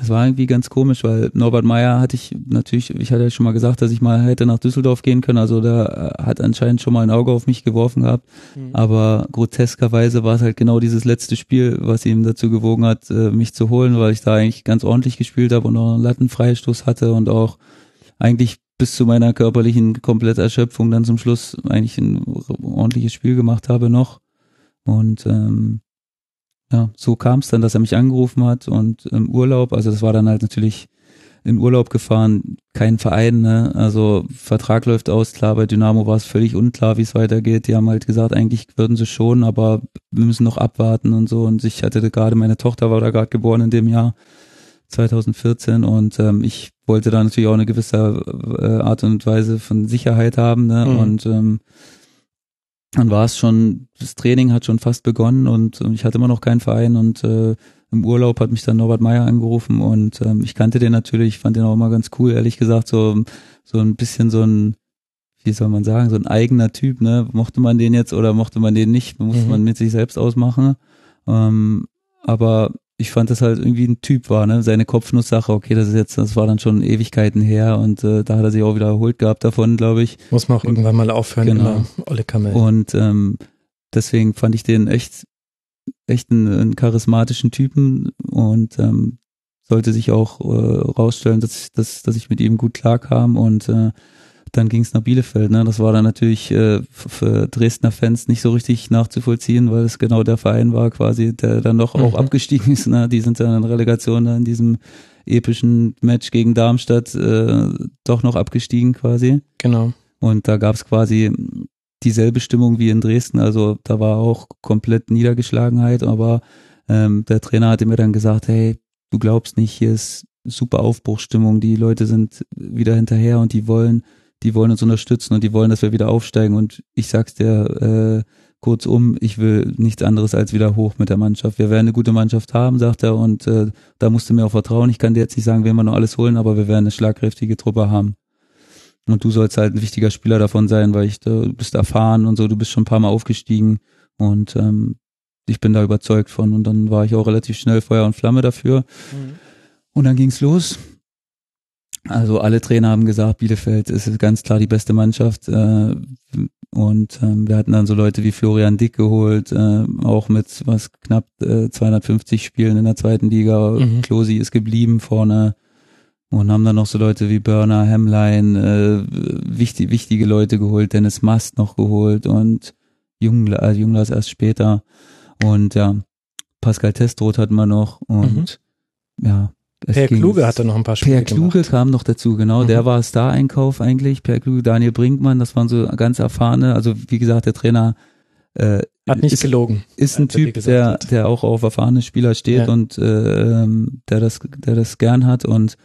Es war irgendwie ganz komisch, weil Norbert Meyer hatte ich natürlich, ich hatte ja schon mal gesagt, dass ich mal hätte nach Düsseldorf gehen können. Also da äh, hat anscheinend schon mal ein Auge auf mich geworfen gehabt. Mhm. Aber groteskerweise war es halt genau dieses letzte Spiel, was ihm dazu gewogen hat, äh, mich zu holen, weil ich da eigentlich ganz ordentlich gespielt habe und auch einen Lattenfreistoß hatte und auch eigentlich bis zu meiner körperlichen Kompletterschöpfung dann zum Schluss eigentlich ein ordentliches Spiel gemacht habe noch. Und ähm, ja, so kam es dann, dass er mich angerufen hat und im Urlaub, also das war dann halt natürlich in Urlaub gefahren, kein Verein, ne? Also Vertrag läuft aus, klar, bei Dynamo war es völlig unklar, wie es weitergeht. Die haben halt gesagt, eigentlich würden sie schon, aber wir müssen noch abwarten und so. Und ich hatte gerade, meine Tochter war da gerade geboren in dem Jahr, 2014, und ähm, ich wollte da natürlich auch eine gewisse äh, Art und Weise von Sicherheit haben, ne? Mhm. Und ähm, dann war es schon, das Training hat schon fast begonnen und äh, ich hatte immer noch keinen Verein und äh, im Urlaub hat mich dann Norbert Meyer angerufen und ähm, ich kannte den natürlich, fand den auch immer ganz cool, ehrlich gesagt, so, so ein bisschen so ein, wie soll man sagen, so ein eigener Typ, ne? Mochte man den jetzt oder mochte man den nicht, musste Mhm. man mit sich selbst ausmachen. Ähm, aber ich fand das halt irgendwie ein Typ war, ne? Seine Kopfnusssache, okay, das ist jetzt, das war dann schon Ewigkeiten her und äh, da hat er sich auch wieder erholt gehabt davon, glaube ich. Muss man auch irgendwann mal aufhören, Genau. Olle Kamel. Und ähm, deswegen fand ich den echt, echt einen, einen charismatischen Typen und ähm, sollte sich auch äh, rausstellen, dass, ich- dass, dass ich mit ihm gut klarkam und äh, dann ging es nach Bielefeld. Ne? Das war dann natürlich äh, für Dresdner Fans nicht so richtig nachzuvollziehen, weil es genau der Verein war quasi, der dann doch auch Mhm. abgestiegen ist. Ne? Die sind dann in Relegation da in diesem epischen Match gegen Darmstadt äh, doch noch abgestiegen quasi. genau. Und da gab es quasi dieselbe Stimmung wie in Dresden. Also da war auch komplett Niedergeschlagenheit, aber ähm, der Trainer hatte mir dann gesagt, hey, du glaubst nicht, hier ist super Aufbruchsstimmung, die Leute sind wieder hinterher und die wollen, die wollen uns unterstützen und die wollen, dass wir wieder aufsteigen. Und ich sag's dir, äh, kurzum, ich will nichts anderes als wieder hoch mit der Mannschaft. Wir werden eine gute Mannschaft haben, sagt er, und äh, da musst du mir auch vertrauen. Ich kann dir jetzt nicht sagen, wen wir noch alles holen, aber wir werden eine schlagkräftige Truppe haben. Und du sollst halt ein wichtiger Spieler davon sein, weil ich, du bist erfahren und so, du bist schon ein paar Mal aufgestiegen und ähm, ich bin da überzeugt von. Und dann war ich auch relativ schnell Feuer und Flamme dafür. Und dann ging's los. Also alle Trainer haben gesagt, Bielefeld ist ganz klar die beste Mannschaft. Äh, und ähm, wir hatten dann so Leute wie Florian Dick geholt, äh, auch mit was knapp äh, 250 Spielen in der zweiten Liga. Mhm. Klosi ist geblieben vorne. Und haben dann noch so Leute wie Burner, Hemlein, äh, wichtig, wichtige Leute geholt, Dennis Mast noch geholt und Jungla, äh, Junglas erst später. Und ja, Pascal Testroth hatten wir noch und ja. Es Per Kluge hatte noch ein paar Spiele Per Kluge gemacht. kam noch dazu, genau. Mhm. Der war Star-Einkauf eigentlich. Per Kluge, Daniel Brinkmann, das waren so ganz erfahrene. Also wie gesagt, der Trainer äh, Hat nicht ist, gelogen. ist ein Typ, der, hat. der auch auf erfahrene Spieler steht Ja. und äh, der das, der das gern hat und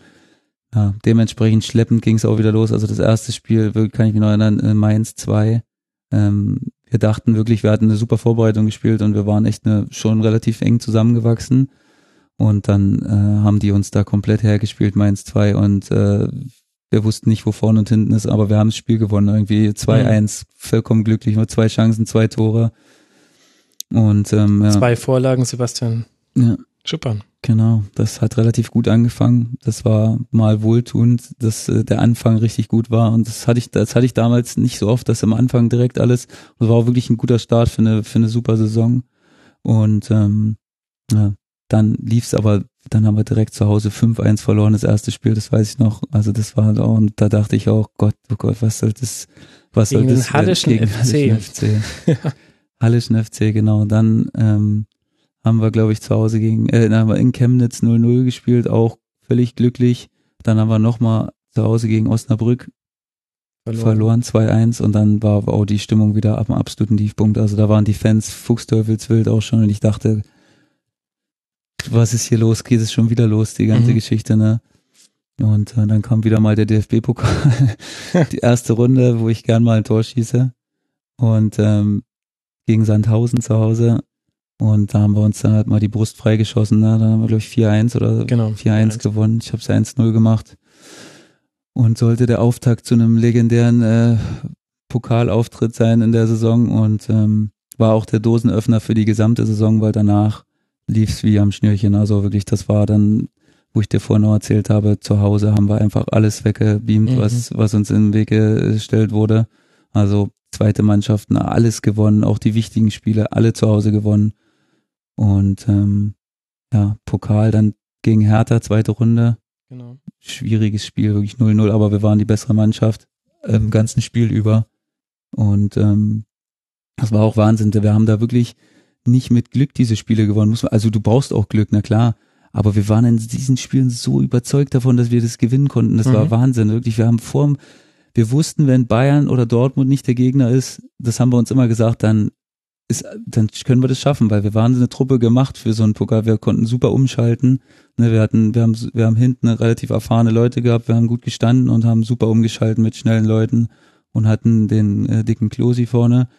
ja, dementsprechend schleppend ging es auch wieder los. Also das erste Spiel, kann ich mich noch erinnern, in Mainz 2. Ähm, wir dachten wirklich, wir hatten eine super Vorbereitung gespielt und wir waren echt eine, schon relativ eng zusammengewachsen. Und dann äh, haben die uns da komplett hergespielt, Mainz 2. Und äh, wir wussten nicht, wo vorne und hinten ist, aber wir haben das Spiel gewonnen. Irgendwie 2-1, vollkommen glücklich, nur zwei Chancen, zwei Tore. Und ähm, ja, Zwei Vorlagen, Sebastian ja, Schuppern. genau, das hat relativ gut angefangen. Das war mal wohltuend, dass äh, der Anfang richtig gut war. Und das hatte ich, das hatte ich damals nicht so oft, dass am Anfang direkt alles. Das war auch wirklich ein guter Start für eine, für eine super Saison. Und ähm, ja, dann lief's aber, dann haben wir direkt zu Hause 5-1 verloren, das erste Spiel, das weiß ich noch. Also das war auch, und da dachte ich auch, Gott, oh Gott, was soll das, was Gegen soll das? Hallischen Gegen FC. Hallischen FC. Hallischen FC, genau. Dann ähm, haben wir, glaube ich, zu Hause gegen, äh, haben wir in Chemnitz 0-0 gespielt, auch völlig glücklich. Dann haben wir nochmal zu Hause gegen Osnabrück verloren, 2-1 und dann war auch die Stimmung wieder ab dem absoluten Tiefpunkt. Also da waren die Fans fuchsteufelswild auch schon und ich dachte, was ist hier los? Geht es schon wieder los, die ganze Mhm. Geschichte, ne? Und äh, dann kam wieder mal der DFB-Pokal, die erste Runde, wo ich gern mal ein Tor schieße und ähm, gegen Sandhausen zu Hause und da haben wir uns dann halt mal die Brust freigeschossen, ne? da haben wir glaube ich 4-1 oder Genau. 4-1 gewonnen. Ich habe es 1-0 gemacht. Und sollte der Auftakt zu einem legendären äh, Pokalauftritt sein in der Saison und ähm, war auch der Dosenöffner für die gesamte Saison, weil danach lief's wie am Schnürchen. Also wirklich, das war dann, wo ich dir vorhin noch erzählt habe, zu Hause haben wir einfach alles weggebeamt, Mhm. was, was uns in den Weg gestellt wurde. Also zweite Mannschaften, alles gewonnen, auch die wichtigen Spiele, alle zu Hause gewonnen. Und ähm, ja, Pokal dann gegen Hertha, zweite Runde, Genau. schwieriges Spiel, wirklich 0-0, aber wir waren die bessere Mannschaft im ganzen Spiel über. Und ähm, das war auch Wahnsinn. Wir haben da wirklich nicht mit Glück diese Spiele gewonnen. Muss man, also du brauchst auch Glück, na klar. Aber wir waren in diesen Spielen so überzeugt davon, dass wir das gewinnen konnten. Das war Mhm. Wahnsinn. Wirklich, wir haben vorm, wir wussten, wenn Bayern oder Dortmund nicht der Gegner ist, das haben wir uns immer gesagt, dann ist, dann können wir das schaffen, weil wir waren eine Truppe gemacht für so einen Pokal. Wir konnten super umschalten. Ne, wir hatten, wir haben, wir haben hinten relativ erfahrene Leute gehabt. Wir haben gut gestanden und haben super umgeschalten mit schnellen Leuten und hatten den äh, dicken Klosi vorne,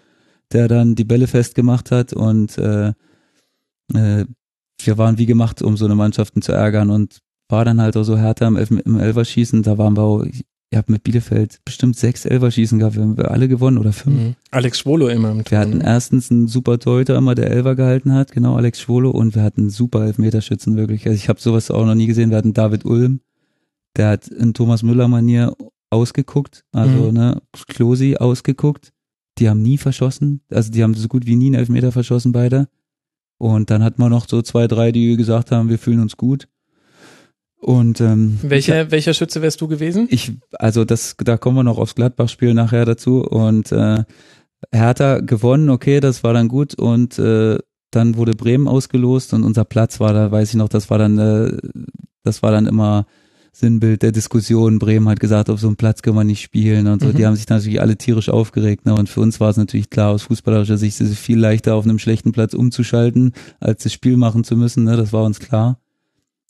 der dann die Bälle festgemacht hat und äh, äh, wir waren wie gemacht, um so eine Mannschaften zu ärgern und war dann halt auch so härter im, Elf im Elferschießen. Da waren wir auch, ihr habt mit Bielefeld bestimmt sechs Elverschießen gehabt, wir haben wir alle gewonnen oder fünf. Mhm. Alex Schwolo immer im Tor. Wir hatten erstens einen super Torhüter immer, der Elver gehalten hat, genau, Alex Schwolo, und wir hatten super Elfmeterschützen wirklich. Also ich habe sowas auch noch nie gesehen. Wir hatten David Ulm, der hat in Thomas Müller-Manier ausgeguckt, also Mhm. ne, Klosi ausgeguckt. Die haben nie verschossen, also die haben so gut wie nie einen Elfmeter verschossen, beide. Und dann hat man noch so zwei, drei, die gesagt haben, wir fühlen uns gut. Und ähm, Welcher, welcher Schütze wärst du gewesen? ich, also das, da kommen wir noch aufs Gladbach-Spiel nachher dazu und äh, Hertha gewonnen, okay, das war dann gut und äh, dann wurde Bremen ausgelost und unser Platz war da, weiß ich noch, das war dann, äh, das war dann immer Sinnbild der Diskussion. Bremen hat gesagt, auf so einem Platz können wir nicht spielen und so. Mhm. Die haben sich natürlich alle tierisch aufgeregt. Ne? Und für uns war es natürlich klar, aus fußballerischer Sicht ist es viel leichter, auf einem schlechten Platz umzuschalten, als das Spiel machen zu müssen. Ne? Das war uns klar.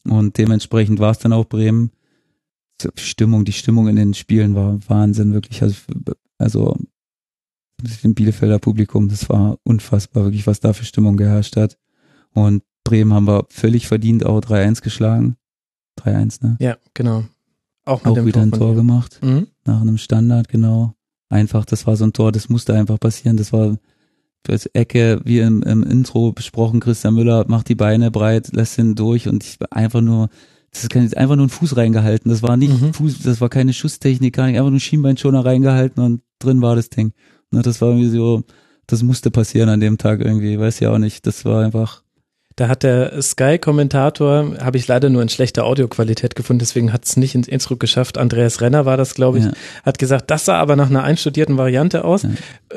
Und dementsprechend war es dann auch Bremen. Die Stimmung, die Stimmung in den Spielen war Wahnsinn, wirklich. Also, also im Bielefelder Publikum, das war unfassbar, wirklich, was da für Stimmung geherrscht hat. Und Bremen haben wir völlig verdient auch 3-1 geschlagen. 3-1, ne? Ja, genau. Auch mit Auch dem wieder ein von Tor gemacht. Mhm. Nach einem Standard, genau. Einfach, das war so ein Tor, das musste einfach passieren. Das war als Ecke, wie im, im Intro besprochen, Christian Müller macht die Beine breit, lässt ihn durch und ich einfach nur, das ist kein, einfach nur ein Fuß reingehalten. Das war nicht Mhm. Fuß, das war keine Schusstechnik, gar nicht, einfach nur ein Schienbeinschoner reingehalten und drin war das Ding. Ne, das war irgendwie so, das musste passieren an dem Tag irgendwie, weiß ja auch nicht. Das war einfach, Da hat der Sky-Kommentator, habe ich leider nur in schlechter Audioqualität gefunden, deswegen hat es nicht ins Intro geschafft. Andreas Renner war das, glaube ich, Ja. hat gesagt, das sah aber nach einer einstudierten Variante aus. Ja.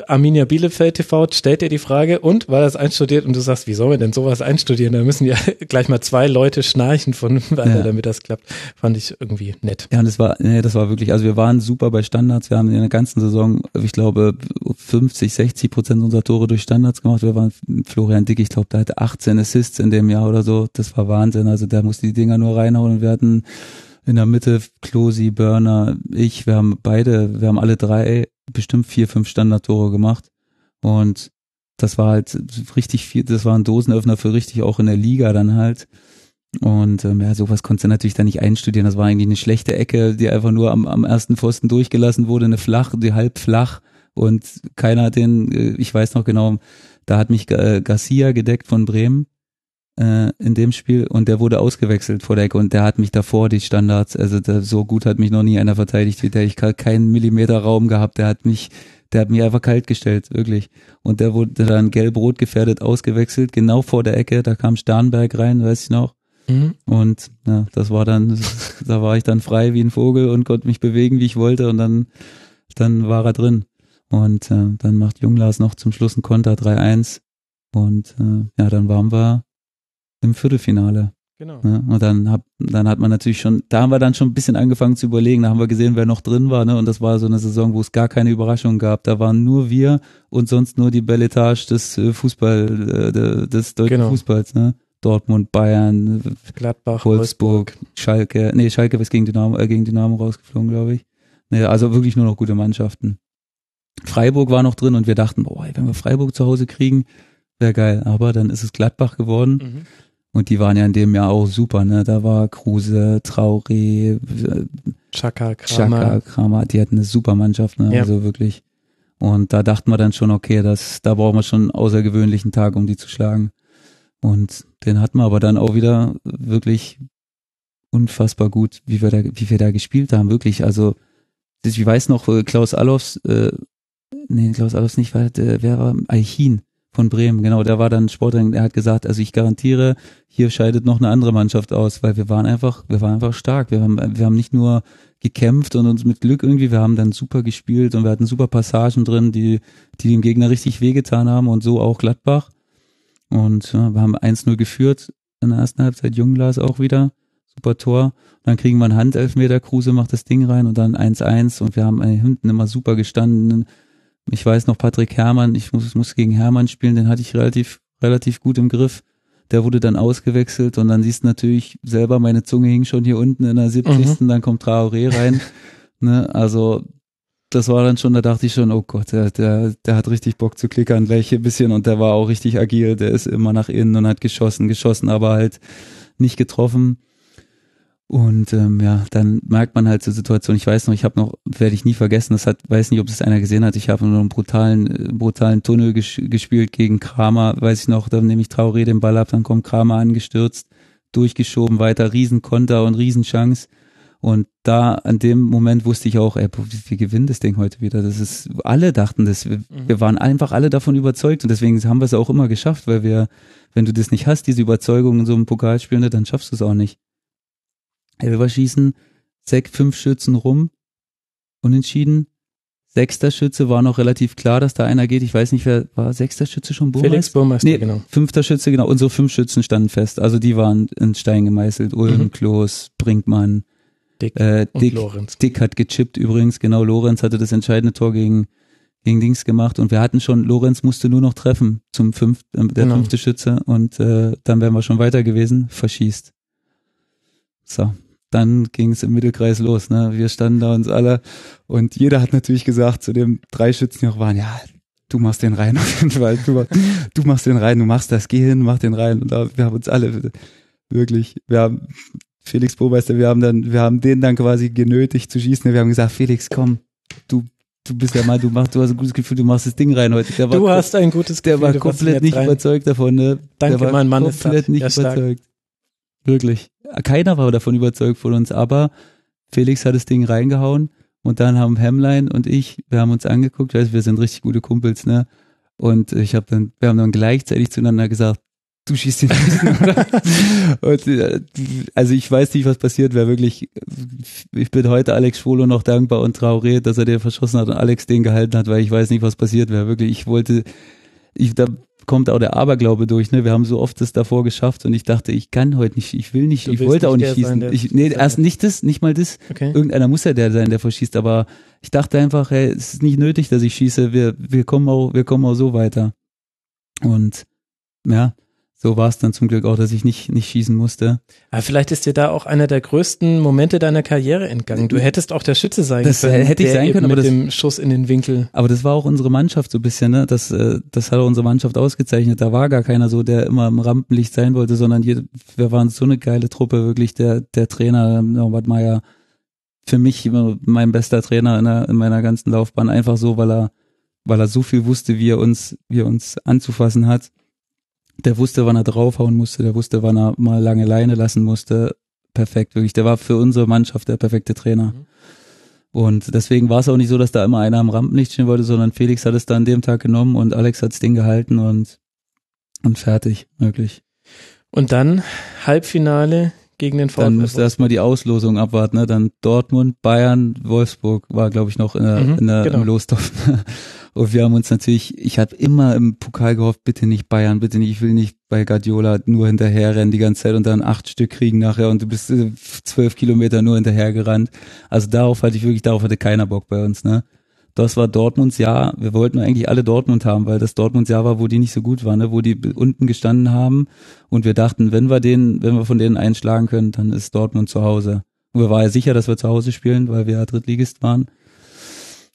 Arminia Bielefeld TV stellt dir die Frage, und war das einstudiert? Und du sagst, wie soll man denn sowas einstudieren? Da müssen ja gleich mal zwei Leute schnarchen von weiter, Ja. damit das klappt. Fand ich irgendwie nett. Ja, und das war, nee, das war wirklich, also wir waren super bei Standards. Wir haben in der ganzen Saison, ich glaube, 50, 60 Prozent unserer Tore durch Standards gemacht. Wir waren Florian Dick, ich glaube, der hatte 18 Assists in dem Jahr oder so. Das war Wahnsinn. Also der musste die Dinger nur reinhauen und wir hatten in der Mitte Klosi, Burner, ich, wir haben beide, wir haben alle drei bestimmt vier, fünf Standardtore gemacht. Und das war halt richtig viel, das war ein Dosenöffner für richtig auch in der Liga dann halt. Und ähm, ja, sowas konntest du natürlich dann nicht einstudieren. Das war eigentlich eine schlechte Ecke, die einfach nur am, am ersten Pfosten durchgelassen wurde, eine flach, die halb flach. Und keiner hat den, äh, ich weiß noch genau, da hat mich äh, Garcia gedeckt von Bremen äh, in dem Spiel und der wurde ausgewechselt vor der Ecke und der hat mich davor die Standards, also der, so gut hat mich noch nie einer verteidigt wie der. Ich habe keinen Millimeter Raum gehabt, der hat mich, der hat mich einfach kalt gestellt, wirklich. Und der wurde dann gelb-rot gefährdet ausgewechselt, genau vor der Ecke, da kam Starnberg rein, weiß ich noch. Mhm. Und ja, das war dann, da war ich dann frei wie ein Vogel und konnte mich bewegen, wie ich wollte und dann, dann war er drin. Und äh, dann macht Junglars noch zum Schluss ein Konter 3-1 und äh, ja, dann waren wir im Viertelfinale. Genau. Ne? Und dann, hab, dann hat man natürlich schon, da haben wir dann schon ein bisschen angefangen zu überlegen, da haben wir gesehen, wer noch drin war, ne? Und das war so eine Saison, wo es gar keine Überraschung gab. Da waren nur wir und sonst nur die Belletage des äh, Fußball, äh, de- des deutschen Genau. Fußballs, ne? Dortmund, Bayern, Gladbach, Wolfsburg, Schalke, nee, Schalke ist gegen Dynamo, äh, gegen Dynamo rausgeflogen, glaube ich. Nee, also wirklich nur noch gute Mannschaften. Freiburg war noch drin und wir dachten, boah, wenn wir Freiburg zu Hause kriegen, wäre geil. Aber dann ist es Gladbach geworden Mhm. Und die waren ja in dem Jahr auch super, ne? Da war Kruse, Traoré, äh, Chaka, Kramer. Chaka, Kramer, die hatten eine super Mannschaft, ne? Ja. Also wirklich. Und da dachten wir dann schon, okay, das, da brauchen wir schon einen außergewöhnlichen Tag, um die zu schlagen. Und den hatten wir aber dann auch wieder wirklich unfassbar gut, wie wir da, wie wir da gespielt haben, wirklich. Also, ich weiß noch, äh, Klaus Allofs, äh, nee, Klaus Allofs nicht, wer, äh, wer war, Eichin von Bremen, genau, der war dann Sporttrainer, der hat gesagt, also ich garantiere, hier scheidet noch eine andere Mannschaft aus, weil wir waren einfach, wir waren einfach stark. Wir haben, wir haben nicht nur gekämpft und uns mit Glück irgendwie, wir haben dann super gespielt und wir hatten super Passagen drin, die, die dem Gegner richtig wehgetan haben und so auch Gladbach. Und ja, wir haben 1-0 geführt in der ersten Halbzeit, Jungglas auch wieder, super Tor. Dann kriegen wir einen Handelfmeter, Kruse macht das Ding rein und dann 1-1 und wir haben äh, hinten immer super gestanden. Ich weiß noch, Patrick Herrmann, ich muss, muss gegen Herrmann spielen, den hatte ich relativ, relativ gut im Griff. Der wurde dann ausgewechselt und dann siehst du natürlich selber, meine Zunge hing schon hier unten in der 70. Dann kommt Traoré rein. ne, also das war dann schon, da dachte ich schon, oh Gott, der, der, der hat richtig Bock zu klickern gleich ein bisschen und der war auch richtig agil, der ist immer nach innen und hat geschossen, geschossen, aber halt nicht getroffen. Und ähm, ja, dann merkt man halt so Situation. Ich weiß noch, ich habe noch, werde ich nie vergessen, das hat, weiß nicht, ob das einer gesehen hat. Ich habe nur einen brutalen, äh, brutalen Tunnel ges gespielt gegen Kramer, weiß ich noch. Dann nehme ich Traoré den Ball ab, dann kommt Kramer angestürzt, durchgeschoben, weiter, Riesenkonter und Riesenchance. Und da an dem Moment wusste ich auch, ey, wir gewinnen das Ding heute wieder. Das ist, alle dachten das. Wir, mhm. wir waren einfach alle davon überzeugt und deswegen haben wir es auch immer geschafft, weil wir, wenn du das nicht hast, diese Überzeugung in so einem Pokalspiel, ne, dann schaffst du es auch nicht. Elfer schießen, sechs, fünf Schützen rum, unentschieden. Sechster Schütze war noch relativ klar, dass da einer geht. Ich weiß nicht, wer war sechster Schütze schon Burmeister? Felix Burmeister, nee, genau. Fünfter Schütze, genau. Unsere fünf Schützen standen fest. Also die waren in Stein gemeißelt. Ulm, mhm. Klos, Brinkmann, Dick, äh, Dick, Lorenz. Dick hat gechippt übrigens. Genau, Lorenz hatte das entscheidende Tor gegen, gegen Dings gemacht. Und wir hatten schon, Lorenz musste nur noch treffen zum fünften, äh, der genau. fünfte Schütze. Und äh, dann wären wir schon weiter gewesen. Verschießt. So, dann ging es im Mittelkreis los. Ne? Wir standen da uns alle und jeder hat natürlich gesagt zu dem drei Schützen, die noch waren, ja, du machst den rein auf jeden Fall. Du, du machst den rein, du machst das, geh hin, mach den rein. Und da, wir haben uns alle wirklich, wir haben Felix Burmeister, wir haben dann, wir haben den dann quasi genötigt zu schießen. Wir haben gesagt, Felix, komm, du du bist ja mal, du machst, du hast ein gutes Gefühl, du machst das Ding rein heute. Der du hast ein gutes Gefühl. Der war komplett nicht rein. überzeugt davon, ne? Danke, mein Mann ist komplett nicht überzeugt. Wirklich. Keiner war davon überzeugt von uns, aber Felix hat das Ding reingehauen und dann haben Hemline und ich, wir haben uns angeguckt, weiß, wir sind richtig gute Kumpels, ne? Und ich habe dann, wir haben dann gleichzeitig zueinander gesagt, du schießt den nächsten, oder? und, äh, also ich weiß nicht, was passiert wäre, wirklich, ich bin heute Alex Schwolo noch dankbar und traurig, dass er den verschossen hat und Alex den gehalten hat, weil ich weiß nicht, was passiert wäre, wirklich, ich wollte, ich, da kommt auch der Aberglaube durch. Ne? Wir haben so oft das davor geschafft und ich dachte, ich kann heute nicht, ich will nicht, du ich wollte nicht auch nicht schießen. Sein, ich, nee, erst nicht das, nicht mal das. Okay. Irgendeiner muss ja der sein, der verschießt. Aber ich dachte einfach, hey, es ist nicht nötig, dass ich schieße. Wir, wir kommen auch, wir kommen auch so weiter. Und ja, so war es dann zum Glück auch, dass ich nicht, nicht schießen musste. Aber vielleicht ist dir da auch einer der größten Momente deiner Karriere entgangen. Du hättest auch der Schütze sein das können. Hätte ich sein können, aber mit das, dem Schuss in den Winkel. Aber das war auch unsere Mannschaft so ein bisschen, ne? Das, äh, das hat unsere Mannschaft ausgezeichnet. Da war gar keiner so, der immer im Rampenlicht sein wollte, sondern jede, wir waren so eine geile Truppe, wirklich der, der Trainer, Norbert Meyer, für mich immer mein bester Trainer in, der, in meiner ganzen Laufbahn, einfach so, weil er, weil er so viel wusste, wie er uns, wie er uns anzufassen hat der wusste, wann er draufhauen musste, der wusste, wann er mal lange Leine lassen musste. Perfekt, wirklich. Der war für unsere Mannschaft der perfekte Trainer. Mhm. Und deswegen war es auch nicht so, dass da immer einer am Rampenlicht stehen wollte, sondern Felix hat es da an dem Tag genommen und Alex hat das Ding gehalten und, und fertig, wirklich. Und dann Halbfinale gegen den VfL. Dann musste erstmal die Auslosung abwarten, ne? Dann Dortmund, Bayern, Wolfsburg war, glaube ich, noch in der, mhm, in der, genau. im Lostopf. Und wir haben uns natürlich, ich habe immer im Pokal gehofft, bitte nicht Bayern, bitte nicht, ich will nicht bei Guardiola nur hinterher rennen die ganze Zeit und dann acht Stück kriegen nachher und du bist äh, zwölf Kilometer nur hinterher gerannt. Also darauf hatte ich wirklich, darauf hatte keiner Bock bei uns, ne? Das war Dortmunds Jahr. Wir wollten eigentlich alle Dortmund haben, weil das Dortmunds Jahr war, wo die nicht so gut waren, ne? wo die unten gestanden haben. Und wir dachten, wenn wir den, wenn wir von denen einschlagen können, dann ist Dortmund zu Hause. Und wir waren ja sicher, dass wir zu Hause spielen, weil wir ja Drittligist waren.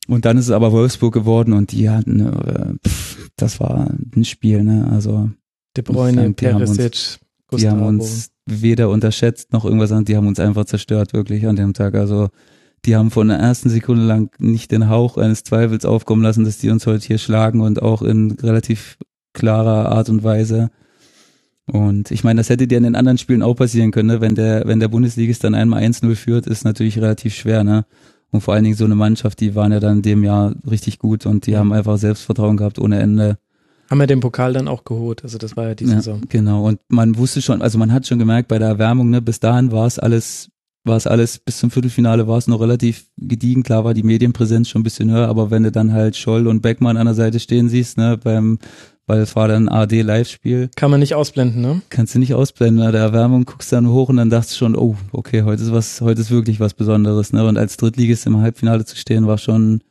Und dann ist es aber Wolfsburg geworden und die hatten, äh, pff, das war ein Spiel, ne? Also De Bruyne, Perisic, Gustavo. Die haben uns weder unterschätzt noch irgendwas anderes, die haben uns einfach zerstört, wirklich an dem Tag. Also die haben von der ersten Sekunde lang nicht den Hauch eines Zweifels aufkommen lassen, dass die uns heute hier schlagen und auch in relativ klarer Art und Weise. Und ich meine, das hätte dir in den anderen Spielen auch passieren können, ne? wenn der, wenn der Bundesligist dann einmal 1-0 führt, ist natürlich relativ schwer, ne? Und vor allen Dingen so eine Mannschaft, die waren ja dann in dem Jahr richtig gut und die haben einfach Selbstvertrauen gehabt ohne Ende. Haben wir den Pokal dann auch geholt, also das war ja die Saison. Ja, genau, und man wusste schon, also man hat schon gemerkt bei der Erwärmung, ne, bis dahin war es alles, war es alles, bis zum Viertelfinale war es noch relativ gediegen, klar war die Medienpräsenz schon ein bisschen höher, aber wenn du dann halt Scholl und Beckmann an der Seite stehen siehst, ne, beim weil es war dann ein AD-Live-Spiel. Kann man nicht ausblenden, ne? Kannst du nicht ausblenden. Bei der Erwärmung guckst du dann hoch und dann dachtest du schon, oh, okay, heute ist was, heute ist wirklich was Besonderes, ne? Und als Drittligist im Halbfinale zu stehen, war schon,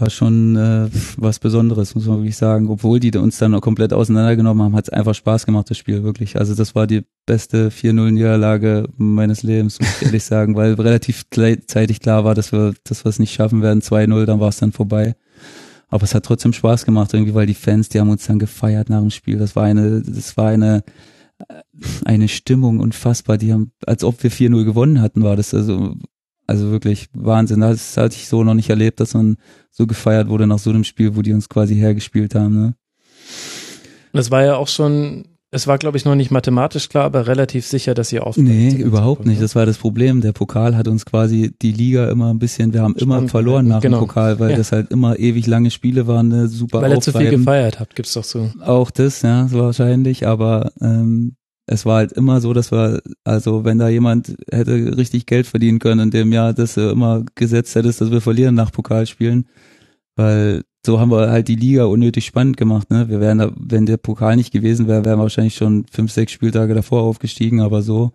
war schon äh, was Besonderes, muss man wirklich sagen. Obwohl die uns dann noch komplett auseinandergenommen haben, hat es einfach Spaß gemacht, das Spiel, wirklich. Also das war die beste 4-0-Niederlage meines Lebens, muss ich ehrlich sagen, weil relativ zeitig klar war, dass wir, dass wir es nicht schaffen werden. 2-0, dann war es dann vorbei. Aber es hat trotzdem Spaß gemacht, irgendwie, weil die Fans, die haben uns dann gefeiert nach dem Spiel. Das war eine, das war eine, eine Stimmung unfassbar. Die haben, als ob wir 4-0 gewonnen hatten, war das also, also wirklich Wahnsinn. Das hatte ich so noch nicht erlebt, dass man so gefeiert wurde nach so einem Spiel, wo die uns quasi hergespielt haben. Ne? Das war ja auch schon es war, glaube ich, noch nicht mathematisch klar, aber relativ sicher, dass ihr aufsteigt. Nee, überhaupt nicht. Ne? Das war das Problem. Der Pokal hat uns quasi die Liga immer ein bisschen, wir haben Spannend immer verloren nach genau. dem Pokal, weil ja. das halt immer ewig lange Spiele waren, ne, super Weil ihr zu viel gefeiert habt, gibt's doch so. Auch das, ja, so wahrscheinlich, aber ähm, es war halt immer so, dass wir, also wenn da jemand hätte richtig Geld verdienen können in dem Jahr, dass du immer gesetzt hättest, dass wir verlieren nach Pokalspielen, weil so haben wir halt die Liga unnötig spannend gemacht. Ne? Wir wären da, wenn der Pokal nicht gewesen wäre, wären wir wahrscheinlich schon fünf, sechs Spieltage davor aufgestiegen, aber so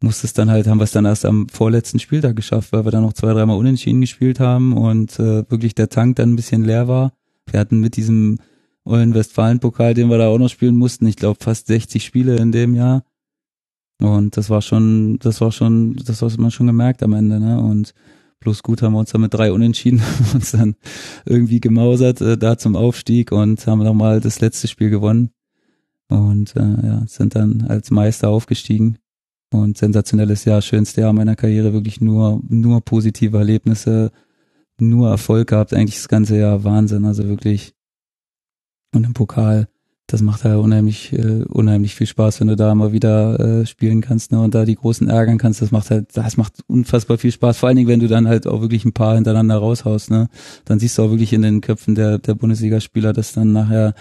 muss es dann halt, haben wir es dann erst am vorletzten Spieltag geschafft, weil wir dann noch zwei, dreimal unentschieden gespielt haben und äh, wirklich der Tank dann ein bisschen leer war. Wir hatten mit diesem Eulen Westfalen-Pokal, den wir da auch noch spielen mussten, ich glaube fast 60 Spiele in dem Jahr. Und das war schon, das war schon, das hat man schon gemerkt am Ende, ne? Und Plus gut haben wir uns dann mit drei Unentschieden uns dann irgendwie gemausert äh, da zum Aufstieg und haben nochmal das letzte Spiel gewonnen. Und äh, ja, sind dann als Meister aufgestiegen. Und sensationelles Jahr, schönste Jahr meiner Karriere, wirklich nur nur positive Erlebnisse, nur Erfolg gehabt, eigentlich das ganze Jahr Wahnsinn, also wirklich und im Pokal das macht ja unheimlich, äh, unheimlich viel Spaß, wenn du da mal wieder äh, spielen kannst ne, und da die Großen ärgern kannst. Das macht halt, das macht unfassbar viel Spaß. Vor allen Dingen, wenn du dann halt auch wirklich ein paar hintereinander raushaust. Ne, dann siehst du auch wirklich in den Köpfen der der Bundesligaspieler, dass dann nachher,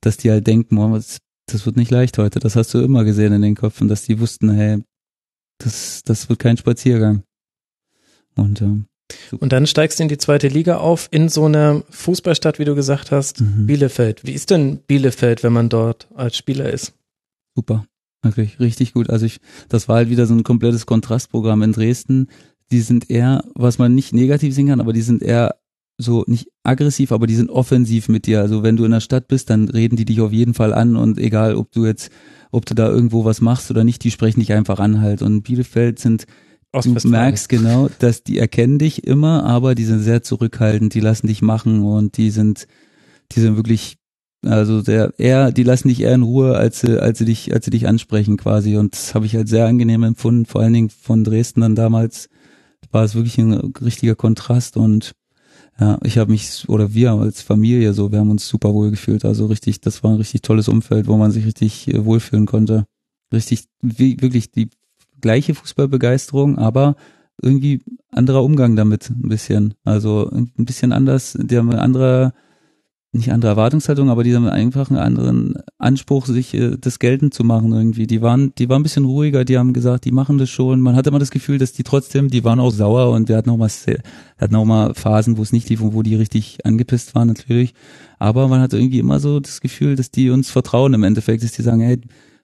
dass die halt denken, oh, das, das wird nicht leicht heute. Das hast du immer gesehen in den Köpfen, dass die wussten, hey, das das wird kein Spaziergang. Und ähm, und dann steigst du in die zweite Liga auf, in so einer Fußballstadt, wie du gesagt hast, mhm. Bielefeld. Wie ist denn Bielefeld, wenn man dort als Spieler ist? Super. Wirklich, richtig gut. Also ich, das war halt wieder so ein komplettes Kontrastprogramm in Dresden. Die sind eher, was man nicht negativ sehen kann, aber die sind eher so nicht aggressiv, aber die sind offensiv mit dir. Also wenn du in der Stadt bist, dann reden die dich auf jeden Fall an und egal, ob du jetzt, ob du da irgendwo was machst oder nicht, die sprechen dich einfach an halt. Und Bielefeld sind Du merkst genau, dass die erkennen dich immer, aber die sind sehr zurückhaltend, die lassen dich machen und die sind, die sind wirklich, also sehr, eher, die lassen dich eher in Ruhe, als sie, als sie dich, als sie dich ansprechen quasi. Und das habe ich halt sehr angenehm empfunden, vor allen Dingen von Dresden dann damals war es wirklich ein richtiger Kontrast und ja, ich habe mich oder wir als Familie so, wir haben uns super wohl gefühlt. Also richtig, das war ein richtig tolles Umfeld, wo man sich richtig äh, wohlfühlen konnte. Richtig, wie, wirklich die gleiche Fußballbegeisterung, aber irgendwie anderer Umgang damit ein bisschen. Also ein bisschen anders, die haben eine andere, nicht andere Erwartungshaltung, aber die haben einfach einen anderen Anspruch, sich äh, das geltend zu machen irgendwie. Die waren, die waren ein bisschen ruhiger, die haben gesagt, die machen das schon. Man hatte immer das Gefühl, dass die trotzdem, die waren auch sauer und wir hatten auch mal, hatten auch mal Phasen, wo es nicht lief und wo die richtig angepisst waren natürlich. Aber man hatte irgendwie immer so das Gefühl, dass die uns vertrauen im Endeffekt, dass die sagen, hey,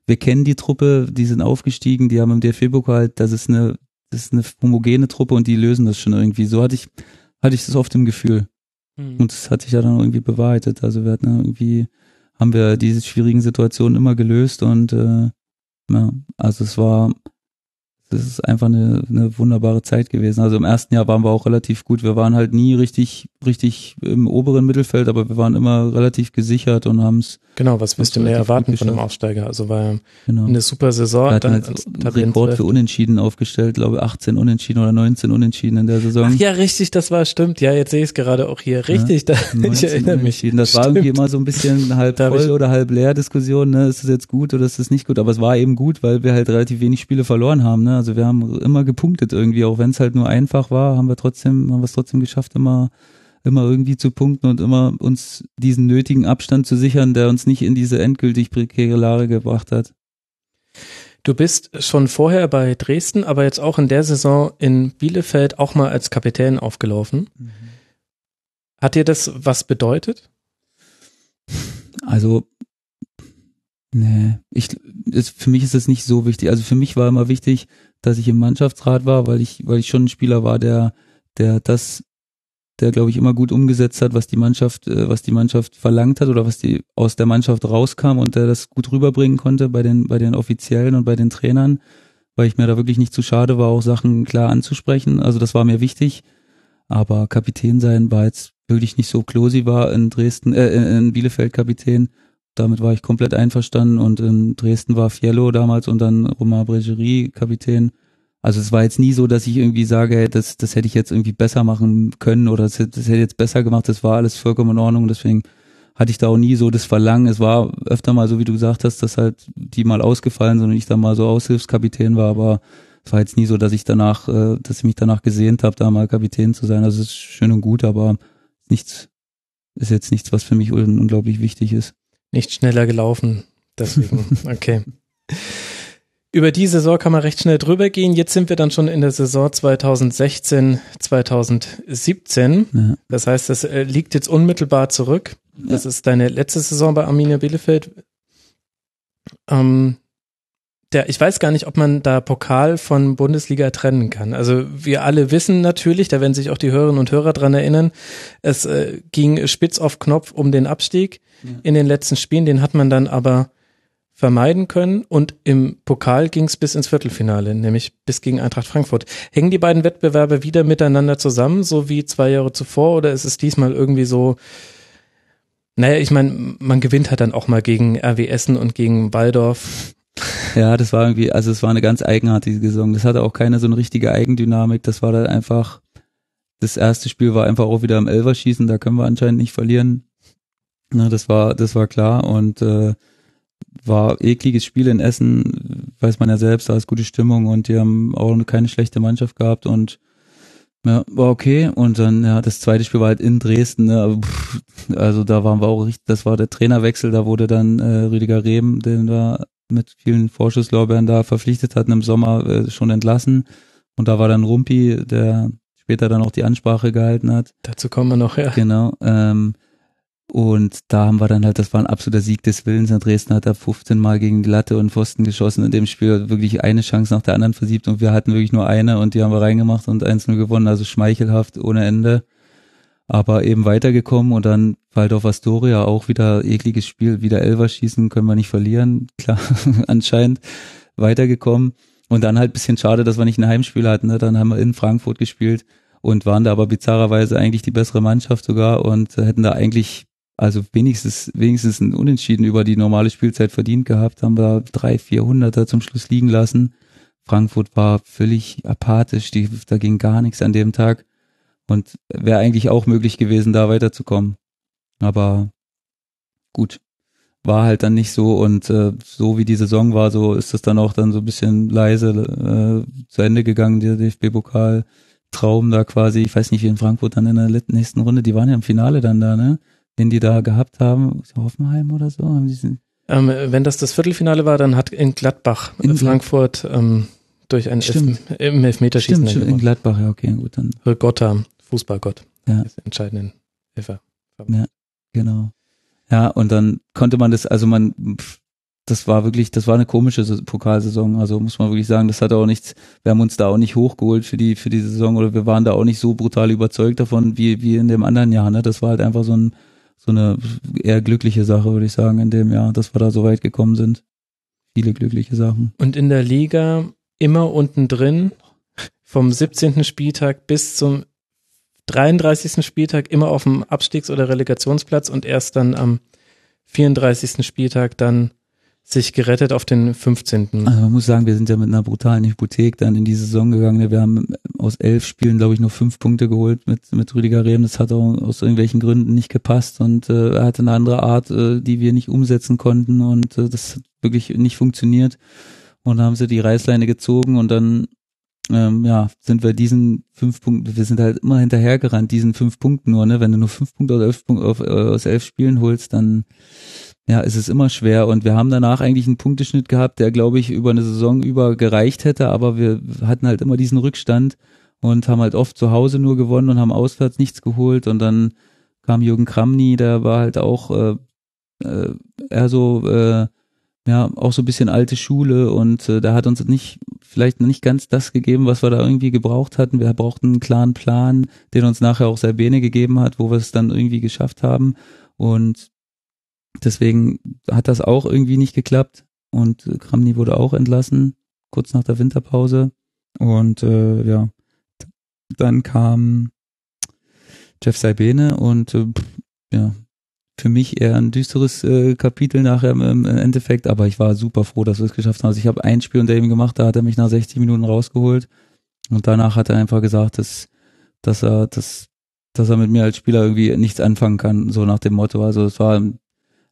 wir kennen die Truppe, die sind aufgestiegen, die haben im DFB-Pokal, das ist eine, das ist eine homogene Truppe und die lösen das schon irgendwie. So hatte ich, hatte ich das oft im Gefühl. Mhm. Und das hat sich ja dann irgendwie bewahrheitet. Also wir hatten irgendwie, haben wir diese schwierigen Situationen immer gelöst und äh, ja, also es war, das ist einfach eine, eine wunderbare Zeit gewesen. Also im ersten Jahr waren wir auch relativ gut. Wir waren halt nie richtig, richtig im oberen Mittelfeld, aber wir waren immer relativ gesichert und haben es. Genau, was wirst du mehr erwarten von einem Aufsteiger? Also war genau. eine super Saison. Wir hatten dann halt Rekord für Unentschieden aufgestellt, glaube 18 Unentschieden oder 19 Unentschieden in der Saison. Ach ja, richtig, das war stimmt. Ja, jetzt sehe ich es gerade auch hier. Richtig, ja, da, ich erinnere mich. Das stimmt. war irgendwie immer so ein bisschen halb voll oder halb leer Diskussion, ne? Ist das jetzt gut oder ist das nicht gut? Aber es war eben gut, weil wir halt relativ wenig Spiele verloren haben, ne? Also wir haben immer gepunktet irgendwie, auch wenn es halt nur einfach war, haben wir trotzdem, haben wir es trotzdem geschafft, immer immer irgendwie zu punkten und immer uns diesen nötigen Abstand zu sichern, der uns nicht in diese endgültig prekäre Lage gebracht hat. Du bist schon vorher bei Dresden, aber jetzt auch in der Saison in Bielefeld auch mal als Kapitän aufgelaufen. Mhm. Hat dir das was bedeutet? Also, nee, ich, ist, für mich ist das nicht so wichtig. Also für mich war immer wichtig, dass ich im Mannschaftsrat war, weil ich, weil ich schon ein Spieler war, der, der das der glaube ich immer gut umgesetzt hat, was die Mannschaft, äh, was die Mannschaft verlangt hat oder was die aus der Mannschaft rauskam und der das gut rüberbringen konnte bei den bei den Offiziellen und bei den Trainern, weil ich mir da wirklich nicht zu schade war, auch Sachen klar anzusprechen. Also das war mir wichtig. Aber Kapitän sein war jetzt wirklich nicht so. Klosi war in Dresden, äh, in Bielefeld Kapitän damit war ich komplett einverstanden und in Dresden war Fiello damals und dann Romain Bregerie Kapitän. Also es war jetzt nie so, dass ich irgendwie sage, hey, das, das hätte ich jetzt irgendwie besser machen können oder das, das hätte jetzt besser gemacht. Das war alles vollkommen in Ordnung. Deswegen hatte ich da auch nie so das Verlangen. Es war öfter mal so, wie du gesagt hast, dass halt die mal ausgefallen sind und ich da mal so Aushilfskapitän war, aber es war jetzt nie so, dass ich danach, äh, dass ich mich danach gesehnt habe, da mal Kapitän zu sein. Also es ist schön und gut, aber nichts, ist jetzt nichts, was für mich unglaublich wichtig ist. Nicht schneller gelaufen, deswegen, okay. Über die Saison kann man recht schnell drüber gehen. Jetzt sind wir dann schon in der Saison 2016, 2017. Ja. Das heißt, das äh, liegt jetzt unmittelbar zurück. Das ja. ist deine letzte Saison bei Arminia Bielefeld. Ähm, der, ich weiß gar nicht, ob man da Pokal von Bundesliga trennen kann. Also wir alle wissen natürlich, da werden sich auch die Hörerinnen und Hörer dran erinnern, es äh, ging spitz auf Knopf um den Abstieg ja. in den letzten Spielen. Den hat man dann aber vermeiden können und im Pokal ging es bis ins Viertelfinale, nämlich bis gegen Eintracht Frankfurt. Hängen die beiden Wettbewerbe wieder miteinander zusammen, so wie zwei Jahre zuvor, oder ist es diesmal irgendwie so, naja, ich meine, man gewinnt halt dann auch mal gegen RW Essen und gegen Waldorf. Ja, das war irgendwie, also es war eine ganz eigenartige Saison. Das hatte auch keine so eine richtige Eigendynamik. Das war dann einfach, das erste Spiel war einfach auch wieder im Elverschießen, da können wir anscheinend nicht verlieren. Na, das war, das war klar und äh, war ekliges Spiel in Essen, weiß man ja selbst, da ist gute Stimmung und die haben auch keine schlechte Mannschaft gehabt und ja, war okay. Und dann, ja, das zweite Spiel war halt in Dresden, ne? also da waren wir auch richtig, das war der Trainerwechsel, da wurde dann äh, Rüdiger Rehm, den wir mit vielen Vorschusslorbeeren da verpflichtet hatten im Sommer, äh, schon entlassen. Und da war dann Rumpi, der später dann auch die Ansprache gehalten hat. Dazu kommen wir noch, ja. Genau. Ähm, und da haben wir dann halt, das war ein absoluter Sieg des Willens. In Dresden hat er 15 Mal gegen die Latte und Pfosten geschossen in dem Spiel, wirklich eine Chance nach der anderen versiebt und wir hatten wirklich nur eine und die haben wir reingemacht und 1-0 gewonnen, also schmeichelhaft ohne Ende. Aber eben weitergekommen und dann Waldorf Astoria auch wieder ekliges Spiel, wieder Elver schießen, können wir nicht verlieren, klar, anscheinend weitergekommen. Und dann halt bisschen schade, dass wir nicht ein Heimspiel hatten. Ne? Dann haben wir in Frankfurt gespielt und waren da aber bizarrerweise eigentlich die bessere Mannschaft sogar und hätten da eigentlich also wenigstens, wenigstens ein Unentschieden über die normale Spielzeit verdient gehabt, haben wir drei, vierhunderter zum Schluss liegen lassen. Frankfurt war völlig apathisch, die, da ging gar nichts an dem Tag und wäre eigentlich auch möglich gewesen, da weiterzukommen. Aber gut, war halt dann nicht so und äh, so wie die Saison war, so ist das dann auch dann so ein bisschen leise äh, zu Ende gegangen, der DFB-Pokal. Traum da quasi, ich weiß nicht, wie in Frankfurt dann in der nächsten Runde, die waren ja im Finale dann da, ne? Den die da gehabt haben, Hoffenheim oder so? Haben die ähm, wenn das das Viertelfinale war, dann hat in Gladbach in äh, Frankfurt ähm, durch ein Elf, im Elfmeterschießen stimmt, in Gladbach, ja, okay, gut, dann. Gotta, Fußballgott, ja. ist entscheidenden Hilfe. Ja, genau. Ja, und dann konnte man das, also man, das war wirklich, das war eine komische Pokalsaison. Also muss man wirklich sagen, das hat auch nichts, wir haben uns da auch nicht hochgeholt für die, für die Saison oder wir waren da auch nicht so brutal überzeugt davon wie, wie in dem anderen Jahr. Ne? Das war halt einfach so ein, so eine eher glückliche Sache, würde ich sagen, in dem Jahr, dass wir da so weit gekommen sind. Viele glückliche Sachen. Und in der Liga immer unten drin, vom 17. Spieltag bis zum 33. Spieltag immer auf dem Abstiegs- oder Relegationsplatz und erst dann am 34. Spieltag dann sich gerettet auf den 15. Also man muss sagen, wir sind ja mit einer brutalen Hypothek dann in die Saison gegangen. Wir haben aus elf Spielen, glaube ich, nur fünf Punkte geholt mit, mit Rüdiger Rehm. Das hat auch aus irgendwelchen Gründen nicht gepasst und äh, er hatte eine andere Art, äh, die wir nicht umsetzen konnten und äh, das hat wirklich nicht funktioniert. Und dann haben sie die Reißleine gezogen und dann ähm, ja, sind wir diesen fünf Punkten, wir sind halt immer hinterhergerannt, diesen fünf Punkten nur, ne? Wenn du nur fünf Punkte aus elf, auf, äh, aus elf Spielen holst, dann ja, es ist immer schwer. Und wir haben danach eigentlich einen Punkteschnitt gehabt, der glaube ich über eine Saison über gereicht hätte, aber wir hatten halt immer diesen Rückstand und haben halt oft zu Hause nur gewonnen und haben auswärts nichts geholt. Und dann kam Jürgen Kramny, der war halt auch äh, äh, eher so äh, ja auch so ein bisschen alte Schule. Und äh, der hat uns nicht vielleicht nicht ganz das gegeben, was wir da irgendwie gebraucht hatten. Wir brauchten einen klaren Plan, den uns nachher auch Serbene gegeben hat, wo wir es dann irgendwie geschafft haben. Und Deswegen hat das auch irgendwie nicht geklappt und Kramny wurde auch entlassen, kurz nach der Winterpause. Und äh, ja, dann kam Jeff Saibene und äh, ja, für mich eher ein düsteres äh, Kapitel nachher im, im Endeffekt, aber ich war super froh, dass wir es geschafft haben. Also ich habe ein Spiel unter ihm gemacht, da hat er mich nach 60 Minuten rausgeholt und danach hat er einfach gesagt, dass, dass er, dass, dass er mit mir als Spieler irgendwie nichts anfangen kann, so nach dem Motto. Also es war,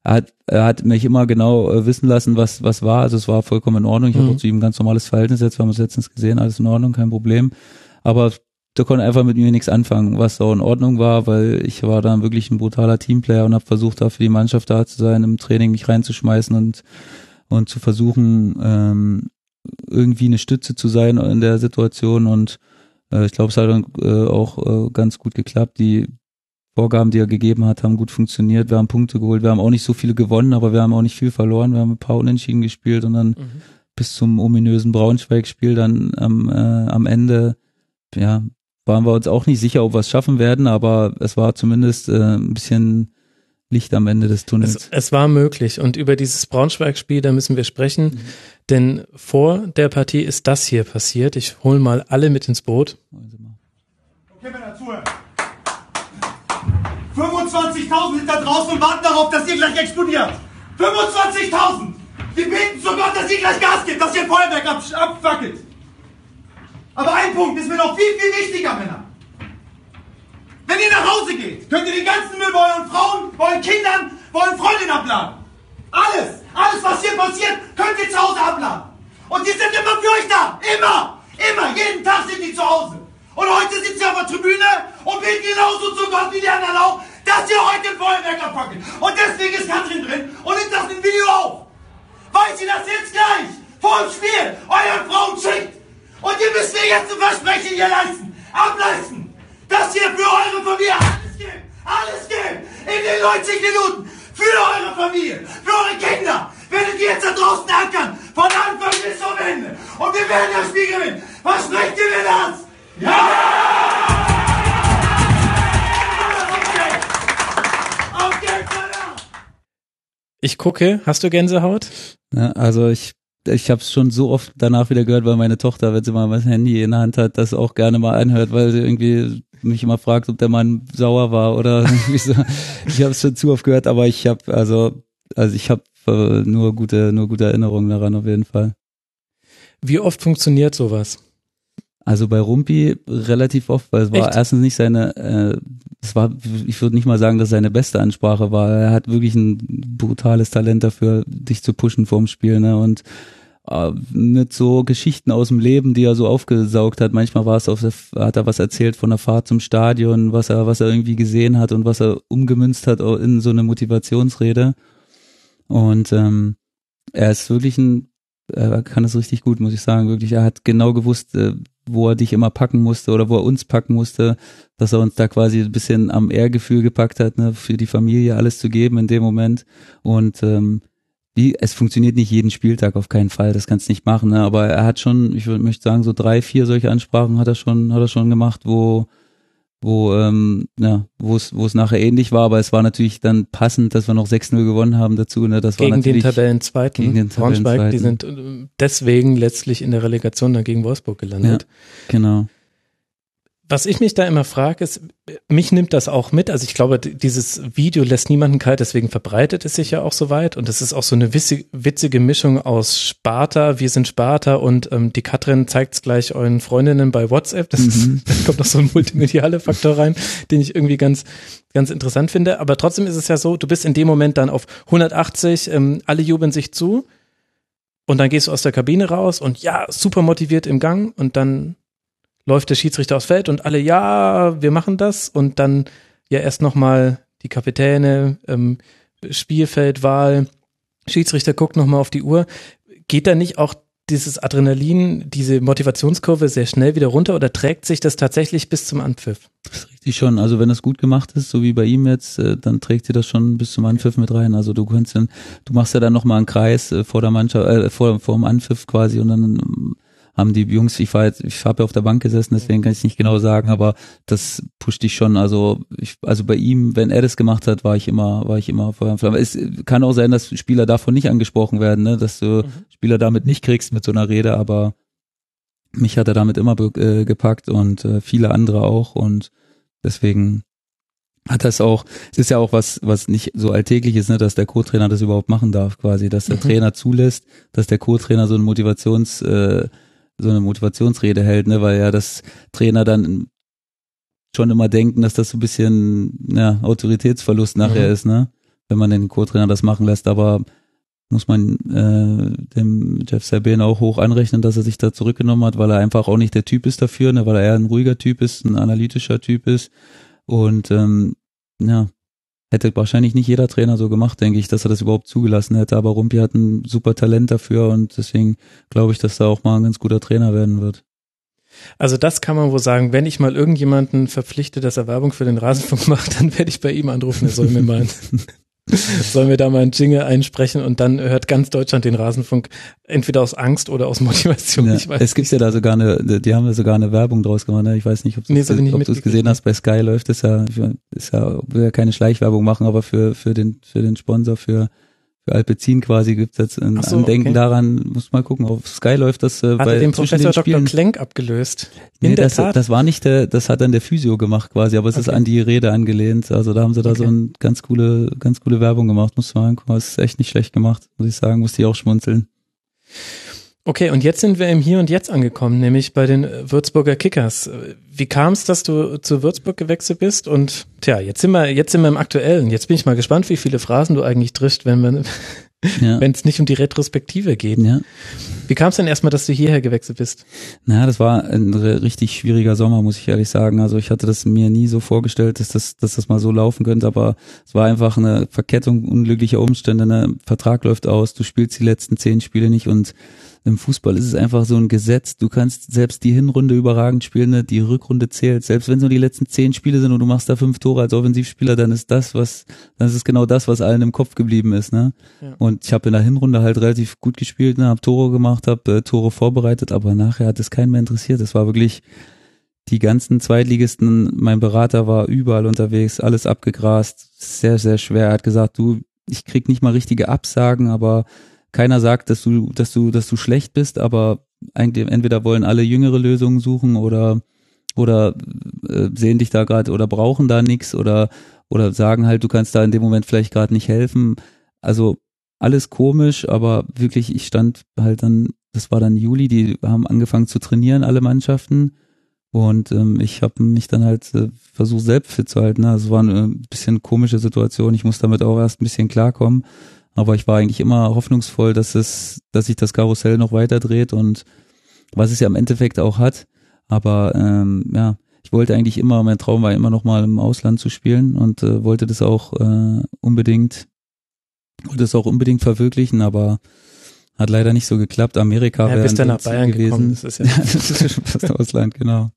er hat, er hat mich immer genau äh, wissen lassen, was, was war. Also es war vollkommen in Ordnung. Ich mhm. habe zu ihm ein ganz normales Verhältnis jetzt, wir haben es letztens gesehen, alles in Ordnung, kein Problem. Aber der konnte einfach mit mir nichts anfangen, was auch in Ordnung war, weil ich war dann wirklich ein brutaler Teamplayer und habe versucht, da für die Mannschaft da zu sein, im Training mich reinzuschmeißen und und zu versuchen, ähm, irgendwie eine Stütze zu sein in der Situation und äh, ich glaube, es hat dann äh, auch äh, ganz gut geklappt. Die Vorgaben, die er gegeben hat, haben gut funktioniert. Wir haben Punkte geholt. Wir haben auch nicht so viele gewonnen, aber wir haben auch nicht viel verloren. Wir haben ein paar Unentschieden gespielt und dann mhm. bis zum ominösen Braunschweig-Spiel dann am, äh, am Ende ja, waren wir uns auch nicht sicher, ob wir es schaffen werden, aber es war zumindest äh, ein bisschen Licht am Ende des Tunnels. Es, es war möglich und über dieses Braunschweig-Spiel, da müssen wir sprechen, mhm. denn vor der Partie ist das hier passiert. Ich hole mal alle mit ins Boot. Okay, Männer, zuhören. 25.000 sind da draußen und warten darauf, dass ihr gleich explodiert. 25.000! Wir beten zu Gott, dass ihr gleich Gas gibt, dass ihr Feuerwerk abfackelt. Aber ein Punkt ist mir noch viel, viel wichtiger, Männer. Wenn ihr nach Hause geht, könnt ihr den ganzen Müll bei euren Frauen, bei euren Kindern, bei euren Freundinnen abladen. Alles, alles, was hier passiert, könnt ihr zu Hause abladen. Und die sind immer für euch da. Immer, immer, jeden Tag sind die zu Hause. Und heute sitzt ihr auf der Tribüne und beten genauso zu Gott wie die anderen auch, dass ihr heute ein Feuerwerk abfackelt. Und deswegen ist Katrin drin und nimmt das im Video auf. Weil sie das jetzt gleich vor dem Spiel euren Frauen schickt. Und ihr müsst mir jetzt ein Versprechen hier leisten, ableisten, dass ihr für eure Familie alles gebt, alles gebt, in den 90 Minuten, für eure Familie, für eure Kinder, werdet ihr jetzt da draußen ackern, von Anfang bis zum Ende. Und wir werden das Spiel gewinnen. Versprecht ihr mir das? Ja! Ich gucke, hast du Gänsehaut? Ja, also ich ich habe es schon so oft danach wieder gehört, weil meine Tochter, wenn sie mal mein Handy in der Hand hat, das auch gerne mal anhört, weil sie irgendwie mich immer fragt, ob der Mann sauer war oder so. Ich habe es schon zu oft gehört, aber ich habe also also ich habe äh, nur gute nur gute Erinnerungen daran auf jeden Fall. Wie oft funktioniert sowas? Also bei Rumpi relativ oft, weil es war Echt? erstens nicht seine, äh, es war, ich würde nicht mal sagen, dass seine beste Ansprache war. Er hat wirklich ein brutales Talent dafür, dich zu pushen vorm Spiel, ne? Und äh, mit so Geschichten aus dem Leben, die er so aufgesaugt hat. Manchmal war es auf der, hat er was erzählt von der Fahrt zum Stadion, was er, was er irgendwie gesehen hat und was er umgemünzt hat in so eine Motivationsrede. Und ähm, er ist wirklich ein er kann es richtig gut, muss ich sagen, wirklich. Er hat genau gewusst, äh, wo er dich immer packen musste oder wo er uns packen musste, dass er uns da quasi ein bisschen am Ehrgefühl gepackt hat, ne, für die Familie alles zu geben in dem Moment. Und ähm, wie, es funktioniert nicht jeden Spieltag auf keinen Fall, das kannst du nicht machen, ne? aber er hat schon, ich möchte sagen, so drei, vier solche Ansprachen hat er schon, hat er schon gemacht, wo wo ähm, ja, wo es wo es nachher ähnlich war, aber es war natürlich dann passend, dass wir noch 6-0 gewonnen haben dazu. Ne? Das gegen war den Tabellenzweiten. Gegen den Tabellenzweiten. die sind äh, deswegen letztlich in der Relegation dann gegen Wolfsburg gelandet. Ja, genau. Was ich mich da immer frage, ist, mich nimmt das auch mit. Also ich glaube, dieses Video lässt niemanden kalt, deswegen verbreitet es sich ja auch so weit. Und es ist auch so eine witzige, Mischung aus Sparta, wir sind Sparta und ähm, die Katrin zeigt es gleich euren Freundinnen bei WhatsApp. Das mhm. ist, da kommt noch so ein multimedialer Faktor rein, den ich irgendwie ganz, ganz interessant finde. Aber trotzdem ist es ja so, du bist in dem Moment dann auf 180, ähm, alle jubeln sich zu. Und dann gehst du aus der Kabine raus und ja, super motiviert im Gang und dann läuft der Schiedsrichter aufs Feld und alle, ja, wir machen das und dann ja erst nochmal die Kapitäne, ähm, Spielfeldwahl, Schiedsrichter guckt nochmal auf die Uhr. Geht da nicht auch dieses Adrenalin, diese Motivationskurve sehr schnell wieder runter oder trägt sich das tatsächlich bis zum Anpfiff? Das ist richtig schon. Also wenn es gut gemacht ist, so wie bei ihm jetzt, äh, dann trägt sie das schon bis zum Anpfiff mit rein. Also du kannst dann, du machst ja dann nochmal einen Kreis äh, vor der Mannschaft, äh, vor, vor dem Anpfiff quasi und dann haben die Jungs, ich war jetzt, ich habe ja auf der Bank gesessen, deswegen kann ich nicht genau sagen, aber das pusht dich schon. Also ich, also bei ihm, wenn er das gemacht hat, war ich immer, war ich immer Feuer und Flamme. Es kann auch sein, dass Spieler davon nicht angesprochen werden, ne? dass du mhm. Spieler damit nicht kriegst mit so einer Rede, aber mich hat er damit immer äh, gepackt und äh, viele andere auch und deswegen hat das auch, es ist ja auch was, was nicht so alltäglich ist, ne, dass der Co-Trainer das überhaupt machen darf, quasi, dass der Mhm. Trainer zulässt, dass der Co-Trainer so eine Motivations, äh, so eine Motivationsrede hält, ne, weil ja das Trainer dann schon immer denken, dass das so ein bisschen ja, Autoritätsverlust nachher Mhm. ist, ne, wenn man den Co-Trainer das machen lässt, aber muss man äh, dem Jeff Sabin auch hoch anrechnen, dass er sich da zurückgenommen hat, weil er einfach auch nicht der Typ ist dafür, ne, weil er eher ein ruhiger Typ ist, ein analytischer Typ ist. Und ähm, ja, hätte wahrscheinlich nicht jeder Trainer so gemacht, denke ich, dass er das überhaupt zugelassen hätte, aber Rumpi hat ein super Talent dafür und deswegen glaube ich, dass er auch mal ein ganz guter Trainer werden wird. Also das kann man wohl sagen, wenn ich mal irgendjemanden verpflichte, dass er Werbung für den Rasenfunk macht, dann werde ich bei ihm anrufen, er soll mir mal, soll mir da mal einen Jingle einsprechen und dann hört ganz Deutschland den Rasenfunk entweder aus Angst oder aus Motivation. Ja, ich weiß es gibt ja da sogar eine, die haben ja sogar eine Werbung draus gemacht. Ne? Ich weiß nicht, ob du Nee, es gesehen hast. Bei Sky läuft es ja, ist ja, will ja keine Schleichwerbung machen, aber für für den für den Sponsor für für Alpecin quasi gibt es jetzt ein so, Andenken okay. daran. Muss mal gucken. Auf Sky läuft das äh, Hat bei er den Professor den Dr. Spielen. Klenk abgelöst? In Nee, der das, Tat. das war nicht der, das hat dann der Physio gemacht quasi, aber es ist Okay. an die Rede angelehnt. Also da haben sie da so Okay. eine ganz coole, ganz coole Werbung gemacht. Muss man angucken, das ist echt nicht schlecht gemacht, muss ich sagen, musste ich auch schmunzeln. Okay, und jetzt sind wir im Hier und Jetzt angekommen, nämlich bei den äh, Würzburger Kickers. Äh, Wie kam es, dass du zu Würzburg gewechselt bist? Und tja, jetzt sind wir, jetzt sind wir im Aktuellen. Jetzt bin ich mal gespannt, wie viele Phrasen du eigentlich triffst, wenn man, Ja. wenn es nicht um die Retrospektive geht. ja. Wie kam es denn erstmal, dass du hierher gewechselt bist? Na, das war ein richtig schwieriger Sommer, muss ich ehrlich sagen. Also ich hatte das mir nie so vorgestellt, dass das, dass das mal so laufen könnte, aber es war einfach eine Verkettung unglücklicher Umstände. Ne? Vertrag läuft aus, du spielst die letzten zehn Spiele nicht und im Fußball ist es einfach so ein Gesetz. Du kannst selbst die Hinrunde überragend spielen, ne? die Rückrunde zählt. Selbst wenn es nur die letzten zehn Spiele sind und du machst da fünf Tore als Offensivspieler, dann ist das, was, dann ist es genau das, was allen im Kopf geblieben ist. Ne? Ja. Und ich habe in der Hinrunde halt relativ gut gespielt, ne? habe Tore gemacht, habe äh, Tore vorbereitet, aber nachher hat es keinen mehr interessiert. Es war wirklich die ganzen Zweitligisten, mein Berater war überall unterwegs, alles abgegrast, sehr, sehr schwer. Er hat gesagt, du, ich krieg nicht mal richtige Absagen, aber keiner sagt, dass du, dass du, dass du schlecht bist, aber eigentlich entweder wollen alle jüngere Lösungen suchen oder oder äh, sehen dich da gerade oder brauchen da nichts oder oder sagen halt, du kannst da in dem Moment vielleicht gerade nicht helfen. Also alles komisch, aber wirklich, ich stand halt dann, das war dann Juli, die haben angefangen zu trainieren, alle Mannschaften. Und ähm, ich habe mich dann halt äh, versucht, selbst fit zu halten. Ne? Also es war eine bisschen komische Situation. Ich muss damit auch erst ein bisschen klarkommen. Aber ich war eigentlich immer hoffnungsvoll, dass es, dass sich das Karussell noch weiter dreht und was es ja im Endeffekt auch hat. Aber ähm, ja, ich wollte eigentlich immer, mein Traum war immer noch mal im Ausland zu spielen und äh, wollte das auch äh, unbedingt, wollte das auch unbedingt verwirklichen, aber hat leider nicht so geklappt. Amerika Ja, wäre bist dann nach Bayern gewesen. gekommen. Das ist ja, Ja, das ist ja schon fast Ausland, genau.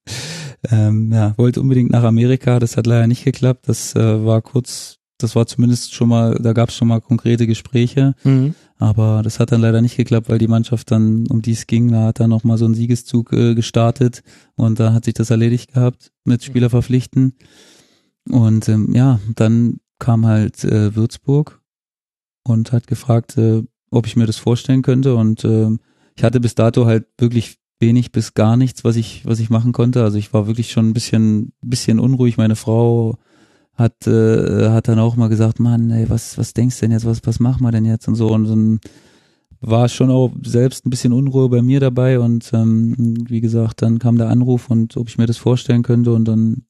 Ähm, ja, wollte unbedingt nach Amerika, das hat leider nicht geklappt. Das äh, war kurz, das war zumindest schon mal, da gab es schon mal konkrete Gespräche, mhm. aber das hat dann leider nicht geklappt, weil die Mannschaft dann, um die es ging, da hat dann noch mal so einen Siegeszug äh, gestartet und da hat sich das erledigt gehabt mit Spieler verpflichten. Und ähm, ja, dann kam halt äh, Würzburg und hat gefragt, äh, ob ich mir das vorstellen könnte und äh, ich hatte bis dato halt wirklich wenig bis gar nichts, was ich was ich machen konnte. Also ich war wirklich schon ein bisschen bisschen unruhig. Meine Frau hat äh, hat dann auch mal gesagt, Mann, ey, was was denkst du denn jetzt, was was machen wir denn jetzt? Und so und dann war schon auch selbst ein bisschen Unruhe bei mir dabei. Und ähm, wie gesagt, dann kam der Anruf und ob ich mir das vorstellen könnte. Und dann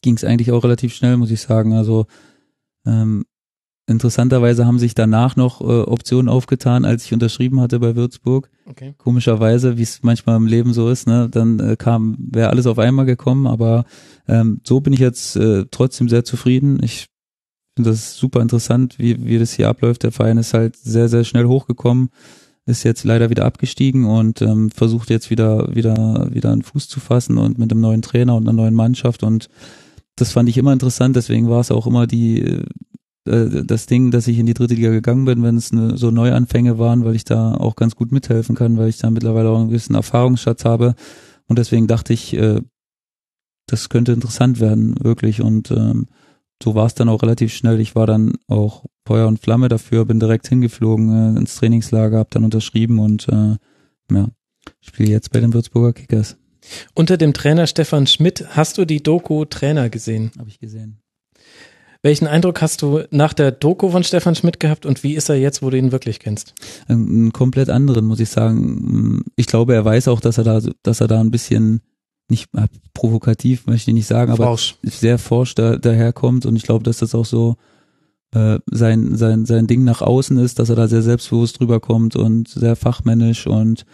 ging es eigentlich auch relativ schnell, muss ich sagen. Also ähm, interessanterweise haben sich danach noch äh, Optionen aufgetan, als ich unterschrieben hatte bei Würzburg. okay. Komischerweise, wie es manchmal im Leben so ist, ne, dann äh, kam, wäre alles auf einmal gekommen, aber ähm, so bin ich jetzt äh, trotzdem sehr zufrieden. Ich finde das super interessant, wie, wie das hier abläuft. Der Verein ist halt sehr, sehr schnell hochgekommen, ist jetzt leider wieder abgestiegen und ähm, versucht jetzt wieder, wieder, wieder einen Fuß zu fassen und mit einem neuen Trainer und einer neuen Mannschaft und das fand ich immer interessant, deswegen war es auch immer die, äh, das Ding, dass ich in die dritte Liga gegangen bin, wenn es eine, so Neuanfänge waren, weil ich da auch ganz gut mithelfen kann, weil ich da mittlerweile auch einen gewissen Erfahrungsschatz habe. Und deswegen dachte ich, äh, das könnte interessant werden, wirklich. Und ähm, so war es dann auch relativ schnell. Ich war dann auch Feuer und Flamme dafür, bin direkt hingeflogen äh, ins Trainingslager, habe dann unterschrieben und äh, ja, spiele jetzt bei den Würzburger Kickers. Unter dem Trainer Stefan Schmidt hast du die Doku Trainer gesehen. Habe ich gesehen. Welchen Eindruck hast du nach der Doku von Stefan Schmidt gehabt und wie ist er jetzt, wo du ihn wirklich kennst? Einen komplett anderen, muss ich sagen. Ich glaube, er weiß auch, dass er da, dass er da ein bisschen nicht äh, provokativ, möchte ich nicht sagen, aber Forsch. sehr forsch da, daherkommt und ich glaube, dass das auch so äh, sein, sein, sein Ding nach außen ist, dass er da sehr selbstbewusst drüber kommt und sehr fachmännisch und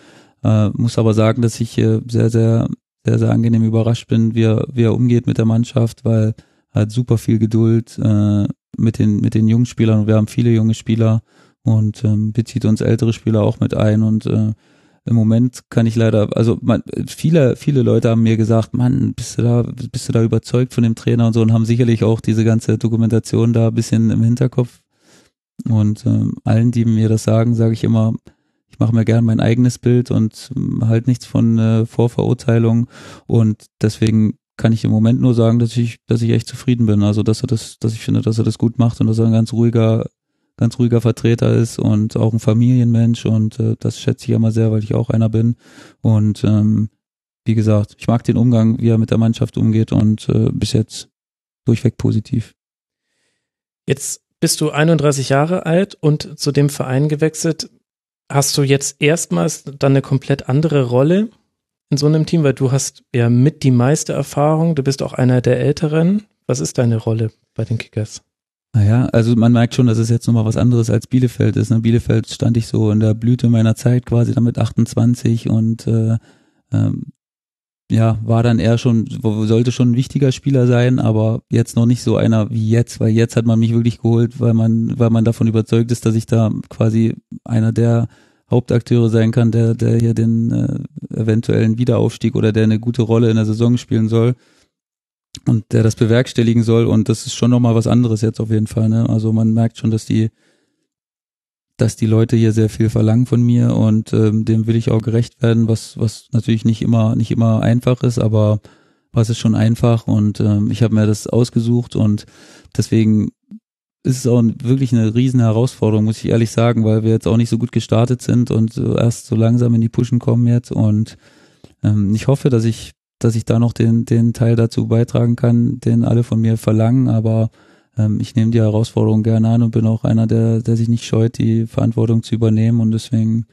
äh, muss aber sagen, dass ich äh, sehr, sehr, sehr, sehr angenehm überrascht bin, wie er, wie er umgeht mit der Mannschaft, weil hat super viel Geduld äh, mit den, mit den jungen Spielern. Wir haben viele junge Spieler und ähm, bezieht uns ältere Spieler auch mit ein und äh, im Moment kann ich leider, also man, viele, viele Leute haben mir gesagt, Mann, bist du da, bist du da überzeugt von dem Trainer und so und haben sicherlich auch diese ganze Dokumentation da ein bisschen im Hinterkopf. Und ähm, allen, die mir das sagen, sage ich immer, ich mache mir gern mein eigenes Bild und ähm, halt nichts von äh, Vorverurteilung. Und deswegen kann ich im Moment nur sagen, dass ich, dass ich echt zufrieden bin. Also dass er das, dass ich finde, dass er das gut macht und dass er ein ganz ruhiger, ganz ruhiger Vertreter ist und auch ein Familienmensch und äh, das schätze ich immer sehr, weil ich auch einer bin. Und ähm, wie gesagt, ich mag den Umgang, wie er mit der Mannschaft umgeht und äh, bis jetzt durchweg positiv. Jetzt bist du 31 Jahre alt und zu dem Verein gewechselt. Hast du jetzt erstmals dann eine komplett andere Rolle in so einem Team, weil du hast ja mit die meiste Erfahrung, du bist auch einer der Älteren. Was ist deine Rolle bei den Kickers? Naja, also man merkt schon, dass es jetzt nochmal was anderes als Bielefeld ist. Ne? Bielefeld stand ich so in der Blüte meiner Zeit quasi damit 28 und äh, ähm, ja, war dann eher schon, sollte schon ein wichtiger Spieler sein, aber jetzt noch nicht so einer wie jetzt, weil jetzt hat man mich wirklich geholt, weil man, weil man davon überzeugt ist, dass ich da quasi einer der Hauptakteure sein kann, der, der hier den äh, eventuellen Wiederaufstieg oder der eine gute Rolle in der Saison spielen soll und der das bewerkstelligen soll. Und das ist schon nochmal was anderes jetzt auf jeden Fall. Ne? Also man merkt schon, dass die, dass die Leute hier sehr viel verlangen von mir und ähm, dem will ich auch gerecht werden, was, was natürlich nicht immer, nicht immer einfach ist, aber was ist schon einfach und ähm, ich habe mir das ausgesucht und deswegen ist auch wirklich eine riesen Herausforderung, muss ich ehrlich sagen, weil wir jetzt auch nicht so gut gestartet sind und erst so langsam in die Pushen kommen jetzt. Und ähm, ich hoffe, dass ich, dass ich da noch den, den Teil dazu beitragen kann, den alle von mir verlangen, aber ähm, ich nehme die Herausforderung gerne an und bin auch einer, der, der sich nicht scheut, die Verantwortung zu übernehmen. Und deswegen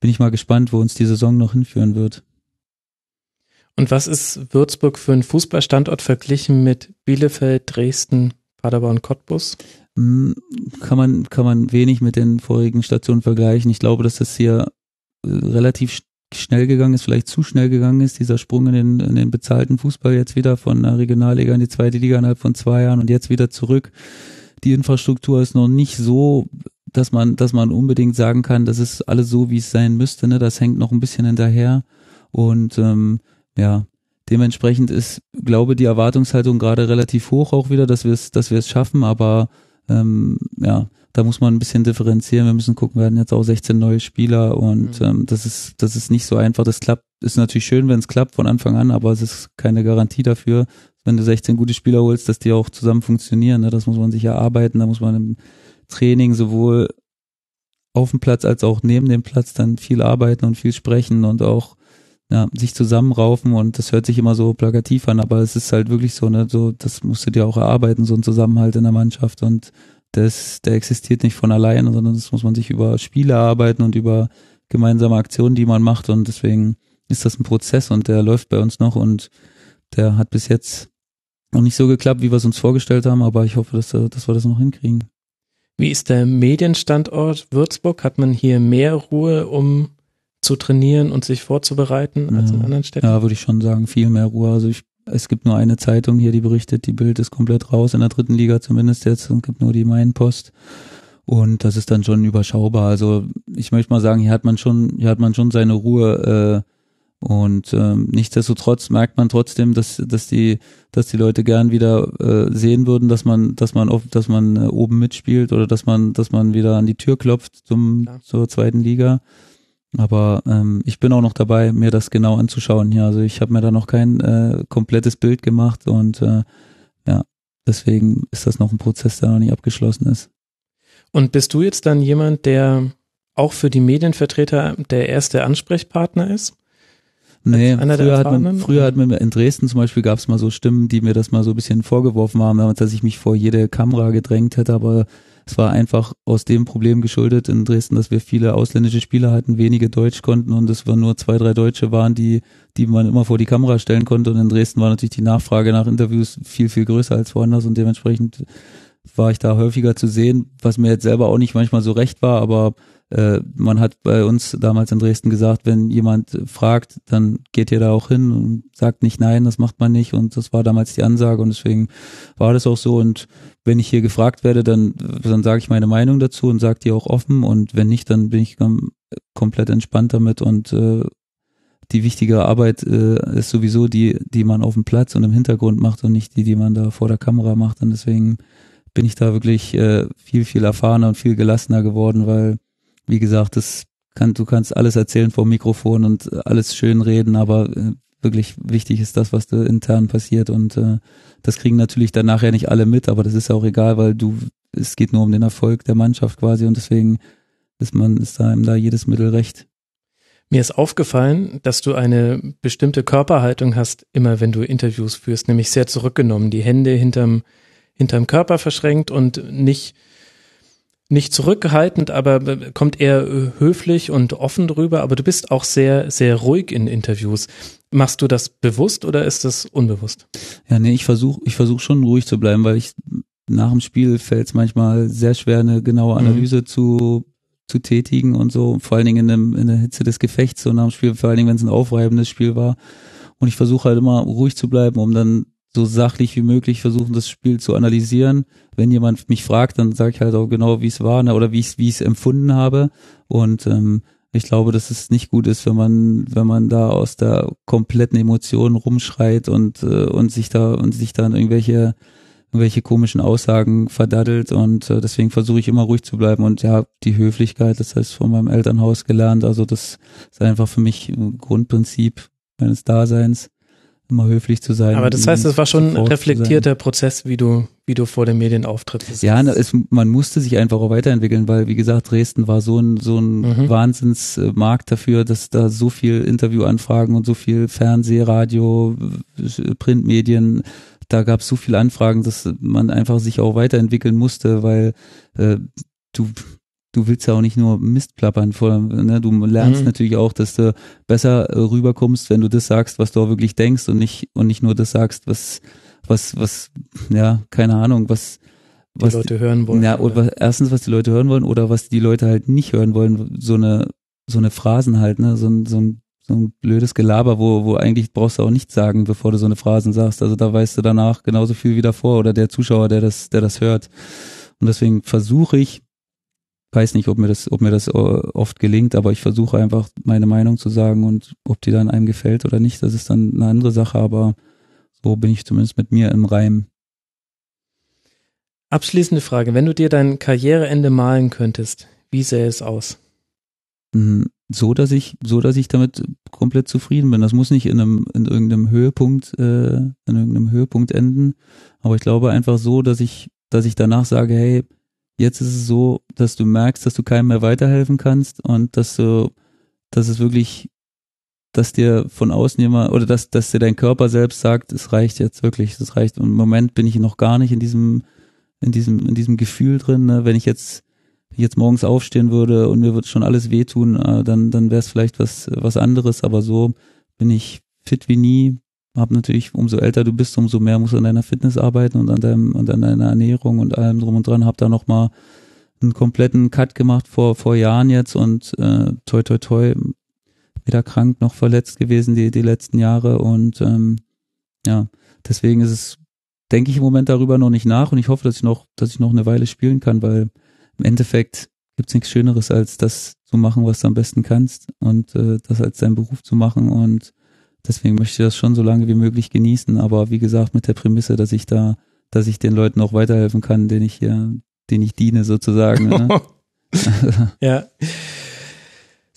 bin ich mal gespannt, wo uns die Saison noch hinführen wird. Und was ist Würzburg für ein Fußballstandort verglichen mit Bielefeld, Dresden, Paderborn, Cottbus? Hm, kann man, kann man wenig mit den vorigen Stationen vergleichen. Ich glaube, dass das hier äh, relativ schnell gegangen ist, vielleicht zu schnell gegangen ist, dieser Sprung in den, in den bezahlten Fußball jetzt wieder von der Regionalliga in die zweite Liga innerhalb von zwei Jahren und jetzt wieder zurück. Die Infrastruktur ist noch nicht so, dass man, dass man unbedingt sagen kann, das ist alles so, wie es sein müsste. Ne? Das hängt noch ein bisschen hinterher. Und ähm, ja, dementsprechend ist, glaube die Erwartungshaltung gerade relativ hoch auch wieder, dass wir es, dass wir es schaffen, aber ähm, ja, da muss man ein bisschen differenzieren. Wir müssen gucken, wir hatten jetzt auch 16 neue Spieler und mhm. ähm, das ist, das ist nicht so einfach. Das klappt, ist natürlich schön, wenn es klappt von Anfang an, aber es ist keine Garantie dafür, wenn du 16 gute Spieler holst, dass die auch zusammen funktionieren. Ne? Das muss man sich erarbeiten, da muss man im Training sowohl auf dem Platz als auch neben dem Platz dann viel arbeiten und viel sprechen und auch ja, sich zusammenraufen und das hört sich immer so plakativ an, aber es ist halt wirklich so, ne, so, das musst du dir auch erarbeiten, so ein Zusammenhalt in der Mannschaft und das, der existiert nicht von alleine, sondern das muss man sich über Spiele erarbeiten und über gemeinsame Aktionen, die man macht und deswegen ist das ein Prozess und der läuft bei uns noch und der hat bis jetzt noch nicht so geklappt, wie wir es uns vorgestellt haben, aber ich hoffe, dass, dass wir das noch hinkriegen. Wie ist der Medienstandort Würzburg? Hat man hier mehr Ruhe, um zu trainieren und sich vorzubereiten als ja. in anderen Städten? Ja, würde ich schon sagen, viel mehr Ruhe. Also ich, es gibt nur eine Zeitung hier, die berichtet, die Bild ist komplett raus in der dritten Liga zumindest jetzt und gibt nur die Mainpost. Und das ist dann schon überschaubar. Also ich möchte mal sagen, hier hat man schon, hier hat man schon seine Ruhe. Äh, und ähm, nichtsdestotrotz merkt man trotzdem, dass, dass die, dass die Leute gern wieder äh, sehen würden, dass man, dass man oft, dass man äh, oben mitspielt oder dass man, dass man wieder an die Tür klopft zum ja. zur zweiten Liga. Aber ähm, ich bin auch noch dabei, mir das genau anzuschauen hier. Also ich habe mir da noch kein äh, komplettes Bild gemacht und äh, ja, deswegen ist das noch ein Prozess, der noch nicht abgeschlossen ist. Und bist du jetzt dann jemand, der auch für die Medienvertreter der erste Ansprechpartner ist? Nee, einer früher hat, man, früher hat man in Dresden zum Beispiel gab es mal so Stimmen, die mir das mal so ein bisschen vorgeworfen haben, damals, dass ich mich vor jede Kamera gedrängt hätte, aber es war einfach aus dem Problem geschuldet in Dresden, dass wir viele ausländische Spieler hatten, wenige Deutsch konnten und es waren nur zwei, drei Deutsche waren, die, die man immer vor die Kamera stellen konnte. Und in Dresden war natürlich die Nachfrage nach Interviews viel, viel größer als woanders und dementsprechend war ich da häufiger zu sehen, was mir jetzt selber auch nicht manchmal so recht war, aber äh, man hat bei uns damals in Dresden gesagt, wenn jemand fragt, dann geht ihr da auch hin und sagt nicht nein, das macht man nicht. Und das war damals die Ansage und deswegen war das auch so. Und wenn ich hier gefragt werde, dann, dann sage ich meine Meinung dazu und sage die auch offen. Und wenn nicht, dann bin ich kom komplett entspannt damit. Und äh, die wichtige Arbeit äh, ist sowieso die, die man auf dem Platz und im Hintergrund macht und nicht die, die man da vor der Kamera macht. Und deswegen bin ich da wirklich äh, viel, viel erfahrener und viel gelassener geworden, weil, wie gesagt, das kann, du kannst alles erzählen vor Mikrofon und alles schön reden, aber äh, wirklich wichtig ist das, was da intern passiert und äh, das kriegen natürlich dann nachher nicht alle mit, aber das ist ja auch egal, weil du, es geht nur um den Erfolg der Mannschaft quasi und deswegen ist man, ist da einem da jedes Mittel recht. Mir ist aufgefallen, dass du eine bestimmte Körperhaltung hast, immer wenn du Interviews führst, nämlich sehr zurückgenommen, die Hände hinterm, hinterm Körper verschränkt und nicht, nicht zurückhaltend, aber kommt eher äh, höflich und offen drüber, aber du bist auch sehr, sehr ruhig in Interviews. Machst du das bewusst oder ist das unbewusst? Ja, nee, ich versuche ich versuch schon ruhig zu bleiben, weil ich nach dem Spiel fällt es manchmal sehr schwer, eine genaue Analyse mhm. zu, zu tätigen und so, vor allen Dingen in, dem, in der Hitze des Gefechts so nach dem Spiel, vor allen Dingen, wenn es ein aufreibendes Spiel war. Und ich versuche halt immer ruhig zu bleiben, um dann so sachlich wie möglich versuchen, das Spiel zu analysieren. Wenn jemand mich fragt, dann sage ich halt auch genau, wie es war ne, oder wie ich es empfunden habe. Und ähm, ich glaube, dass es nicht gut ist, wenn man wenn man da aus der kompletten Emotion rumschreit und äh, und sich da und sich dann irgendwelche irgendwelche komischen Aussagen verdaddelt und äh, deswegen versuche ich immer ruhig zu bleiben und ja die Höflichkeit, das heißt von meinem Elternhaus gelernt. Also das ist einfach für mich ein Grundprinzip meines Daseins immer höflich zu sein. Aber das heißt, es war schon ein reflektierter Prozess, wie du, wie du vor den Medien auftrittst. Ja, es, man musste sich einfach auch weiterentwickeln, weil wie gesagt, Dresden war so ein, so ein mhm. Wahnsinnsmarkt dafür, dass da so viel Interviewanfragen und so viel Fernseh, Radio, Printmedien, da gab es so viele Anfragen, dass man einfach sich auch weiterentwickeln musste, weil äh, du du willst ja auch nicht nur Mist plappern, vor, ne? du lernst mhm. natürlich auch, dass du besser äh, rüberkommst, wenn du das sagst, was du auch wirklich denkst und nicht und nicht nur das sagst, was was was ja keine Ahnung, was die was Leute hören wollen. Ja, oder was, erstens was die Leute hören wollen oder was die Leute halt nicht hören wollen, so eine so eine Phrasen halt, ne, so ein so ein so ein blödes Gelaber, wo, wo eigentlich brauchst du auch nichts sagen, bevor du so eine Phrasen sagst. Also da weißt du danach genauso viel wie davor oder der Zuschauer, der das, der das hört. Und deswegen versuche ich, weiß nicht, ob mir das, ob mir das oft gelingt, aber ich versuche einfach meine Meinung zu sagen und ob die dann einem gefällt oder nicht, das ist dann eine andere Sache, aber so bin ich zumindest mit mir im Reim. Abschließende Frage, wenn du dir dein Karriereende malen könntest, wie sähe es aus? Mhm so, dass ich, so, dass ich damit komplett zufrieden bin. Das muss nicht in einem, in irgendeinem Höhepunkt, äh, in irgendeinem Höhepunkt enden. Aber ich glaube einfach so, dass ich, dass ich danach sage, hey, jetzt ist es so, dass du merkst, dass du keinem mehr weiterhelfen kannst und dass du, dass es wirklich, dass dir von außen jemand, oder dass, dass dir dein Körper selbst sagt, es reicht jetzt wirklich, es reicht. Und im Moment bin ich noch gar nicht in diesem, in diesem, in diesem Gefühl drin, ne? wenn ich jetzt jetzt morgens aufstehen würde und mir würde schon alles wehtun, äh, dann, dann wäre es vielleicht was, was anderes. Aber so bin ich fit wie nie. Hab natürlich, umso älter du bist, umso mehr musst du an deiner Fitness arbeiten und an deinem, und an deiner Ernährung und allem drum und dran. Hab da nochmal einen kompletten Cut gemacht vor, vor Jahren jetzt und äh, toi toi toi weder krank noch verletzt gewesen die, die letzten Jahre und ähm, ja, deswegen ist es, denke ich im Moment darüber noch nicht nach und ich hoffe, dass ich noch, dass ich noch eine Weile spielen kann, weil im Endeffekt gibt's nichts Schöneres, als das zu machen, was du am besten kannst und äh, das als dein Beruf zu machen und deswegen möchte ich das schon so lange wie möglich genießen, aber wie gesagt mit der Prämisse, dass ich da, dass ich den Leuten auch weiterhelfen kann, denen ich hier, denen ich diene sozusagen. Ne? ja.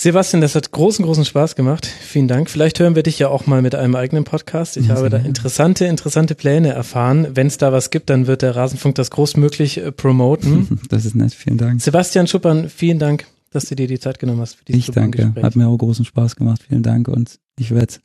Sebastian, das hat großen, großen Spaß gemacht. Vielen Dank. Vielleicht hören wir dich ja auch mal mit einem eigenen Podcast. Ich habe da interessante, interessante Pläne erfahren. Wenn es da was gibt, dann wird der Rasenfunk das großmöglich äh, promoten. Das ist nett. Vielen Dank. Sebastian Schuppern, vielen Dank, dass du dir die Zeit genommen hast für dieses Ich danke. Hat mir auch großen Spaß gemacht. Vielen Dank und ich werde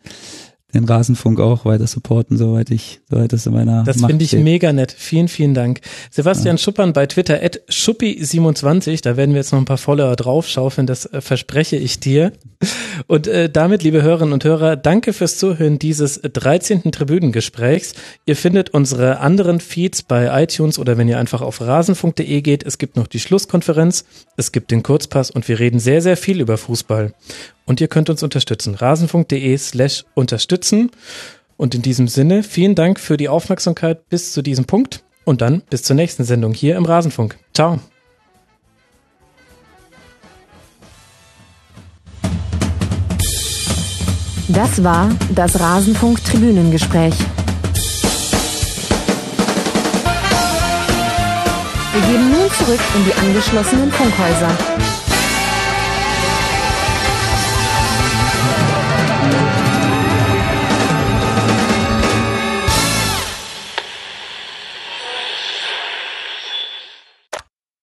den Rasenfunk auch weiter supporten, soweit ich, soweit es in meiner Das finde ich steht. mega nett. Vielen, vielen Dank. Sebastian Schuppern bei Twitter at schuppi27. Da werden wir jetzt noch ein paar Follower draufschaufeln. Das äh, verspreche ich dir. Und äh, damit, liebe Hörerinnen und Hörer, danke fürs Zuhören dieses 13. Tribünengesprächs. Ihr findet unsere anderen Feeds bei iTunes oder wenn ihr einfach auf rasenfunk.de geht. Es gibt noch die Schlusskonferenz. Es gibt den Kurzpass und wir reden sehr, sehr viel über Fußball. Und ihr könnt uns unterstützen. rasenfunk.de slash unterstützen. Und in diesem Sinne, vielen Dank für die Aufmerksamkeit bis zu diesem Punkt und dann bis zur nächsten Sendung hier im Rasenfunk. Ciao. Das war das Rasenfunk-Tribünengespräch. Wir gehen nun zurück in die angeschlossenen Funkhäuser.